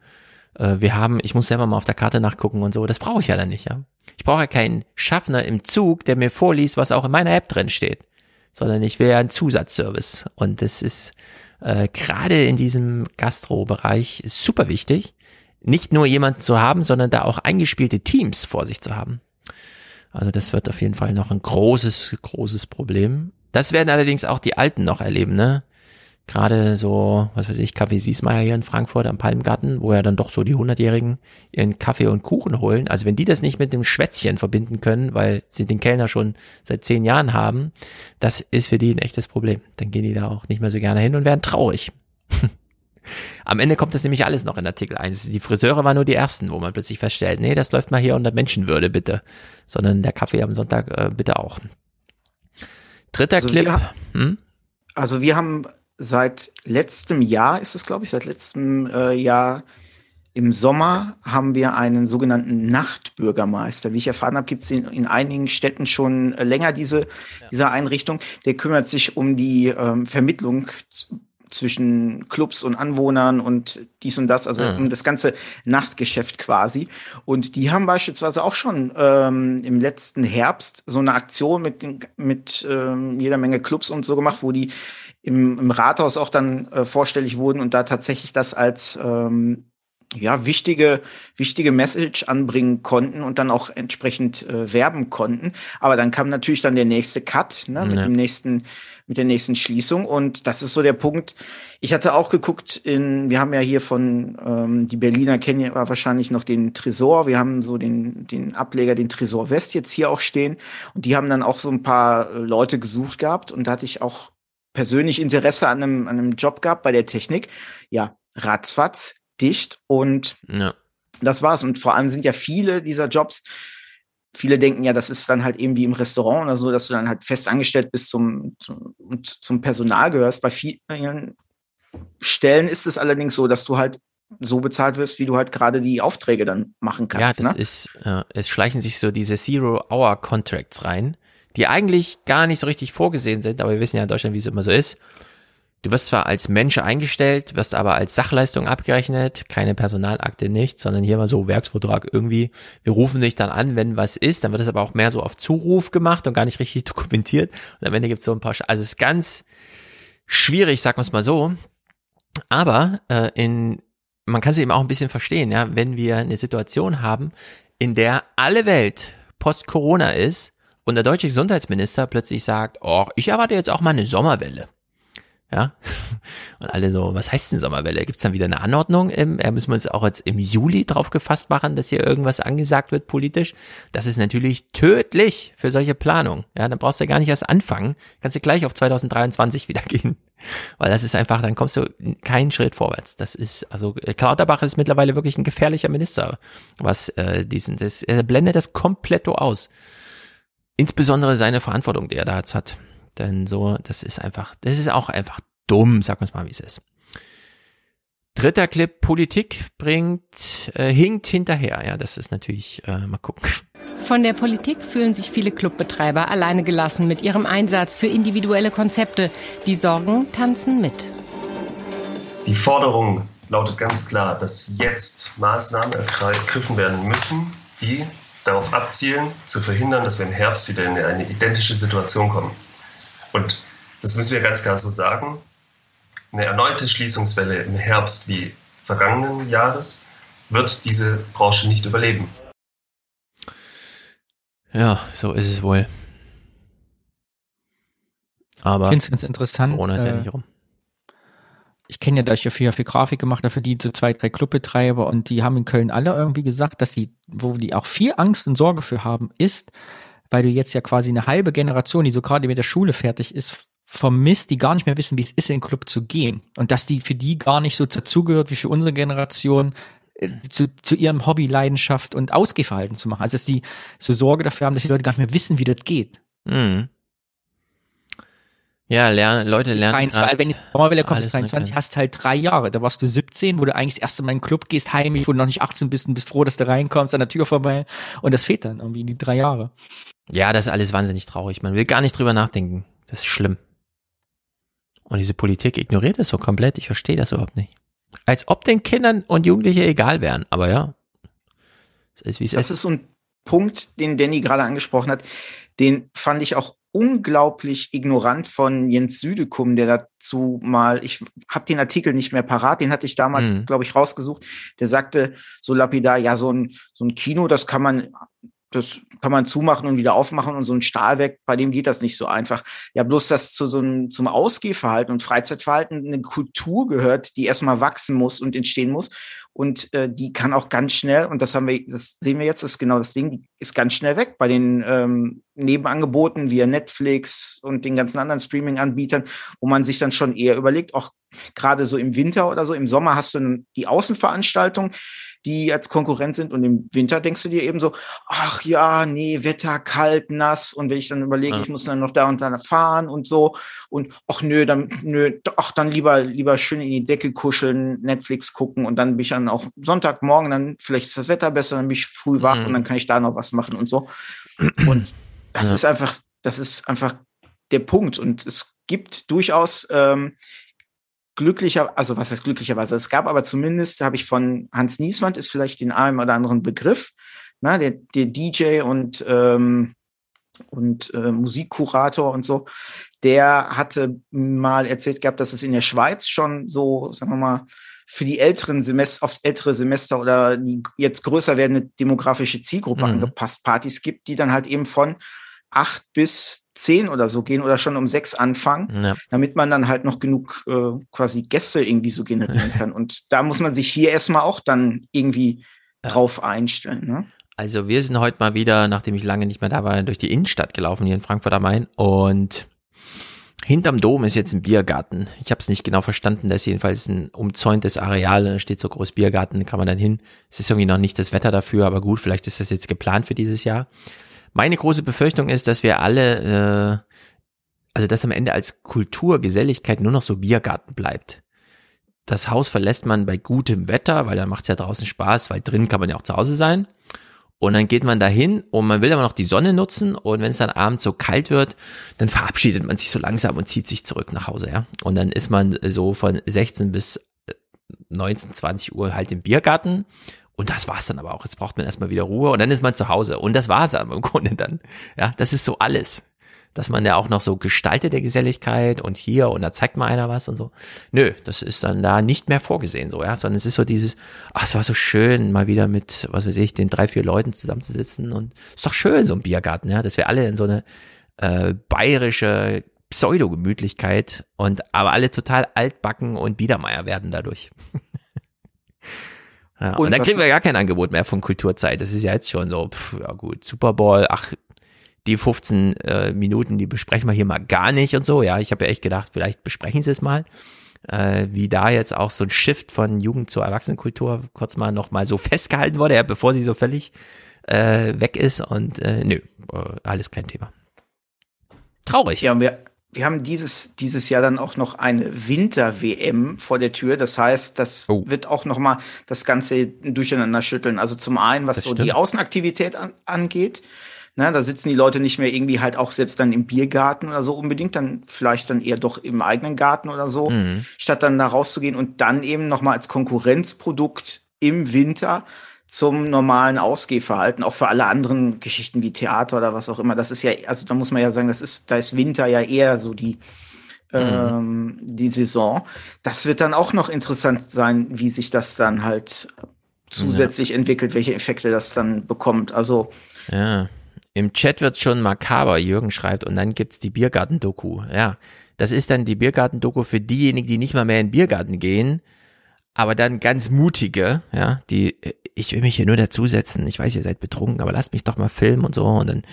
wir haben, ich muss selber mal auf der Karte nachgucken und so, das brauche ich ja dann nicht, ja. Ich brauche ja keinen Schaffner im Zug, der mir vorliest, was auch in meiner App drin steht, sondern ich will ja einen Zusatzservice. Und das ist äh, gerade in diesem Gastro-Bereich super wichtig, nicht nur jemanden zu haben, sondern da auch eingespielte Teams vor sich zu haben. Also das wird auf jeden Fall noch ein großes, großes Problem. Das werden allerdings auch die Alten noch erleben, ne? Gerade so, was weiß ich, Kaffee Siesmeier hier in Frankfurt am Palmgarten, wo ja dann doch so die Hundertjährigen ihren Kaffee und Kuchen holen. Also wenn die das nicht mit dem Schwätzchen verbinden können, weil sie den Kellner schon seit zehn Jahren haben, das ist für die ein echtes Problem. Dann gehen die da auch nicht mehr so gerne hin und werden traurig. Am Ende kommt das nämlich alles noch in Artikel 1. Die Friseure waren nur die ersten, wo man plötzlich feststellt, nee, das läuft mal hier unter Menschenwürde, bitte. Sondern der Kaffee am Sonntag äh, bitte auch. Dritter Also Clip. wir- Hm? Also wir haben seit letztem Jahr, ist es glaube ich, seit letztem äh, Jahr im Sommer haben wir einen sogenannten Nachtbürgermeister. Wie ich erfahren habe, gibt es in, in einigen Städten schon länger diese, diese Einrichtung. Der kümmert sich um die ähm, Vermittlung zwischen Clubs und Anwohnern und dies und das, also Mhm. um das ganze Nachtgeschäft quasi. Und die haben beispielsweise auch schon ähm, im letzten Herbst so eine Aktion mit, mit ähm, jeder Menge Clubs und so gemacht, wo die im, im Rathaus auch dann äh, vorstellig wurden und da tatsächlich das als ähm, ja, wichtige, wichtige Message anbringen konnten und dann auch entsprechend äh, werben konnten. Aber dann kam natürlich dann der nächste Cut, ne, mit Ja. dem nächsten, mit der nächsten Schließung. Und das ist so der Punkt. Ich hatte auch geguckt in, wir haben ja hier von, ähm, die Berliner kennen ja wahrscheinlich noch den Tresor. Wir haben so den, den Ableger, den Tresor West jetzt hier auch stehen. Und die haben dann auch so ein paar äh, Leute gesucht gehabt. Und da hatte ich auch persönlich Interesse an einem, an einem Job gehabt bei der Technik. Ja, ratzfatz, dicht und Ja. das war's. Und vor allem sind ja viele dieser Jobs, viele denken ja, das ist dann halt eben wie im Restaurant oder so, dass du dann halt fest angestellt bist zum, zum, und zum Personal gehörst. Bei vielen Stellen ist es allerdings so, dass du halt so bezahlt wirst, wie du halt gerade die Aufträge dann machen Ja, kannst. das ne? ist, äh, es schleichen sich so diese Zero-Hour-Contracts rein, die eigentlich gar nicht so richtig vorgesehen sind, aber wir wissen ja in Deutschland, wie es immer so ist. Du wirst zwar als Mensch eingestellt, wirst aber als Sachleistung abgerechnet, keine Personalakte nicht, sondern hier mal so Werksvertrag irgendwie. Wir rufen dich dann an, wenn was ist, dann wird es aber auch mehr so auf Zuruf gemacht und gar nicht richtig dokumentiert. Und am Ende gibt es so ein paar, Sch also es ist ganz schwierig, sagen wir es mal so. Aber äh, in, man kann es eben auch ein bisschen verstehen, ja, wenn wir eine Situation haben, in der alle Welt post-Corona ist und der deutsche Gesundheitsminister plötzlich sagt, oh, ich erwarte jetzt auch mal eine Sommerwelle. Ja. Und alle so, was heißt denn Sommerwelle? Gibt es dann wieder eine Anordnung? Im, äh, müssen wir uns auch jetzt im Juli drauf gefasst machen, dass hier irgendwas angesagt wird politisch? Das ist natürlich tödlich für solche Planung. Ja, dann brauchst du ja gar nicht erst anfangen. Kannst du gleich auf 2023 wieder gehen. Weil das ist einfach, dann kommst du keinen Schritt vorwärts. Das ist, also Klauterbach ist mittlerweile wirklich ein gefährlicher Minister, was äh, diesen, das, er blendet das komplett aus. Insbesondere seine Verantwortung, die er da jetzt hat. Denn so, das ist einfach, das ist auch einfach dumm, sagen wir es mal, wie es ist. Dritter Clip, Politik bringt, äh, hinkt hinterher. Ja, das ist natürlich, äh, mal gucken. Von der Politik fühlen sich viele Clubbetreiber alleine gelassen mit ihrem Einsatz für individuelle Konzepte. Die Sorgen tanzen mit. Die Forderung lautet ganz klar, dass jetzt Maßnahmen ergriffen werden müssen, die darauf abzielen, zu verhindern, dass wir im Herbst wieder in eine identische Situation kommen. Und das müssen wir ganz klar so sagen. Eine erneute Schließungswelle im Herbst wie vergangenen Jahres wird diese Branche nicht überleben. Ja, so ist es wohl. Aber ich finde es ganz interessant. Corona ist ja nicht rum. Ich kenne ja, da ich ja viel, viel Grafik gemacht habe für die so zwei, drei Clubbetreiber und die haben in Köln alle irgendwie gesagt, dass sie, wo die auch viel Angst und Sorge für haben, ist, weil du jetzt ja quasi eine halbe Generation, die so gerade mit der Schule fertig ist, vermisst, die gar nicht mehr wissen, wie es ist, in den Club zu gehen. Und dass die für die gar nicht so dazugehört, wie für unsere Generation, äh, zu, zu ihrem Hobby, Leidenschaft und Ausgehverhalten zu machen. Also dass die so Sorge dafür haben, dass die Leute gar nicht mehr wissen, wie das geht. Mhm. Ja, lernen, Leute lernen. 23, wenn die Sommerwelle kommt, bis 23, hast halt drei Jahre. Da warst du 17, wo du eigentlich das erste Mal in den Club gehst, heimlich, wo du noch nicht 18 bist und bist froh, dass du reinkommst, an der Tür vorbei. Und das fehlt dann irgendwie die drei Jahre. Ja, das ist alles wahnsinnig traurig. Man will gar nicht drüber nachdenken. Das ist schlimm. Und diese Politik ignoriert das so komplett. Ich verstehe das überhaupt nicht. Als ob den Kindern und Jugendlichen egal wären. Aber ja. Das ist, wie es das ist so ein Punkt, den Danny gerade angesprochen hat. Den fand ich auch unglaublich ignorant von Jens Südekum, der dazu mal, ich habe den Artikel nicht mehr parat, den hatte ich damals, mhm. glaube ich, rausgesucht. Der sagte so lapidar, ja, so ein, so ein Kino, das kann man das kann man zumachen und wieder aufmachen und so ein Stahlwerk, bei dem geht das nicht so einfach. Ja, bloß dass zu so einem, zum Ausgehverhalten und Freizeitverhalten eine Kultur gehört, die erstmal wachsen muss und entstehen muss. Und äh, die kann auch ganz schnell, und das haben wir, das sehen wir jetzt, das ist genau das Ding, die ist ganz schnell weg bei den ähm, Nebenangeboten wie Netflix und den ganzen anderen Streaming-Anbietern, wo man sich dann schon eher überlegt, auch gerade so im Winter oder so, im Sommer hast du die Außenveranstaltung, die als Konkurrent sind. Und im Winter denkst du dir eben so, ach ja, nee, Wetter, kalt, nass. Und wenn ich dann überlege, ja. ich muss dann noch da und da fahren und so. Und ach nö, dann, nö, ach, dann lieber, lieber schön in die Decke kuscheln, Netflix gucken und dann bin ich dann auch Sonntagmorgen, dann vielleicht ist das Wetter besser, dann bin ich früh wach mhm. und dann kann ich da noch was machen und so. Und das ja. ist einfach, das ist einfach der Punkt. Und es gibt durchaus ähm, glücklicher, also was heißt glücklicherweise, es gab aber zumindest, habe ich von Hans Nieswand, ist vielleicht den einen oder anderen Begriff, na, der, der DJ und, ähm, und äh, Musikkurator und so, der hatte mal erzählt gehabt, dass es in der Schweiz schon so, sagen wir mal, für die älteren Semester, oft ältere Semester oder die jetzt größer werdende demografische Zielgruppe mhm. angepasst Partys gibt, die dann halt eben von acht bis zehn oder so gehen oder schon um sechs anfangen, ja. damit man dann halt noch genug äh, quasi Gäste irgendwie so generieren kann. Und da muss man sich hier erstmal auch dann irgendwie ja. drauf einstellen. Ne? Also wir sind heute mal wieder, nachdem ich lange nicht mehr da war, durch die Innenstadt gelaufen hier in Frankfurt am Main und hinterm Dom ist jetzt ein Biergarten. Ich habe es nicht genau verstanden, da ist jedenfalls ein umzäuntes Areal, da steht so groß Biergarten, kann man dann hin. Es ist irgendwie noch nicht das Wetter dafür, aber gut, vielleicht ist das jetzt geplant für dieses Jahr. Meine große Befürchtung ist, dass wir alle, äh, also dass am Ende als Kulturgeselligkeit nur noch so Biergarten bleibt. Das Haus verlässt man bei gutem Wetter, weil dann macht es ja draußen Spaß, weil drin kann man ja auch zu Hause sein. Und dann geht man dahin und man will aber noch die Sonne nutzen und wenn es dann abends so kalt wird, dann verabschiedet man sich so langsam und zieht sich zurück nach Hause, ja. Und dann ist man so von 16 bis 19, äh, 20 Uhr halt im Biergarten und das war's dann aber auch. Jetzt braucht man erstmal wieder Ruhe und dann ist man zu Hause. Und das war's aber im Grunde dann. Ja, das ist so alles. dass man ja auch noch so gestaltete Geselligkeit und hier und da zeigt mal einer was und so. Nö, das ist dann da nicht mehr vorgesehen so, ja, sondern es ist so dieses, ach, es war so schön, mal wieder mit, was weiß ich, den drei, vier Leuten zusammenzusitzen und ist doch schön, so ein Biergarten, ja, dass wir alle in so eine äh, bayerische Pseudo-Gemütlichkeit und aber alle total altbacken und Biedermeier werden dadurch. ja, und, und dann kriegen wir gar kein Angebot mehr von Kulturzeit. Das ist ja jetzt schon so, pff, ja gut, Super Bowl, ach, die 15 äh, Minuten, die besprechen wir hier mal gar nicht und so. Ja, ich habe ja echt gedacht, vielleicht besprechen sie es mal. Äh, wie da jetzt auch so ein Shift von Jugend zur Erwachsenenkultur kurz mal noch mal so festgehalten wurde, ja, bevor sie so völlig äh, weg ist und äh, nö, äh, alles kein Thema. Traurig. Ja, wir, wir haben dieses, dieses Jahr dann auch noch eine Winter-WM vor der Tür. Das heißt, das oh. wird auch noch mal das Ganze durcheinander schütteln. Also zum einen, was das so stimmt. die Außenaktivität an, angeht. Ne, da sitzen die Leute nicht mehr irgendwie halt auch selbst dann im Biergarten oder so unbedingt, dann vielleicht dann eher doch im eigenen Garten oder so, mhm. statt dann da rauszugehen und dann eben nochmal als Konkurrenzprodukt im Winter zum normalen Ausgehverhalten, auch für alle anderen Geschichten wie Theater oder was auch immer. Das ist ja, also da muss man ja sagen, das ist, da ist Winter ja eher so die, mhm. ähm, die Saison. Das wird dann auch noch interessant sein, wie sich das dann halt zusätzlich ja. entwickelt, welche Effekte das dann bekommt. Also ja. Im Chat wird schon makaber, Jürgen schreibt, und dann gibt's die Biergarten-Doku. Ja, das ist dann die Biergarten-Doku für diejenigen, die nicht mal mehr in den Biergarten gehen, aber dann ganz mutige, ja, die, ich will mich hier nur dazusetzen, ich weiß, ihr seid betrunken, aber lasst mich doch mal filmen und so, und dann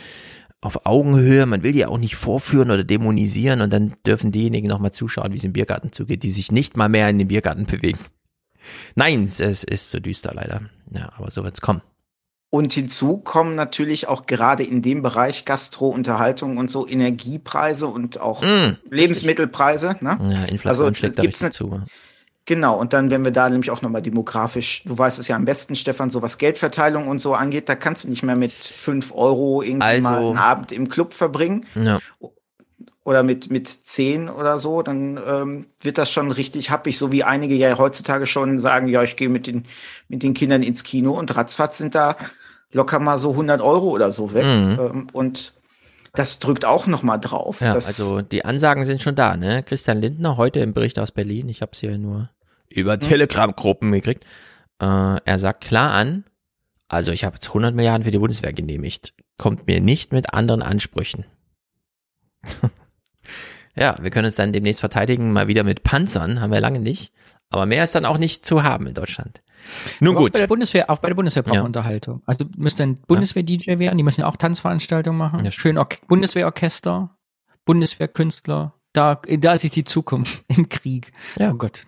auf Augenhöhe, man will die auch nicht vorführen oder dämonisieren, und dann dürfen diejenigen nochmal zuschauen, wie es im Biergarten zugeht, die sich nicht mal mehr in den Biergarten bewegen. Nein, es ist so düster leider. Ja, aber so wird's kommen. Und hinzu kommen natürlich auch gerade in dem Bereich Gastro, Unterhaltung und so Energiepreise und auch mm, Lebensmittelpreise. Ne? Ja, Inflation also, schlägt da richtig zu. Genau, und dann, wenn wir da nämlich auch nochmal demografisch, du weißt es ja am besten, Stefan, so was Geldverteilung und so angeht, da kannst du nicht mehr mit fünf Euro irgendwie also, mal einen Abend im Club verbringen. Ja. Oder mit, mit zehn oder so, dann ähm, wird das schon richtig happig, so wie einige ja heutzutage schon sagen, ja, ich gehe mit den, mit den Kindern ins Kino und ratzfatz sind da locker mal so 100 Euro oder so weg. Mhm. Ähm, und das drückt auch noch mal drauf. Ja, also die Ansagen sind schon da. Ne? Christian Lindner heute im Bericht aus Berlin, ich habe es hier nur über mhm. Telegram-Gruppen gekriegt, äh, er sagt klar an, also ich habe jetzt 100 Milliarden für die Bundeswehr genehmigt, kommt mir nicht mit anderen Ansprüchen. ja, wir können uns dann demnächst verteidigen, mal wieder mit Panzern, haben wir lange nicht. Aber mehr ist dann auch nicht zu haben in Deutschland. Nun gut. Auch bei der Bundeswehr, auch bei der Bundeswehr braucht ja. Unterhaltung. Also du müsst ein Bundeswehr-DJ werden, die müssen ja auch Tanzveranstaltungen machen. Ja, Schön Or Bundeswehrorchester, Bundeswehrkünstler. Da, da ist die Zukunft im Krieg. Ja. Oh Gott.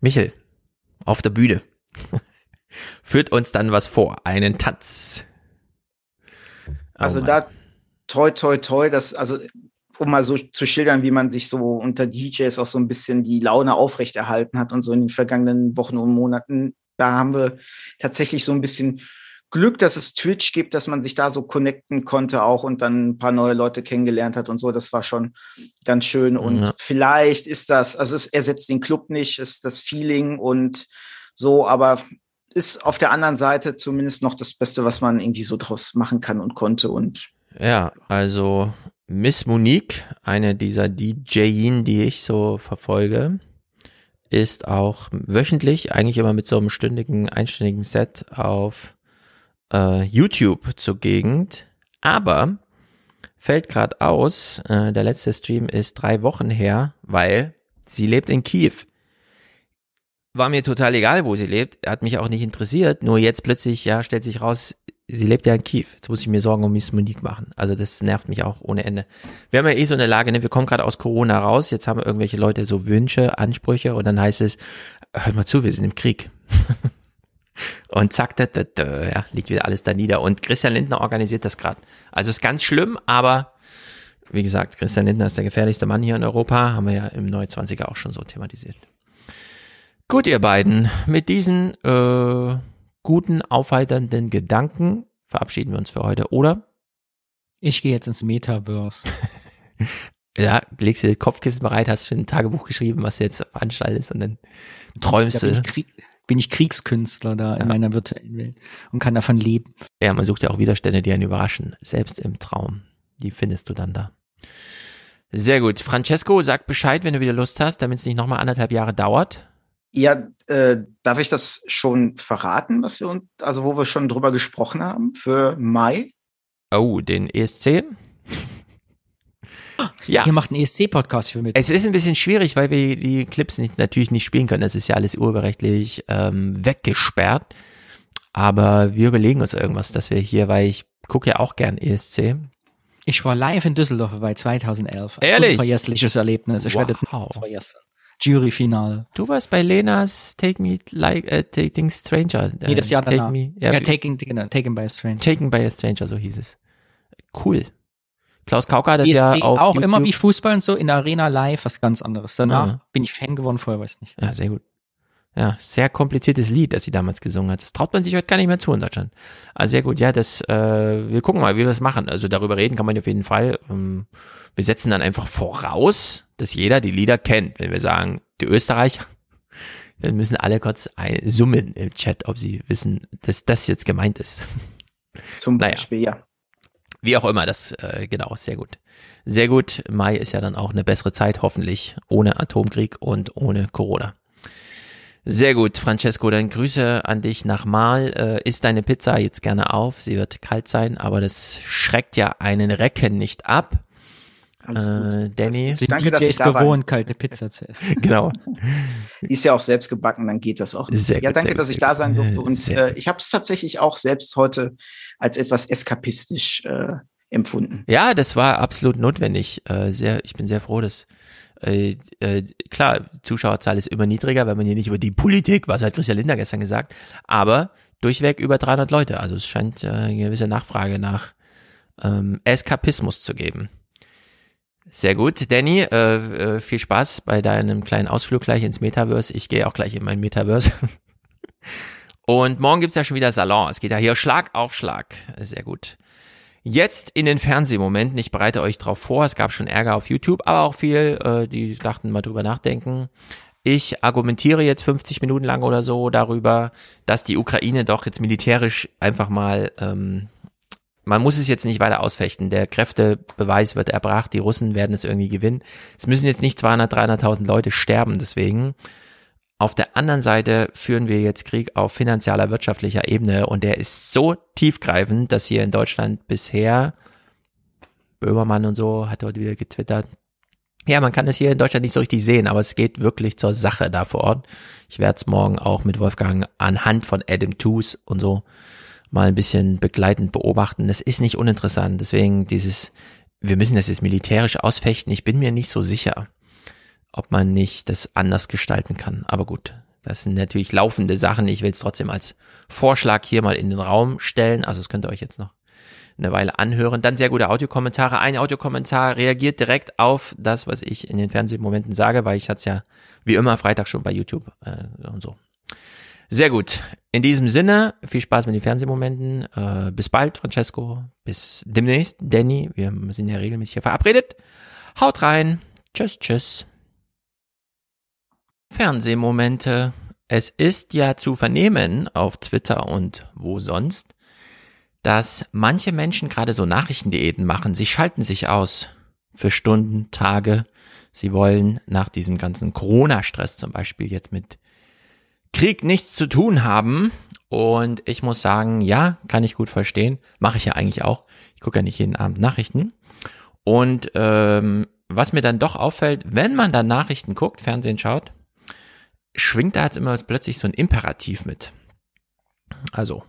Michel, auf der Bühne. Führt uns dann was vor. Einen Tanz. Oh also Mann. da toi toi toi, das, also um mal so zu schildern, wie man sich so unter DJs auch so ein bisschen die Laune aufrechterhalten hat und so in den vergangenen Wochen und Monaten. Da haben wir tatsächlich so ein bisschen Glück, dass es Twitch gibt, dass man sich da so connecten konnte auch und dann ein paar neue Leute kennengelernt hat und so. Das war schon ganz schön. Und ja. vielleicht ist das, also es ersetzt den Club nicht, ist das Feeling und so, aber ist auf der anderen Seite zumindest noch das Beste, was man irgendwie so draus machen kann und konnte. Und ja, also Miss Monique, eine dieser DJin, die ich so verfolge, ist auch wöchentlich, eigentlich immer mit so einem stündigen, einstündigen Set auf äh, YouTube zur Gegend. Aber fällt gerade aus, äh, der letzte Stream ist drei Wochen her, weil sie lebt in Kiew. War mir total egal, wo sie lebt, hat mich auch nicht interessiert, nur jetzt plötzlich, ja, stellt sich raus, sie lebt ja in Kiew. Jetzt muss ich mir Sorgen um Miss Monique machen. Also das nervt mich auch ohne Ende. Wir haben ja eh so eine Lage, ne? wir kommen gerade aus Corona raus, jetzt haben irgendwelche Leute so Wünsche, Ansprüche und dann heißt es, hört mal zu, wir sind im Krieg. und zack, da, da, da, ja, liegt wieder alles da nieder. Und Christian Lindner organisiert das gerade. Also ist ganz schlimm, aber wie gesagt, Christian Lindner ist der gefährlichste Mann hier in Europa, haben wir ja im Neu 20er auch schon so thematisiert. Gut, ihr beiden, mit diesen äh, guten, aufheiternden Gedanken verabschieden wir uns für heute, oder? Ich gehe jetzt ins Metaverse. ja, legst dir das Kopfkissen bereit, hast schon ein Tagebuch geschrieben, was du jetzt veranstaltest und dann träumst da du. Bin ich Kriegskünstler da ja. in meiner virtuellen Welt und kann davon leben. Ja, man sucht ja auch Widerstände, die einen überraschen, selbst im Traum. Die findest du dann da. Sehr gut. Francesco, sag Bescheid, wenn du wieder Lust hast, damit es nicht nochmal anderthalb Jahre dauert. Ja, äh, darf ich das schon verraten, was wir uns, also wo wir schon drüber gesprochen haben für Mai? Oh, den ESC? Ja. Ihr macht einen ESC-Podcast für mich. Es ist ein bisschen schwierig, weil wir die Clips nicht, natürlich nicht spielen können. Das ist ja alles urheberrechtlich ähm, weggesperrt. Aber wir überlegen uns irgendwas, dass wir hier, weil ich gucke ja auch gern ESC. Ich war live in Düsseldorf bei 2011. Ehrlich? Unvergessliches Erlebnis. Ich wow. werde das vergessen. Juryfinale. Du warst bei Lenas Take Me Like äh, Taking Stranger. Nee, das Jahr Take danach. Me, ja, ja, taking, genau, taken by a Stranger. Taken by a Stranger, so hieß es. Cool. Klaus Kauka hat das ESC ja auf auch YouTube. immer wie Fußball und so in der Arena live, was ganz anderes. Danach Ja. bin ich Fan geworden, vorher weiß ich nicht. Ja, sehr gut. Ja, sehr kompliziertes Lied, das sie damals gesungen hat. Das traut man sich heute gar nicht mehr zu in Deutschland. Also sehr gut, ja, das, äh, wir gucken mal, wie wir das machen. Also darüber reden kann man auf jeden Fall. Ähm, wir setzen dann einfach voraus, dass jeder die Lieder kennt. Wenn wir sagen, die Österreicher, dann müssen alle kurz ein, summen im Chat, ob sie wissen, dass das jetzt gemeint ist. Zum Naja. Beispiel, ja. Wie auch immer, das, äh, genau, sehr gut. Sehr gut. Mai ist ja dann auch eine bessere Zeit, hoffentlich, ohne Atomkrieg und ohne Corona. Sehr gut, Francesco, dann Grüße an dich nach Mal. Äh, isst deine Pizza jetzt gerne auf. Sie wird kalt sein, aber das schreckt ja einen Recken nicht ab. Alles Äh, Danny. Die Danke, dass ich da gewohnt, kalte Pizza zu essen. Genau. Die ist ja auch selbst gebacken, dann geht das auch. Sehr ja, gut, danke, sehr dass gut, ich da sein durfte. gut. Und äh, ich habe es tatsächlich auch selbst heute als etwas eskapistisch äh, empfunden. Ja, das war absolut notwendig. Äh, sehr, ich bin sehr froh, dass äh, äh, klar, Zuschauerzahl ist immer niedriger, weil man hier nicht über die Politik, was hat Christian Linder gestern gesagt, aber durchweg über 300 Leute. Also es scheint äh, eine gewisse Nachfrage nach ähm, Eskapismus zu geben. Sehr gut, Danny, äh, äh, viel Spaß bei deinem kleinen Ausflug gleich ins Metaverse. Ich gehe auch gleich in mein Metaverse. Und morgen gibt's ja schon wieder Salon. Es geht ja hier Schlag auf Schlag. Sehr gut. Jetzt in den Fernsehmomenten. Ich bereite euch drauf vor. Es gab schon Ärger auf YouTube, aber auch viel, äh, die dachten mal drüber nachdenken. Ich argumentiere jetzt 50 Minuten lang oder so darüber, dass die Ukraine doch jetzt militärisch einfach mal, ähm, man muss es jetzt nicht weiter ausfechten. Der Kräftebeweis wird erbracht. Die Russen werden es irgendwie gewinnen. Es müssen jetzt nicht 200, 300.000 Leute sterben deswegen. Auf der anderen Seite führen wir jetzt Krieg auf finanzieller, wirtschaftlicher Ebene und der ist so tiefgreifend, dass hier in Deutschland bisher, Böhmermann und so hat heute wieder getwittert, ja, man kann es hier in Deutschland nicht so richtig sehen, aber es geht wirklich zur Sache da vor Ort. Ich werde es morgen auch mit Wolfgang anhand von Adam Tooze und so mal ein bisschen begleitend beobachten. Das ist nicht uninteressant, deswegen dieses, wir müssen das jetzt militärisch ausfechten, ich bin mir nicht so sicher ob man nicht das anders gestalten kann. Aber gut, das sind natürlich laufende Sachen. Ich will es trotzdem als Vorschlag hier mal in den Raum stellen. Also das könnt ihr euch jetzt noch eine Weile anhören. Dann sehr gute Audiokommentare. Ein Audiokommentar reagiert direkt auf das, was ich in den Fernsehmomenten sage, weil ich hatte es ja wie immer Freitag schon bei YouTube äh, und so. Sehr gut. In diesem Sinne, viel Spaß mit den Fernsehmomenten. Äh, bis bald, Francesco. Bis demnächst, Danny. Wir sind ja regelmäßig hier verabredet. Haut rein. Tschüss, tschüss. Fernsehmomente. Es ist ja zu vernehmen auf Twitter und wo sonst, dass manche Menschen gerade so Nachrichtendiäten machen. Sie schalten sich aus für Stunden, Tage. Sie wollen nach diesem ganzen Corona-Stress zum Beispiel jetzt mit Krieg nichts zu tun haben. Und ich muss sagen, ja, kann ich gut verstehen. Mache ich ja eigentlich auch. Ich gucke ja nicht jeden Abend Nachrichten. Und ähm, was mir dann doch auffällt, wenn man dann Nachrichten guckt, Fernsehen schaut, schwingt da jetzt immer plötzlich so ein Imperativ mit. Also,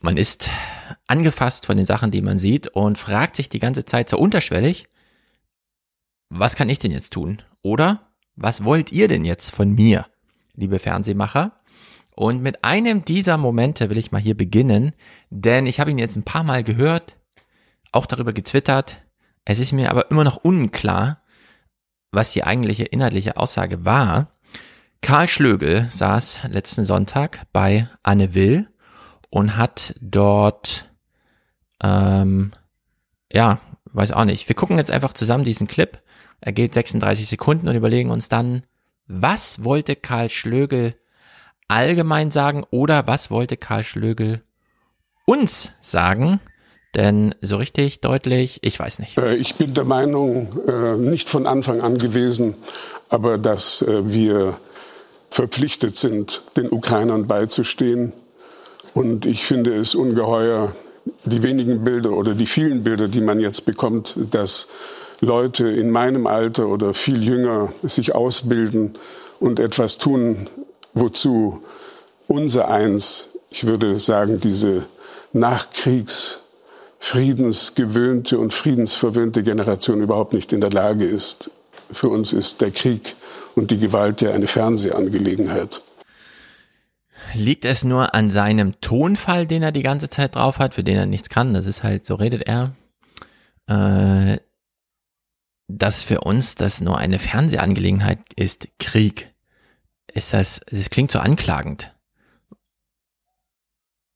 man ist angefasst von den Sachen, die man sieht und fragt sich die ganze Zeit so unterschwellig, was kann ich denn jetzt tun? Oder was wollt ihr denn jetzt von mir, liebe Fernsehmacher? Und mit einem dieser Momente will ich mal hier beginnen, denn ich habe ihn jetzt ein paar Mal gehört, auch darüber getwittert. Es ist mir aber immer noch unklar, was die eigentliche inhaltliche Aussage war. Karl Schlögel saß letzten Sonntag bei Anne Will und hat dort, ähm, ja, weiß auch nicht. Wir gucken jetzt einfach zusammen diesen Clip. Er geht 36 Sekunden und überlegen uns dann, was wollte Karl Schlögel allgemein sagen oder was wollte Karl Schlögel uns sagen Denn so richtig deutlich, ich weiß nicht. Äh, ich bin der Meinung, äh, nicht von Anfang an gewesen, aber dass äh, wir verpflichtet sind, den Ukrainern beizustehen. Und ich finde es ungeheuer, die wenigen Bilder oder die vielen Bilder, die man jetzt bekommt, dass Leute in meinem Alter oder viel jünger sich ausbilden und etwas tun, wozu unser eins, ich würde sagen, diese Nachkriegs- friedensgewöhnte und friedensverwöhnte Generation überhaupt nicht in der Lage ist. Für uns ist der Krieg und die Gewalt ja eine Fernsehangelegenheit. Liegt es nur an seinem Tonfall, den er die ganze Zeit drauf hat, für den er nichts kann? Das ist halt, so redet er. Äh, dass für uns das nur eine Fernsehangelegenheit ist, Krieg. Ist das, das klingt so anklagend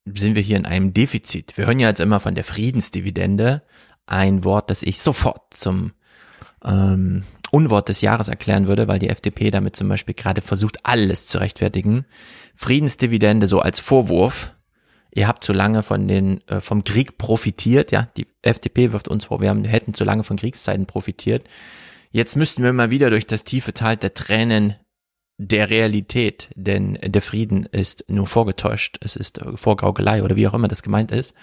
sind wir hier in einem Defizit. Wir hören ja jetzt immer von der Friedensdividende, ein Wort, das ich sofort zum ähm, Unwort des Jahres erklären würde, weil die FDP damit zum Beispiel gerade versucht, alles zu rechtfertigen. Friedensdividende so als Vorwurf. Ihr habt zu lange von den äh, vom Krieg profitiert, ja. Die FDP wirft uns vor, wir haben, hätten zu lange von Kriegszeiten profitiert. Jetzt müssten wir mal wieder durch das tiefe Tal der Tränen der Realität, denn der Frieden ist nur vorgetäuscht, es ist Vorgaukelei oder wie auch immer das gemeint ist.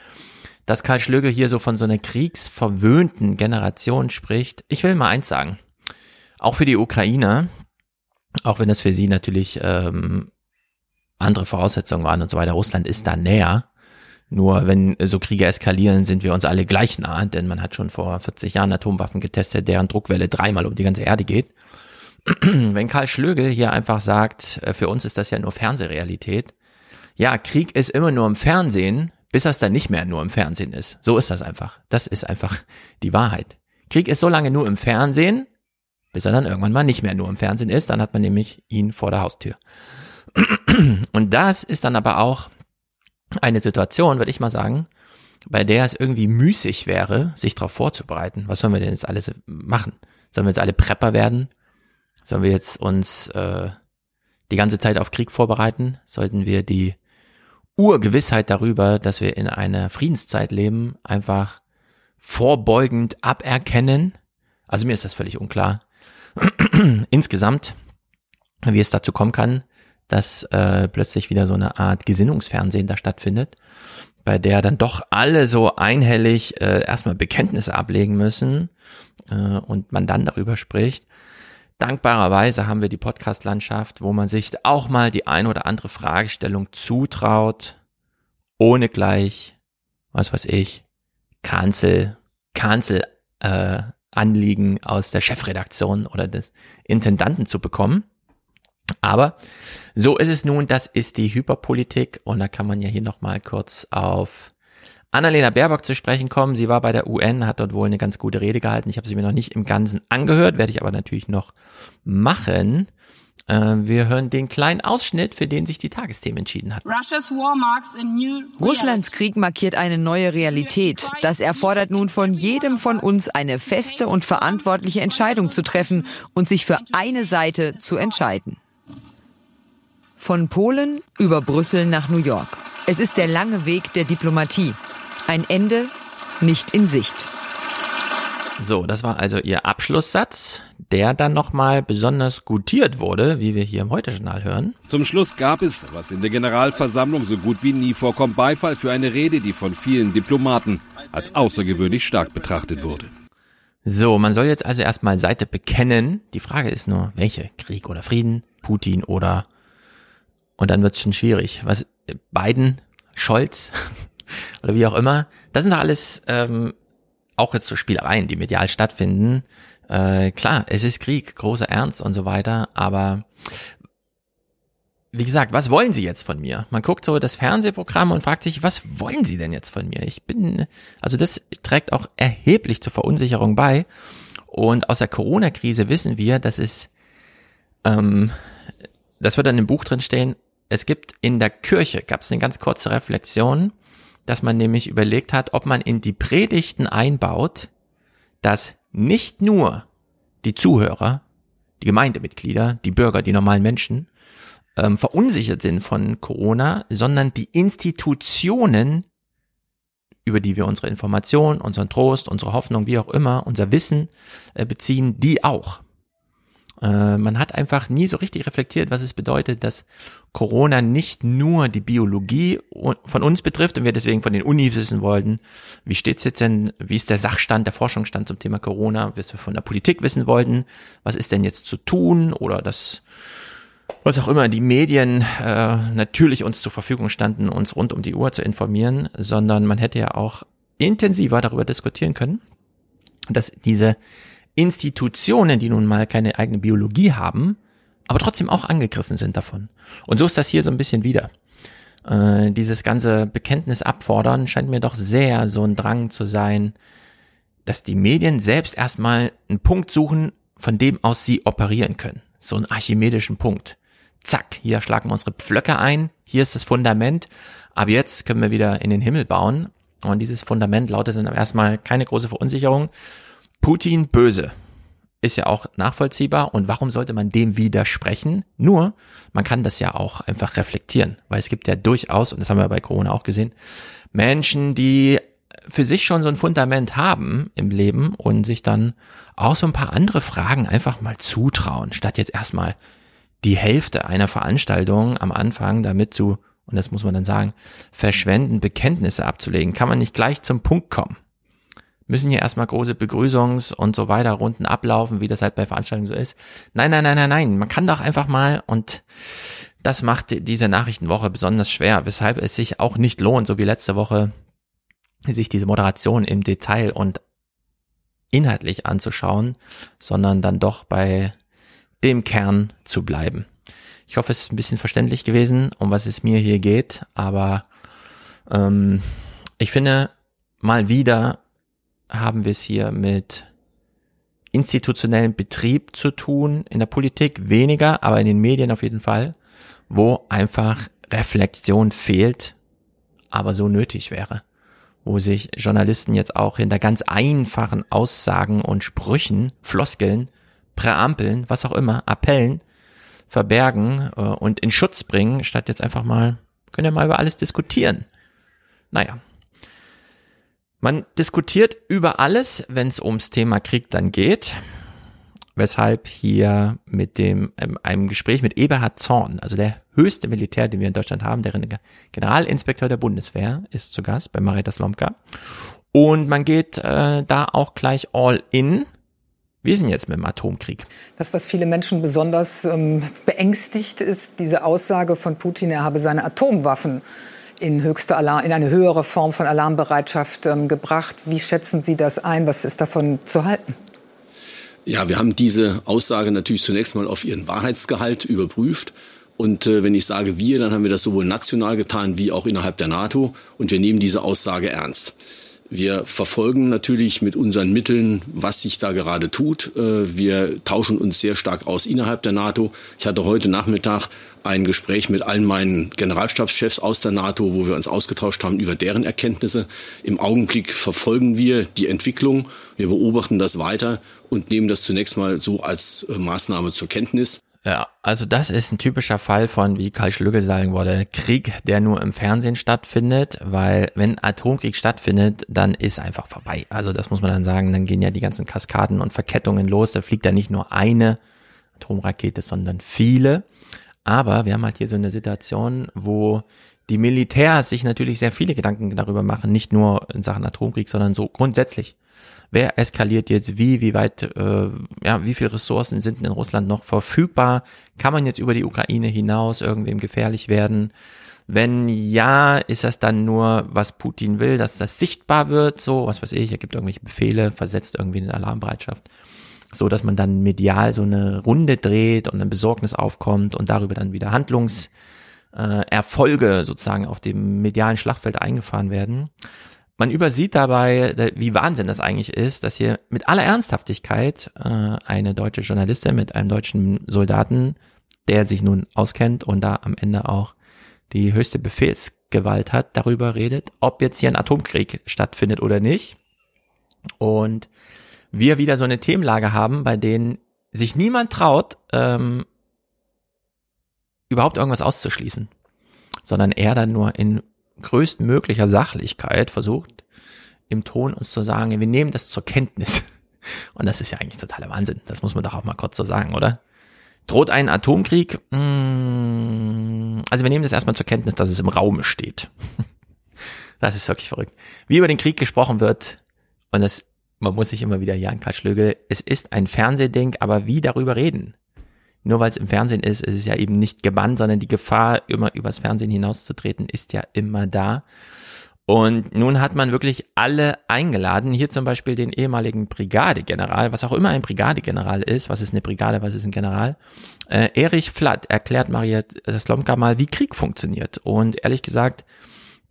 Dass Karl Schlögel hier so von so einer kriegsverwöhnten Generation spricht, ich will mal eins sagen, auch für die Ukrainer, auch wenn das für sie natürlich ähm, andere Voraussetzungen waren und so weiter, Russland ist da näher. Nur wenn so Kriege eskalieren, sind wir uns alle gleich nah, denn man hat schon vor 40 Jahren Atomwaffen getestet, deren Druckwelle dreimal um die ganze Erde geht. wenn Karl Schlögel hier einfach sagt, äh, für uns ist das ja nur Fernsehrealität. Ja, Krieg ist immer nur im Fernsehen, bis das dann nicht mehr nur im Fernsehen ist. So ist das einfach. Das ist einfach die Wahrheit. Krieg ist so lange nur im Fernsehen, bis er dann irgendwann mal nicht mehr nur im Fernsehen ist. Dann hat man nämlich ihn vor der Haustür. Und das ist dann aber auch eine Situation, würde ich mal sagen, bei der es irgendwie müßig wäre, sich darauf vorzubereiten. Was sollen wir denn jetzt alles machen? Sollen wir jetzt alle Prepper werden? Sollen wir jetzt uns äh, die ganze Zeit auf Krieg vorbereiten? Sollten wir die Urgewissheit darüber, dass wir in einer Friedenszeit leben, einfach vorbeugend aberkennen? Also mir ist das völlig unklar. Insgesamt, wie es dazu kommen kann, dass äh, plötzlich wieder so eine Art Gesinnungsfernsehen da stattfindet, bei der dann doch alle so einhellig äh, erstmal Bekenntnisse ablegen müssen äh, und man dann darüber spricht. Dankbarerweise haben wir die Podcast-Landschaft, wo man sich auch mal die ein oder andere Fragestellung zutraut, ohne gleich, was weiß ich, Cancel, Cancel, äh, Anliegen aus der Chefredaktion oder des Intendanten zu bekommen. Aber so ist es nun, das ist die Hyperpolitik und da kann man ja hier nochmal kurz auf Annalena Baerbock zu sprechen kommen. Sie war bei der UN, hat dort wohl eine ganz gute Rede gehalten. Ich habe sie mir noch nicht im Ganzen angehört, werde ich aber natürlich noch machen. Äh, wir hören den kleinen Ausschnitt, für den sich die Tagesthemen entschieden hat. Russlands Krieg markiert eine neue Realität. Das erfordert nun von jedem von uns eine feste und verantwortliche Entscheidung zu treffen und sich für eine Seite zu entscheiden. Von Polen über Brüssel nach New York. Es ist der lange Weg der Diplomatie. Ein Ende nicht in Sicht. So, das war also ihr Abschlusssatz, der dann nochmal besonders gutiert wurde, wie wir hier im Heute-Journal hören. Zum Schluss gab es, was in der Generalversammlung so gut wie nie vorkommt, Beifall für eine Rede, die von vielen Diplomaten als außergewöhnlich stark betrachtet wurde. So, man soll jetzt also erstmal Seite bekennen. Die Frage ist nur, welche? Krieg oder Frieden? Putin oder... Und dann wird es schon schwierig. Was, Biden, Scholz, oder wie auch immer. Das sind doch alles ähm, auch jetzt so Spielereien, die medial stattfinden. Äh, klar, es ist Krieg, großer Ernst und so weiter, aber wie gesagt, was wollen Sie jetzt von mir? Man guckt so das Fernsehprogramm und fragt sich, was wollen Sie denn jetzt von mir? Ich bin, also das trägt auch erheblich zur Verunsicherung bei. Und aus der Corona-Krise wissen wir, dass es, ähm, das wird dann im Buch drin stehen, es gibt in der Kirche, gab es eine ganz kurze Reflexion, dass man nämlich überlegt hat, ob man in die Predigten einbaut, dass nicht nur die Zuhörer, die Gemeindemitglieder, die Bürger, die normalen Menschen ähm, verunsichert sind von Corona, sondern die Institutionen über die wir unsere Information, unseren Trost, unsere Hoffnung, wie auch immer, unser Wissen äh, beziehen, die auch. Äh, man hat einfach nie so richtig reflektiert, was es bedeutet, dass Corona nicht nur die Biologie von uns betrifft und wir deswegen von den Unis wissen wollten, wie steht's jetzt denn, wie ist der Sachstand, der Forschungsstand zum Thema Corona, was wir von der Politik wissen wollten, was ist denn jetzt zu tun oder das was auch immer die Medien äh, natürlich uns zur Verfügung standen, uns rund um die Uhr zu informieren, sondern man hätte ja auch intensiver darüber diskutieren können, dass diese Institutionen, die nun mal keine eigene Biologie haben, aber trotzdem auch angegriffen sind davon. Und so ist das hier so ein bisschen wieder. Äh, dieses ganze Bekenntnis abfordern scheint mir doch sehr so ein Drang zu sein, dass die Medien selbst erstmal einen Punkt suchen, von dem aus sie operieren können. So einen archimedischen Punkt zack, hier schlagen wir unsere Pflöcke ein, hier ist das Fundament, ab jetzt können wir wieder in den Himmel bauen. Und dieses Fundament lautet dann erstmal keine große Verunsicherung. Putin böse. Ist ja auch nachvollziehbar. Und warum sollte man dem widersprechen? Nur, man kann das ja auch einfach reflektieren. Weil es gibt ja durchaus, und das haben wir bei Corona auch gesehen, Menschen, die für sich schon so ein Fundament haben im Leben und sich dann auch so ein paar andere Fragen einfach mal zutrauen, statt jetzt erstmal die Hälfte einer Veranstaltung am Anfang damit zu, und das muss man dann sagen, verschwenden, Bekenntnisse abzulegen. Kann man nicht gleich zum Punkt kommen? Müssen hier erstmal große Begrüßungs- und so weiter Runden ablaufen, wie das halt bei Veranstaltungen so ist. Nein, nein, nein, nein, nein. Man kann doch einfach mal und das macht diese Nachrichtenwoche besonders schwer, weshalb es sich auch nicht lohnt, so wie letzte Woche, sich diese Moderation im Detail und inhaltlich anzuschauen, sondern dann doch bei dem Kern zu bleiben. Ich hoffe, es ist ein bisschen verständlich gewesen, um was es mir hier geht, aber ähm, ich finde, mal wieder haben wir es hier mit institutionellem Betrieb zu tun, in der Politik weniger, aber in den Medien auf jeden Fall, wo einfach Reflexion fehlt, aber so nötig wäre, wo sich Journalisten jetzt auch hinter ganz einfachen Aussagen und Sprüchen, Floskeln Präampeln, was auch immer, Appellen verbergen äh, und in Schutz bringen, statt jetzt einfach mal, können ja mal über alles diskutieren. Naja. Man diskutiert über alles, wenn es ums Thema Krieg dann geht. Weshalb hier mit dem, ähm, einem Gespräch mit Eberhard Zorn, also der höchste Militär, den wir in Deutschland haben, der Generalinspekteur der Bundeswehr, ist zu Gast bei Marita Slomka. Und man geht äh, da auch gleich all in ist denn jetzt mit dem Atomkrieg? Das, was viele Menschen besonders ähm, beängstigt, ist diese Aussage von Putin, er habe seine Atomwaffen in höchste Alarm, in eine höhere Form von Alarmbereitschaft ähm, gebracht. Wie schätzen Sie das ein? Was ist davon zu halten? Ja, wir haben diese Aussage natürlich zunächst mal auf ihren Wahrheitsgehalt überprüft. Und äh, wenn ich sage wir, dann haben wir das sowohl national getan wie auch innerhalb der NATO. Und wir nehmen diese Aussage ernst. Wir verfolgen natürlich mit unseren Mitteln, was sich da gerade tut. Äh, wir tauschen uns sehr stark aus innerhalb der NATO. Ich hatte heute Nachmittag ein Gespräch mit allen meinen Generalstabschefs aus der NATO, wo wir uns ausgetauscht haben über deren Erkenntnisse. Im Augenblick verfolgen wir die Entwicklung, wir beobachten das weiter und nehmen das zunächst mal so als äh, Maßnahme zur Kenntnis. Ja, also das ist ein typischer Fall von, wie Karl Schlügel sagen würde, Krieg, der nur im Fernsehen stattfindet, weil wenn Atomkrieg stattfindet, dann ist einfach vorbei. Also das muss man dann sagen, dann gehen ja die ganzen Kaskaden und Verkettungen los, da fliegt ja nicht nur eine Atomrakete, sondern viele. Aber wir haben halt hier so eine Situation, wo die Militärs sich natürlich sehr viele Gedanken darüber machen, nicht nur in Sachen Atomkrieg, sondern so grundsätzlich wer eskaliert jetzt wie, wie weit, äh, ja, wie viele Ressourcen sind in Russland noch verfügbar? Kann man jetzt über die Ukraine hinaus irgendwem gefährlich werden? Wenn ja, ist das dann nur, was Putin will, dass das sichtbar wird, so, was weiß ich, er gibt irgendwelche Befehle, versetzt irgendwie eine Alarmbereitschaft, so dass man dann medial so eine Runde dreht und ein Besorgnis aufkommt und darüber dann wieder Handlungs äh, Erfolge sozusagen auf dem medialen Schlachtfeld eingefahren werden. Man übersieht dabei, wie Wahnsinn das eigentlich ist, dass hier mit aller Ernsthaftigkeit äh, eine deutsche Journalistin mit einem deutschen Soldaten, der sich nun auskennt und da am Ende auch die höchste Befehlsgewalt hat, darüber redet, ob jetzt hier ein Atomkrieg stattfindet oder nicht. Und wir wieder so eine Themenlage haben, bei denen sich niemand traut, ähm, überhaupt irgendwas auszuschließen, sondern er dann nur in größtmöglicher Sachlichkeit versucht, im Ton uns zu sagen, wir nehmen das zur Kenntnis. Und das ist ja eigentlich totaler Wahnsinn. Das muss man doch auch mal kurz so sagen, oder? Droht ein Atomkrieg? Hm, also wir nehmen das erstmal zur Kenntnis, dass es im Raum steht. Das ist wirklich verrückt. Wie über den Krieg gesprochen wird, und das, man muss sich immer wieder, Jan Karl Schlögel, es ist ein Fernsehding, aber wie darüber reden? Nur weil es im Fernsehen ist, ist es ja eben nicht gebannt, sondern die Gefahr, immer übers Fernsehen hinauszutreten, ist ja immer da. Und nun hat man wirklich alle eingeladen. Hier zum Beispiel den ehemaligen Brigadegeneral, was auch immer ein Brigadegeneral ist. Was ist eine Brigade, was ist ein General? Äh, Erich Flatt erklärt Maria Slomka mal, wie Krieg funktioniert. Und ehrlich gesagt,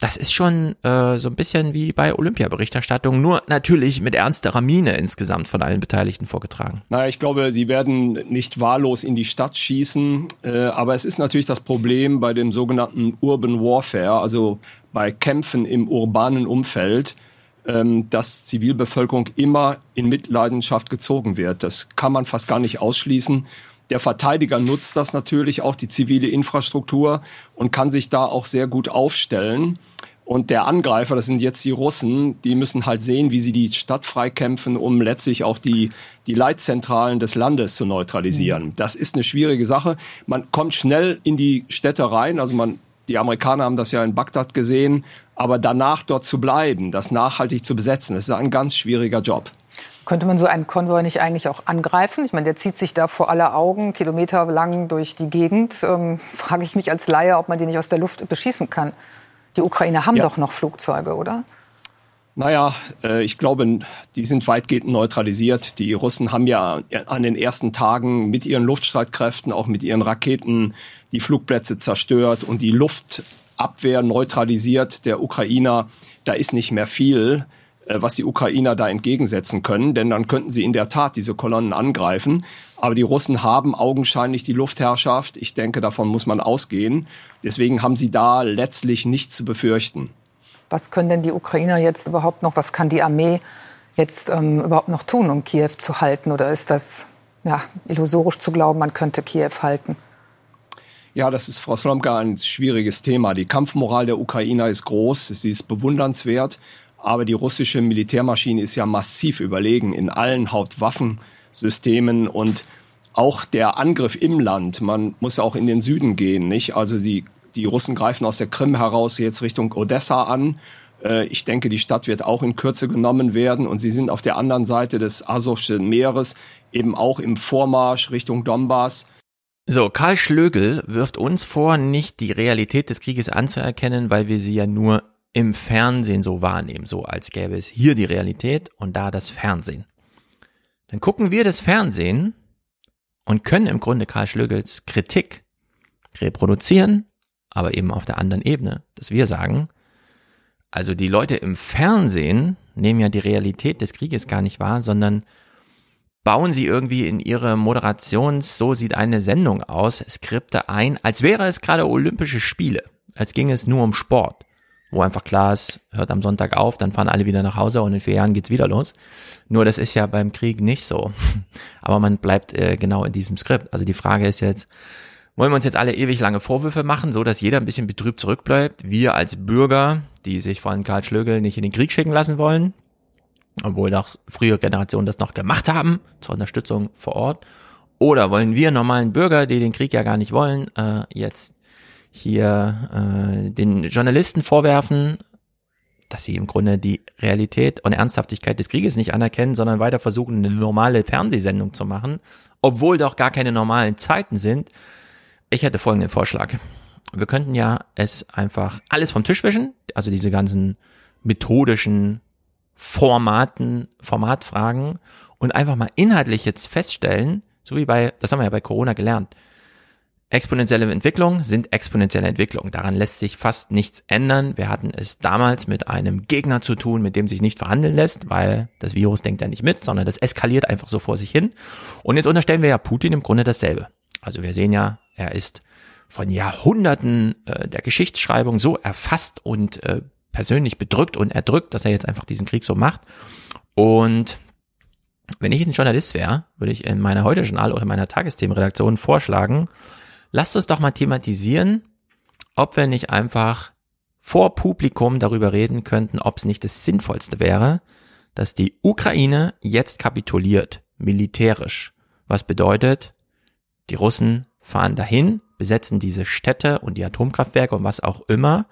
das ist schon äh, so ein bisschen wie bei Olympiaberichterstattung, nur natürlich mit ernsterer Miene insgesamt von allen Beteiligten vorgetragen. Naja, ich glaube, sie werden nicht wahllos in die Stadt schießen, äh, aber es ist natürlich das Problem bei dem sogenannten Urban Warfare, also bei Kämpfen im urbanen Umfeld, ähm, dass Zivilbevölkerung immer in Mitleidenschaft gezogen wird. Das kann man fast gar nicht ausschließen. Der Verteidiger nutzt das natürlich auch, die zivile Infrastruktur, und kann sich da auch sehr gut aufstellen. Und der Angreifer, das sind jetzt die Russen, die müssen halt sehen, wie sie die Stadt freikämpfen, um letztlich auch die, die Leitzentralen des Landes zu neutralisieren. Mhm. Das ist eine schwierige Sache. Man kommt schnell in die Städte rein. Also man, die Amerikaner haben das ja in Bagdad gesehen. Aber danach dort zu bleiben, das nachhaltig zu besetzen, das ist ein ganz schwieriger Job. Könnte man so einen Konvoi nicht eigentlich auch angreifen? Ich meine, der zieht sich da vor aller Augen kilometerlang durch die Gegend. Ähm, frage ich mich als Laie, ob man den nicht aus der Luft beschießen kann. Die Ukrainer haben ja. doch noch Flugzeuge, oder? Naja, äh, ich glaube, die sind weitgehend neutralisiert. Die Russen haben ja an den ersten Tagen mit ihren Luftstreitkräften, auch mit ihren Raketen, die Flugplätze zerstört und die Luftabwehr neutralisiert der Ukrainer. Da ist nicht mehr viel, äh, was die Ukrainer da entgegensetzen können, denn dann könnten sie in der Tat diese Kolonnen angreifen. Aber die Russen haben augenscheinlich die Luftherrschaft. Ich denke, davon muss man ausgehen. Deswegen haben sie da letztlich nichts zu befürchten. Was können denn die Ukrainer jetzt überhaupt noch, was kann die Armee jetzt ähm, überhaupt noch tun, um Kiew zu halten? Oder ist das ja, illusorisch zu glauben, man könnte Kiew halten? Ja, das ist, Frau Slomka, ein schwieriges Thema. Die Kampfmoral der Ukrainer ist groß, sie ist bewundernswert, aber die russische Militärmaschine ist ja massiv überlegen in allen Hauptwaffensystemen und auch der Angriff im Land. Man muss auch in den Süden gehen, nicht? Also sie die Russen greifen aus der Krim heraus jetzt Richtung Odessa an. Äh, ich denke, die Stadt wird auch in Kürze genommen werden und sie sind auf der anderen Seite des Asowschen Meeres eben auch im Vormarsch Richtung Donbass. So, Karl Schlögel wirft uns vor, nicht die Realität des Krieges anzuerkennen, weil wir sie ja nur im Fernsehen so wahrnehmen, so als gäbe es hier die Realität und da das Fernsehen. Dann gucken wir das Fernsehen und können im Grunde Karl Schlögels Kritik reproduzieren aber eben auf der anderen Ebene, dass wir sagen, also die Leute im Fernsehen nehmen ja die Realität des Krieges gar nicht wahr, sondern bauen sie irgendwie in ihre Moderations, so sieht eine Sendung aus, Skripte ein, als wäre es gerade Olympische Spiele, als ginge es nur um Sport, wo einfach klar ist, hört am Sonntag auf, dann fahren alle wieder nach Hause und in vier Jahren geht's wieder los. Nur das ist ja beim Krieg nicht so. Aber man bleibt äh, genau in diesem Skript. Also die Frage ist jetzt, wollen wir uns jetzt alle ewig lange Vorwürfe machen, so dass jeder ein bisschen betrübt zurückbleibt? Wir als Bürger, die sich von Karl Schlögel nicht in den Krieg schicken lassen wollen, obwohl doch frühere Generationen das noch gemacht haben, zur Unterstützung vor Ort. Oder wollen wir normalen Bürger, die den Krieg ja gar nicht wollen, äh, jetzt hier äh, den Journalisten vorwerfen, dass sie im Grunde die Realität und Ernsthaftigkeit des Krieges nicht anerkennen, sondern weiter versuchen, eine normale Fernsehsendung zu machen, obwohl doch gar keine normalen Zeiten sind, ich hätte folgenden Vorschlag. Wir könnten ja es einfach alles vom Tisch wischen, also diese ganzen methodischen Formaten, Formatfragen und einfach mal inhaltlich jetzt feststellen, so wie bei, das haben wir ja bei Corona gelernt. Exponentielle Entwicklung sind exponentielle Entwicklung. Daran lässt sich fast nichts ändern. Wir hatten es damals mit einem Gegner zu tun, mit dem sich nicht verhandeln lässt, weil das Virus denkt ja nicht mit, sondern das eskaliert einfach so vor sich hin. Und jetzt unterstellen wir ja Putin im Grunde dasselbe. Also wir sehen ja, er ist von Jahrhunderten äh, der Geschichtsschreibung so erfasst und äh, persönlich bedrückt und erdrückt, dass er jetzt einfach diesen Krieg so macht. Und wenn ich ein Journalist wäre, würde ich in meiner Heute-Journal oder meiner Tagesthemenredaktion vorschlagen, lasst uns doch mal thematisieren, ob wir nicht einfach vor Publikum darüber reden könnten, ob es nicht das Sinnvollste wäre, dass die Ukraine jetzt kapituliert, militärisch. Was bedeutet, die Russen fahren dahin, besetzen diese Städte und die Atomkraftwerke und was auch immer.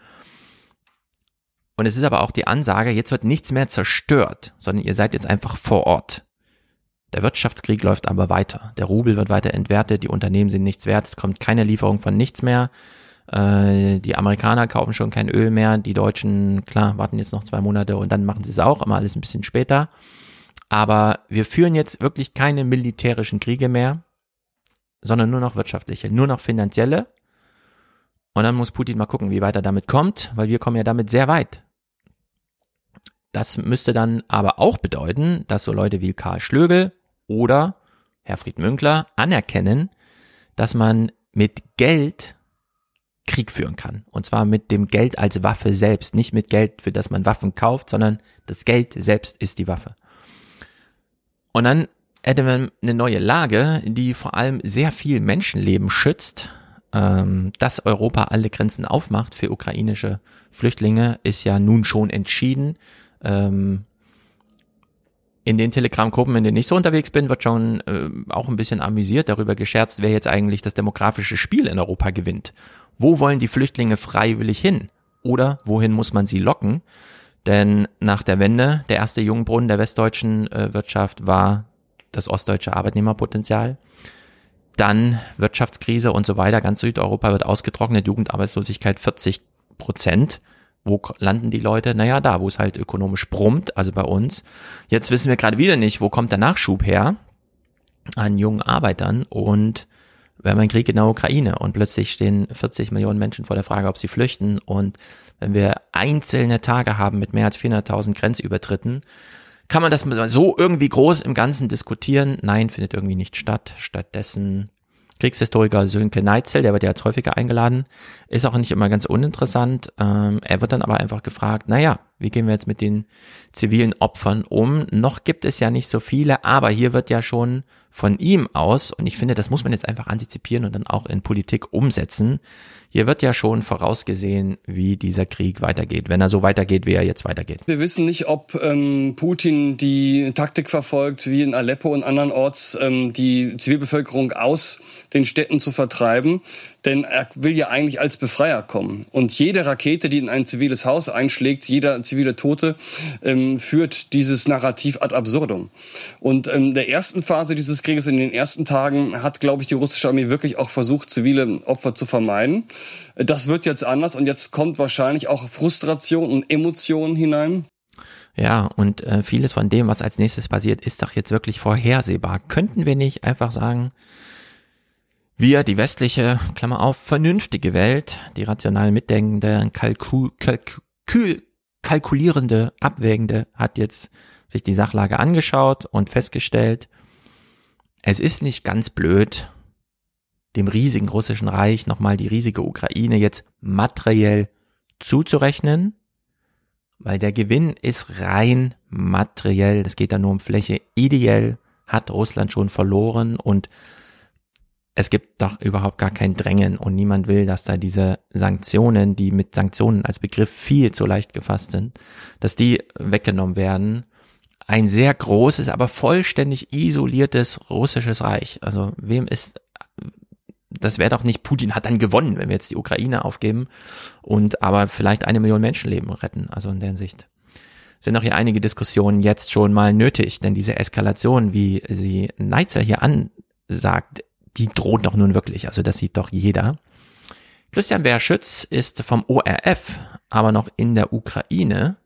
Und es ist aber auch die Ansage, jetzt wird nichts mehr zerstört, sondern ihr seid jetzt einfach vor Ort. Der Wirtschaftskrieg läuft aber weiter. Der Rubel wird weiter entwertet, die Unternehmen sind nichts wert, es kommt keine Lieferung von nichts mehr. Äh, die Amerikaner kaufen schon kein Öl mehr, die Deutschen, klar, warten jetzt noch zwei Monate und dann machen sie es auch, immer alles ein bisschen später. Aber wir führen jetzt wirklich keine militärischen Kriege mehr, sondern nur noch wirtschaftliche, nur noch finanzielle. Und dann muss Putin mal gucken, wie weit er damit kommt, weil wir kommen ja damit sehr weit. Das müsste dann aber auch bedeuten, dass so Leute wie Karl Schlögel oder Herfried Münkler anerkennen, dass man mit Geld Krieg führen kann. Und zwar mit dem Geld als Waffe selbst, nicht mit Geld, für das man Waffen kauft, sondern das Geld selbst ist die Waffe. Und dann hätte man eine neue Lage, die vor allem sehr viel Menschenleben schützt. Ähm, dass Europa alle Grenzen aufmacht für ukrainische Flüchtlinge, ist ja nun schon entschieden. Ähm, in den Telegram-Gruppen, in denen ich so unterwegs bin, wird schon äh, auch ein bisschen amüsiert darüber gescherzt, wer jetzt eigentlich das demografische Spiel in Europa gewinnt. Wo wollen die Flüchtlinge freiwillig hin? Oder wohin muss man sie locken? Denn nach der Wende, der erste Jungbrunnen der westdeutschen äh, Wirtschaft war das ostdeutsche Arbeitnehmerpotenzial. Dann Wirtschaftskrise und so weiter. Ganz Südeuropa wird ausgetrocknet, Jugendarbeitslosigkeit 40 Prozent. Wo landen die Leute? Naja, da, wo es halt ökonomisch brummt, also bei uns. Jetzt wissen wir gerade wieder nicht, wo kommt der Nachschub her an jungen Arbeitern und wir haben einen Krieg in der Ukraine und plötzlich stehen 40 Millionen Menschen vor der Frage, ob sie flüchten und wenn wir einzelne Tage haben mit mehr als 400.000 Grenzübertritten, kann man das so irgendwie groß im Ganzen diskutieren? Nein, findet irgendwie nicht statt. Stattdessen Kriegshistoriker Sönke Neitzel, der wird ja jetzt häufiger eingeladen, ist auch nicht immer ganz uninteressant. Ähm, er wird dann aber einfach gefragt, naja, wie gehen wir jetzt mit den zivilen Opfern um? Noch gibt es ja nicht so viele, aber hier wird ja schon von ihm aus, und ich finde, das muss man jetzt einfach antizipieren und dann auch in Politik umsetzen, hier wird ja schon vorausgesehen, wie dieser Krieg weitergeht, wenn er so weitergeht, wie er jetzt weitergeht. Wir wissen nicht, ob ähm, Putin die Taktik verfolgt, wie in Aleppo und andernorts ähm, die Zivilbevölkerung aus den Städten zu vertreiben. Denn er will ja eigentlich als Befreier kommen. Und jede Rakete, die in ein ziviles Haus einschlägt, jeder zivile Tote, ähm, führt dieses Narrativ ad absurdum. Und in ähm, der ersten Phase dieses Krieges, in den ersten Tagen, hat, glaube ich, die russische Armee wirklich auch versucht, zivile Opfer zu vermeiden. Das wird jetzt anders und jetzt kommt wahrscheinlich auch Frustration und Emotionen hinein. Ja, und äh, vieles von dem, was als nächstes passiert, ist doch jetzt wirklich vorhersehbar. Könnten wir nicht einfach sagen, wir, die westliche, Klammer auf, vernünftige Welt, die rational mitdenkende, kalkul, kalkul, kalkulierende, abwägende, hat jetzt sich die Sachlage angeschaut und festgestellt, es ist nicht ganz blöd, dem riesigen russischen Reich nochmal die riesige Ukraine jetzt materiell zuzurechnen, weil der Gewinn ist rein materiell, das geht da nur um Fläche. Ideell hat Russland schon verloren und es gibt doch überhaupt gar kein Drängen und niemand will, dass da diese Sanktionen, die mit Sanktionen als Begriff viel zu leicht gefasst sind, dass die weggenommen werden. Ein sehr großes, aber vollständig isoliertes russisches Reich. Also wem ist, das wäre doch nicht, Putin hat dann gewonnen, wenn wir jetzt die Ukraine aufgeben und aber vielleicht eine Million Menschenleben retten. Also in der Hinsicht sind auch hier einige Diskussionen jetzt schon mal nötig, denn diese Eskalation, wie sie Neitzer hier ansagt, die droht doch nun wirklich. Also das sieht doch jeder. Christian Berschütz ist vom ORF, aber noch in der Ukraine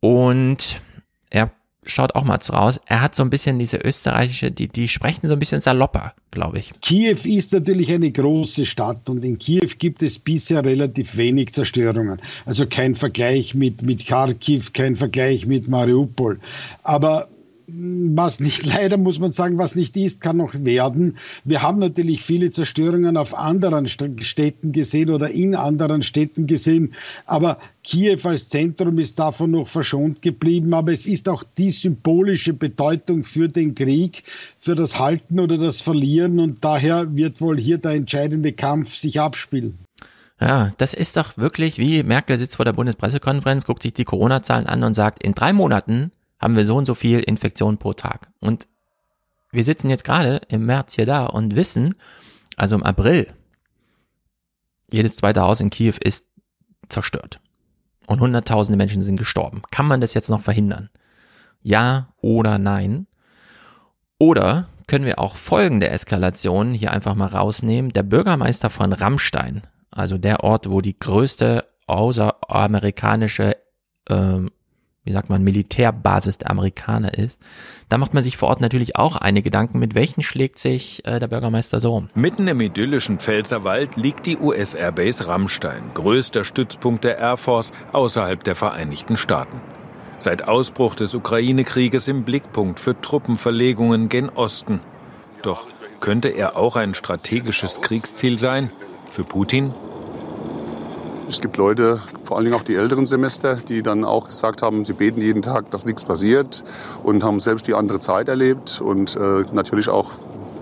und er schaut auch mal raus. Er hat so ein bisschen diese österreichische, die, die sprechen so ein bisschen salopper, glaube ich. Kiew ist natürlich eine große Stadt und in Kiew gibt es bisher relativ wenig Zerstörungen. Also kein Vergleich mit, mit Kharkiv, kein Vergleich mit Mariupol. Aber was nicht, leider muss man sagen, was nicht ist, kann noch werden. Wir haben natürlich viele Zerstörungen auf anderen Städten gesehen oder in anderen Städten gesehen, aber Kiew als Zentrum ist davon noch verschont geblieben, aber es ist auch die symbolische Bedeutung für den Krieg, für das Halten oder das Verlieren und daher wird wohl hier der entscheidende Kampf sich abspielen. Ja, das ist doch wirklich wie Merkel sitzt vor der Bundespressekonferenz, guckt sich die Corona-Zahlen an und sagt, in drei Monaten haben wir so und so viel Infektionen pro Tag. Und wir sitzen jetzt gerade im März hier da und wissen, also im April, jedes zweite Haus in Kiew ist zerstört. Und hunderttausende Menschen sind gestorben. Kann man das jetzt noch verhindern? Ja oder nein? Oder können wir auch folgende Eskalation hier einfach mal rausnehmen? Der Bürgermeister von Rammstein, also der Ort, wo die größte außeramerikanische ähm, wie sagt man, Militärbasis der Amerikaner ist, da macht man sich vor Ort natürlich auch eine Gedanken, mit welchen schlägt sich äh, der Bürgermeister so um. Mitten im idyllischen Pfälzerwald liegt die US Airbase Rammstein, größter Stützpunkt der Air Force außerhalb der Vereinigten Staaten. Seit Ausbruch des Ukraine-Krieges im Blickpunkt für Truppenverlegungen gen Osten. Doch könnte er auch ein strategisches Kriegsziel sein? Für Putin? Es gibt Leute, vor allen Dingen auch die älteren Semester, die dann auch gesagt haben, sie beten jeden Tag, dass nichts passiert und haben selbst die andere Zeit erlebt und äh, natürlich auch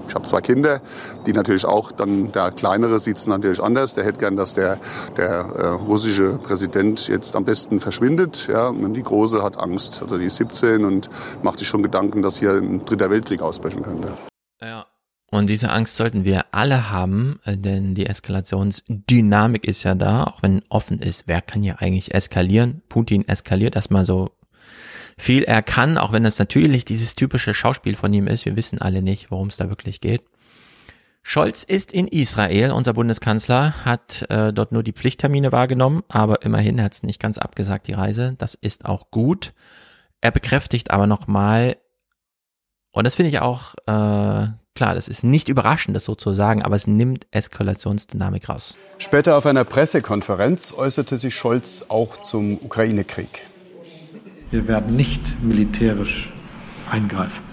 ich habe zwei Kinder, die natürlich auch dann, der Kleinere sieht es natürlich anders. Der hätte gern, dass der, der äh, russische Präsident jetzt am besten verschwindet. Ja, und die Große hat Angst. Also die ist 17 und macht sich schon Gedanken, dass hier ein dritter Weltkrieg ausbrechen könnte. Ja. Und diese Angst sollten wir alle haben, äh, denn die Eskalationsdynamik ist ja da, auch wenn offen ist, wer kann hier eigentlich eskalieren. Putin eskaliert erstmal so viel er kann, auch wenn das natürlich dieses typische Schauspiel von ihm ist. Wir wissen alle nicht, worum es da wirklich geht. Scholz ist in Israel, unser Bundeskanzler, hat äh, dort nur die Pflichttermine wahrgenommen, aber immerhin hat es nicht ganz abgesagt, die Reise. Das ist auch gut. Er bekräftigt aber nochmal, und das finde ich auch äh, Klar, das ist nicht überraschend, das so zu sagen, aber es nimmt Eskalationsdynamik raus. Später auf einer Pressekonferenz äußerte sich Scholz auch zum Ukraine-Krieg. Wir werden nicht militärisch eingreifen.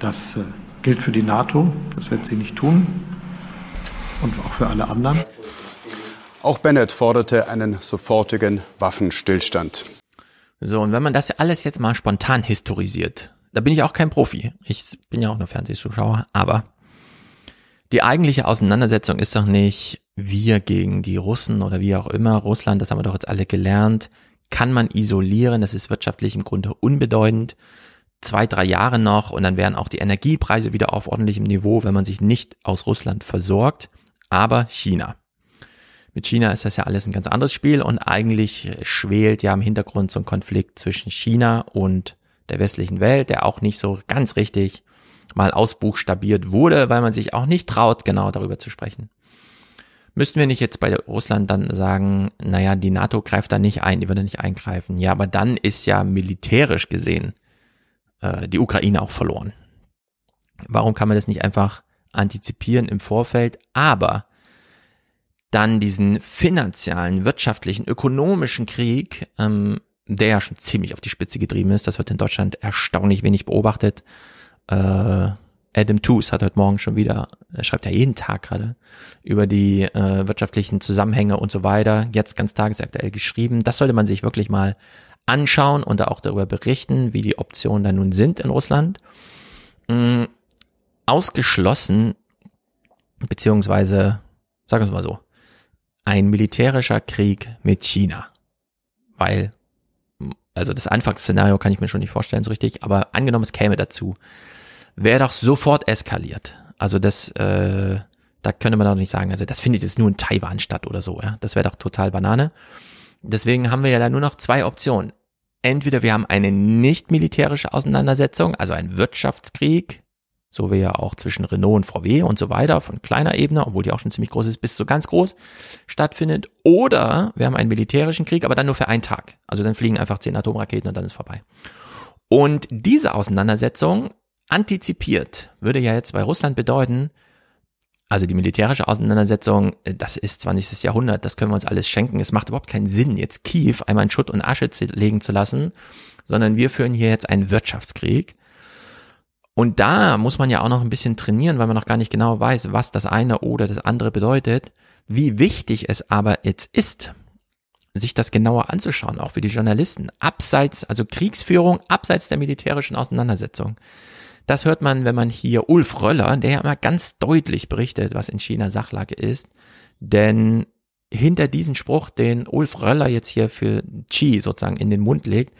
Das äh, gilt für die NATO, das wird sie nicht tun und auch für alle anderen. Auch Bennett forderte einen sofortigen Waffenstillstand. So, und wenn man das alles jetzt mal spontan historisiert, da bin ich auch kein Profi. Ich bin ja auch nur Fernsehzuschauer, aber die eigentliche Auseinandersetzung ist doch nicht wir gegen die Russen oder wie auch immer, Russland, das haben wir doch jetzt alle gelernt, kann man isolieren, das ist wirtschaftlich im Grunde unbedeutend. Zwei, drei Jahre noch und dann wären auch die Energiepreise wieder auf ordentlichem Niveau, wenn man sich nicht aus Russland versorgt. Aber China. Mit China ist das ja alles ein ganz anderes Spiel und eigentlich schwelt ja im Hintergrund so ein Konflikt zwischen China und der westlichen Welt, der auch nicht so ganz richtig mal ausbuchstabiert wurde, weil man sich auch nicht traut, genau darüber zu sprechen. Müssten wir nicht jetzt bei Russland dann sagen, naja, die NATO greift da nicht ein, die würde nicht eingreifen. Ja, aber dann ist ja militärisch gesehen äh, die Ukraine auch verloren. Warum kann man das nicht einfach antizipieren im Vorfeld, aber dann diesen finanziellen, wirtschaftlichen, ökonomischen Krieg ähm, der ja schon ziemlich auf die Spitze getrieben ist. Das wird in Deutschland erstaunlich wenig beobachtet. Äh, Adam Tooze hat heute Morgen schon wieder, er schreibt ja jeden Tag gerade, über die äh, wirtschaftlichen Zusammenhänge und so weiter, jetzt ganz tagesaktuell geschrieben. Das sollte man sich wirklich mal anschauen und auch darüber berichten, wie die Optionen da nun sind in Russland. Mhm. Ausgeschlossen, beziehungsweise, sagen wir es mal so, ein militärischer Krieg mit China. Weil also das Anfangsszenario kann ich mir schon nicht vorstellen so richtig, aber angenommen es käme dazu, wäre doch sofort eskaliert. Also das, äh, da könnte man doch nicht sagen, also das findet jetzt nur in Taiwan statt oder so, ja. Das wäre doch total Banane. Deswegen haben wir ja da nur noch zwei Optionen. Entweder wir haben eine nicht militärische Auseinandersetzung, also ein Wirtschaftskrieg, so wie ja auch zwischen Renault und VW und so weiter, von kleiner Ebene, obwohl die auch schon ziemlich groß ist, bis zu ganz groß stattfindet. Oder wir haben einen militärischen Krieg, aber dann nur für einen Tag. Also dann fliegen einfach zehn Atomraketen und dann ist vorbei. Und diese Auseinandersetzung antizipiert würde ja jetzt bei Russland bedeuten, also die militärische Auseinandersetzung, das ist 20. Jahrhundert, das können wir uns alles schenken. Es macht überhaupt keinen Sinn, jetzt Kiew einmal in Schutt und Asche legen zu lassen, sondern wir führen hier jetzt einen Wirtschaftskrieg und da muss man ja auch noch ein bisschen trainieren, weil man noch gar nicht genau weiß, was das eine oder das andere bedeutet. Wie wichtig es aber jetzt ist, sich das genauer anzuschauen, auch für die Journalisten, abseits, also Kriegsführung, abseits der militärischen Auseinandersetzung. Das hört man, wenn man hier Ulf Röller, der ja immer ganz deutlich berichtet, was in China Sachlage ist. Denn hinter diesen Spruch, den Ulf Röller jetzt hier für Xi sozusagen in den Mund legt,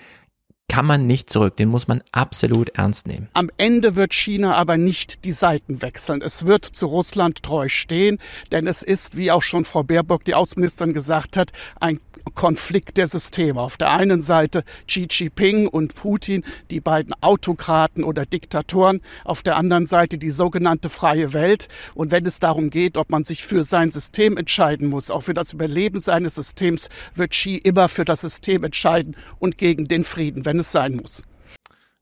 kann man nicht zurück. Den muss man absolut ernst nehmen. Am Ende wird China aber nicht die Seiten wechseln. Es wird zu Russland treu stehen, denn es ist, wie auch schon Frau Baerbock, die Außenministerin, gesagt hat, ein Konflikt der Systeme. Auf der einen Seite Xi Jinping und Putin, die beiden Autokraten oder Diktatoren, auf der anderen Seite die sogenannte freie Welt. Und wenn es darum geht, ob man sich für sein System entscheiden muss, auch für das Überleben seines Systems, wird Xi immer für das System entscheiden und gegen den Frieden, wenn es sein muss.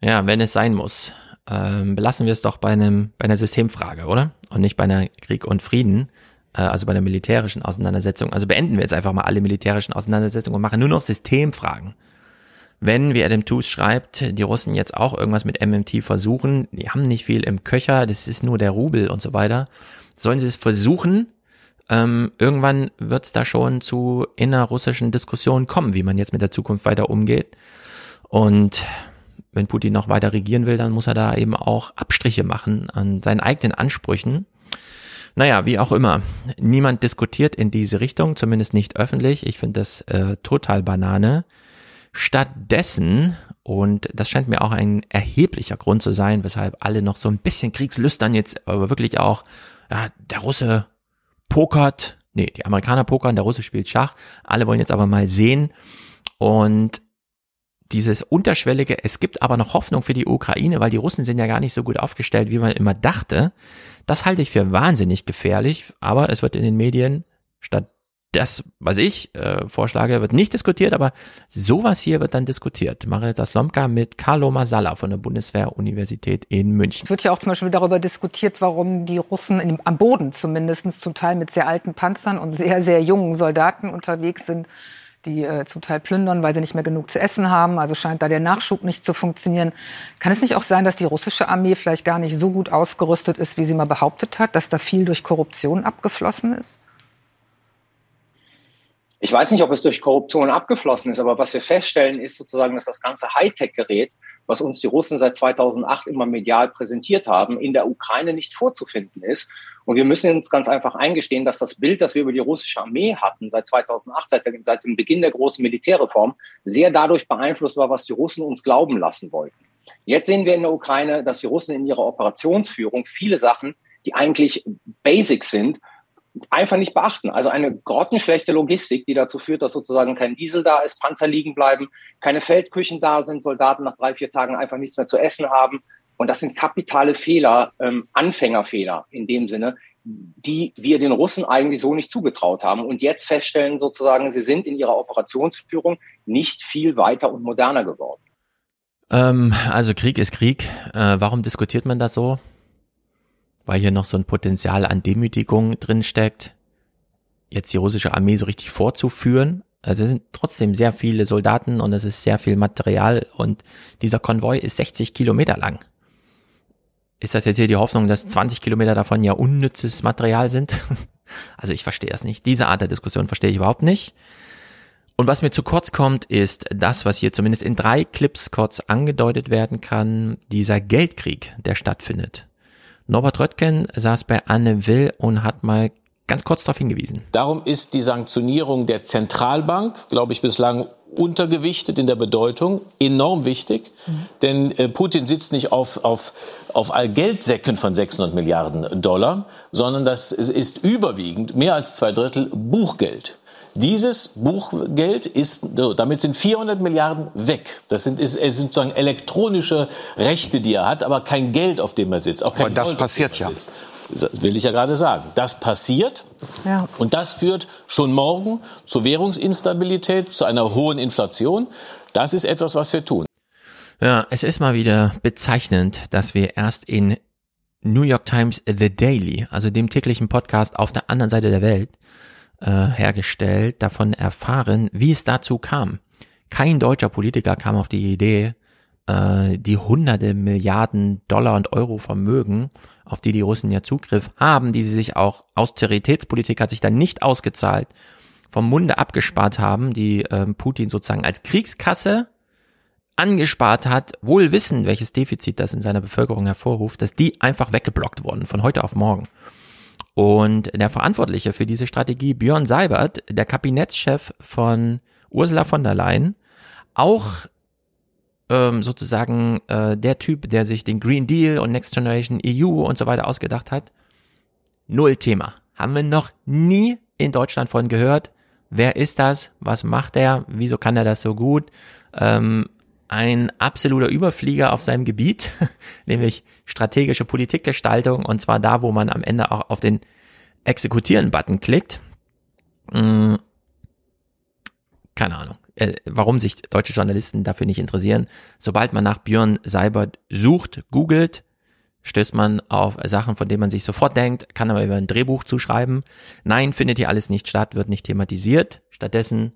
Ja, wenn es sein muss. Ähm, belassen wir es doch bei einem bei einer Systemfrage, oder? Und nicht bei einer Krieg und Frieden äh, also bei der militärischen Auseinandersetzung. Also beenden wir jetzt einfach mal alle militärischen Auseinandersetzungen und machen nur noch Systemfragen. Wenn, wie Adam Tooze schreibt, die Russen jetzt auch irgendwas mit MMT versuchen, die haben nicht viel im Köcher, das ist nur der Rubel und so weiter, sollen sie es versuchen, ähm, irgendwann wird es da schon zu innerrussischen Diskussionen kommen, wie man jetzt mit der Zukunft weiter umgeht. Und wenn Putin noch weiter regieren will, dann muss er da eben auch Abstriche machen an seinen eigenen Ansprüchen. Naja, wie auch immer. Niemand diskutiert in diese Richtung, zumindest nicht öffentlich. Ich finde das äh, total Banane. Stattdessen, und das scheint mir auch ein erheblicher Grund zu sein, weshalb alle noch so ein bisschen kriegslüstern jetzt, aber wirklich auch, ja, der Russe pokert, nee, die Amerikaner pokern, der Russe spielt Schach. Alle wollen jetzt aber mal sehen. Und dieses unterschwellige, es gibt aber noch Hoffnung für die Ukraine, weil die Russen sind ja gar nicht so gut aufgestellt, wie man immer dachte. Das halte ich für wahnsinnig gefährlich, aber es wird in den Medien statt das, was ich äh, vorschlage, wird nicht diskutiert, aber sowas hier wird dann diskutiert. Marietta Slomka mit Carlo Masala von der Bundeswehr-Universität in München. Es wird ja auch zum Beispiel darüber diskutiert, warum die Russen in, am Boden zumindest zum Teil mit sehr alten Panzern und sehr, sehr jungen Soldaten unterwegs sind die äh, zum Teil plündern, weil sie nicht mehr genug zu essen haben. Also scheint da der Nachschub nicht zu funktionieren. Kann es nicht auch sein, dass die russische Armee vielleicht gar nicht so gut ausgerüstet ist, wie sie mal behauptet hat, dass da viel durch Korruption abgeflossen ist? Ich weiß nicht, ob es durch Korruption abgeflossen ist, aber was wir feststellen, ist sozusagen, dass das ganze Hightech-Gerät, was uns die Russen seit 2008 immer medial präsentiert haben, in der Ukraine nicht vorzufinden ist. Und wir müssen uns ganz einfach eingestehen, dass das Bild, das wir über die russische Armee hatten seit 2008, seit, seit dem Beginn der großen Militärreform, sehr dadurch beeinflusst war, was die Russen uns glauben lassen wollten. Jetzt sehen wir in der Ukraine, dass die Russen in ihrer Operationsführung viele Sachen, die eigentlich Basics sind, einfach nicht beachten. Also eine grottenschlechte Logistik, die dazu führt, dass sozusagen kein Diesel da ist, Panzer liegen bleiben, keine Feldküchen da sind, Soldaten nach drei, vier Tagen einfach nichts mehr zu essen haben. Und das sind kapitale Fehler, ähm, Anfängerfehler in dem Sinne, die wir den Russen eigentlich so nicht zugetraut haben und jetzt feststellen sozusagen, sie sind in ihrer Operationsführung nicht viel weiter und moderner geworden. Ähm, also Krieg ist Krieg. Äh, warum diskutiert man das so? Weil hier noch so ein Potenzial an Demütigung drin steckt, jetzt die russische Armee so richtig vorzuführen. Also es sind trotzdem sehr viele Soldaten und es ist sehr viel Material und dieser Konvoi ist 60 Kilometer lang. Ist das jetzt hier die Hoffnung, dass 20 Kilometer davon ja unnützes Material sind? Also ich verstehe das nicht. Diese Art der Diskussion verstehe ich überhaupt nicht. Und was mir zu kurz kommt, ist das, was hier zumindest in drei Clips kurz angedeutet werden kann, dieser Geldkrieg, der stattfindet. Norbert Röttgen saß bei Anne Will und hat mal ganz kurz darauf hingewiesen. Darum ist die Sanktionierung der Zentralbank, glaube ich, bislang untergewichtet in der Bedeutung, enorm wichtig. Mhm. Denn äh, Putin sitzt nicht auf, auf, auf Geldsäcken von 600 Milliarden Dollar, sondern das ist überwiegend, mehr als zwei Drittel, Buchgeld. Dieses Buchgeld ist, damit sind 400 Milliarden weg. Das sind, ist, ist sozusagen elektronische Rechte, die er hat, aber kein Geld, auf dem er sitzt. Auch kein aber das Gold, passiert ja. Sitzt. Das will ich ja gerade sagen. Das passiert ja. und das führt schon morgen zu Währungsinstabilität, zu einer hohen Inflation. Das ist etwas, was wir tun. Ja, es ist mal wieder bezeichnend, dass wir erst in New York Times The Daily, also dem täglichen Podcast auf der anderen Seite der Welt, äh, hergestellt, davon erfahren, wie es dazu kam. Kein deutscher Politiker kam auf die Idee, äh, die hunderte Milliarden Dollar und Euro Vermögen, auf die die Russen ja Zugriff haben, die sie sich auch, Austeritätspolitik hat sich dann nicht ausgezahlt, vom Munde abgespart haben, die äh, Putin sozusagen als Kriegskasse angespart hat, wohl wissen, welches Defizit das in seiner Bevölkerung hervorruft, dass die einfach weggeblockt wurden von heute auf morgen. Und der Verantwortliche für diese Strategie, Björn Seibert, der Kabinettschef von Ursula von der Leyen, auch ähm, sozusagen äh, der Typ, der sich den Green Deal und Next Generation EU und so weiter ausgedacht hat, null Thema. Haben wir noch nie in Deutschland von gehört. Wer ist das? Was macht er? Wieso kann er das so gut? Ähm, ein absoluter Überflieger auf seinem Gebiet, nämlich strategische Politikgestaltung und zwar da, wo man am Ende auch auf den Exekutieren-Button klickt. Hm, keine Ahnung, äh, warum sich deutsche Journalisten dafür nicht interessieren. Sobald man nach Björn Seibert sucht, googelt, stößt man auf Sachen, von denen man sich sofort denkt, kann aber über ein Drehbuch zuschreiben. Nein, findet hier alles nicht statt, wird nicht thematisiert. Stattdessen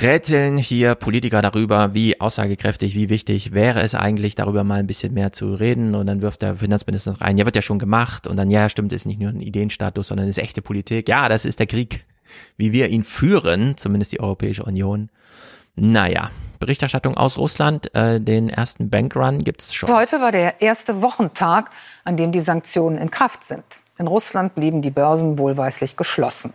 rätseln hier Politiker darüber, wie aussagekräftig, wie wichtig wäre es eigentlich, darüber mal ein bisschen mehr zu reden. Und dann wirft der Finanzminister rein, ja, wird ja schon gemacht. Und dann, ja, stimmt, ist nicht nur ein Ideenstatus, sondern ist echte Politik. Ja, das ist der Krieg, wie wir ihn führen, zumindest die Europäische Union. Naja, Berichterstattung aus Russland, äh, den ersten Bankrun gibt's schon. Heute war der erste Wochentag, an dem die Sanktionen in Kraft sind. In Russland blieben die Börsen wohlweislich geschlossen.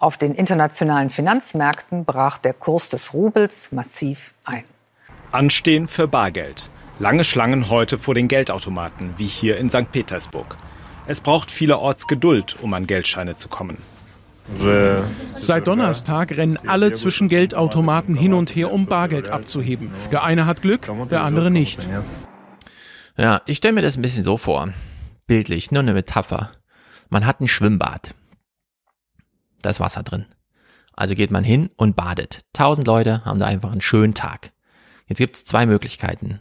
Auf den internationalen Finanzmärkten brach der Kurs des Rubels massiv ein. Anstehen für Bargeld. Lange Schlangen heute vor den Geldautomaten, wie hier in St. Petersburg. Es braucht vielerorts Geduld, um an Geldscheine zu kommen. Seit Donnerstag rennen alle zwischen Geldautomaten hin und her, um Bargeld abzuheben. Der eine hat Glück, der andere nicht. Ja, ich stelle mir das ein bisschen so vor. Bildlich, nur eine Metapher. Man hat ein Schwimmbad da ist Wasser drin. Also geht man hin und badet. Tausend Leute haben da einfach einen schönen Tag. Jetzt gibt es zwei Möglichkeiten,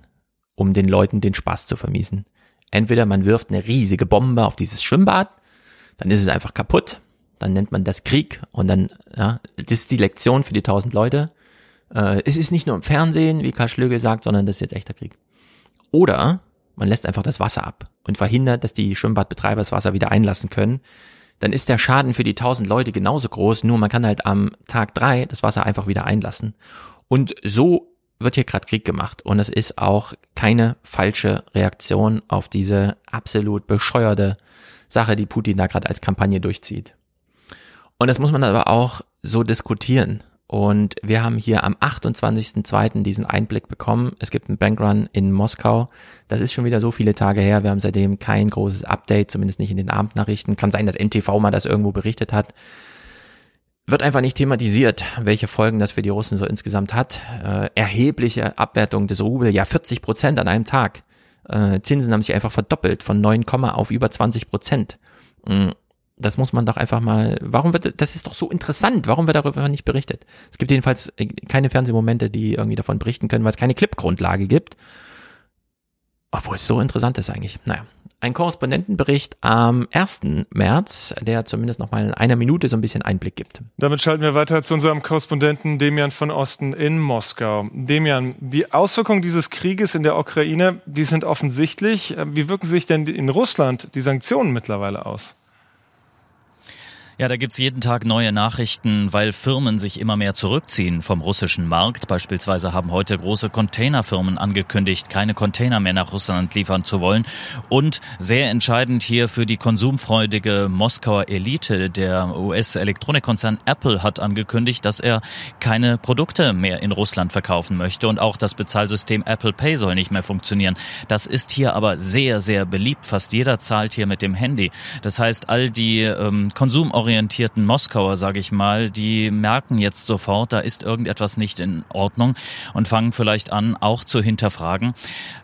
um den Leuten den Spaß zu vermiesen. Entweder man wirft eine riesige Bombe auf dieses Schwimmbad, dann ist es einfach kaputt, dann nennt man das Krieg und dann, ja, das ist die Lektion für die tausend Leute. Äh, es ist nicht nur im Fernsehen, wie Karl Schlögel sagt, sondern das ist jetzt echter Krieg. Oder man lässt einfach das Wasser ab und verhindert, dass die Schwimmbadbetreiber das Wasser wieder einlassen können dann ist der Schaden für die tausend Leute genauso groß, nur man kann halt am Tag drei das Wasser einfach wieder einlassen. Und so wird hier gerade Krieg gemacht und es ist auch keine falsche Reaktion auf diese absolut bescheuerte Sache, die Putin da gerade als Kampagne durchzieht. Und das muss man aber auch so diskutieren. Und wir haben hier am 28.02. diesen Einblick bekommen. Es gibt einen Bankrun in Moskau. Das ist schon wieder so viele Tage her. Wir haben seitdem kein großes Update, zumindest nicht in den Abendnachrichten. Kann sein, dass NTV mal das irgendwo berichtet hat. Wird einfach nicht thematisiert, welche Folgen das für die Russen so insgesamt hat. Äh, erhebliche Abwertung des Rubel, ja 40 Prozent an einem Tag. Äh, Zinsen haben sich einfach verdoppelt von 9, auf über 20 Prozent. Mhm das muss man doch einfach mal, warum wird, das ist doch so interessant, warum wird darüber nicht berichtet? Es gibt jedenfalls äh, keine Fernsehmomente, die irgendwie davon berichten können, weil es keine Clipgrundlage gibt. Obwohl es so interessant ist eigentlich. Naja, ein Korrespondentenbericht am 1. März, der zumindest noch mal in einer Minute so ein bisschen Einblick gibt. Damit schalten wir weiter zu unserem Korrespondenten Demian von Osten in Moskau. Demian, die Auswirkungen dieses Krieges in der Ukraine, die sind offensichtlich. Wie wirken sich denn in Russland die Sanktionen mittlerweile aus? Ja, da gibt's jeden Tag neue Nachrichten, weil Firmen sich immer mehr zurückziehen vom russischen Markt. Beispielsweise haben heute große Containerfirmen angekündigt, keine Container mehr nach Russland liefern zu wollen. Und sehr entscheidend hier für die konsumfreudige Moskauer Elite, der US-Elektronikkonzern Apple hat angekündigt, dass er keine Produkte mehr in Russland verkaufen möchte. Und auch das Bezahlsystem Apple Pay soll nicht mehr funktionieren. Das ist hier aber sehr, sehr beliebt. Fast jeder zahlt hier mit dem Handy. Das heißt, all die ähm, konsumorientierten orientierten Moskauer, sage ich mal, die merken jetzt sofort, da ist irgendetwas nicht in Ordnung und fangen vielleicht an, auch zu hinterfragen,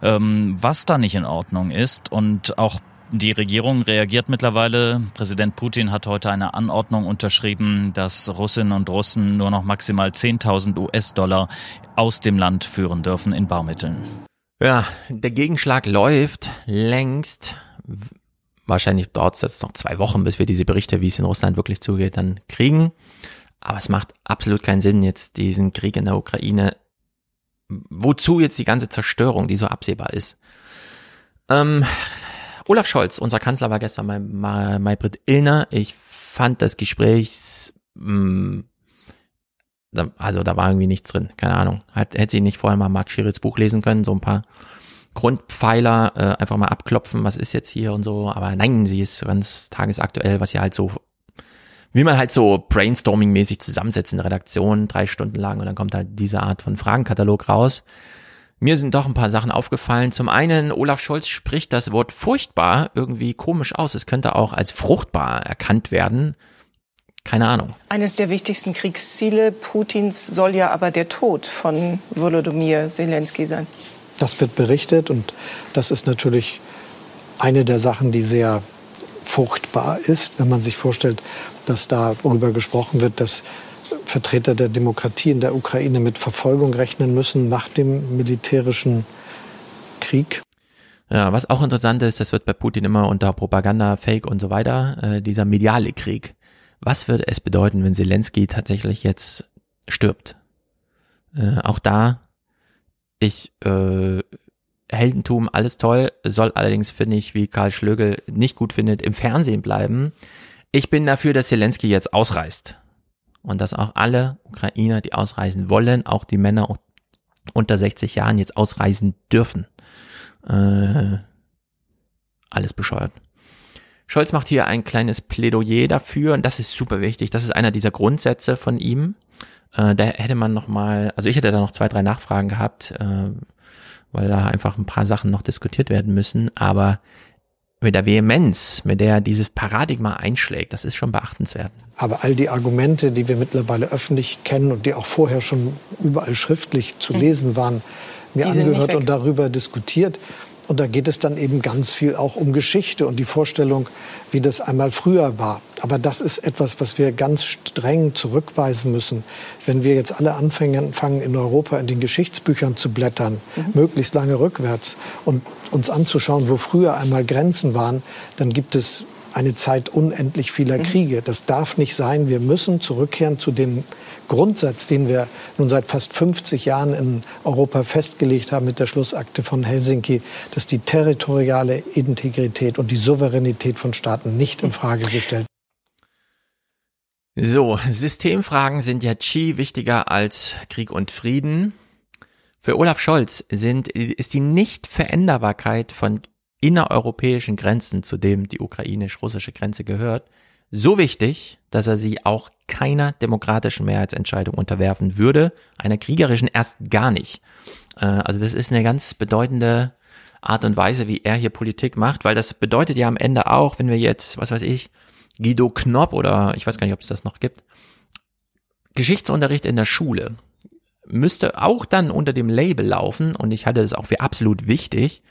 ähm, was da nicht in Ordnung ist und auch die Regierung reagiert mittlerweile. Präsident Putin hat heute eine Anordnung unterschrieben, dass Russinnen und Russen nur noch maximal 10.000 US-Dollar aus dem Land führen dürfen in Barmitteln. Ja, der Gegenschlag läuft längst. Wahrscheinlich dauert es jetzt noch zwei Wochen, bis wir diese Berichte, wie es in Russland wirklich zugeht, dann kriegen. Aber es macht absolut keinen Sinn, jetzt diesen Krieg in der Ukraine, wozu jetzt die ganze Zerstörung, die so absehbar ist. Ähm, Olaf Scholz, unser Kanzler, war gestern bei Maybrit Illner. Ich fand das Gespräch mh, mm, also da war irgendwie nichts drin, keine Ahnung. Hat, hätte sie nicht vorher mal Mark Schiritz Buch lesen können, so ein paar Grundpfeiler äh, einfach mal abklopfen, was ist jetzt hier und so. Aber nein, sie ist ganz tagesaktuell, was sie halt so, wie man halt so brainstorming-mäßig zusammensetzt in der Redaktion, drei Stunden lang und dann kommt halt diese Art von Fragenkatalog raus. Mir sind doch ein paar Sachen aufgefallen. Zum einen, Olaf Scholz spricht das Wort furchtbar irgendwie komisch aus. Es könnte auch als fruchtbar erkannt werden. Keine Ahnung. Eines der wichtigsten Kriegsziele Putins soll ja aber der Tod von Volodymyr Zelensky sein. Das wird berichtet und das ist natürlich eine der Sachen, die sehr furchtbar ist, wenn man sich vorstellt, dass darüber gesprochen wird, dass Vertreter der Demokratie in der Ukraine mit Verfolgung rechnen müssen nach dem militärischen Krieg. Ja, was auch interessant ist, das wird bei Putin immer unter Propaganda, Fake und so weiter, äh, dieser mediale Krieg. Was würde es bedeuten, wenn Zelensky tatsächlich jetzt stirbt? Äh, auch da, ich, äh, Heldentum, alles toll, soll allerdings, finde ich, wie Karl Schlögel nicht gut findet, im Fernsehen bleiben. Ich bin dafür, dass Zelensky jetzt ausreist. Und dass auch alle Ukrainer, die ausreisen wollen, auch die Männer unter 60 Jahren jetzt ausreisen dürfen. Äh, alles bescheuert. Scholz macht hier ein kleines Plädoyer dafür und das ist super wichtig. Das ist einer dieser Grundsätze von ihm. Äh, da hätte man noch mal, also ich hätte da noch zwei, drei Nachfragen gehabt, äh, weil da einfach ein paar Sachen noch diskutiert werden müssen. Aber mit der Vehemenz, mit der dieses Paradigma einschlägt, das ist schon beachtenswert. Aber all die Argumente, die wir mittlerweile öffentlich kennen und die auch vorher schon überall schriftlich zu lesen waren, mir angehört und darüber diskutiert. Und da geht es dann eben ganz viel auch um Geschichte und die Vorstellung, wie das einmal früher war. Aber das ist etwas, was wir ganz streng zurückweisen müssen. Wenn wir jetzt alle anfangen, fangen in Europa in den Geschichtsbüchern zu blättern, mhm. möglichst lange rückwärts und uns anzuschauen, wo früher einmal Grenzen waren, dann gibt es eine Zeit unendlich vieler mhm. Kriege. Das darf nicht sein. Wir müssen zurückkehren zu dem Grundsatz, den wir nun seit fast 50 Jahren in Europa festgelegt haben mit der Schlussakte von Helsinki, dass die territoriale Integrität und die Souveränität von Staaten nicht in Frage gestellt so, Systemfragen sind ja chi wichtiger als Krieg und Frieden. Für Olaf Scholz sind, ist die Nichtveränderbarkeit von innereuropäischen Grenzen, zu dem die ukrainisch-russische Grenze gehört, so wichtig, dass er sie auch keiner demokratischen Mehrheitsentscheidung unterwerfen würde, einer kriegerischen erst gar nicht. Äh, also das ist eine ganz bedeutende Art und Weise, wie er hier Politik macht, weil das bedeutet ja am Ende auch, wenn wir jetzt, was weiß ich, Guido Knopp oder ich weiß gar nicht, ob es das noch gibt, Geschichtsunterricht in der Schule müsste auch dann unter dem Label laufen und ich halte es auch für absolut wichtig,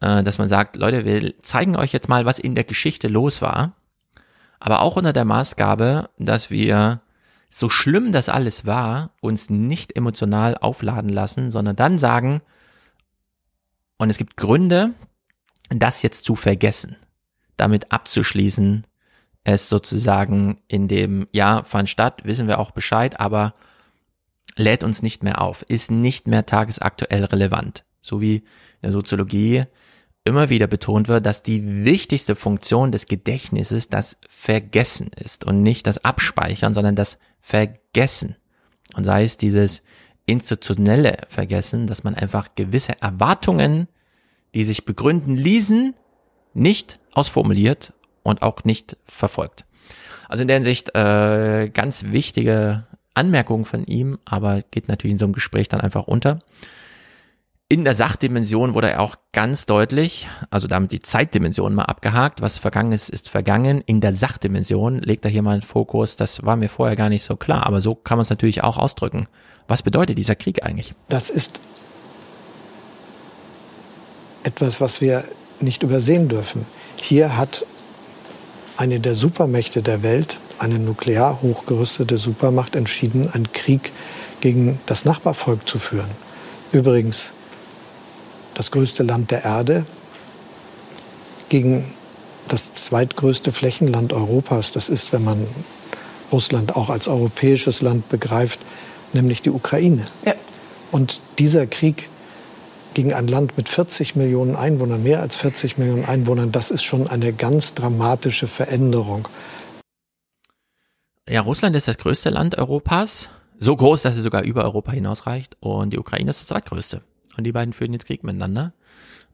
äh, dass man sagt, Leute, wir zeigen euch jetzt mal, was in der Geschichte los war aber auch unter der Maßgabe, dass wir so schlimm das alles war, uns nicht emotional aufladen lassen, sondern dann sagen, und es gibt Gründe, das jetzt zu vergessen, damit abzuschließen, es sozusagen in dem, ja, fand statt, wissen wir auch Bescheid, aber lädt uns nicht mehr auf, ist nicht mehr tagesaktuell relevant. So wie in der Soziologie immer wieder betont wird, dass die wichtigste Funktion des Gedächtnisses das Vergessen ist und nicht das Abspeichern, sondern das Vergessen. Und sei es dieses institutionelle Vergessen, dass man einfach gewisse Erwartungen, die sich begründen ließen, nicht ausformuliert und auch nicht verfolgt. Also in der Hinsicht äh, ganz wichtige Anmerkung von ihm, aber geht natürlich in so einem Gespräch dann einfach unter. In der Sachdimension wurde er auch ganz deutlich, also damit die Zeitdimension mal abgehakt, was vergangen ist, ist vergangen. In der Sachdimension legt er hier mal einen Fokus, das war mir vorher gar nicht so klar, aber so kann man es natürlich auch ausdrücken. Was bedeutet dieser Krieg eigentlich? Das ist etwas, was wir nicht übersehen dürfen. Hier hat eine der Supermächte der Welt, eine nuklear hochgerüstete Supermacht, entschieden, einen Krieg gegen das Nachbarvolk zu führen. Übrigens, das größte Land der Erde, gegen das zweitgrößte Flächenland Europas. Das ist, wenn man Russland auch als europäisches Land begreift, nämlich die Ukraine. Ja. Und dieser Krieg gegen ein Land mit 40 Millionen Einwohnern, mehr als 40 Millionen Einwohnern, das ist schon eine ganz dramatische Veränderung. Ja, Russland ist das größte Land Europas. so groß, dass sie sogar über Europa hinausreicht. Und die Ukraine ist das zweitgrößte. Und die beiden führen jetzt Krieg miteinander.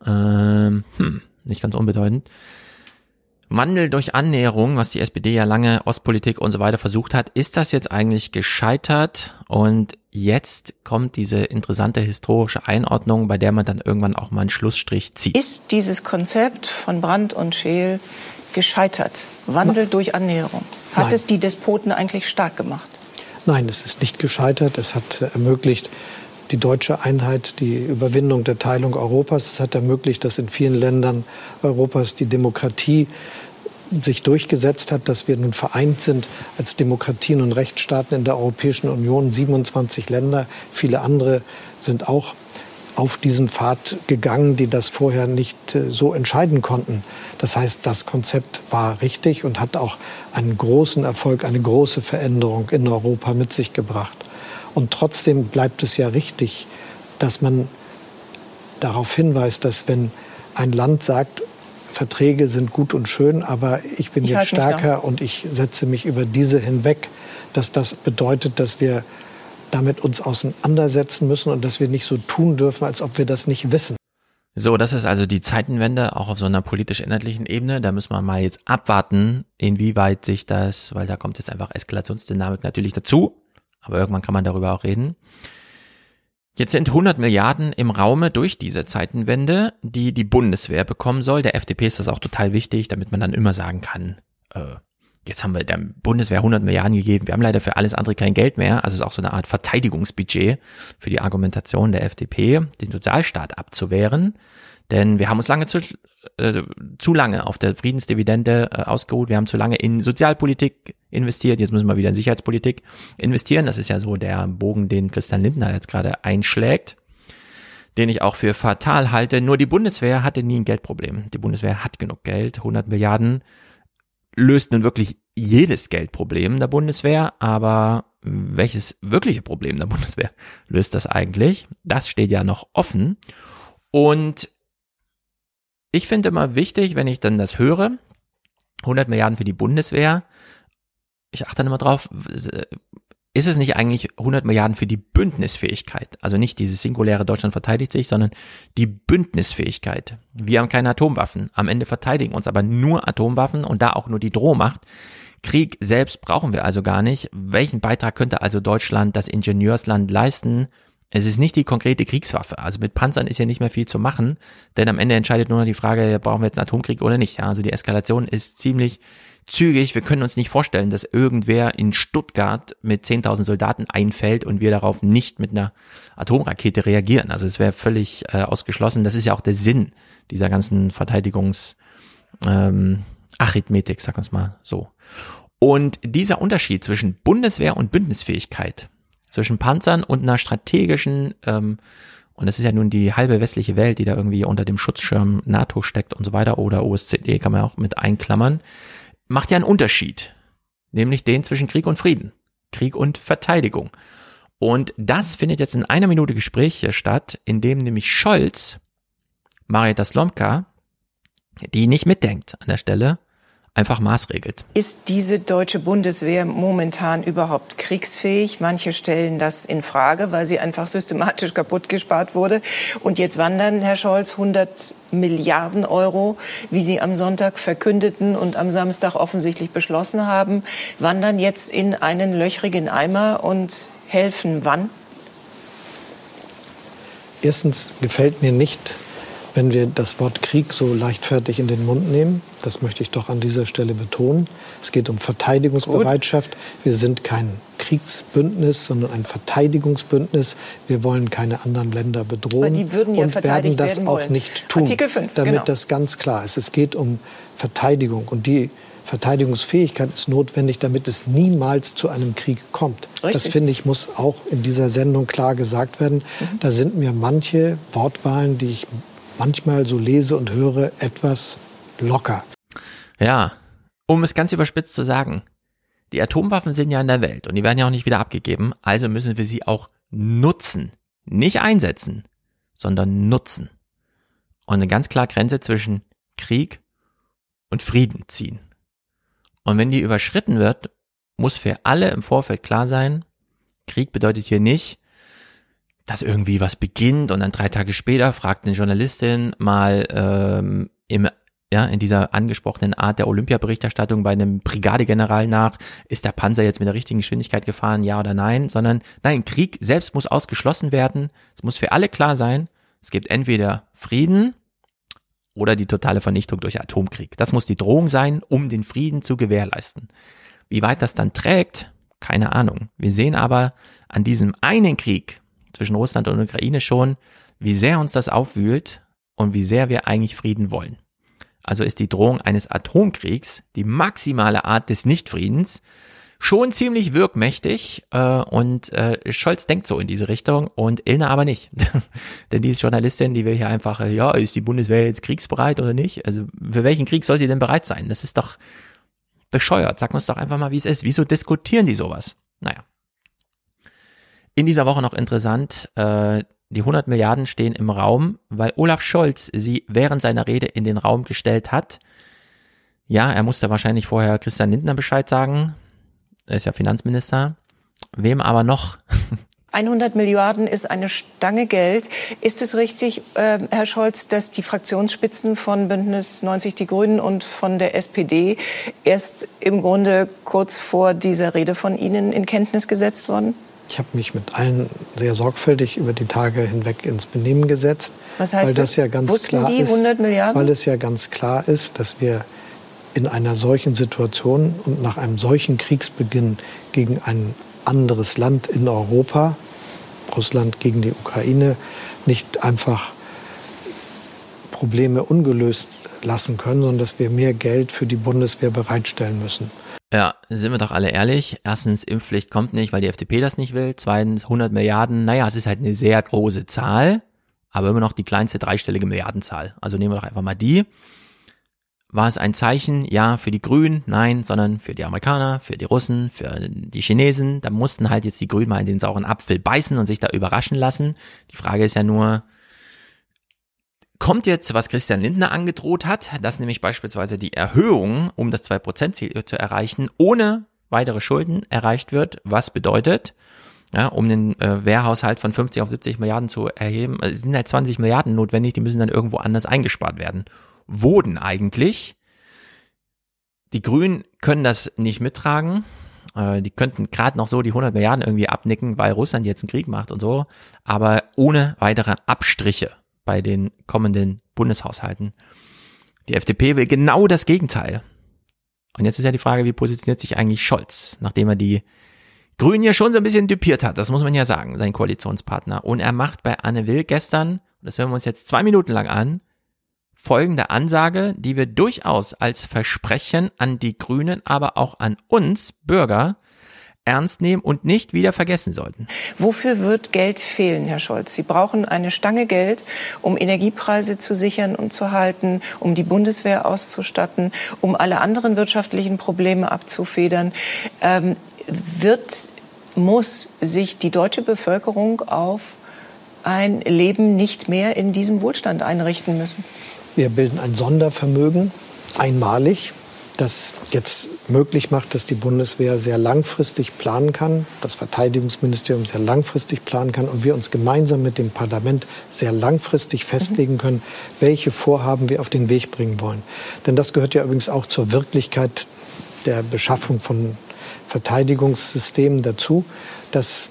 Ähm, hm, nicht ganz unbedeutend. Wandel durch Annäherung, was die SPD ja lange Ostpolitik und so weiter versucht hat, ist das jetzt eigentlich gescheitert? Und jetzt kommt diese interessante historische Einordnung, bei der man dann irgendwann auch mal einen Schlussstrich zieht. Ist dieses Konzept von Brandt und Scheel gescheitert? Wandel Na, durch Annäherung. Hat nein. es die Despoten eigentlich stark gemacht? Nein, es ist nicht gescheitert. Es hat ermöglicht, die deutsche Einheit, die Überwindung der Teilung Europas. Es hat ermöglicht, dass in vielen Ländern Europas die Demokratie sich durchgesetzt hat, dass wir nun vereint sind als Demokratien und Rechtsstaaten in der Europäischen Union, 27 Länder, viele andere sind auch auf diesen Pfad gegangen, die das vorher nicht äh, so entscheiden konnten. Das heißt, das Konzept war richtig und hat auch einen großen Erfolg, eine große Veränderung in Europa mit sich gebracht. Und trotzdem bleibt es ja richtig, dass man darauf hinweist, dass wenn ein Land sagt, Verträge sind gut und schön, aber ich bin ich jetzt stärker und ich setze mich über diese hinweg, dass das bedeutet, dass wir damit uns auseinandersetzen müssen und dass wir nicht so tun dürfen, als ob wir das nicht wissen. So, das ist also die Zeitenwende, auch auf so einer politisch-inhaltlichen Ebene. Da müssen wir mal jetzt abwarten, inwieweit sich das, weil da kommt jetzt einfach Eskalationsdynamik natürlich dazu, aber irgendwann kann man darüber auch reden. Jetzt sind 100 Milliarden im Raume durch diese Zeitenwende, die die Bundeswehr bekommen soll. Der FDP ist das auch total wichtig, damit man dann immer sagen kann, äh, jetzt haben wir der Bundeswehr 100 Milliarden gegeben, wir haben leider für alles andere kein Geld mehr. Also es ist auch so eine Art Verteidigungsbudget für die Argumentation der FDP, den Sozialstaat abzuwehren. Denn wir haben uns lange zu, äh, zu lange auf der Friedensdividende äh, ausgeruht. Wir haben zu lange in Sozialpolitik investiert. Jetzt müssen wir wieder in Sicherheitspolitik investieren. Das ist ja so der Bogen, den Christian Lindner jetzt gerade einschlägt, den ich auch für fatal halte. Nur die Bundeswehr hatte nie ein Geldproblem. Die Bundeswehr hat genug Geld. 100 Milliarden löst nun wirklich jedes Geldproblem der Bundeswehr, aber welches wirkliche Problem der Bundeswehr löst das eigentlich? Das steht ja noch offen. Und ich finde immer wichtig, wenn ich dann das höre, 100 Milliarden für die Bundeswehr, ich achte dann immer drauf, ist es nicht eigentlich 100 Milliarden für die Bündnisfähigkeit? Also nicht dieses singuläre Deutschland verteidigt sich, sondern die Bündnisfähigkeit. Wir haben keine Atomwaffen. Am Ende verteidigen uns aber nur Atomwaffen und da auch nur die Drohmacht. Krieg selbst brauchen wir also gar nicht. Welchen Beitrag könnte also Deutschland, das Ingenieursland, leisten? Es ist nicht die konkrete Kriegswaffe. Also mit Panzern ist ja nicht mehr viel zu machen, denn am Ende entscheidet nur noch die Frage, brauchen wir jetzt einen Atomkrieg oder nicht. also die Eskalation ist ziemlich zügig. Wir können uns nicht vorstellen, dass irgendwer in Stuttgart mit 10.000 Soldaten einfällt und wir darauf nicht mit einer Atomrakete reagieren. Also es wäre völlig äh, ausgeschlossen. Das ist ja auch der Sinn dieser ganzen Verteidigungs ähm, Arithmetik, sag uns mal so. Und dieser Unterschied zwischen Bundeswehr und Bündnisfähigkeit, zwischen Panzern und einer strategischen ähm, und das ist ja nun die halbe westliche Welt, die da irgendwie unter dem Schutzschirm NATO steckt und so weiter oder OSZE kann man auch mit einklammern macht ja einen Unterschied, nämlich den zwischen Krieg und Frieden, Krieg und Verteidigung. Und das findet jetzt in einer Minute Gespräch hier statt, in dem nämlich Scholz, Marietta Slomka, die nicht mitdenkt an der Stelle, einfach maßregelt. Ist diese deutsche Bundeswehr momentan überhaupt kriegsfähig? Manche stellen das in Frage, weil sie einfach systematisch kaputt gespart wurde. Und jetzt wandern, Herr Scholz, 100 Milliarden Euro, wie Sie am Sonntag verkündeten und am Samstag offensichtlich beschlossen haben, wandern jetzt in einen löchrigen Eimer und helfen wann? Erstens gefällt mir nicht, wenn wir das Wort Krieg so leichtfertig in den Mund nehmen. Das möchte ich doch an dieser Stelle betonen. Es geht um Verteidigungsbereitschaft. Wir sind kein Kriegsbündnis, sondern ein Verteidigungsbündnis. Wir wollen keine anderen Länder bedrohen ja und werden das werden auch nicht tun, Artikel 5, damit genau. das ganz klar ist. Es geht um Verteidigung und die Verteidigungsfähigkeit ist notwendig, damit es niemals zu einem Krieg kommt. Richtig. Das finde ich muss auch in dieser Sendung klar gesagt werden. Mhm. Da sind mir manche Wortwahlen, die ich manchmal so lese und höre, etwas locker. Ja, um es ganz überspitzt zu sagen, die Atomwaffen sind ja in der Welt und die werden ja auch nicht wieder abgegeben, also müssen wir sie auch nutzen. Nicht einsetzen, sondern nutzen. Und eine ganz klare Grenze zwischen Krieg und Frieden ziehen. Und wenn die überschritten wird, muss für alle im Vorfeld klar sein, Krieg bedeutet hier nicht, dass irgendwie was beginnt und dann drei Tage später fragt eine Journalistin mal ähm, im ja, in dieser angesprochenen Art der Olympiaberichterstattung bei einem Brigadegeneral nach, ist der Panzer jetzt mit der richtigen Geschwindigkeit gefahren, ja oder nein, sondern nein, Krieg selbst muss ausgeschlossen werden. Es muss für alle klar sein, es gibt entweder Frieden oder die totale Vernichtung durch Atomkrieg. Das muss die Drohung sein, um den Frieden zu gewährleisten. Wie weit das dann trägt, keine Ahnung. Wir sehen aber an diesem einen Krieg zwischen Russland und Ukraine schon, wie sehr uns das aufwühlt und wie sehr wir eigentlich Frieden wollen. Also ist die Drohung eines Atomkriegs die maximale Art des Nichtfriedens schon ziemlich wirkmächtig äh, und äh, Scholz denkt so in diese Richtung und Ilna aber nicht. denn die ist Journalistin, die will hier einfach, äh, ja, ist die Bundeswehr jetzt kriegsbereit oder nicht? Also für welchen Krieg soll sie denn bereit sein? Das ist doch bescheuert. Sag uns doch einfach mal, wie es ist. Wieso diskutieren die sowas? Naja. In dieser Woche noch interessant, äh, die 100 Milliarden stehen im Raum, weil Olaf Scholz sie während seiner Rede in den Raum gestellt hat. Ja, er musste wahrscheinlich vorher Christian Lindner Bescheid sagen. Er ist ja Finanzminister. Wem aber noch? 100 Milliarden ist eine Stange Geld. Ist es richtig, äh, Herr Scholz, dass die Fraktionsspitzen von Bündnis 90 Die Grünen und von der SPD erst im Grunde kurz vor dieser Rede von Ihnen in Kenntnis gesetzt wurden? Ich habe mich mit allen sehr sorgfältig über die Tage hinweg ins Benehmen gesetzt. Was heißt weil das? Ja ganz klar die 100 ist, Milliarden? Weil es ja ganz klar ist, dass wir in einer solchen Situation und nach einem solchen Kriegsbeginn gegen ein anderes Land in Europa, Russland gegen die Ukraine, nicht einfach Probleme ungelöst lassen können, sondern dass wir mehr Geld für die Bundeswehr bereitstellen müssen. Ja, sind wir doch alle ehrlich. Erstens, Impfpflicht kommt nicht, weil die FDP das nicht will. Zweitens, 100 Milliarden. Naja, es ist halt eine sehr große Zahl, aber immer noch die kleinste dreistellige Milliardenzahl. Also nehmen wir doch einfach mal die. War es ein Zeichen, ja, für die Grünen? Nein, sondern für die Amerikaner, für die Russen, für die Chinesen. Da mussten halt jetzt die Grünen mal in den sauren Apfel beißen und sich da überraschen lassen. Die Frage ist ja nur, kommt jetzt, was Christian Lindner angedroht hat, dass nämlich beispielsweise die Erhöhung, um das 2%-Ziel zu erreichen, ohne weitere Schulden erreicht wird, was bedeutet, ja, um den äh, Wehrhaushalt von 50 auf 70 Milliarden zu erheben, äh, sind halt 20 Milliarden notwendig, die müssen dann irgendwo anders eingespart werden. Wurden eigentlich. Die Grünen können das nicht mittragen. Äh, die könnten gerade noch so die 100 Milliarden irgendwie abnicken, weil Russland jetzt einen Krieg macht und so, aber ohne weitere Abstriche bei den kommenden Bundeshaushalten. Die FDP will genau das Gegenteil. Und jetzt ist ja die Frage, wie positioniert sich eigentlich Scholz, nachdem er die Grünen ja schon so ein bisschen düpiert hat, das muss man ja sagen, sein Koalitionspartner. Und er macht bei Anne Will gestern, das hören wir uns jetzt zwei Minuten lang an, folgende Ansage, die wir durchaus als Versprechen an die Grünen, aber auch an uns Bürger ernst nehmen und nicht wieder vergessen sollten. Wofür wird Geld fehlen, Herr Scholz? Sie brauchen eine Stange Geld, um Energiepreise zu sichern und zu halten, um die Bundeswehr auszustatten, um alle anderen wirtschaftlichen Probleme abzufedern. Ähm, wird, muss sich die deutsche Bevölkerung auf ein Leben nicht mehr in diesem Wohlstand einrichten müssen? Wir bilden ein Sondervermögen, einmalig, das jetzt möglich macht, dass die Bundeswehr sehr langfristig planen kann, das Verteidigungsministerium sehr langfristig planen kann und wir uns gemeinsam mit dem Parlament sehr langfristig festlegen können, welche Vorhaben wir auf den Weg bringen wollen. Denn das gehört ja übrigens auch zur Wirklichkeit der Beschaffung von Verteidigungssystemen dazu, dass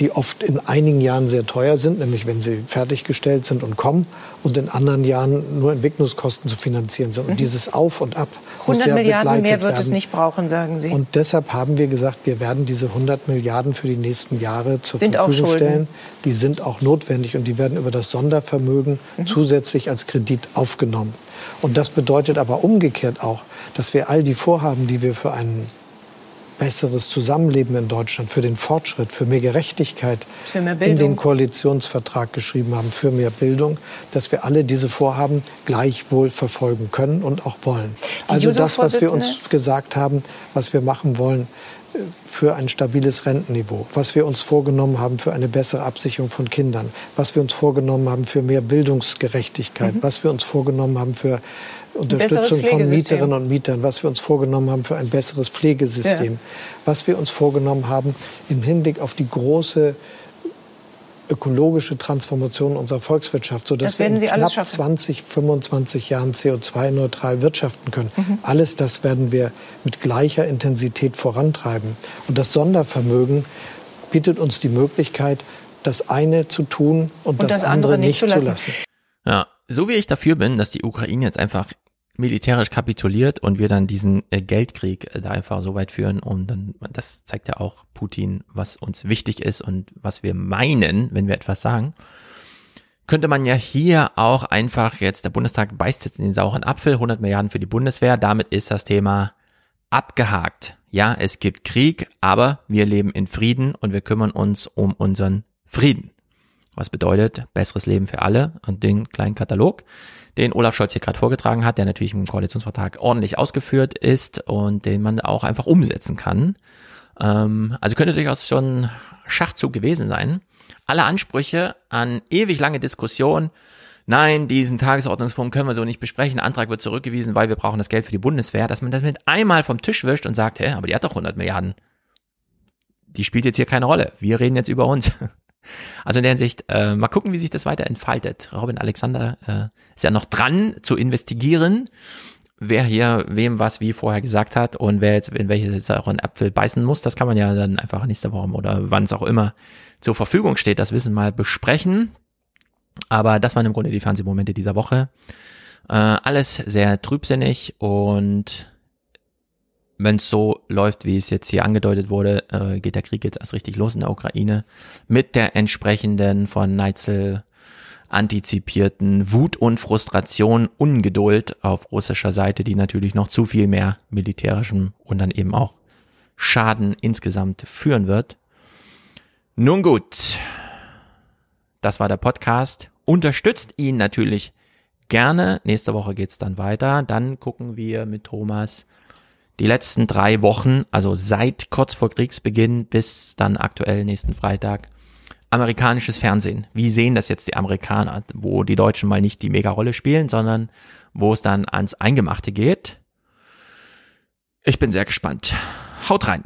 die oft in einigen Jahren sehr teuer sind, nämlich wenn sie fertiggestellt sind und kommen, und in anderen Jahren nur Entwicklungskosten zu finanzieren sind. Und mhm. dieses Auf und Ab 100 muss Milliarden mehr wird werden. es nicht brauchen, sagen Sie. Und deshalb haben wir gesagt, wir werden diese 100 Milliarden für die nächsten Jahre zur Sind Verfügung stellen. Die sind auch notwendig und die werden über das Sondervermögen Mhm. zusätzlich als Kredit aufgenommen. Und das bedeutet aber umgekehrt auch, dass wir all die Vorhaben, die wir für einen besseres Zusammenleben in Deutschland, für den Fortschritt, für mehr Gerechtigkeit Für mehr in den Koalitionsvertrag geschrieben haben, für mehr Bildung, dass wir alle diese Vorhaben gleichwohl verfolgen können und auch wollen. Die also das, was wir uns gesagt haben, was wir machen wollen, für ein stabiles Rentenniveau, was wir uns vorgenommen haben für eine bessere Absicherung von Kindern, was wir uns vorgenommen haben für mehr Bildungsgerechtigkeit, mhm. was wir uns vorgenommen haben für Unterstützung von Mieterinnen und Mietern, was wir uns vorgenommen haben für ein besseres Pflegesystem, ja. was wir uns vorgenommen haben im Hinblick auf die große ökologische Transformation unserer Volkswirtschaft, sodass wir in knapp 20, 25 Jahren CO2-neutral wirtschaften können. Mhm. Alles das werden wir mit gleicher Intensität vorantreiben. Und das Sondervermögen bietet uns die Möglichkeit, das eine zu tun und, und das, das, andere, andere nicht zu lassen. lassen. Ja, so wie ich dafür bin, dass die Ukraine jetzt einfach militärisch kapituliert und wir dann diesen äh, Geldkrieg äh, da einfach so weit führen und dann, das zeigt ja auch Putin, was uns wichtig ist und was wir meinen, wenn wir etwas sagen, könnte man ja hier auch einfach jetzt, der Bundestag beißt jetzt in den sauren Apfel, 100 Milliarden für die Bundeswehr, damit ist das Thema abgehakt. Ja, es gibt Krieg, aber wir leben in Frieden und wir kümmern uns um unseren Frieden. Was bedeutet besseres Leben für alle und den kleinen Katalog den Olaf Scholz hier gerade vorgetragen hat, der natürlich im Koalitionsvertrag ordentlich ausgeführt ist und den man auch einfach umsetzen kann. Ähm, also könnte durchaus schon Schachzug gewesen sein. Alle Ansprüche an ewig lange Diskussion, nein, diesen Tagesordnungspunkt können wir so nicht besprechen, Antrag wird zurückgewiesen, weil wir brauchen das Geld für die Bundeswehr, dass man das mit einmal vom Tisch wischt und sagt, hä, aber die hat doch 100 Milliarden. Die spielt jetzt hier keine Rolle. Wir reden jetzt über uns. Also in der Hinsicht, äh, mal gucken, wie sich das weiter entfaltet. Robin Alexander äh, ist ja noch dran zu investigieren, wer hier wem was wie vorher gesagt hat und wer jetzt in welche sauren Apfel beißen muss. Das kann man ja dann einfach nächste Woche oder wann es auch immer zur Verfügung steht, das Wissen mal besprechen. Aber das waren im Grunde die Fernsehmomente dieser Woche. Äh, alles sehr trübsinnig und wenn es so läuft, wie es jetzt hier angedeutet wurde, äh, geht der Krieg jetzt erst richtig los in der Ukraine mit der entsprechenden von Neitzel antizipierten Wut und Frustration, Ungeduld auf russischer Seite, die natürlich noch zu viel mehr militärischem und dann eben auch Schaden insgesamt führen wird. Nun gut, das war der Podcast. Unterstützt ihn natürlich gerne. Nächste Woche geht's dann weiter. Dann gucken wir mit Thomas die letzten drei Wochen, also seit kurz vor Kriegsbeginn bis dann aktuell nächsten Freitag, amerikanisches Fernsehen. Wie sehen das jetzt die Amerikaner, wo die Deutschen mal nicht die Mega-Rolle spielen, sondern wo es dann ans Eingemachte geht? Ich bin sehr gespannt. Haut rein!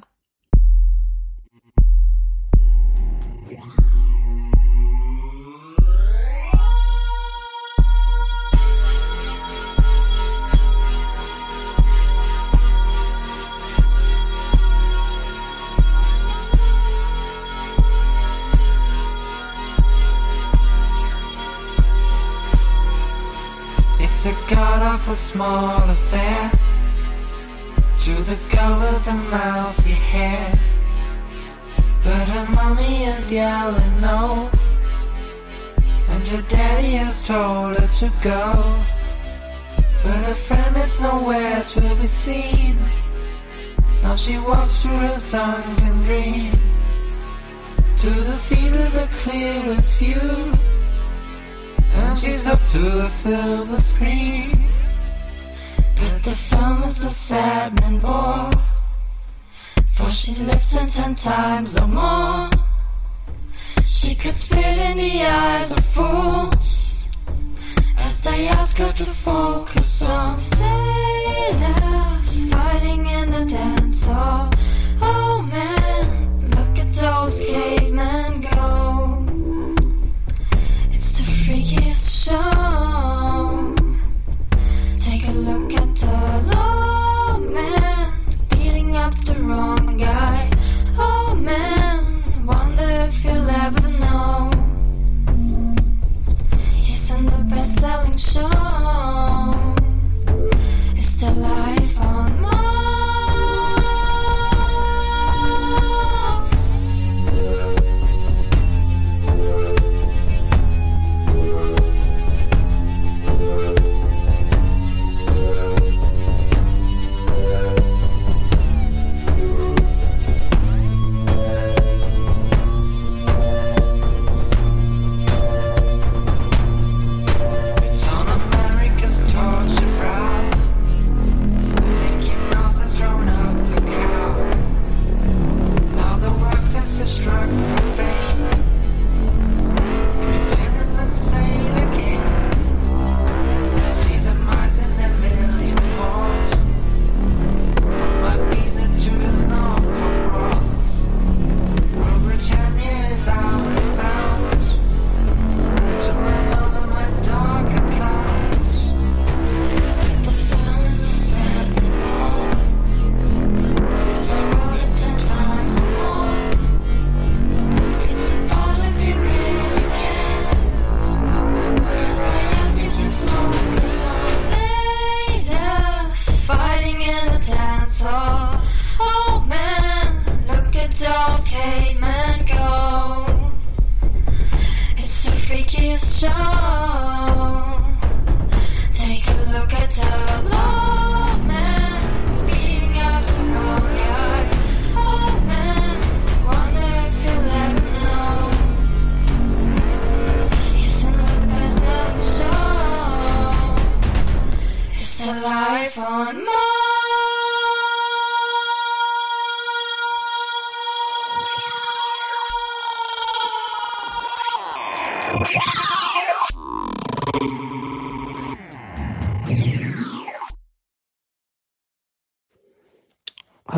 It's a god a small affair to the girl with the mousy hair. But her mommy is yelling no, and her daddy has told her to go. But her friend is nowhere to be seen. Now she walks through a sunken dream to the scene of the clearest view. And she's up to the silver screen. But the film is so sad and bore. For she's lived ten times or more. She could spit in the eyes of fools. As they ask her to focus on sailors fighting in the dance hall. Oh man, look at those cavemen go best-selling show. Is the life on Mars?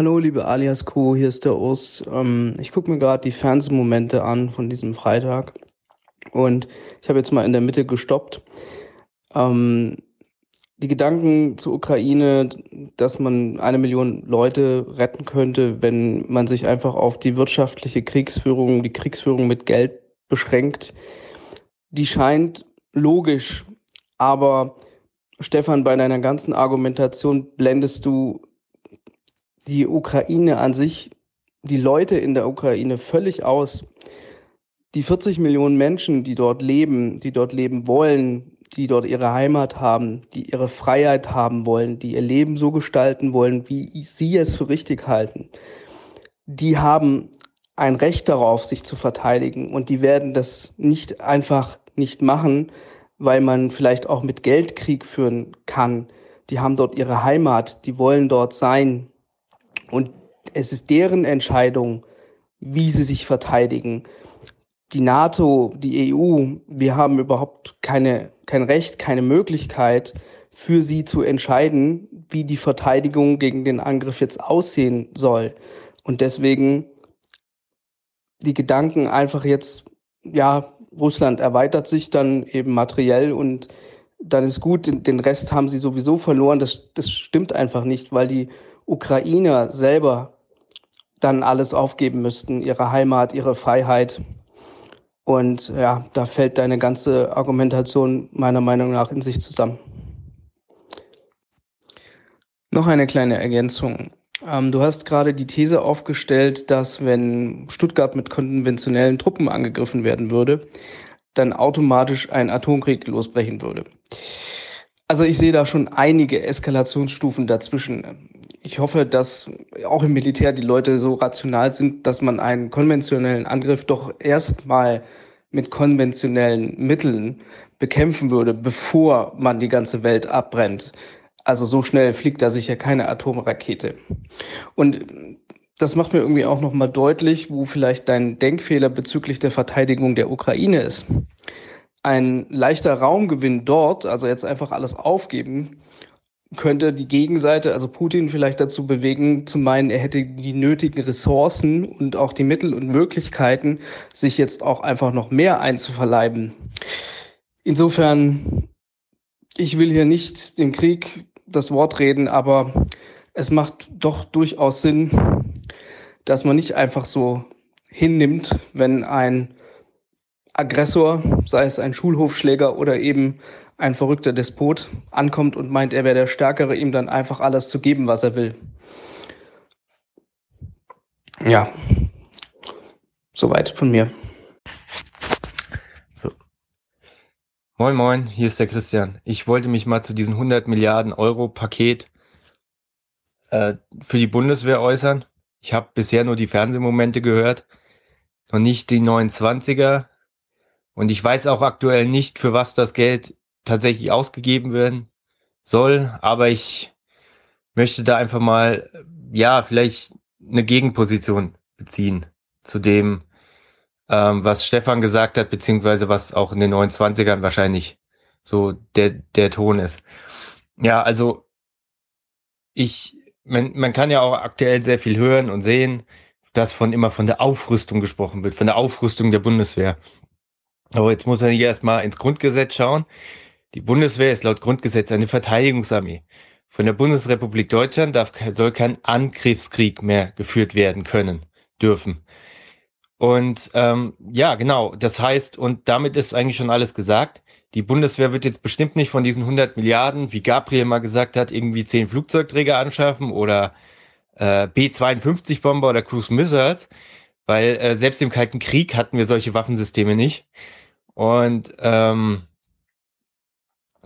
Hallo, liebe Alias Crew, hier ist der Urs. Ähm, ich gucke mir gerade die Fernsehmomente an von diesem Freitag und ich habe jetzt mal in der Mitte gestoppt. Ähm, die Gedanken zur Ukraine, dass man eine Million Leute retten könnte, wenn man sich einfach auf die wirtschaftliche Kriegsführung, die Kriegsführung mit Geld beschränkt, die scheint logisch. Aber Stefan, bei deiner ganzen Argumentation blendest du die Ukraine an sich, die Leute in der Ukraine völlig aus. Die 40 Millionen Menschen, die dort leben, die dort leben wollen, die dort ihre Heimat haben, die ihre Freiheit haben wollen, die ihr Leben so gestalten wollen, wie sie es für richtig halten, die haben ein Recht darauf, sich zu verteidigen. Und die werden das nicht einfach nicht machen, weil man vielleicht auch mit Geld Krieg führen kann. Die haben dort ihre Heimat, die wollen dort sein. Und es ist deren Entscheidung, wie sie sich verteidigen. Die NATO, die EU, wir haben überhaupt keine, kein Recht, keine Möglichkeit, für sie zu entscheiden, wie die Verteidigung gegen den Angriff jetzt aussehen soll. Und deswegen die Gedanken einfach jetzt, ja, Russland erweitert sich dann eben materiell und dann ist gut, den Rest haben sie sowieso verloren. Das, das stimmt einfach nicht, weil die Ukrainer selber dann alles aufgeben müssten, ihre Heimat, ihre Freiheit. Und ja, da fällt deine ganze Argumentation meiner Meinung nach in sich zusammen. Noch eine kleine Ergänzung. Ähm, du hast gerade die These aufgestellt, dass wenn Stuttgart mit konventionellen Truppen angegriffen werden würde, dann automatisch ein Atomkrieg losbrechen würde. Also ich sehe da schon einige Eskalationsstufen dazwischen. Ich hoffe, dass auch im Militär die Leute so rational sind, dass man einen konventionellen Angriff doch erstmal mit konventionellen Mitteln bekämpfen würde, bevor man die ganze Welt abbrennt. Also so schnell fliegt da sicher keine Atomrakete. Und das macht mir irgendwie auch nochmal deutlich, wo vielleicht dein Denkfehler bezüglich der Verteidigung der Ukraine ist. Ein leichter Raumgewinn dort, also jetzt einfach alles aufgeben, könnte die Gegenseite, also Putin, vielleicht dazu bewegen, zu meinen, er hätte die nötigen Ressourcen und auch die Mittel und Möglichkeiten, sich jetzt auch einfach noch mehr einzuverleiben. Insofern, ich will hier nicht dem Krieg das Wort reden, aber es macht doch durchaus Sinn, dass man nicht einfach so hinnimmt, wenn ein Aggressor, sei es ein Schulhofschläger oder eben ein verrückter Despot, ankommt und meint, er wäre der Stärkere, ihm dann einfach alles zu geben, was er will. Ja, soweit von mir. So. Moin, moin, hier ist der Christian. Ich wollte mich mal zu diesem 100 Milliarden Euro Paket äh, für die Bundeswehr äußern. Ich habe bisher nur die Fernsehmomente gehört und nicht die 29er. Und ich weiß auch aktuell nicht, für was das Geld tatsächlich ausgegeben werden soll. Aber ich möchte da einfach mal, ja, vielleicht eine Gegenposition beziehen zu dem, ähm, was Stefan gesagt hat, beziehungsweise was auch in den 29ern wahrscheinlich so der, der Ton ist. Ja, also ich, man, man kann ja auch aktuell sehr viel hören und sehen, dass von immer von der Aufrüstung gesprochen wird, von der Aufrüstung der Bundeswehr. Aber jetzt muss man hier erstmal ins Grundgesetz schauen. Die Bundeswehr ist laut Grundgesetz eine Verteidigungsarmee. Von der Bundesrepublik Deutschland darf, soll kein Angriffskrieg mehr geführt werden können, dürfen. Und ähm, ja, genau, das heißt, und damit ist eigentlich schon alles gesagt. Die Bundeswehr wird jetzt bestimmt nicht von diesen 100 Milliarden, wie Gabriel mal gesagt hat, irgendwie 10 Flugzeugträger anschaffen oder äh, B-52-Bomber oder Cruise Missiles, weil äh, selbst im Kalten Krieg hatten wir solche Waffensysteme nicht. Und ähm,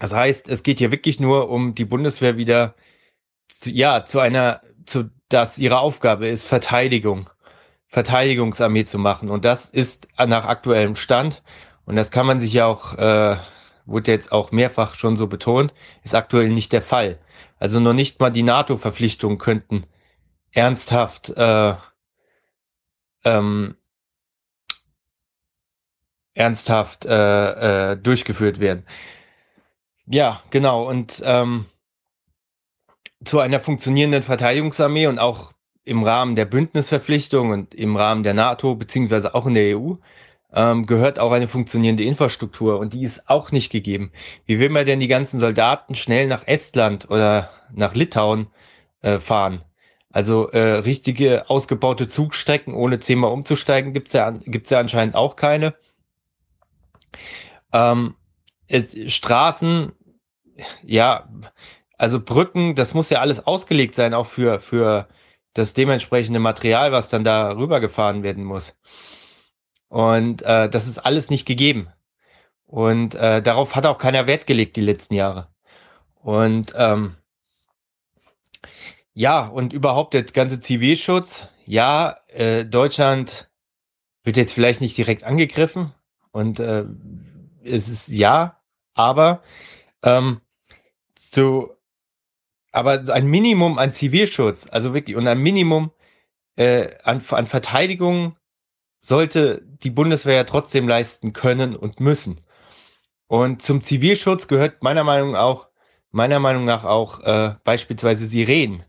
das heißt, es geht hier wirklich nur um die Bundeswehr wieder zu, ja zu einer, zu dass ihre Aufgabe ist Verteidigung, Verteidigungsarmee zu machen. Und das ist nach aktuellem Stand. Und das kann man sich ja auch, äh, wurde jetzt auch mehrfach schon so betont, ist aktuell nicht der Fall. Also noch nicht mal die NATO-Verpflichtungen könnten ernsthaft äh, ähm, ernsthaft äh, äh, durchgeführt werden. Ja, genau. Und ähm, zu einer funktionierenden Verteidigungsarmee und auch im Rahmen der Bündnisverpflichtung und im Rahmen der NATO beziehungsweise auch in der EU ähm, gehört auch eine funktionierende Infrastruktur und die ist auch nicht gegeben. Wie will man denn die ganzen Soldaten schnell nach Estland oder nach Litauen äh, fahren? Also äh, richtige ausgebaute Zugstrecken ohne zehnmal umzusteigen gibt's ja, gibt's ja anscheinend auch keine. Ähm, es, Straßen, ja, also Brücken, das muss ja alles ausgelegt sein, auch für, für das dementsprechende Material, was dann da rübergefahren werden muss. Und äh, das ist alles nicht gegeben. Und äh, darauf hat auch keiner Wert gelegt die letzten Jahre. Und ähm, ja, und überhaupt der ganze Zivilschutz. Ja, äh, Deutschland wird jetzt vielleicht nicht direkt angegriffen und äh, es ist ja, aber ähm, so, aber ein Minimum an Zivilschutz, also wirklich und ein Minimum äh, an, an Verteidigung sollte die Bundeswehr ja trotzdem leisten können und müssen. Und zum Zivilschutz gehört meiner Meinung auch, meiner Meinung nach auch äh, beispielsweise Sirenen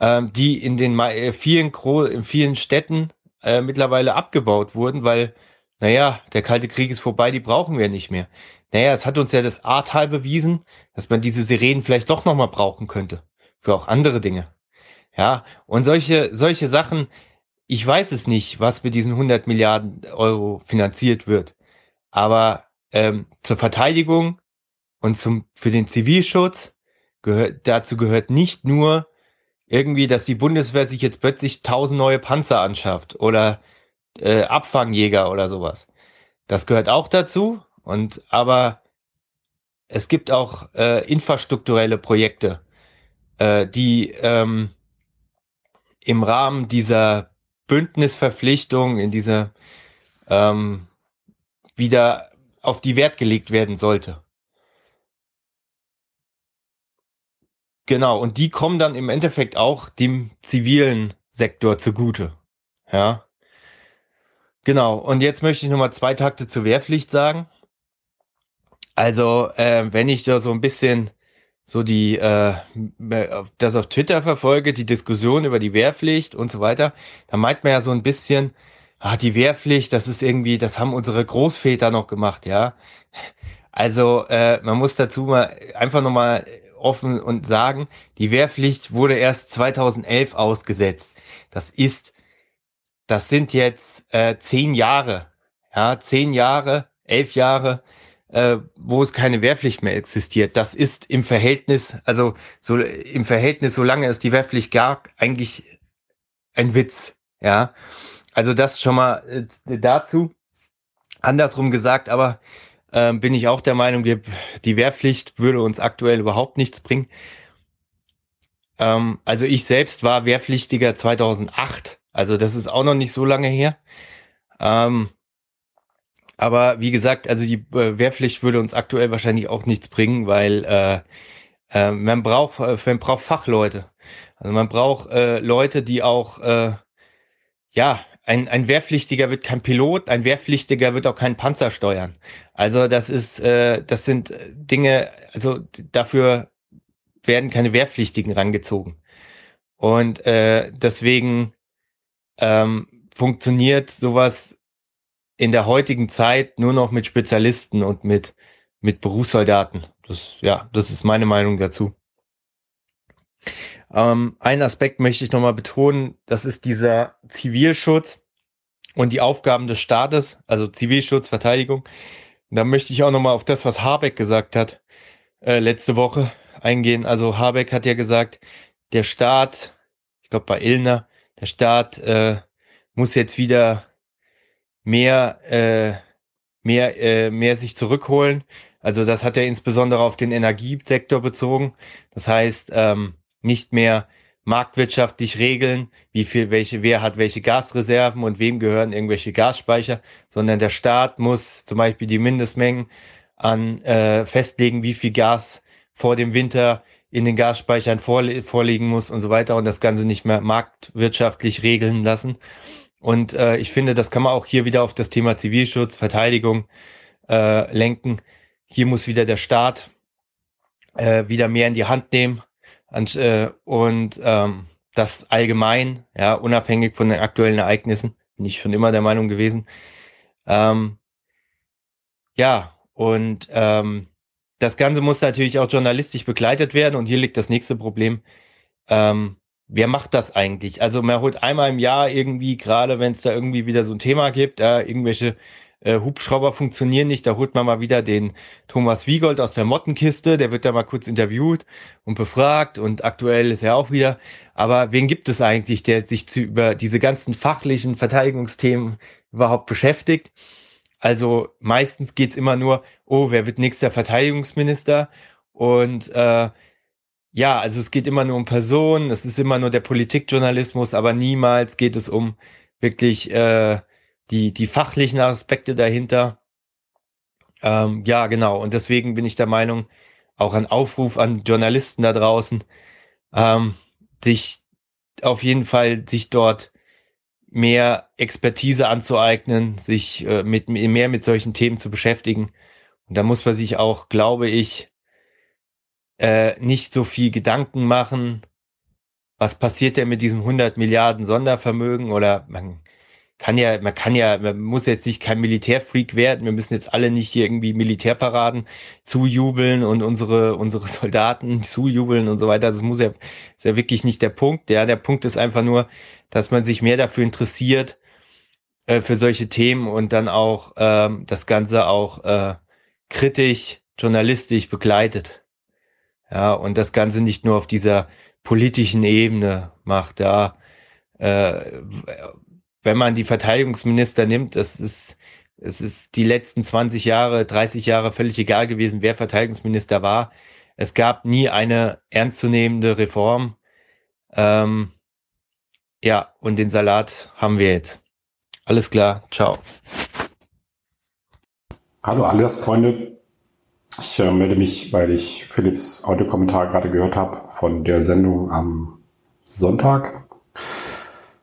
ähm, die in den äh, vielen, vielen Städten äh, mittlerweile abgebaut wurden, weil, naja, der Kalte Krieg ist vorbei, die brauchen wir nicht mehr. Naja, es hat uns ja das Ahrtal bewiesen, dass man diese Sirenen vielleicht doch nochmal brauchen könnte. Für auch andere Dinge. Ja, und solche, solche Sachen, ich weiß es nicht, was mit diesen 100 Milliarden Euro finanziert wird. Aber ähm, zur Verteidigung und zum, für den Zivilschutz gehört, dazu gehört nicht nur irgendwie, dass die Bundeswehr sich jetzt plötzlich tausend neue Panzer anschafft oder äh, Abfangjäger oder sowas. Das gehört auch dazu. Und aber es gibt auch äh, infrastrukturelle Projekte, äh, die ähm, im Rahmen dieser Bündnisverpflichtung, in dieser ähm, wieder auf die Wert gelegt werden sollte. Genau, und die kommen dann im Endeffekt auch dem zivilen Sektor zugute. Ja. Genau, und jetzt möchte ich nochmal zwei Takte zur Wehrpflicht sagen. Also, äh, wenn ich da so ein bisschen so die, äh, das auf Twitter verfolge, die Diskussion über die Wehrpflicht und so weiter, dann meint man ja so ein bisschen, ah, die Wehrpflicht, das ist irgendwie, das haben unsere Großväter noch gemacht, ja. Also, äh, man muss dazu mal einfach nochmal offen und sagen, die Wehrpflicht wurde erst 2011 ausgesetzt. Das ist, das sind jetzt äh, zehn Jahre, ja, zehn Jahre, elf Jahre, äh, wo es keine Wehrpflicht mehr existiert. Das ist im Verhältnis, also so im Verhältnis, solange es die Wehrpflicht gab, eigentlich ein Witz, ja. Also das schon mal äh, dazu. Andersrum gesagt, aber ähm, bin ich auch der Meinung, die, die Wehrpflicht würde uns aktuell überhaupt nichts bringen. Ähm, also ich selbst war Wehrpflichtiger 2008, also das ist auch noch nicht so lange her. Ähm, aber wie gesagt, also die äh, Wehrpflicht würde uns aktuell wahrscheinlich auch nichts bringen, weil äh, äh, man braucht äh, man braucht Fachleute. Also man braucht äh, Leute, die auch äh, ja ein, ein Wehrpflichtiger wird kein Pilot, ein Wehrpflichtiger wird auch keinen Panzer steuern. Also das ist, äh, das sind Dinge, also dafür werden keine Wehrpflichtigen rangezogen. Und äh, deswegen ähm, funktioniert sowas in der heutigen Zeit nur noch mit Spezialisten und mit, mit Berufssoldaten. Das, ja, das ist meine Meinung dazu. Ähm, ein Aspekt möchte ich nochmal betonen, das ist dieser Zivilschutz und die Aufgaben des Staates, also Zivilschutz, Verteidigung. da möchte ich auch nochmal auf das, was Habeck gesagt hat, äh, letzte Woche eingehen. Also Habeck hat ja gesagt, der Staat, ich glaube bei Illner, der Staat äh, muss jetzt wieder mehr, äh, mehr, äh, mehr sich zurückholen. Also das hat er insbesondere auf den Energiesektor bezogen. Das heißt, ähm, nicht mehr marktwirtschaftlich regeln, wie viel, welche, wer hat welche Gasreserven und wem gehören irgendwelche Gasspeicher, sondern der Staat muss zum Beispiel die Mindestmengen an äh, festlegen, wie viel Gas vor dem Winter in den Gasspeichern vorle vorliegen muss und so weiter und das Ganze nicht mehr marktwirtschaftlich regeln lassen. Und äh, ich finde, das kann man auch hier wieder auf das Thema Zivilschutz, Verteidigung äh, lenken. Hier muss wieder der Staat äh, wieder mehr in die Hand nehmen und, äh, und ähm, das allgemein, ja, unabhängig von den aktuellen Ereignissen, bin ich schon immer der Meinung gewesen. Ähm, ja, und ähm, das Ganze muss natürlich auch journalistisch begleitet werden und hier liegt das nächste Problem. Ähm, wer macht das eigentlich? Also man holt einmal im Jahr irgendwie, gerade wenn es da irgendwie wieder so ein Thema gibt, äh, irgendwelche äh, Hubschrauber funktionieren nicht, da holt man mal wieder den Thomas Wiegold aus der Mottenkiste, der wird da mal kurz interviewt und befragt und aktuell ist er auch wieder. Aber wen gibt es eigentlich, der sich zu, über diese ganzen fachlichen Verteidigungsthemen überhaupt beschäftigt? Also meistens geht's immer nur, oh, wer wird nächster Verteidigungsminister? Und äh, ja, also es geht immer nur um Personen, es ist immer nur der Politikjournalismus, aber niemals geht es um wirklich äh, die, die fachlichen Aspekte dahinter. Ähm, ja, genau. Und deswegen bin ich der Meinung, auch ein Aufruf an Journalisten da draußen, ähm, sich auf jeden Fall sich dort mehr Expertise anzueignen, sich äh, mit mehr mit solchen Themen zu beschäftigen. Und da muss man sich auch, glaube ich, äh, nicht so viel Gedanken machen, was passiert denn mit diesem 100 Milliarden Sondervermögen oder man kann ja, man kann ja, man muss jetzt nicht kein Militärfreak werden. Wir müssen jetzt alle nicht irgendwie Militärparaden zujubeln und unsere, unsere Soldaten zujubeln und so weiter. Das muss ja, ist ja wirklich nicht der Punkt. Ja, der Punkt ist einfach nur, dass man sich mehr dafür interessiert, äh, für solche Themen und dann auch ähm, das Ganze auch äh, kritisch, journalistisch begleitet. Ja, und das Ganze nicht nur auf dieser politischen Ebene macht, ja. Äh, wenn man die Verteidigungsminister nimmt, das ist, es ist die letzten 20 Jahre, 30 Jahre völlig egal gewesen, wer Verteidigungsminister war. Es gab nie eine ernstzunehmende Reform. Ähm, ja, und den Salat haben wir jetzt. Alles klar, ciao. Hallo alias Freunde. Ich äh, melde mich, weil ich Philipps Audiokommentar gerade gehört habe von der Sendung am Sonntag.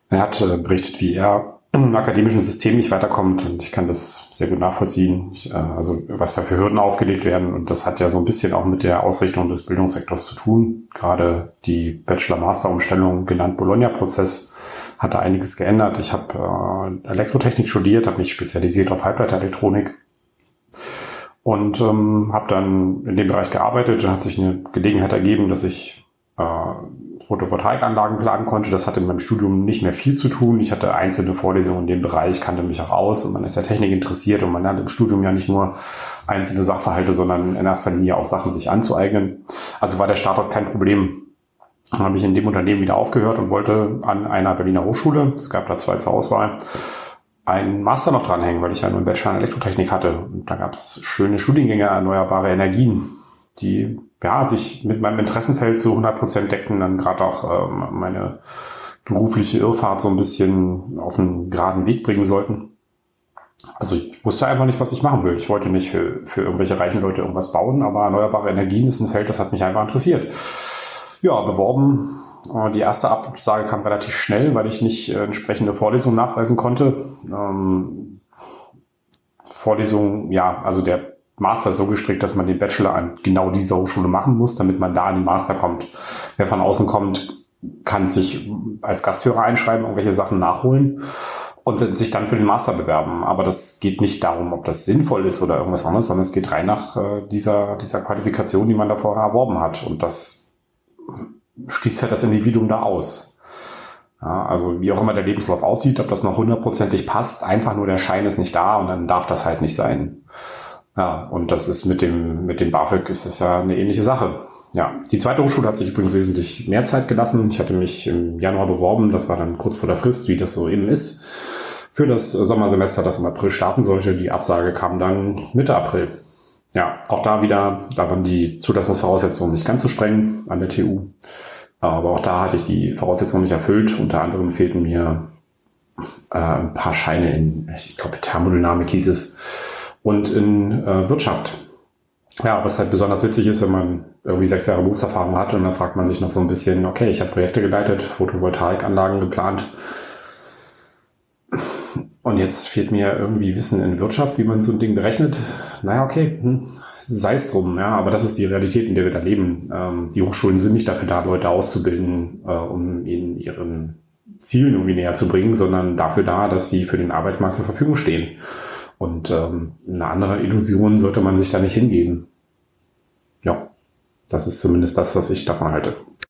Er hat äh, berichtet, wie er im akademischen System nicht weiterkommt und ich kann das sehr gut nachvollziehen. Ich, äh, also was da für Hürden aufgelegt werden und das hat ja so ein bisschen auch mit der Ausrichtung des Bildungssektors zu tun. Gerade die Bachelor-Master-Umstellung genannt Bologna-Prozess hat da einiges geändert. Ich habe äh, Elektrotechnik studiert, habe mich spezialisiert auf Halbleiterelektronik und ähm, habe dann in dem Bereich gearbeitet. Dann hat sich eine Gelegenheit ergeben, dass ich äh, Photovoltaikanlagen planen konnte. Das hatte in meinem Studium nicht mehr viel zu tun. Ich hatte einzelne Vorlesungen in dem Bereich, kannte mich auch aus und man ist ja Technik interessiert und man lernt im Studium ja nicht nur einzelne Sachverhalte, sondern in erster Linie auch Sachen sich anzueignen. Also war der Startort kein Problem. Dann habe ich in dem Unternehmen wieder aufgehört und wollte an einer Berliner Hochschule, es gab da zwei zur Auswahl, einen Master noch dranhängen, weil ich ja nur einen Bachelor in Elektrotechnik hatte. Und da gab es schöne Studiengänge erneuerbare Energien, die ja, sich mit meinem Interessenfeld zu 100 Prozent deckten, dann gerade auch ähm, meine berufliche Irrfahrt so ein bisschen auf einen geraden Weg bringen sollten. Also ich wusste einfach nicht, was ich machen will. Ich wollte nicht für, für irgendwelche reichen Leute irgendwas bauen, aber erneuerbare Energien ist ein Feld, das hat mich einfach interessiert. Ja, beworben. Äh, die erste Absage kam relativ schnell, weil ich nicht äh, entsprechende Vorlesungen nachweisen konnte. Ähm, Vorlesungen, ja, also der Master so gestrickt, dass man den Bachelor an genau dieser Hochschule machen muss, damit man da an den Master kommt. Wer von außen kommt, kann sich als Gasthörer einschreiben, irgendwelche Sachen nachholen und sich dann für den Master bewerben. Aber das geht nicht darum, ob das sinnvoll ist oder irgendwas anderes, sondern es geht rein nach äh, dieser, dieser Qualifikation, die man da vorher erworben hat. Und das schließt halt das Individuum da aus. Ja, also wie auch immer der Lebenslauf aussieht, ob das noch hundertprozentig passt, einfach nur der Schein ist nicht da und dann darf das halt nicht sein. Ja, und das ist mit dem, mit dem BAföG ist es ja eine ähnliche Sache. Ja, die zweite Hochschule hat sich übrigens wesentlich mehr Zeit gelassen. Ich hatte mich im Januar beworben, das war dann kurz vor der Frist, wie das so eben ist, für das Sommersemester, das im April starten sollte. Die Absage kam dann Mitte April. Ja, auch da wieder, da waren die Zulassungsvoraussetzungen nicht ganz so streng an der TU. Aber auch da hatte ich die Voraussetzungen nicht erfüllt. Unter anderem fehlten mir äh, ein paar Scheine in, ich glaube, Thermodynamik hieß es, und in äh, Wirtschaft. Ja, was halt besonders witzig ist, wenn man irgendwie sechs Jahre Berufserfahrung hat und dann fragt man sich noch so ein bisschen, okay, ich habe Projekte geleitet, Photovoltaikanlagen geplant und jetzt fehlt mir irgendwie Wissen in Wirtschaft, wie man so ein Ding berechnet. Naja, okay, hm, sei es drum, ja, aber das ist die Realität, in der wir da leben. Ähm, die Hochschulen sind nicht dafür da, Leute auszubilden, äh, um ihnen ihren Zielen irgendwie näher zu bringen, sondern dafür da, dass sie für den Arbeitsmarkt zur Verfügung stehen. Und ähm, eine andere Illusion sollte man sich da nicht hingeben. Ja, das ist zumindest das, was ich davon halte.